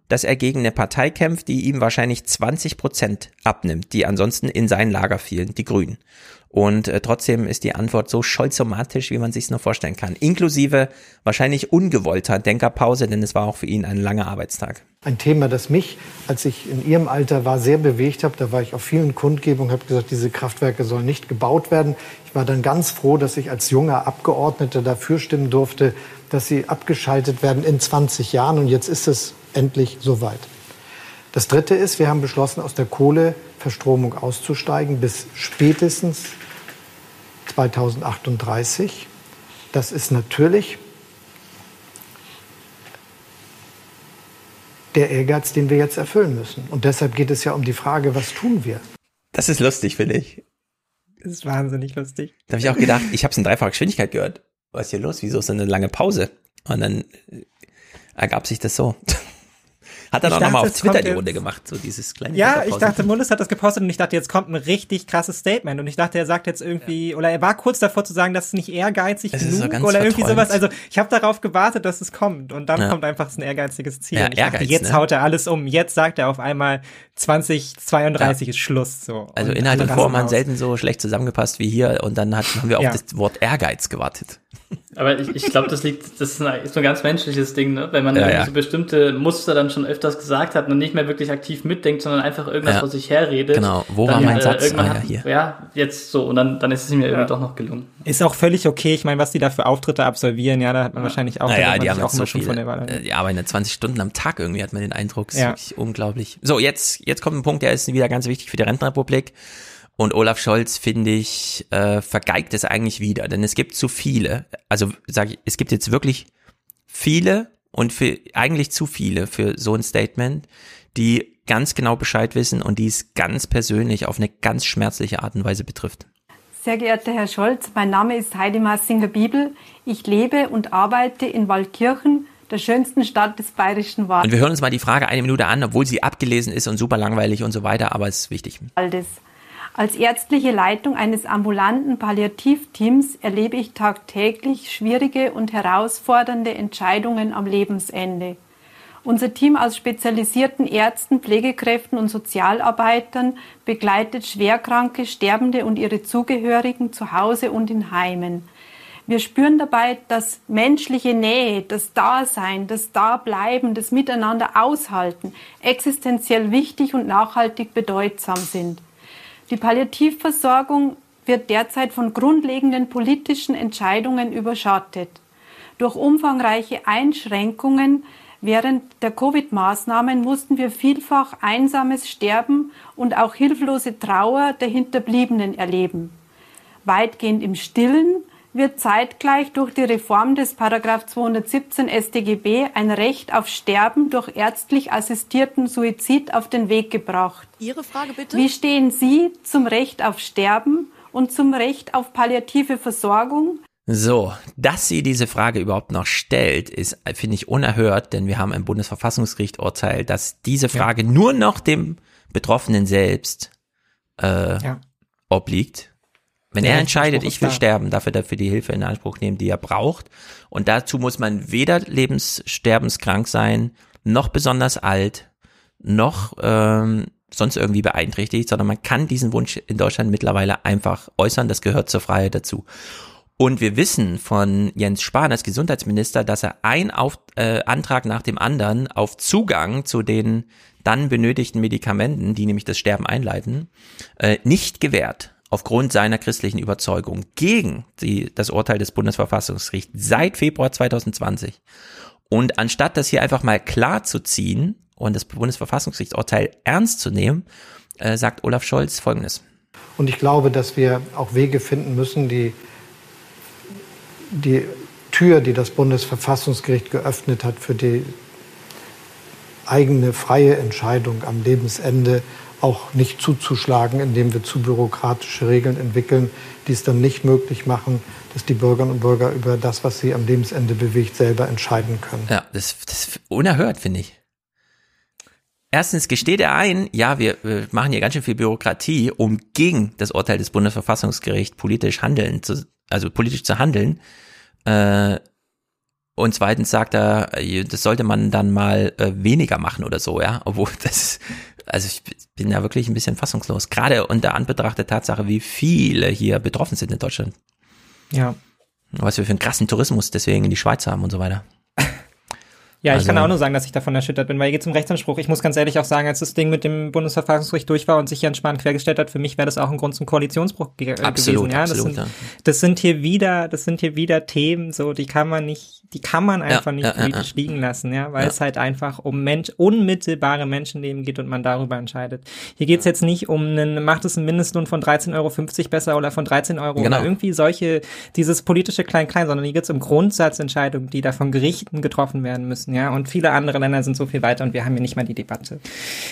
dass er gegen eine Partei kämpft, die ihm wahrscheinlich 20 Prozent abnimmt, die ansonsten in sein Lager fielen, die Grünen. Und äh, trotzdem ist die Antwort so scholzomatisch, wie man sich nur vorstellen kann. Inklusive wahrscheinlich ungewollter Denkerpause, denn es war auch für ihn ein langer Arbeitstag. Ein Thema, das mich, als ich in Ihrem Alter war, sehr bewegt hat. Da war ich auf vielen Kundgebungen, habe gesagt, diese Kraftwerke sollen nicht gebaut werden. Ich war dann ganz froh, dass ich als junger Abgeordneter dafür stimmen durfte, dass sie abgeschaltet werden in 20 Jahren. Und jetzt ist es endlich so weit. Das Dritte ist, wir haben beschlossen, aus der Kohleverstromung auszusteigen bis spätestens 2038. Das ist natürlich der Ehrgeiz, den wir jetzt erfüllen müssen. Und deshalb geht es ja um die Frage, was tun wir? Das ist lustig, finde ich. Das ist wahnsinnig lustig. Da habe ich auch gedacht, ich habe es in dreifacher Geschwindigkeit gehört. Was ist hier los? Wieso ist so eine lange Pause? Und dann äh, ergab sich das so. Hat dann Ich auch nochmal dachte, auf Twitter die Runde gemacht, so dieses kleine Ja, ich dachte, Mullis hat das gepostet und ich dachte, jetzt kommt ein richtig krasses Statement. Und ich dachte, er sagt jetzt irgendwie, oder er war kurz davor zu sagen, das ist nicht ehrgeizig so genug oder irgendwie verträumt. sowas. Also ich habe darauf gewartet, dass es kommt. Und dann Ja. kommt einfach ein ehrgeiziges Ziel. Ja, und ich dachte, Ehrgeiz, jetzt ne? haut er alles um. Jetzt sagt er auf einmal 2032 ist Schluss. So. Also Inhalt und Form haben selten so schlecht zusammengepasst wie hier und dann hat, haben wir auf Ja. das Wort Ehrgeiz gewartet. Aber ich, ich glaube, das liegt, das ist, ein, ist so ein ganz menschliches Ding, ne? Wenn man Ja, irgendwie ja. so bestimmte Muster dann schon öfters gesagt hat und nicht mehr wirklich aktiv mitdenkt, sondern einfach irgendwas Ja. vor sich herredet. Genau. Wo dann, war mein Satz? irgendwann Ah, ja, hat, hier. ja, jetzt so. Und dann, dann ist es mir irgendwie doch noch gelungen. Ist auch völlig okay. Ich meine, was die da für Auftritte absolvieren, ja, da hat man wahrscheinlich auch, naja, die haben auch so schon von der Wahl. äh, die arbeiten ja 20 Stunden am Tag irgendwie, hat man den Eindruck. Das ist Ja. wirklich unglaublich. So, jetzt, jetzt kommt ein Punkt, der ist wieder ganz wichtig für die Rentenrepublik. Und Olaf Scholz, finde ich, äh, vergeigt es eigentlich wieder, denn es gibt zu viele. Also sage ich, es gibt jetzt wirklich viele und für eigentlich zu viele für so ein Statement, die ganz genau Bescheid wissen und die es ganz persönlich auf eine ganz schmerzliche Art und Weise betrifft. Sehr geehrter Herr Scholz, mein Name ist Heidi Massinger-Bibel. Ich lebe und arbeite in Waldkirchen, der schönsten Stadt des bayerischen Und wir hören uns mal die Frage eine Minute an, obwohl sie abgelesen ist und super langweilig und so weiter, aber es ist wichtig. Waldes. Als ärztliche Leitung eines ambulanten Palliativteams erlebe ich tagtäglich schwierige und herausfordernde Entscheidungen am Lebensende. Unser Team aus spezialisierten Ärzten, Pflegekräften und Sozialarbeitern begleitet Schwerkranke, Sterbende und ihre Zugehörigen zu Hause und in Heimen. Wir spüren dabei, dass menschliche Nähe, das Dasein, das Dableiben, das Miteinander aushalten existenziell wichtig und nachhaltig bedeutsam sind. Die Palliativversorgung wird derzeit von grundlegenden politischen Entscheidungen überschattet. Durch umfangreiche Einschränkungen während der Covid-Maßnahmen mussten wir vielfach einsames Sterben und auch hilflose Trauer der Hinterbliebenen erleben. Weitgehend im Stillen wird zeitgleich durch die Reform des Paragraph 217 StGB ein Recht auf Sterben durch ärztlich assistierten Suizid auf den Weg gebracht. Ihre Frage bitte? Wie stehen Sie zum Recht auf Sterben und zum Recht auf palliative Versorgung? So, dass sie diese Frage überhaupt noch stellt, ist, finde ich, unerhört, denn wir haben im Bundesverfassungsgericht Urteil, dass diese Frage nur noch dem Betroffenen selbst äh, Ja. obliegt. Wenn er entscheidet, ich will da. sterben, dafür dafür die Hilfe in Anspruch nehmen, die er braucht. Und dazu muss man weder lebenssterbenskrank sein, noch besonders alt, noch ähm, sonst irgendwie beeinträchtigt, sondern man kann diesen Wunsch in Deutschland mittlerweile einfach äußern. Das gehört zur Freiheit dazu. Und wir wissen von Jens Spahn als Gesundheitsminister, dass er ein auf, äh, Antrag nach dem anderen auf Zugang zu den dann benötigten Medikamenten, die nämlich das Sterben einleiten, äh, nicht gewährt aufgrund seiner christlichen Überzeugung gegen die, das Urteil des Bundesverfassungsgerichts seit Februar 2020. Und anstatt das hier einfach mal klar zu ziehen und das Bundesverfassungsgerichtsurteil ernst zu nehmen, äh, sagt Olaf Scholz Folgendes. Und ich glaube, dass wir auch Wege finden müssen, die, die Tür, die das Bundesverfassungsgericht geöffnet hat für die eigene freie Entscheidung am Lebensende, auch nicht zuzuschlagen, indem wir zu bürokratische Regeln entwickeln, die es dann nicht möglich machen, dass die Bürgerinnen und Bürger über das, was sie am Lebensende bewegt, selber entscheiden können. Ja, das, das ist unerhört, finde ich. Erstens gesteht er ein, ja, wir, machen hier ganz schön viel Bürokratie, um gegen das Urteil des Bundesverfassungsgerichts politisch handeln zu, also politisch zu handeln. Äh, und zweitens sagt er, äh, das sollte man dann mal äh, weniger machen oder so, ja. Obwohl [laughs] das, also ich bin da wirklich ein bisschen fassungslos. Gerade unter Anbetracht der Tatsache, wie viele hier betroffen sind in Deutschland. Ja. Was wir für einen krassen Tourismus deswegen in die Schweiz haben und so weiter. Ja, ich Also- kann auch nur sagen, dass ich davon erschüttert bin, weil hier geht es um Rechtsanspruch. Ich muss ganz ehrlich auch sagen, als das Ding mit dem Bundesverfassungsgericht durch war und sich Jan Spahn quergestellt hat, für mich wäre das auch ein Grund zum Koalitionsbruch ge äh, Absolut, gewesen. Ja, absolut, das, sind, ja. das sind hier wieder, das sind hier wieder Themen, so die kann man nicht, die kann man einfach nicht ja, ja, politisch liegen lassen, ja, weil Ja. es halt einfach um Mensch, unmittelbare Menschenleben geht und man darüber entscheidet. Hier geht es jetzt nicht um einen, macht es einen Mindestlohn von 13,50 Euro besser oder von 13 Euro Genau. oder irgendwie solche, dieses politische Klein-Klein, sondern hier geht es um Grundsatzentscheidungen, die da von Gerichten getroffen werden müssen, ja, und viele andere Länder sind so viel weiter und wir haben hier nicht mal die Debatte.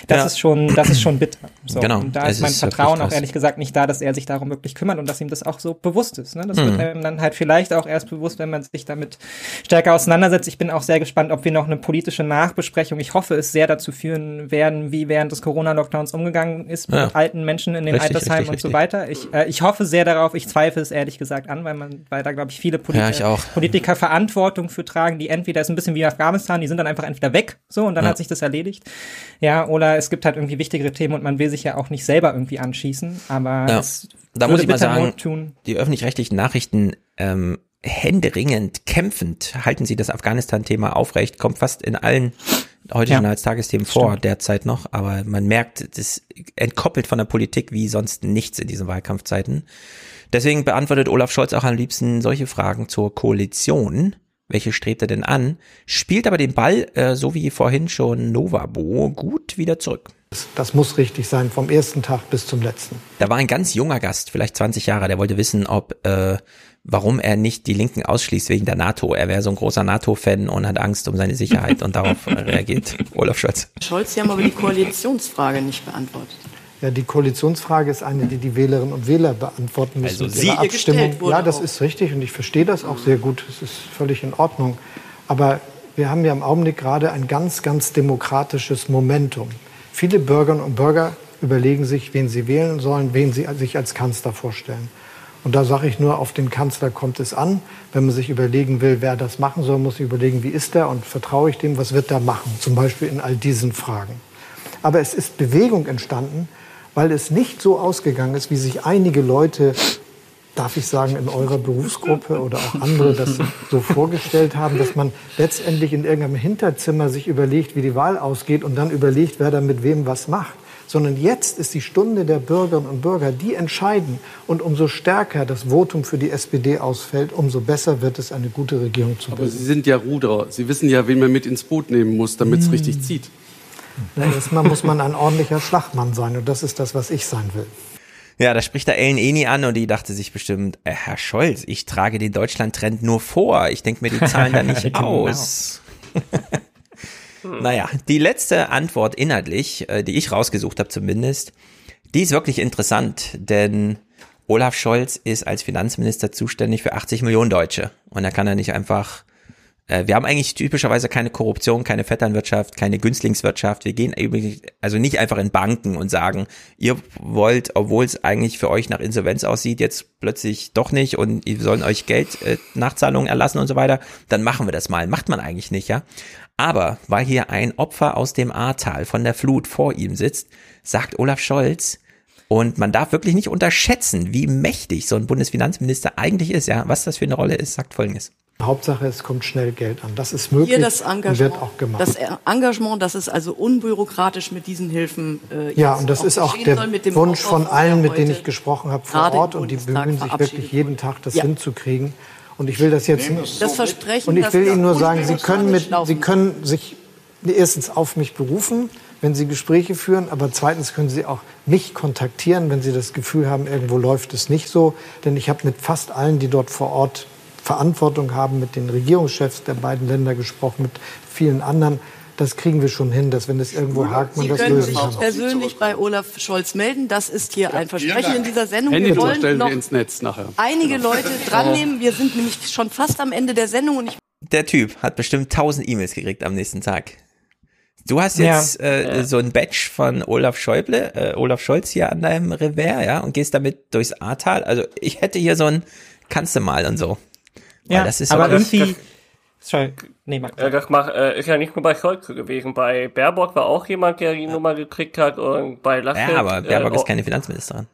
Das Ja. ist schon, das ist schon bitter. So. Genau, Und da ist mein ist Vertrauen auch ehrlich gesagt nicht da, dass er sich darum wirklich kümmert und dass ihm das auch so bewusst ist. Ne? Das Mhm. wird einem dann halt vielleicht auch erst bewusst, wenn man sich damit stärker auseinandersetzt. Ich bin auch sehr gespannt, ob wir noch eine politische Nachbesprechung, ich hoffe, es sehr dazu führen werden, wie während des Corona-Lockdowns umgegangen ist mit Ja. alten Menschen in den Richtig, Altersheimen richtig, und so weiter. Ich, äh, ich hoffe sehr darauf, ich zweifle es ehrlich gesagt an, weil man, weil da glaube ich viele Polit Ja, ich. Politiker Verantwortung für tragen, die entweder ist ein bisschen wie Afghanistan, die sind dann einfach entweder weg, so und dann Ja. hat sich das erledigt. Ja, oder es gibt halt irgendwie wichtigere Themen und man will sich ja auch nicht selber irgendwie anschießen, aber Ja. es Da muss ich mal sagen, die öffentlich-rechtlichen Nachrichten ähm, händeringend, kämpfend halten sie das Afghanistan-Thema aufrecht, kommt fast in allen heute Ja. schon als Tagesthemen vor, Stimmt. derzeit noch, aber man merkt, das entkoppelt von der Politik wie sonst nichts in diesen Wahlkampfzeiten. Deswegen beantwortet Olaf Scholz auch am liebsten solche Fragen zur Koalition. Welche strebt er denn an? Spielt aber den Ball, äh, so wie vorhin schon Novabo, gut wieder zurück. Das muss richtig sein, vom ersten Tag bis zum letzten. Da war ein ganz junger Gast, vielleicht 20 Jahre, der wollte wissen, ob äh, warum er nicht die Linken ausschließt wegen der NATO. Er wäre so ein großer NATO-Fan und hat Angst um seine Sicherheit und darauf äh, reagiert [laughs] Olaf Scholz. Scholz, Sie haben aber die Koalitionsfrage nicht beantwortet. Ja, die Koalitionsfrage ist eine, die die Wählerinnen und Wähler beantworten müssen. Also Sie ihrer ihr gestellt Abstimmung. wurde Ja, das auch. ist richtig und ich verstehe das auch sehr gut. Es ist völlig in Ordnung. Aber wir haben ja im Augenblick gerade ein ganz, ganz demokratisches Momentum. Viele Bürgerinnen und Bürger überlegen sich, wen sie wählen sollen, wen sie sich als Kanzler vorstellen. Und da sage ich nur, auf den Kanzler kommt es an. Wenn man sich überlegen will, wer das machen soll, muss ich überlegen, wie ist der und vertraue ich dem, was wird er machen, zum Beispiel in all diesen Fragen. Aber es ist Bewegung entstanden, weil es nicht so ausgegangen ist, wie sich einige Leute, darf ich sagen, in eurer Berufsgruppe oder auch andere das so vorgestellt haben, dass man letztendlich in irgendeinem Hinterzimmer sich überlegt, wie die Wahl ausgeht und dann überlegt, wer da mit wem was macht. Sondern jetzt ist die Stunde der Bürgerinnen und Bürger, die entscheiden. Und umso stärker das Votum für die SPD ausfällt, umso besser wird es, eine gute Regierung zu Aber bilden. Sie sind ja Ruderer. Sie wissen ja, wen man mit ins Boot nehmen muss, damit es Hm. richtig zieht. Na, Erstmal muss man ein ordentlicher Schlagmann sein. Und das ist das, was ich sein will. Ja, da spricht da Ellen Eni an und die dachte sich bestimmt, äh, Herr Scholz, ich trage den Deutschland-Trend nur vor. Ich denke mir die Zahlen da nicht [laughs] Genau. aus. [laughs] naja, die letzte Antwort inhaltlich, äh, die ich rausgesucht habe zumindest, die ist wirklich interessant, denn Olaf Scholz ist als Finanzminister zuständig für 80 Millionen Deutsche. Und da kann er nicht einfach wir haben eigentlich typischerweise keine Korruption, keine Vetternwirtschaft, keine Günstlingswirtschaft. Wir gehen also nicht einfach in Banken und sagen, ihr wollt, obwohl es eigentlich für euch nach Insolvenz aussieht, jetzt plötzlich doch nicht und ihr sollen euch Geld äh, Nachzahlungen erlassen und so weiter, dann machen wir das mal. Macht man eigentlich nicht, ja. Aber weil hier ein Opfer aus dem Ahrtal von der Flut vor ihm sitzt, sagt Olaf Scholz, und man darf wirklich nicht unterschätzen, wie mächtig so ein Bundesfinanzminister eigentlich ist, ja. Was das für eine Rolle ist, sagt Folgendes. Hauptsache, es kommt schnell Geld an. Das ist möglich Hier das und Engagement, wird auch gemacht. das Engagement, dass es also unbürokratisch mit diesen Hilfen äh, ja, und das ist auch der soll, mit dem Wunsch von allen, mit denen ich gesprochen habe vor Ort. Und die bemühen sich wirklich jeden Tag, das Ja. hinzukriegen. Und ich will das jetzt. Das Versprechen, und ich will Ihnen nur sagen, Sie können, mit. Sie können sich erstens auf mich berufen, wenn Sie Gespräche führen, aber zweitens können Sie auch mich kontaktieren, wenn Sie das Gefühl haben, irgendwo läuft es nicht so. Denn ich habe mit fast allen, die dort vor Ort Verantwortung haben, mit den Regierungschefs der beiden Länder gesprochen, mit vielen anderen. Das kriegen wir schon hin, dass wenn es irgendwo hakt, man Sie das können lösen sich kann. persönlich bei Olaf Scholz melden. Das ist hier ein Versprechen in dieser Sendung. Handy Wir wollen stellen noch wir ins Netz nachher. einige Leute dran nehmen. Wir sind nämlich schon fast am Ende der Sendung und ich Der Typ hat bestimmt 1000 E-Mails gekriegt am nächsten Tag. Du hast Ja. jetzt äh, so ein Badge von Olaf Schäuble, äh, Olaf Scholz hier an deinem Revers, ja, und gehst damit durchs Ahrtal. Also ich hätte hier so ein Kannst du mal und so. Ja, das ist aber irgendwie. Sorry, nee, Max. Äh, das mach, äh, ist ja nicht nur bei Scholz gewesen. Bei Baerbock war auch jemand, der die Nummer gekriegt hat und bei Laschet. Ja, aber Baerbock äh, ist keine Finanzministerin.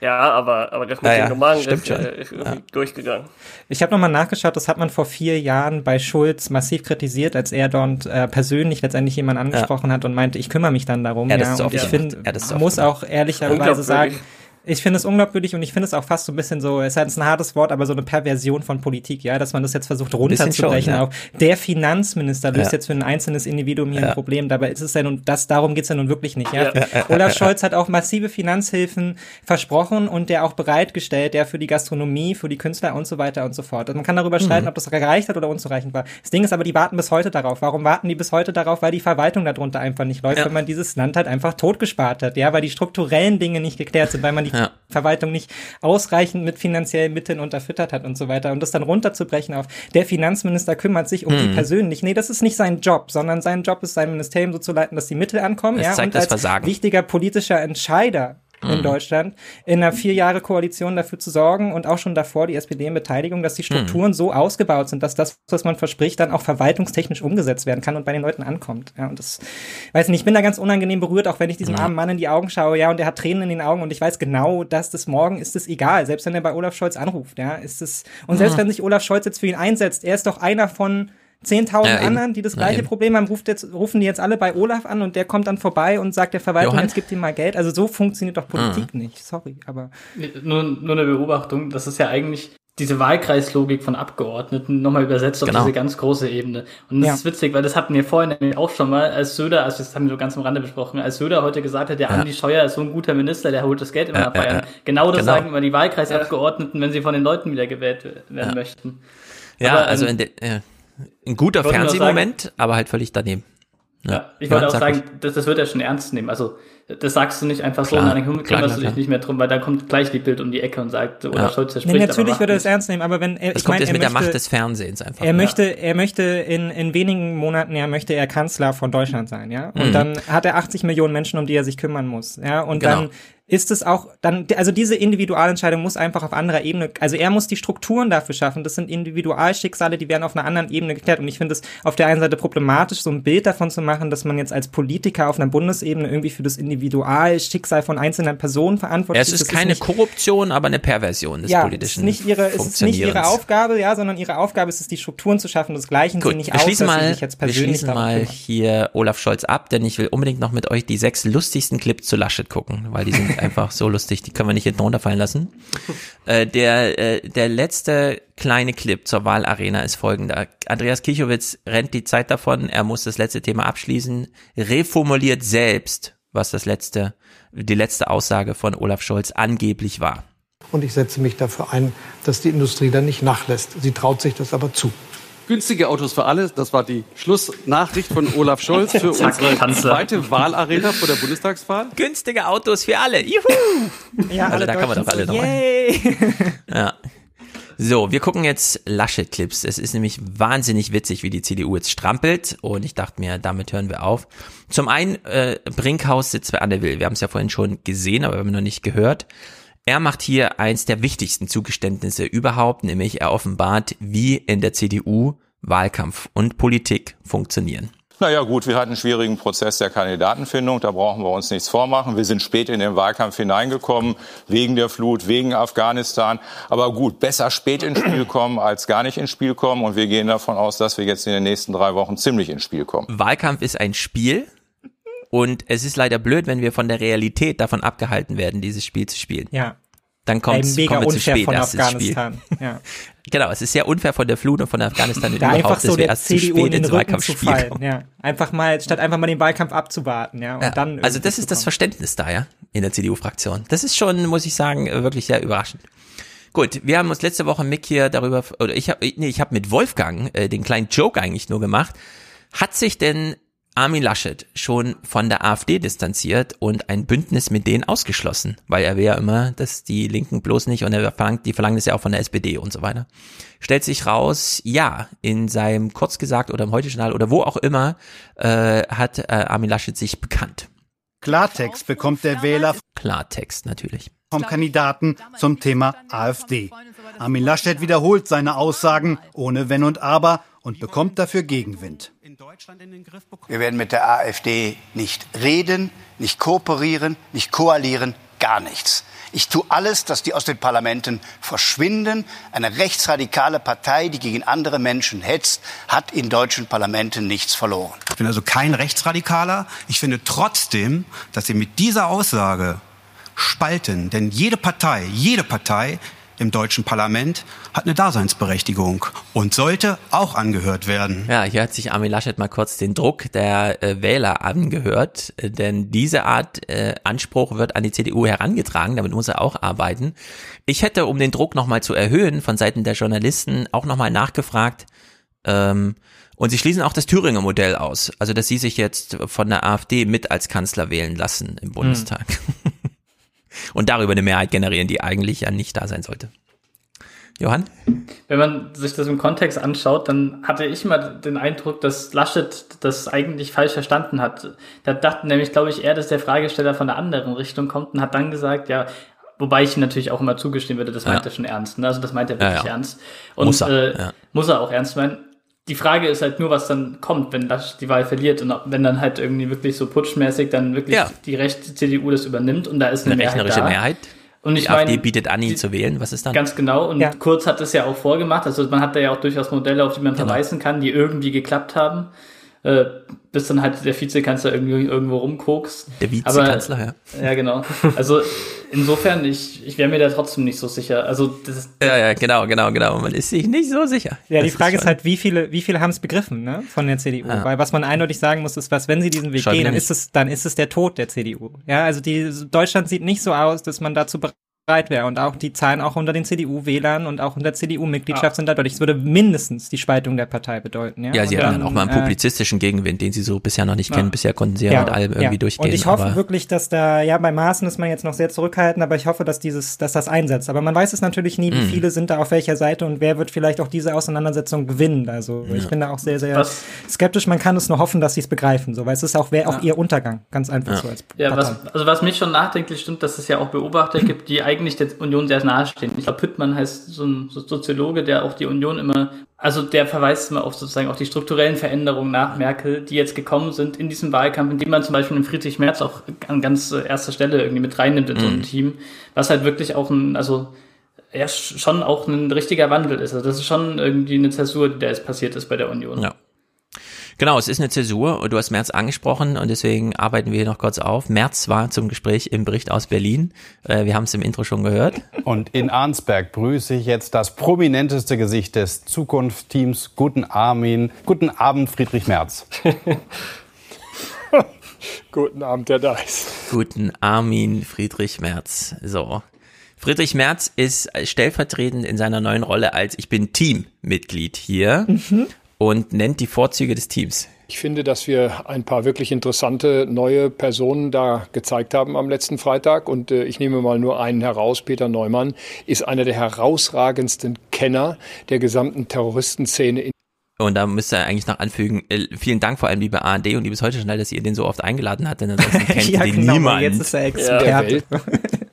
Ja, aber, aber das mit Ja, ja, den Nummern stimmt ist, äh, schon. ist irgendwie durchgegangen. Ich habe nochmal nachgeschaut, das hat man vor vier Jahren bei Schulz massiv kritisiert, als er dort äh, persönlich letztendlich jemanden angesprochen hat und meinte, ich kümmere mich dann darum. Ja, das ist und oft ich finde, Ja, das ist muss gemacht. auch ehrlicherweise sagen, ich finde es unglaubwürdig und ich finde es auch fast so ein bisschen so, es ist halt ein hartes Wort, aber so eine Perversion von Politik, ja, dass man das jetzt versucht runterzubrechen schon, ja. auf der Finanzminister löst Ja. jetzt für ein einzelnes Individuum hier Ja. ein Problem, dabei ist es ja nun, das, darum geht's ja nun wirklich nicht, ja. Olaf Scholz hat auch massive Finanzhilfen versprochen und der auch bereitgestellt, der für die Gastronomie, für die Künstler und so weiter und so fort. Also man kann darüber streiten, Mhm. ob das gereicht hat oder unzureichend war. Das Ding ist aber, die warten bis heute darauf. Warum warten die bis heute darauf? Weil die Verwaltung darunter einfach nicht läuft, Ja. wenn man dieses Land halt einfach totgespart hat, ja, weil die strukturellen Dinge nicht geklärt sind, weil man die Ja. Verwaltung nicht ausreichend mit finanziellen Mitteln unterfüttert hat und so weiter. Und das dann runterzubrechen auf, der Finanzminister kümmert sich um die Mhm. persönlich. Nee, das ist nicht sein Job, sondern sein Job ist, sein Ministerium so zu leiten, dass die Mittel ankommen. Das ja, zeigt und das als Versagen. wichtiger politischer Entscheider in Mhm. Deutschland in einer vier Jahre Koalition dafür zu sorgen und auch schon davor die SPD in Beteiligung, dass die Mhm. Strukturen so ausgebaut sind, dass das, was man verspricht, dann auch verwaltungstechnisch umgesetzt werden kann und bei den Leuten ankommt. Ja, und das, weiß nicht, ich bin da ganz unangenehm berührt, auch wenn ich diesem Mhm. armen Mann in die Augen schaue, ja, und der hat Tränen in den Augen und ich weiß genau, dass das morgen ist es egal, selbst wenn er bei Olaf Scholz anruft, ja, ist es, und selbst Mhm. wenn sich Olaf Scholz jetzt für ihn einsetzt, er ist doch einer von 10.000 Ja, anderen, die das gleiche eben. Problem haben, ruft jetzt, rufen die jetzt alle bei Olaf an und der kommt dann vorbei und sagt der Verwaltung, Johann? jetzt gibt ihm mal Geld. Also so funktioniert doch Politik Mhm. nicht. Sorry, aber. Nur, nur eine Beobachtung, das ist ja eigentlich diese Wahlkreislogik von Abgeordneten nochmal übersetzt auf Genau. diese ganz große Ebene. Und das Ja. ist witzig, weil das hatten wir vorhin nämlich auch schon mal, als Söder, also das haben wir so ganz am Rande besprochen, als Söder heute gesagt hat, der Ja. Andi Scheuer ist so ein guter Minister, der holt das Geld immer Ja, nach Bayern. ja, ja. Genau das Genau. sagen immer die Wahlkreisabgeordneten, wenn sie von den Leuten wieder gewählt werden Ja. möchten. Ja, Aber, also ähm, in de, äh, ein guter Fernsehmoment, aber halt völlig daneben. Ja, ich wollte Ja, auch sag sagen, das, das wird er schon ernst nehmen. Also, das sagst du nicht einfach so, Klar, und dann kümmerst klar, du dich klar. nicht mehr drum, weil dann kommt gleich die Bild um die Ecke und sagt, oder Ja. Scholz, der Nee, spricht, aber natürlich würde er es ernst nehmen, aber wenn er, Das ich kommt meine, jetzt er mit der möchte, Macht des Fernsehens einfach. er möchte, er möchte in, in wenigen Monaten, ja, möchte er Kanzler von Deutschland sein, ja. Und Mhm. dann hat er 80 Millionen Menschen, um die er sich kümmern muss, ja. Und Genau. dann ist es auch, dann, also diese Individualentscheidung muss einfach auf anderer Ebene, also er muss die Strukturen dafür schaffen. Das sind Individualschicksale, die werden auf einer anderen Ebene geklärt. Und ich finde es auf der einen Seite problematisch, so ein Bild davon zu machen, dass man jetzt als Politiker auf einer Bundesebene irgendwie für das Individualschicksal von einzelnen Personen verantwortlich Ja, es ist Das keine nicht- Korruption, aber eine Perversion des ja, politischen es ist nicht ihre, es ist nicht ihre. Aufgabe, ja, sondern ihre Aufgabe ist es, die Strukturen zu schaffen. Das gleichen Gut, sie nicht wir aus, schließen mal, wir schließen mal kümmern. hier Olaf Scholz ab, denn ich will unbedingt noch mit euch die sechs lustigsten Clips zu Laschet gucken, weil die sind einfach so lustig, die können wir nicht hinten runterfallen lassen. Äh, der, äh, der letzte kleine Clip zur Wahlarena ist folgender. Andreas Kichowitz rennt die Zeit davon, er muss das letzte Thema abschließen, reformuliert selbst, was das letzte, die letzte Aussage von Olaf Scholz angeblich war. Und ich setze mich dafür ein, dass die Industrie da nicht nachlässt. Sie traut sich das aber zu. Günstige Autos für alle, das war die Schlussnachricht von Olaf Scholz für Zack, unsere Kanzler. zweite Wahlarena vor der Bundestagswahl. Günstige Autos für alle, juhu! Ja, Also da kann man doch alle noch Yay! Ja. So, wir gucken jetzt Laschet-Clips. Es ist nämlich wahnsinnig witzig, wie die CDU jetzt strampelt. Und ich dachte mir, damit hören wir auf. Zum einen, äh, Brinkhaus sitzt bei Anne Will. Wir haben es ja vorhin schon gesehen, aber wir haben noch nicht gehört. Er macht hier eins der wichtigsten Zugeständnisse überhaupt, nämlich er offenbart, wie in der CDU Wahlkampf und Politik funktionieren. Naja gut, wir hatten einen schwierigen Prozess der Kandidatenfindung, da brauchen wir uns nichts vormachen. Wir sind spät in den Wahlkampf hineingekommen, wegen der Flut, wegen Afghanistan. Aber gut, besser spät ins Spiel kommen als gar nicht ins Spiel kommen. Und wir gehen davon aus, dass wir jetzt in den nächsten drei Wochen ziemlich ins Spiel kommen. Wahlkampf ist ein Spiel und es ist leider blöd, wenn wir von der Realität davon abgehalten werden, dieses Spiel zu spielen. Ja. Dann kommt mega wir zu spät, von. Afghanistan. Ja. [laughs] Genau, es ist sehr unfair von der Flut und von Afghanistan Da überhaupt, einfach so dass wir erst zu CDU in spät den ins zu Wahlkampfspiel fallen. kommen. Ja. Einfach mal, statt einfach mal den Wahlkampf abzuwarten, ja. Und Ja, dann also das zu ist das. Verständnis da, ja, in der CDU-Fraktion. Das ist schon, muss ich sagen, wirklich sehr überraschend. Gut, wir haben uns letzte Woche Mick hier darüber, oder ich habe, nee, ich habe mit Wolfgang äh, den kleinen Joke eigentlich nur gemacht. Hat sich denn Armin Laschet schon von der AfD distanziert und ein Bündnis mit denen ausgeschlossen? Weil er will ja immer, dass die Linken bloß nicht und er verlangt, die verlangen das ja auch von der SPD und so weiter. Stellt sich raus, ja, in seinem kurz gesagt oder im Heute-Journal oder wo auch immer äh, hat äh, Armin Laschet sich bekannt. Klartext bekommt der Wähler Klartext natürlich. vom Kandidaten zum Thema AfD. Armin Laschet wiederholt seine Aussagen ohne Wenn und Aber und bekommt dafür Gegenwind. Wir werden mit der AfD nicht reden, nicht kooperieren, nicht koalieren, gar nichts. Ich tue alles, dass die aus den Parlamenten verschwinden. Eine rechtsradikale Partei, die gegen andere Menschen hetzt, hat in deutschen Parlamenten nichts verloren. Ich bin also kein Rechtsradikaler. Ich finde trotzdem, dass Sie mit dieser Aussage spalten. Denn jede Partei, jede Partei im deutschen Parlament hat eine Daseinsberechtigung und sollte auch angehört werden. Ja, hier hat sich Armin Laschet mal kurz den Druck der äh, Wähler angehört, äh, denn diese Art äh, Anspruch wird an die CDU herangetragen, damit muss er auch arbeiten. Ich hätte, um den Druck nochmal zu erhöhen, von Seiten der Journalisten auch nochmal nachgefragt, ähm, und sie schließen auch das Thüringer Modell aus, also dass sie sich jetzt von der AfD mit als Kanzler wählen lassen im Bundestag. Hm. [laughs] und darüber eine Mehrheit generieren, die eigentlich ja nicht da sein sollte. Johann? Wenn man sich das im Kontext anschaut, dann hatte ich immer den Eindruck, dass Laschet das eigentlich falsch verstanden hat. Da dachte nämlich, glaube ich, eher, dass der Fragesteller von der anderen Richtung kommt und hat dann gesagt, ja, wobei ich ihm natürlich auch immer zugestehen würde, das meint ja. er schon ernst. Ne? Also das meint er wirklich ja, ja. ernst. Und muss er, äh, muss er auch ernst meinen. Die Frage ist halt nur, was dann kommt, wenn Laschet die Wahl verliert und wenn dann halt irgendwie wirklich so putschmäßig dann wirklich die rechte CDU das übernimmt und da ist eine, eine Mehrheit rechnerische da. Mehrheit. Und ich die AfD meine, bietet an, ihn zu wählen. Was ist dann? Ganz genau. Und ja. Kurz hat es ja auch vorgemacht. Also man hat da ja auch durchaus Modelle, auf die man genau. verweisen kann, die irgendwie geklappt haben. Äh, bis dann halt der Vizekanzler irgendwie irgendwo rumkokst. Der Vizekanzler, ja. Ja, genau. Also insofern, ich, ich wäre mir da trotzdem nicht so sicher. Also das ja, ja, genau, genau, genau. Man ist sich nicht so sicher. Ja, die Frage ist, ist, halt, wie viele, wie viele haben es begriffen, ne, von der CDU? Ja. Weil was man eindeutig sagen muss, ist, was, wenn sie diesen Weg Schäuble gehen, dann ist es, dann ist es der Tod der CDU. Ja, also die Deutschland sieht nicht so aus, dass man dazu bereit bereit wäre. Und auch die Zahlen auch unter den CDU-Wählern und auch unter CDU-Mitgliedschaft ah. sind da deutlich. Es würde mindestens die Spaltung der Partei bedeuten. Ja, ja sie hatten dann auch mal einen äh, publizistischen Gegenwind, den sie so bisher noch nicht ja. kennen. Bisher konnten sie ja, mit allem irgendwie durchgehen. Und ich hoffe wirklich, dass da, ja, bei Maßen ist man jetzt noch sehr zurückhaltend, aber ich hoffe, dass dieses, dass das einsetzt. Aber man weiß es natürlich nie, wie mhm. viele sind da auf welcher Seite und wer wird vielleicht auch diese Auseinandersetzung gewinnen. Also ich bin da auch sehr, sehr was? skeptisch. Man kann es nur hoffen, dass sie es begreifen, so, weil es ist auch, wäre auch ihr Untergang. Ganz einfach so als Ja, was, also was mich schon nachdenklich stimmt, dass es ja auch Beobachter gibt, die eigentlich der Union sehr nahestehen. Ich glaube, Püttmann heißt so ein Soziologe, der auch die Union immer, also der verweist immer auf sozusagen auf die strukturellen Veränderungen nach Merkel, die jetzt gekommen sind in diesem Wahlkampf, in dem man zum Beispiel in Friedrich Merz auch an ganz erster Stelle irgendwie mit reinnimmt in so ein mhm. Team, was halt wirklich auch ein, also ja, schon auch ein richtiger Wandel ist. Also das ist schon irgendwie eine Zäsur, die da jetzt passiert ist bei der Union. Ja. Genau, es ist eine Zäsur und du hast Merz angesprochen und deswegen arbeiten wir hier noch kurz auf. Merz war zum Gespräch im Bericht aus Berlin. Äh, wir haben es im Intro schon gehört. Und in Arnsberg grüße ich jetzt das prominenteste Gesicht des Zukunftsteams. Guten Armin, guten Abend, Friedrich Merz. [laughs] guten Abend, der da ist. Guten Armin Friedrich Merz. So. Friedrich Merz ist stellvertretend in seiner neuen Rolle als Ich bin Teammitglied hier. Mhm und nennt die Vorzüge des Teams. Ich finde, dass wir ein paar wirklich interessante neue Personen da gezeigt haben am letzten Freitag. Und äh, ich nehme mal nur einen heraus. Peter Neumann ist einer der herausragendsten Kenner der gesamten Terroristenszene in und da müsste er eigentlich noch anfügen, äh, vielen Dank vor allem liebe ARD und liebes Heute Schnell, dass ihr den so oft eingeladen habt, denn ansonsten [laughs] kennt ja, den genau, niemand. Jetzt ist er Experte. Ja. [laughs]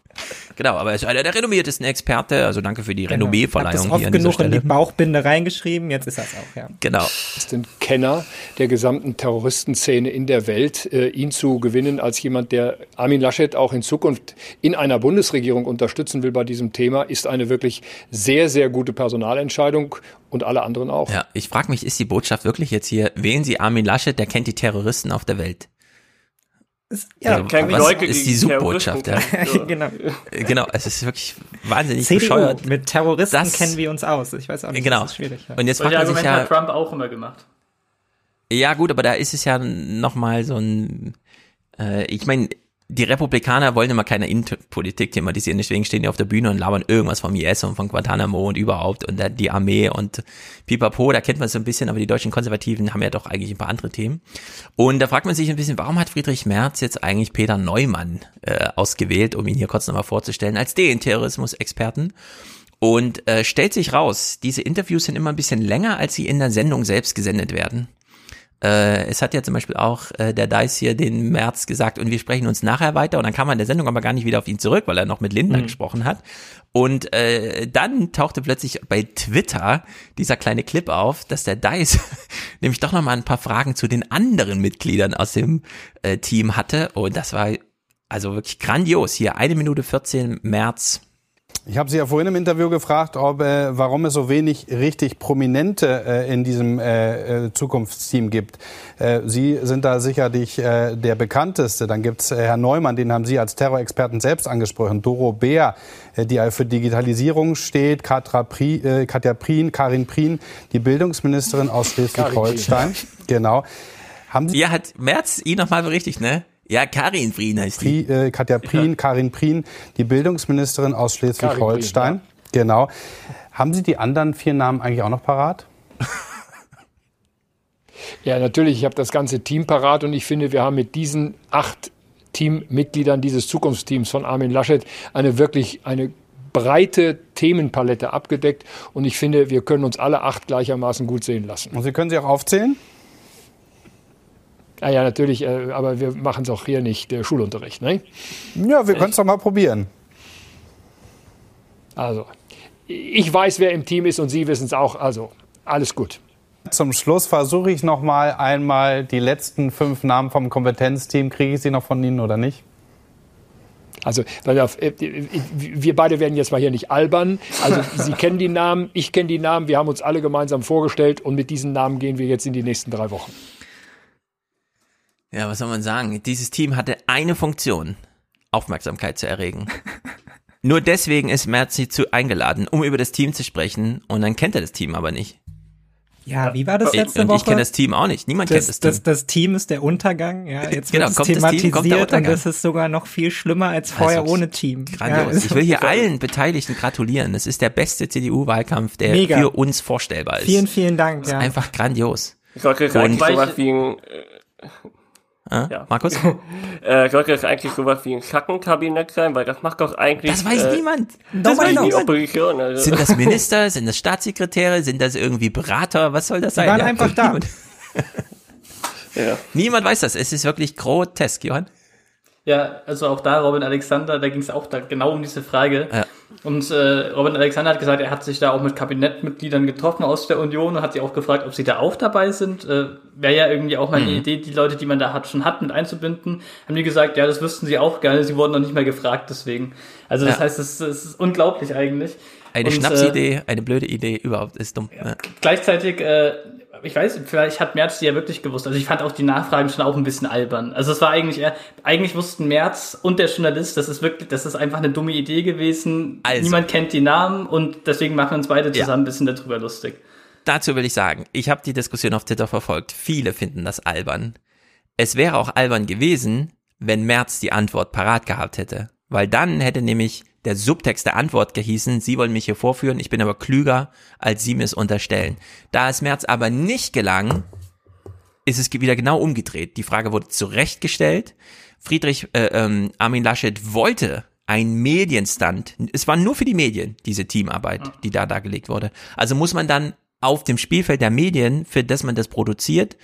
Genau, aber er ist einer der renommiertesten Experte. Also danke für die genau. Renommeeverleihung hier an genug in die Bauchbinde reingeschrieben. Jetzt ist das auch, ja. Genau. Ist ein Kenner der gesamten Terroristenszene in der Welt, äh, ihn zu gewinnen als jemand, der Armin Laschet auch in Zukunft in einer Bundesregierung unterstützen will bei diesem Thema, ist eine wirklich sehr, sehr gute Personalentscheidung und alle anderen auch. Ja, ich frage mich, ist die Botschaft wirklich jetzt hier, wählen Sie Armin Laschet, der kennt die Terroristen auf der Welt? Ja, also, kein was ist die Subbotschaft? Ja. [laughs] genau. genau, es ist wirklich wahnsinnig CDU, bescheuert. Mit Terroristen das, kennen wir uns aus. Ich weiß auch nicht, genau. das ist schwierig. Ja. Und jetzt fragt man sich ja, hat Trump auch immer gemacht. Ja gut, aber da ist es ja nochmal so ein, äh, ich meine, die Republikaner wollen immer keine Innenpolitik thematisieren, deswegen stehen die auf der Bühne und labern irgendwas vom IS und von Guantanamo und überhaupt und die Armee und Pipapo, da kennt man es so ein bisschen, aber die deutschen Konservativen haben ja doch eigentlich ein paar andere Themen. Und da fragt man sich ein bisschen, warum hat Friedrich Merz jetzt eigentlich Peter Neumann äh, ausgewählt, um ihn hier kurz nochmal vorzustellen, als den Terrorismus-Experten? Und äh, stellt sich raus, diese Interviews sind immer ein bisschen länger, als sie in der Sendung selbst gesendet werden. Äh, es hat ja zum Beispiel auch äh, der Dice hier den März gesagt und wir sprechen uns nachher weiter und dann kam man in der Sendung aber gar nicht wieder auf ihn zurück, weil er noch mit Lindner mhm. gesprochen hat. Und äh, dann tauchte plötzlich bei Twitter dieser kleine Clip auf, dass der Dice [laughs] nämlich doch noch mal ein paar Fragen zu den anderen Mitgliedern aus dem äh, Team hatte und das war Also wirklich grandios. Hier eine Minute 14 März. Ich habe Sie ja vorhin im Interview gefragt, ob, äh, warum es so wenig richtig Prominente äh, in diesem äh, äh Zukunftsteam gibt. Äh, Sie sind da sicherlich äh, der bekannteste. Dann gibt's äh, Herrn Neumann, den haben Sie als Terrorexperten selbst angesprochen. Doro Bär, äh, die für Digitalisierung steht. Katra Pri, äh, Katja Prien, Karin Prien, die Bildungsministerin aus Schleswig-Holstein. Genau. Haben Sie ja, hat Merz ihn nochmal berichtigt, ne? Ja, Karin Prien heißt die. Pri, äh, Katja Prien, ja. Karin Prien, die Bildungsministerin aus Schleswig-Holstein. Ja. Genau. Haben Sie die anderen vier Namen eigentlich auch noch parat? [laughs] Ja, natürlich. Ich habe das ganze Team parat und ich finde, wir haben mit diesen acht Teammitgliedern dieses Zukunftsteams von Armin Laschet eine wirklich eine breite Themenpalette abgedeckt und ich finde, wir können uns alle acht gleichermaßen gut sehen lassen. Und Sie können sie auch aufzählen? Ah ja, natürlich, äh, aber wir machen es auch hier nicht, der Schulunterricht, ne? Ja, wir können es doch mal probieren. Also, ich weiß, wer im Team ist und Sie wissen es auch, also alles gut. Zum Schluss versuche ich noch mal einmal die letzten fünf Namen vom Kompetenzteam. Kriege ich sie noch von Ihnen oder nicht? Also, äh, wir beide werden jetzt mal hier nicht albern. Also, [laughs] Sie kennen die Namen, ich kenne die Namen, wir haben uns alle gemeinsam vorgestellt und mit diesen Namen gehen wir jetzt in die nächsten drei Wochen. Ja, was soll man sagen? Dieses Team hatte eine Funktion, Aufmerksamkeit zu erregen. [laughs] Nur deswegen ist Merzi zu eingeladen, um über das Team zu sprechen und dann kennt er das Team aber nicht. Ja, wie war das letzte und Woche? Ich kenne das Team auch nicht. Niemand das, kennt das Team. Das, das Team ist der Untergang. Ja, [laughs] jetzt genau, wird es thematisiert Team, und das ist sogar noch viel schlimmer als vorher also, ohne Team. Grandios. Ja, ich will hier [laughs] allen Beteiligten gratulieren. Das ist der beste CDU-Wahlkampf, der Mega. für uns vorstellbar ist. Vielen, vielen Dank. Das ist ja. einfach grandios. Ich wollte sagen, sowas wie ein äh, ja. Markus? [laughs] äh, sollte das eigentlich sowas wie ein Schattenkabinett sein? Weil das macht doch eigentlich... Das weiß äh, niemand. Das, das weiß niemand. Opposition, also. Sind das [laughs] Minister? sind das Staatssekretäre? Sind das irgendwie Berater? Was soll das sein? Die waren ja, einfach da. Niemand. [laughs] ja. niemand weiß das. Es ist wirklich grotesk, Johann. Ja, also auch da, Robin Alexander, da ging es auch da genau um diese Frage. Ja. Und äh, Robin Alexander hat gesagt, er hat sich da auch mit Kabinettmitgliedern getroffen aus der Union und hat sie auch gefragt, ob sie da auch dabei sind. Äh, Wäre ja irgendwie auch mal mhm. eine Idee, die Leute, die man da hat, schon hat, mit einzubinden. Haben die gesagt, ja, das wüssten sie auch gerne, sie wurden noch nicht mehr gefragt, deswegen. Also das ja. heißt, es, ist unglaublich eigentlich. Eine und, Schnapsidee, äh, eine blöde Idee, überhaupt ist dumm. Ja. Gleichzeitig äh, ich weiß, vielleicht hat Merz die ja wirklich gewusst. Also ich fand auch die Nachfragen schon auch ein bisschen albern. Also es war eigentlich eher, eigentlich wussten Merz und der Journalist, das ist wirklich, das ist einfach eine dumme Idee gewesen. Also. Niemand kennt die Namen und deswegen machen uns beide zusammen ja. ein bisschen darüber lustig. Dazu will ich sagen, ich habe die Diskussion auf Twitter verfolgt. Viele finden das albern. Es wäre auch albern gewesen, wenn Merz die Antwort parat gehabt hätte. Weil dann hätte nämlich der Subtext der Antwort gehießen, Sie wollen mich hier vorführen, ich bin aber klüger, als Sie mir es unterstellen. Da es Merz aber nicht gelang, ist es wieder genau umgedreht. Die Frage wurde zurechtgestellt. Friedrich äh, ähm, Armin Laschet wollte ein Medienstand. Es war nur für die Medien, diese Teamarbeit, die da dargelegt wurde. Also muss man dann auf dem Spielfeld der Medien, für das man das produziert,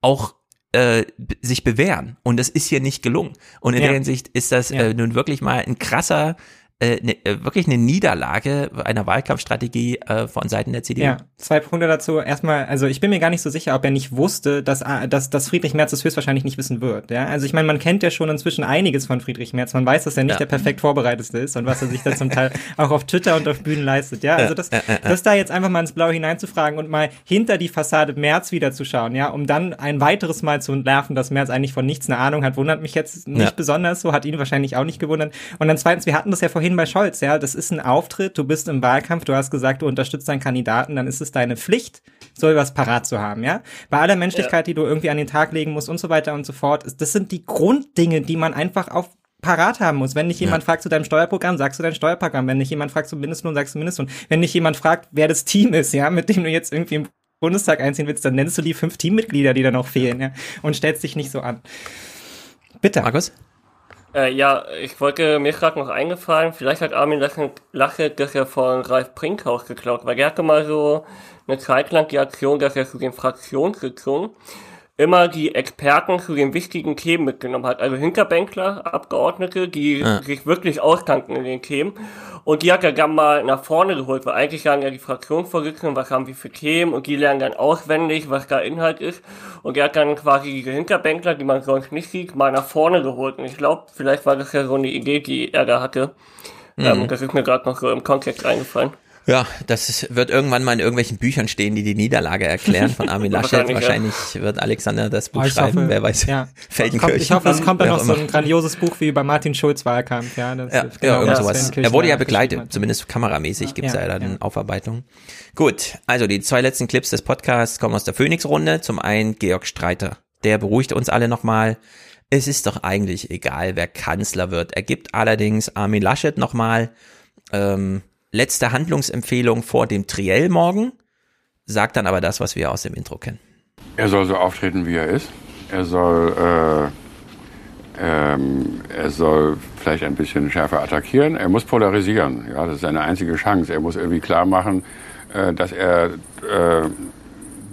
auch äh, sich bewähren. Und das ist hier nicht gelungen. Und in ja. der Hinsicht ist das ja. äh, nun wirklich mal ein krasser äh, ne, äh, wirklich eine Niederlage einer Wahlkampfstrategie äh, von Seiten der CDU. Ja, zwei Punkte dazu. Erstmal, also ich bin mir gar nicht so sicher, ob er nicht wusste, dass, äh, dass, dass Friedrich Merz das höchstwahrscheinlich nicht wissen wird. Ja? Also ich meine, man kennt ja schon inzwischen einiges von Friedrich Merz. Man weiß, dass er nicht ja. der perfekt vorbereiteste ist und was er sich da zum Teil [laughs] auch auf Twitter und auf Bühnen leistet. Ja, also das, das da jetzt einfach mal ins Blaue hineinzufragen und mal hinter die Fassade Merz wieder zu schauen, ja, um dann ein weiteres Mal zu entlarven, dass Merz eigentlich von nichts eine Ahnung hat, wundert mich jetzt nicht ja. besonders so, hat ihn wahrscheinlich auch nicht gewundert. Und dann zweitens, wir hatten das ja vorhin vorhin bei Scholz, ja, das ist ein Auftritt, du bist im Wahlkampf, du hast gesagt, du unterstützt deinen Kandidaten, dann ist es deine Pflicht, so etwas parat zu haben, ja. Bei aller Menschlichkeit, ja. die du irgendwie an den Tag legen musst und so weiter und so fort, das sind die Grunddinge, die man einfach auf parat haben muss. Wenn dich jemand ja. fragt zu deinem Steuerprogramm, sagst du dein Steuerprogramm. Wenn dich jemand fragt zum Mindestlohn, sagst du Mindestlohn. Wenn dich jemand fragt, wer das Team ist, ja, mit dem du jetzt irgendwie im Bundestag einziehen willst, dann nennst du die fünf Teammitglieder, die da noch fehlen, ja, und stellst dich nicht so an. Bitte. Markus? Äh, ja, ich wollte, mir gerade noch eingefallen, vielleicht hat Armin Lache das ja von Ralf Brinkhaus geklaut, weil er hatte mal so eine Zeit lang die Aktion, dass er zu den Fraktionssitzungen immer die Experten zu den wichtigen Themen mitgenommen hat. Also Hinterbänkler, Abgeordnete, die ja. sich wirklich auskannten in den Themen. Und die hat er dann mal nach vorne geholt, weil eigentlich sagen ja die Fraktionsvorsitzenden, was haben wir für Themen und die lernen dann auswendig, was da Inhalt ist. Und er hat dann quasi diese Hinterbänkler, die man sonst nicht sieht, mal nach vorne geholt. Und ich glaube, vielleicht war das ja so eine Idee, die er da hatte. Mhm. Ähm, das ist mir gerade noch so im Kontext eingefallen. Ja, das ist, wird irgendwann mal in irgendwelchen Büchern stehen, die die Niederlage erklären von Armin [laughs] Laschet. Wahrscheinlich, Wahrscheinlich ja. wird Alexander das Buch Oh, ich schreiben, hoffe, wer weiß. ja. [laughs] Feldenkirchen. Ich hoffe, es kommt dann noch so ein grandioses Buch wie bei Martin Schulz Wahlkampf. Ja, das Ja, ist ja, genau irgend sowas. Er wurde ja begleitet, zumindest kameramäßig gibt's Ja, ja, dann ja. Aufarbeitungen. Gut, also die zwei letzten Clips des Podcasts kommen aus der Phoenix-Runde. Zum einen Georg Streiter. Der beruhigte uns alle nochmal. Es ist doch eigentlich egal, wer Kanzler wird. Er gibt allerdings Armin Laschet nochmal ähm, letzte Handlungsempfehlung vor dem Triell morgen, sagt dann aber das, was wir aus dem Intro kennen. Er soll so auftreten, wie er ist. Er soll, äh, ähm, er soll vielleicht ein bisschen schärfer attackieren. Er muss polarisieren. Ja, das ist seine einzige Chance. Er muss irgendwie klar machen, äh, dass er, äh,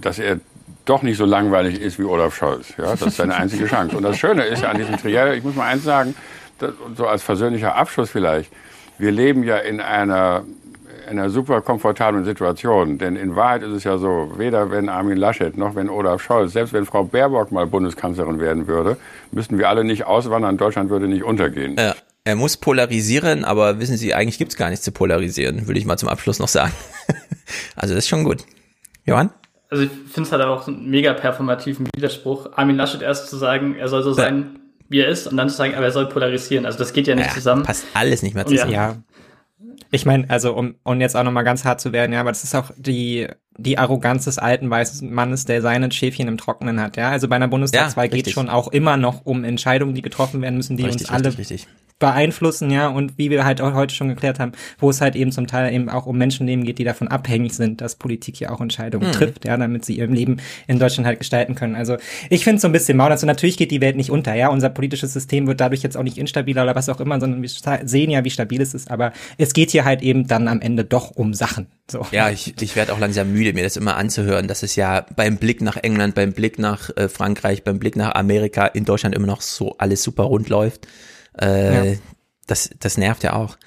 dass er doch nicht so langweilig ist wie Olaf Scholz. Ja, das ist seine einzige Chance. Und das Schöne ist ja an diesem Triell, ich muss mal eins sagen, das, so als versöhnlicher Abschluss vielleicht, wir leben ja in einer, einer super komfortablen Situation. Denn in Wahrheit ist es ja so, weder wenn Armin Laschet noch wenn Olaf Scholz, selbst wenn Frau Baerbock mal Bundeskanzlerin werden würde, müssten wir alle nicht auswandern, Deutschland würde nicht untergehen. Ja, er muss polarisieren, aber wissen Sie, eigentlich gibt's gar nichts zu polarisieren, würde ich mal zum Abschluss noch sagen. [laughs] also das ist schon gut. Johann? Also ich finde es halt auch einen mega performativen Widerspruch, Armin Laschet erst zu sagen, er soll so sein, wie er ist, und dann zu sagen, aber er soll polarisieren. Also das geht ja nicht Ja, zusammen. passt alles nicht mehr zusammen. Ja. Ich meine, also um, um jetzt auch nochmal ganz hart zu werden, ja, aber das ist auch die, die Arroganz des alten weißen Mannes, der seine Schäfchen im Trockenen hat, ja. Also bei einer Bundestagswahl Ja, geht richtig. schon auch immer noch um Entscheidungen, die getroffen werden müssen, die Richtig, uns alle richtig, richtig. Beeinflussen, ja, und wie wir halt auch heute schon geklärt haben, wo es halt eben zum Teil eben auch um Menschenleben geht, die davon abhängig sind, dass Politik ja auch Entscheidungen Mhm. trifft, ja, damit sie ihr Leben in Deutschland halt gestalten können. Also ich finde es so ein bisschen maudern. Und natürlich geht die Welt nicht unter, ja. Unser politisches System wird dadurch jetzt auch nicht instabiler oder was auch immer, sondern wir sehen ja, wie stabil es ist. Aber es geht hier halt eben dann am Ende doch um Sachen. So. Ja, ich, ich werde auch langsam müde, mir das immer anzuhören, dass es ja beim Blick nach England, beim Blick nach äh, Frankreich, beim Blick nach Amerika in Deutschland immer noch so alles super rund läuft. Äh, Ja. das, das nervt ja auch.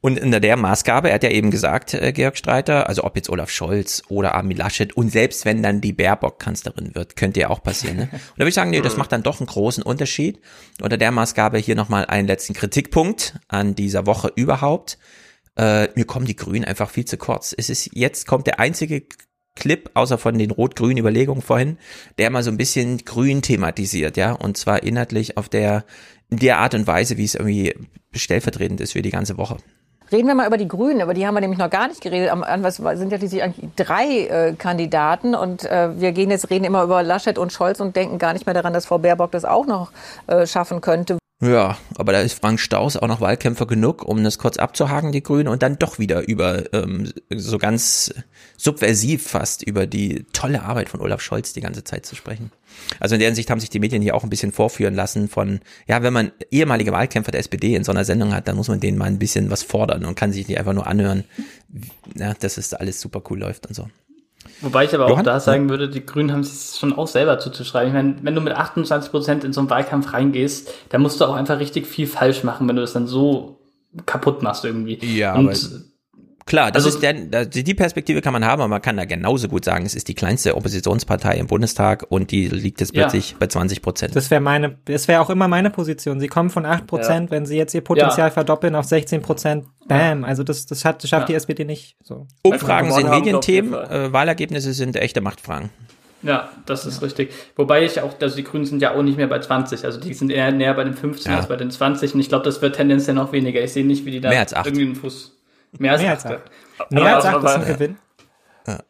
Und unter der Maßgabe, er hat ja eben gesagt, äh, Georg Streiter, also ob jetzt Olaf Scholz oder Armin Laschet und selbst wenn dann die Baerbock Kanzlerin wird, könnte ja auch passieren. Ne? Und da würde ich sagen, nee, das macht dann doch einen großen Unterschied. Unter der Maßgabe hier nochmal einen letzten Kritikpunkt an dieser Woche überhaupt. Äh, mir kommen die Grünen einfach viel zu kurz. Es ist jetzt kommt der einzige Clip, außer von den rot-grünen Überlegungen vorhin, der mal so ein bisschen grün thematisiert, ja, und zwar inhaltlich auf der, in der Art und Weise, wie es irgendwie stellvertretend ist für die ganze Woche. Reden wir mal über die Grünen, über die haben wir nämlich noch gar nicht geredet. Am Anfang sind ja schließlich eigentlich drei äh, Kandidaten und äh, wir gehen jetzt reden immer über Laschet und Scholz und denken gar nicht mehr daran, dass Frau Baerbock das auch noch äh, schaffen könnte. Ja, aber da ist Frank Staus auch noch Wahlkämpfer genug, um das kurz abzuhaken, die Grünen, und dann doch wieder über ähm, so ganz subversiv fast über die tolle Arbeit von Olaf Scholz die ganze Zeit zu sprechen. Also in der Hinsicht haben sich die Medien hier auch ein bisschen vorführen lassen von, ja, wenn man ehemalige Wahlkämpfer der SPD in so einer Sendung hat, dann muss man denen mal ein bisschen was fordern und kann sich nicht einfach nur anhören, ja, dass es alles super cool läuft und so. Wobei ich aber auch Johann? da sagen würde, die Grünen haben sich schon auch selber zuzuschreiben. Ich meine, wenn du mit 28 Prozent in so einen Wahlkampf reingehst, dann musst du auch einfach richtig viel falsch machen, wenn du das dann so kaputt machst irgendwie. Ja, Und Klar, das Also- ist der, die Perspektive kann man haben, aber man kann da genauso gut sagen, es ist die kleinste Oppositionspartei im Bundestag und die liegt jetzt Ja. plötzlich bei 20 Prozent. Das wäre meine, das wäre auch immer meine Position. Sie kommen von 8 Prozent, wenn sie jetzt ihr Potenzial Ja. verdoppeln auf 16 Prozent, bam. Also das, das schafft, das schafft die SPD nicht. So. Umfragen sind Medienthemen, äh, Wahlergebnisse sind echte Machtfragen. Ja, das ist richtig. Wobei ich auch, also die Grünen sind ja auch nicht mehr bei 20, also die sind eher näher bei den 15 Ja. als bei den 20 und ich glaube, das wird tendenziell noch weniger. Ich sehe nicht, wie die da irgendwie einen Fuß. Mehr als Mehr acht. als acht. Mehr als aber- acht ist ein Gewinn.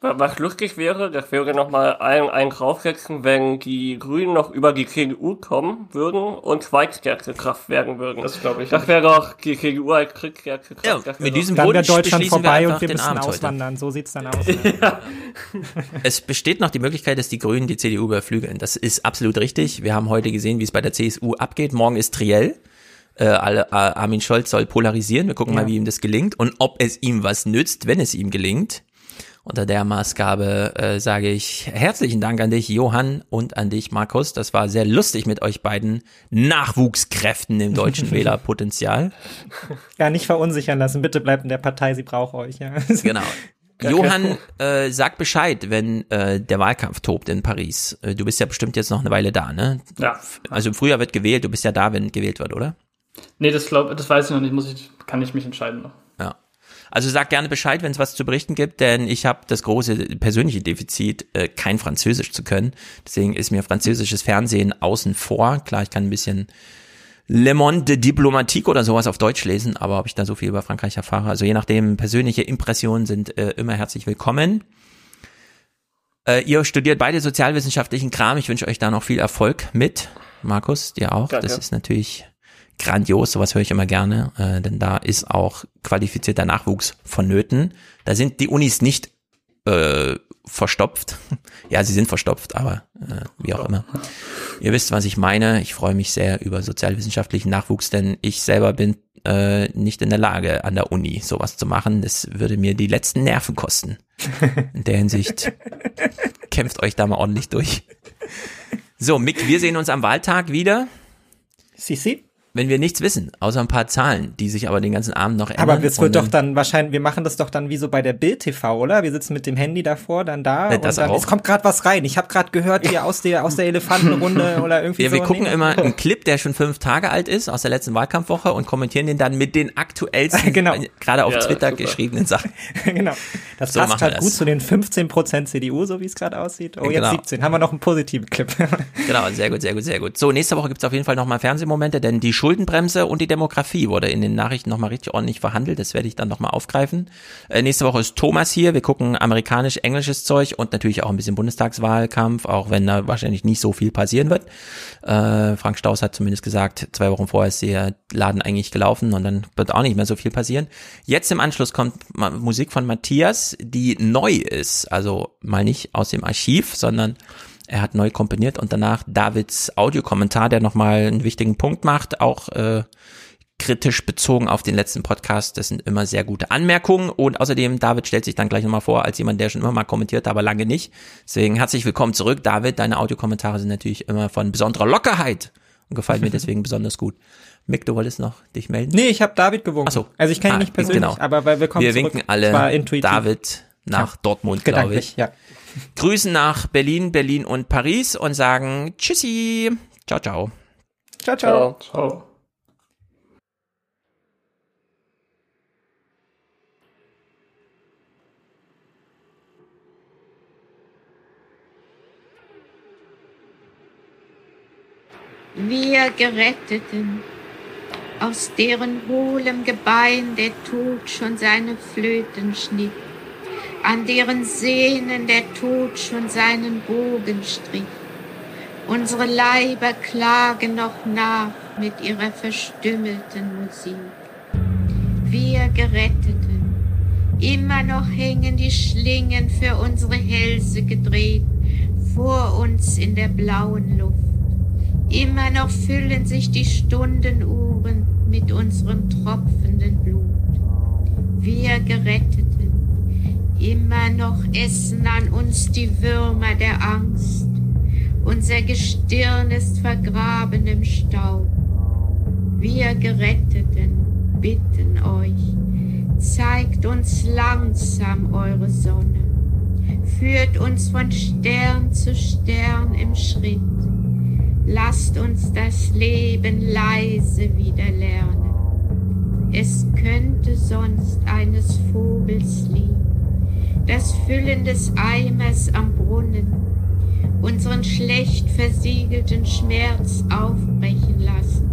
Was lustig wäre, das wäre nochmal ein, ein draufsetzen, wenn die Grünen noch über die CDU kommen würden und zweitstärkste Kraft werden würden. Das glaube ich Das nicht. wäre doch die CDU als drittstärkste Kraft. Ja, mit diesem Dann wäre Deutschland wir vorbei einfach und wir den müssen Abend heute. auswandern. So sieht's dann aus. [laughs] Es besteht noch die Möglichkeit, dass die Grünen die CDU überflügeln. Das ist absolut richtig. Wir haben heute gesehen, wie es bei der CSU abgeht. Morgen ist Triell. Äh, alle, Armin Scholz soll polarisieren. Wir gucken Ja. mal, wie ihm das gelingt und ob es ihm was nützt, wenn es ihm gelingt. Unter der Maßgabe äh, sage ich herzlichen Dank an dich, Johann, und an dich, Markus. Das war sehr lustig mit euch beiden Nachwuchskräften im deutschen [laughs] Wählerpotenzial. Ja, nicht verunsichern lassen. Bitte bleibt in der Partei, sie braucht euch. Ja. [laughs] Genau. Johann, äh, sag Bescheid, wenn äh, der Wahlkampf tobt in Paris. Äh, du bist ja bestimmt jetzt noch eine Weile da, ne? Ja. Also im Frühjahr wird gewählt, du bist ja da, wenn gewählt wird, oder? Nee, das, glaub, das weiß ich noch nicht, muss ich, kann ich mich entscheiden noch. Ja. Also sag gerne Bescheid, wenn es was zu berichten gibt, denn ich habe das große persönliche Defizit, äh, kein Französisch zu können. Deswegen ist mir französisches Fernsehen außen vor. Klar, ich kann ein bisschen Le Monde Diplomatique oder sowas auf Deutsch lesen, aber ob ich da so viel über Frankreich erfahre, also je nachdem, persönliche Impressionen sind äh, immer herzlich willkommen. Äh, ihr studiert beide sozialwissenschaftlichen Kram. Ich wünsche euch da noch viel Erfolg mit. Markus, dir auch. Danke. Das ist natürlich grandios, sowas höre ich immer gerne, äh, denn da ist auch qualifizierter Nachwuchs vonnöten. Da sind die Unis nicht äh, verstopft. [laughs] ja, sie sind verstopft, aber äh, wie auch immer. Ihr wisst, was ich meine. Ich freue mich sehr über sozialwissenschaftlichen Nachwuchs, denn ich selber bin äh, nicht in der Lage, an der Uni sowas zu machen. Das würde mir die letzten Nerven kosten. [laughs] In der Hinsicht kämpft euch da mal ordentlich durch. So, Mick, wir sehen uns am Wahltag wieder. Sisi? Wenn wir nichts wissen, außer ein paar Zahlen, die sich aber den ganzen Abend noch ändern. Aber es wird doch dann wahrscheinlich, wir machen das doch dann wie so bei der Bild TV, oder? Wir sitzen mit dem Handy davor, dann da Ja, das und dann, auch. es kommt gerade was rein. Ich habe gerade gehört, hier aus der aus der Elefantenrunde [laughs] oder irgendwie Ja, so. wir gucken Nee. immer einen Clip, der schon fünf Tage alt ist, aus der letzten Wahlkampfwoche und kommentieren den dann mit den aktuellsten, [laughs] Genau. gerade auf Ja, Twitter super. geschriebenen Sachen. [laughs] genau. Das So passt halt das. gut zu den 15% CDU, so wie es gerade aussieht. Oh, jetzt Genau. 17. Haben wir noch einen positiven Clip. Genau, sehr gut, sehr gut, sehr gut. So, nächste Woche gibt's auf jeden Fall nochmal Fernsehmomente, denn die Schuldenbremse und die Demografie wurde in den Nachrichten nochmal richtig ordentlich verhandelt. Das werde ich dann nochmal aufgreifen. Äh, nächste Woche ist Thomas hier. Wir gucken amerikanisch-englisches Zeug und natürlich auch ein bisschen Bundestagswahlkampf, auch wenn da wahrscheinlich nicht so viel passieren wird. Äh, Frank Staus hat zumindest gesagt, zwei Wochen vorher ist der Laden eigentlich gelaufen und dann wird auch nicht mehr so viel passieren. Jetzt im Anschluss kommt Musik von Matthias, die neu ist. Also mal nicht aus dem Archiv, sondern er hat neu komponiert und danach Davids Audiokommentar, der nochmal einen wichtigen Punkt macht, auch äh, kritisch bezogen auf den letzten Podcast. Das sind immer sehr gute Anmerkungen und außerdem, David stellt sich dann gleich nochmal vor als jemand, der schon immer mal kommentiert, aber lange nicht. Deswegen herzlich willkommen zurück, David. Deine Audiokommentare sind natürlich immer von besonderer Lockerheit und gefallen mir [laughs] deswegen besonders gut. Mick, du wolltest noch dich melden? Nee, ich habe David gewunken. Ach so. Also ich kenne ihn Ah, nicht persönlich, genau. aber weil wir kommen Wir zurück. winken alle. David nach Ja. Dortmund, glaube ich. ja. Grüßen nach Berlin, Berlin und Paris und sagen Tschüssi. Ciao, ciao. Ciao, ciao. Ciao. Wir Geretteten, aus deren hohlem Gebein der Tod schon seine Flöten schnitt, an deren Sehnen der Tod schon seinen Bogen strich. Unsere Leiber klagen noch nach mit ihrer verstümmelten Musik. Wir Geretteten, immer noch hängen die Schlingen für unsere Hälse gedreht vor uns in der blauen Luft. Immer noch füllen sich die Stundenuhren mit unserem tropfenden Blut. Wir Geretteten, immer noch essen an uns die Würmer der Angst. Unser Gestirn ist vergraben im Staub. Wir Geretteten bitten euch, zeigt uns langsam eure Sonne, führt uns von Stern zu Stern im Schritt. Lasst uns das Leben leise wieder lernen. Es könnte sonst eines Vogels Lied, das Füllen des Eimers am Brunnen, unseren schlecht versiegelten Schmerz aufbrechen lassen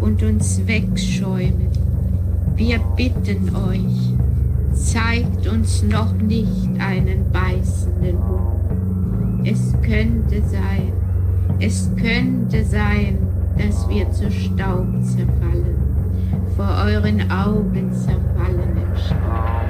und uns wegschäumen. Wir bitten euch, zeigt uns noch nicht einen beißenden Hund. Es könnte sein, es könnte sein, dass wir zu Staub zerfallen, vor euren Augen zerfallen im Staub.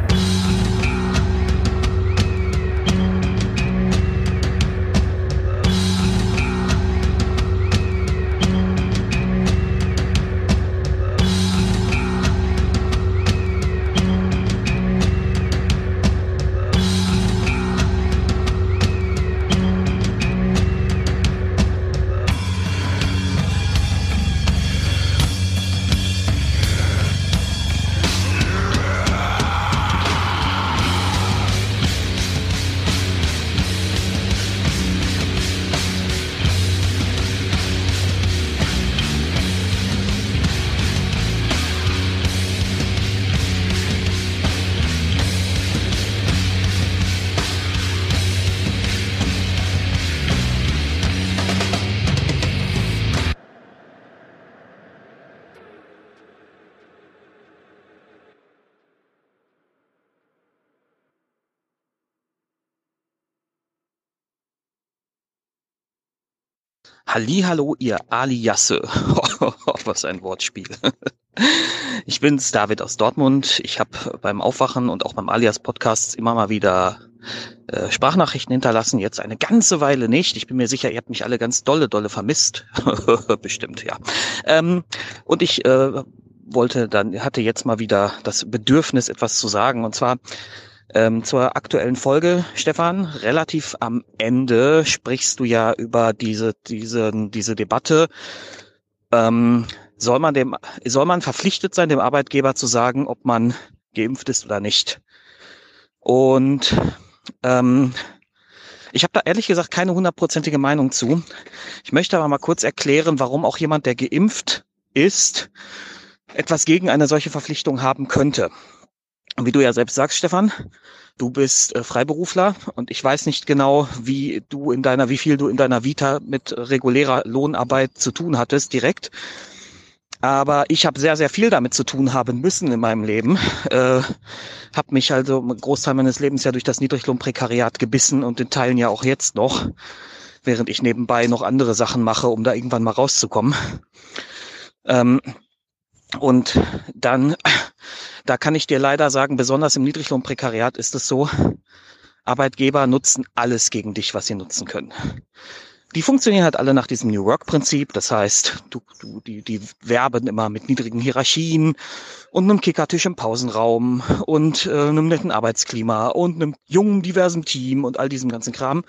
Hallo, ihr Aliasse. [laughs] Was ein Wortspiel. Ich bin's, David aus Dortmund. Ich habe beim Aufwachen und auch beim Alias Podcast immer mal wieder äh, Sprachnachrichten hinterlassen. Jetzt eine ganze Weile nicht. Ich bin mir sicher, ihr habt mich alle ganz dolle, dolle vermisst. [laughs] Bestimmt, ja. Ähm, und ich äh, wollte dann, hatte jetzt mal wieder das Bedürfnis, etwas zu sagen. Und zwar ähm, zur aktuellen Folge, Stefan, relativ am Ende sprichst du ja über diese, diese, diese Debatte. Ähm, soll man dem, soll man verpflichtet sein, dem Arbeitgeber zu sagen, ob man geimpft ist oder nicht? Und ähm, ich habe da ehrlich gesagt keine hundertprozentige Meinung zu. Ich möchte aber mal kurz erklären, warum auch jemand, der geimpft ist, etwas gegen eine solche Verpflichtung haben könnte. Wie du ja selbst sagst, Stefan, du bist äh, Freiberufler und ich weiß nicht genau, wie du in deiner, wie viel du in deiner Vita mit regulärer Lohnarbeit zu tun hattest direkt. Aber ich habe sehr, sehr viel damit zu tun haben müssen in meinem Leben. Äh, habe mich also einen Großteil meines Lebens ja durch das Niedriglohnprekariat gebissen und in Teilen ja auch jetzt noch, während ich nebenbei noch andere Sachen mache, um da irgendwann mal rauszukommen. Ähm, und dann, da kann ich dir leider sagen, besonders im Niedriglohnprekariat ist es so, Arbeitgeber nutzen alles gegen dich, was sie nutzen können. Die funktionieren halt alle nach diesem New Work-Prinzip. Das heißt, du, du, die, die werben immer mit niedrigen Hierarchien und einem Kickertisch im Pausenraum und äh, einem netten Arbeitsklima und einem jungen, diversen Team und all diesem ganzen Kram.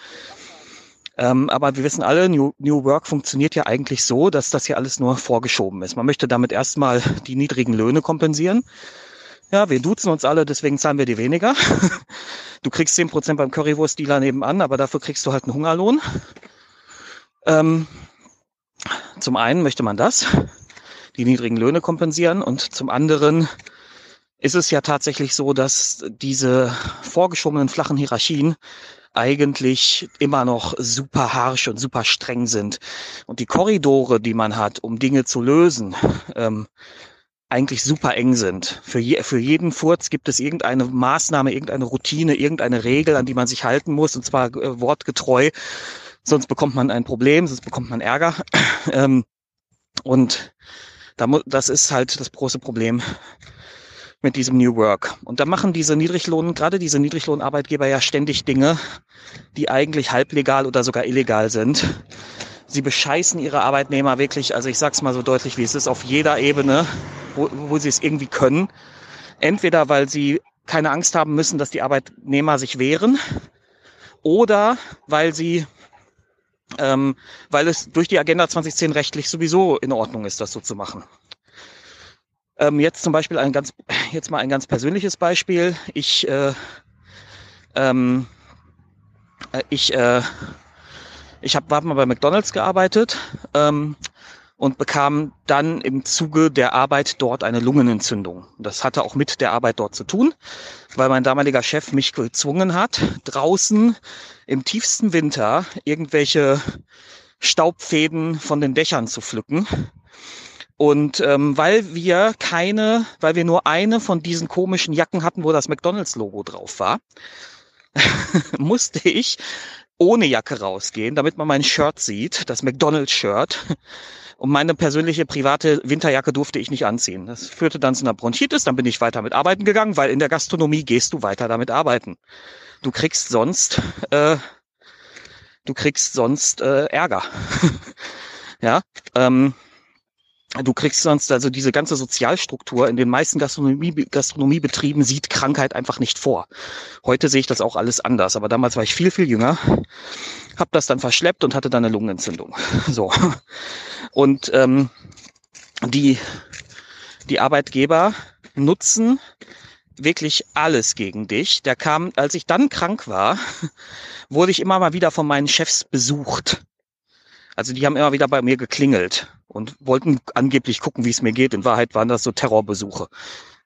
Ähm, aber wir wissen alle, New, New Work funktioniert ja eigentlich so, dass das hier alles nur vorgeschoben ist. Man möchte damit erstmal die niedrigen Löhne kompensieren. Ja, wir duzen uns alle, deswegen zahlen wir dir weniger. [laughs] Du kriegst zehn Prozent beim Currywurst-Dealer nebenan, aber dafür kriegst du halt einen Hungerlohn. Ähm, zum einen möchte man das, die niedrigen Löhne kompensieren und zum anderen ist es ja tatsächlich so, dass diese vorgeschobenen flachen Hierarchien eigentlich immer noch super harsh und super streng sind. Und die Korridore, die man hat, um Dinge zu lösen, ähm, eigentlich super eng sind. Für, je, für jeden Furz gibt es irgendeine Maßnahme, irgendeine Routine, irgendeine Regel, an die man sich halten muss, und zwar äh, wortgetreu. Sonst bekommt man ein Problem, sonst bekommt man Ärger. [clears throat] Ähm, und da, das ist halt das große Problem mit diesem New Work. Und da machen diese Niedriglohn, gerade diese Niedriglohnarbeitgeber ja ständig Dinge, die eigentlich halblegal oder sogar illegal sind. Sie bescheißen ihre Arbeitnehmer wirklich, also ich sag's mal so deutlich, wie es ist, auf jeder Ebene, wo, wo sie es irgendwie können. Entweder weil sie keine Angst haben müssen, dass die Arbeitnehmer sich wehren, oder weil sie ähm, weil es durch die Agenda 2010 rechtlich sowieso in Ordnung ist, das so zu machen. Ähm, jetzt zum Beispiel ein ganz, jetzt mal ein ganz persönliches Beispiel. Ich, äh, ähm, äh, ich, äh, ich habe mal bei McDonald's gearbeitet ähm, und bekam dann im Zuge der Arbeit dort eine Lungenentzündung. Das hatte auch mit der Arbeit dort zu tun, weil mein damaliger Chef mich gezwungen hat, draußen im tiefsten Winter irgendwelche Staubfäden von den Dächern zu pflücken und ähm, weil wir keine, weil wir nur eine von diesen komischen Jacken hatten, wo das McDonalds-Logo drauf war, [laughs] musste ich ohne Jacke rausgehen, damit man mein Shirt sieht, das McDonalds-Shirt. Und meine persönliche private Winterjacke durfte ich nicht anziehen. Das führte dann zu einer Bronchitis, dann bin ich weiter mit arbeiten gegangen, weil in der Gastronomie gehst du weiter damit arbeiten. Du kriegst sonst, äh, du kriegst sonst äh, Ärger. [laughs] ja, ähm, Du kriegst sonst also diese ganze Sozialstruktur in den meisten Gastronomie, Gastronomiebetrieben sieht Krankheit einfach nicht vor. Heute sehe ich das auch alles anders, aber damals war ich viel, viel jünger, habe das dann verschleppt und hatte dann eine Lungenentzündung. [laughs] So. Und ähm, die, die Arbeitgeber nutzen wirklich alles gegen dich. Der kam, als ich dann krank war, wurde ich immer mal wieder von meinen Chefs besucht. Also die haben immer wieder bei mir geklingelt und wollten angeblich gucken, wie es mir geht. In Wahrheit waren das so Terrorbesuche.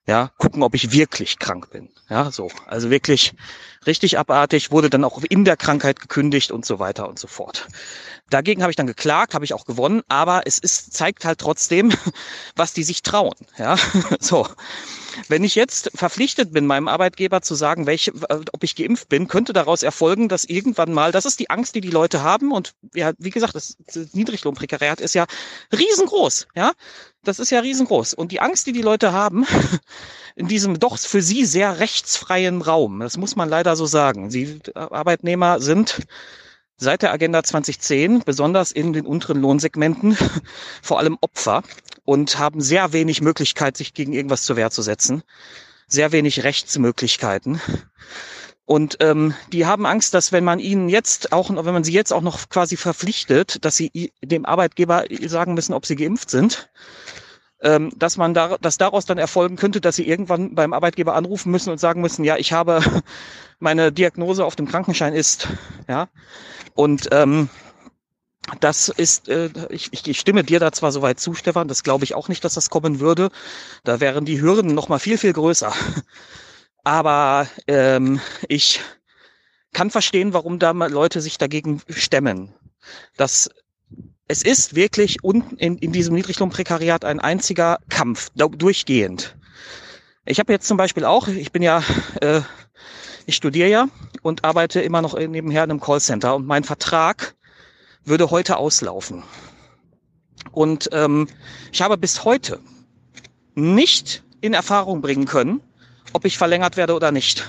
Ja, gucken, ob ich wirklich krank bin. Ja, so. Also wirklich Richtig abartig, wurde dann auch in der Krankheit gekündigt und so weiter und so fort. Dagegen habe ich dann geklagt, habe ich auch gewonnen, aber es ist, zeigt halt trotzdem, [laughs] was die sich trauen. Ja, [laughs] so. Wenn ich jetzt verpflichtet bin, meinem Arbeitgeber zu sagen, welche, ob ich geimpft bin, könnte daraus erfolgen, dass irgendwann mal, das ist die Angst, die die Leute haben und ja, wie gesagt, das, das Niedriglohnprekariat ist ja riesengroß, ja, das ist ja riesengroß und die Angst, die die Leute haben [laughs] in diesem doch für sie sehr rechtsfreien Raum, das muss man leider so sagen. Sie Arbeitnehmer sind seit der Agenda 2010, besonders in den unteren Lohnsegmenten, [laughs] vor allem Opfer und haben sehr wenig Möglichkeit, sich gegen irgendwas zur Wehr zu setzen. Sehr wenig Rechtsmöglichkeiten. Und ähm, die haben Angst, dass wenn man ihnen jetzt auch, wenn man sie jetzt auch noch quasi verpflichtet, dass sie dem Arbeitgeber sagen müssen, ob sie geimpft sind, ähm, dass man da, dass daraus dann erfolgen könnte, dass sie irgendwann beim Arbeitgeber anrufen müssen und sagen müssen, ja, ich habe meine Diagnose auf dem Krankenschein ist, ja, und ähm, das ist, äh, ich, ich stimme dir da zwar soweit zu, Stefan, das glaube ich auch nicht, dass das kommen würde. Da wären die Hürden noch mal viel, viel größer. Aber ähm, ich kann verstehen, warum da Leute sich dagegen stemmen. Das, es ist wirklich unten in, in diesem Niedriglohnprekariat ein einziger Kampf, durchgehend. Ich habe jetzt zum Beispiel auch, ich bin ja, äh, ich studiere ja und arbeite immer noch nebenher in einem Callcenter und mein Vertrag würde heute auslaufen. Und ähm, ich habe bis heute nicht in Erfahrung bringen können, ob ich verlängert werde oder nicht.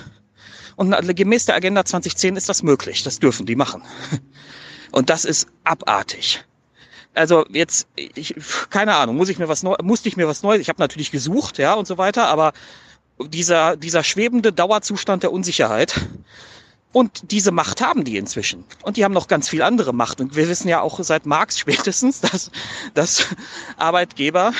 Und gemäß der Agenda 2010 ist das möglich. Das dürfen die machen. [laughs] Und das ist abartig. Also jetzt, ich, keine Ahnung, muss ich mir was neu, musste ich mir was Neues. Ich habe natürlich gesucht, ja und so weiter, aber dieser dieser schwebende Dauerzustand der Unsicherheit, und diese Macht haben die inzwischen. Und die haben noch ganz viel andere Macht. Und wir wissen ja auch seit Marx spätestens, [laughs] dass, dass Arbeitgeber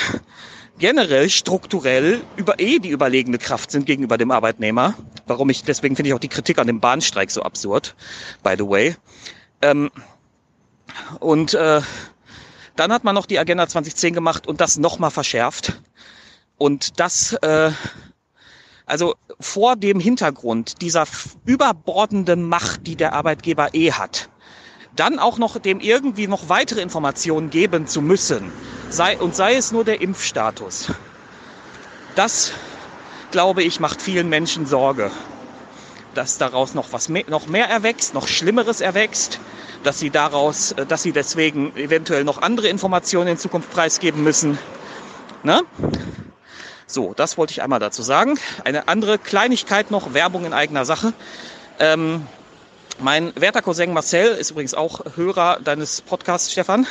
generell strukturell über eh die überlegene Kraft sind gegenüber dem Arbeitnehmer. Warum ich, deswegen finde ich auch die Kritik an dem Bahnstreik so absurd, by the way. Ähm, und äh, dann hat man noch die Agenda 2010 gemacht und das nochmal verschärft. Und das äh, also vor dem Hintergrund dieser überbordenden Macht, die der Arbeitgeber eh hat, dann auch noch dem irgendwie noch weitere Informationen geben zu müssen, sei, und sei es nur der Impfstatus. Das, glaube ich, macht vielen Menschen Sorge, dass daraus noch was mehr, noch mehr erwächst, noch Schlimmeres erwächst, dass sie daraus, äh, dass sie deswegen eventuell noch andere Informationen in Zukunft preisgeben müssen. Ne? So, das wollte ich einmal dazu sagen. Eine andere Kleinigkeit noch, Werbung in eigener Sache. Ähm, mein werter Cousin Marcel ist übrigens auch Hörer deines Podcasts, Stefan.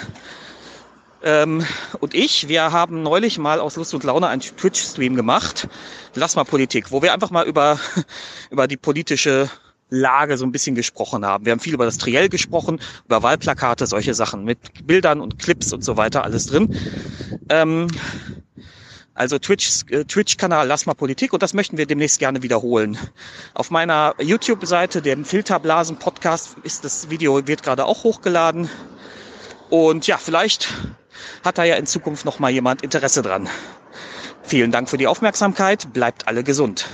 Ähm, und ich, wir haben neulich mal aus Lust und Laune einen Twitch-Stream gemacht. Lass mal Politik, wo wir einfach mal über, [laughs] über die politische Lage so ein bisschen gesprochen haben. Wir haben viel über das Triell gesprochen, über Wahlplakate, solche Sachen mit Bildern und Clips und so weiter, alles drin. Ähm, also Twitch, äh, Twitch-Kanal Lass mal Politik und das möchten wir demnächst gerne wiederholen. Auf meiner YouTube-Seite, dem Filterblasen-Podcast, ist das Video, wird gerade auch hochgeladen. Und ja, vielleicht hat da ja in Zukunft noch mal jemand Interesse dran. Vielen Dank für die Aufmerksamkeit. Bleibt alle gesund.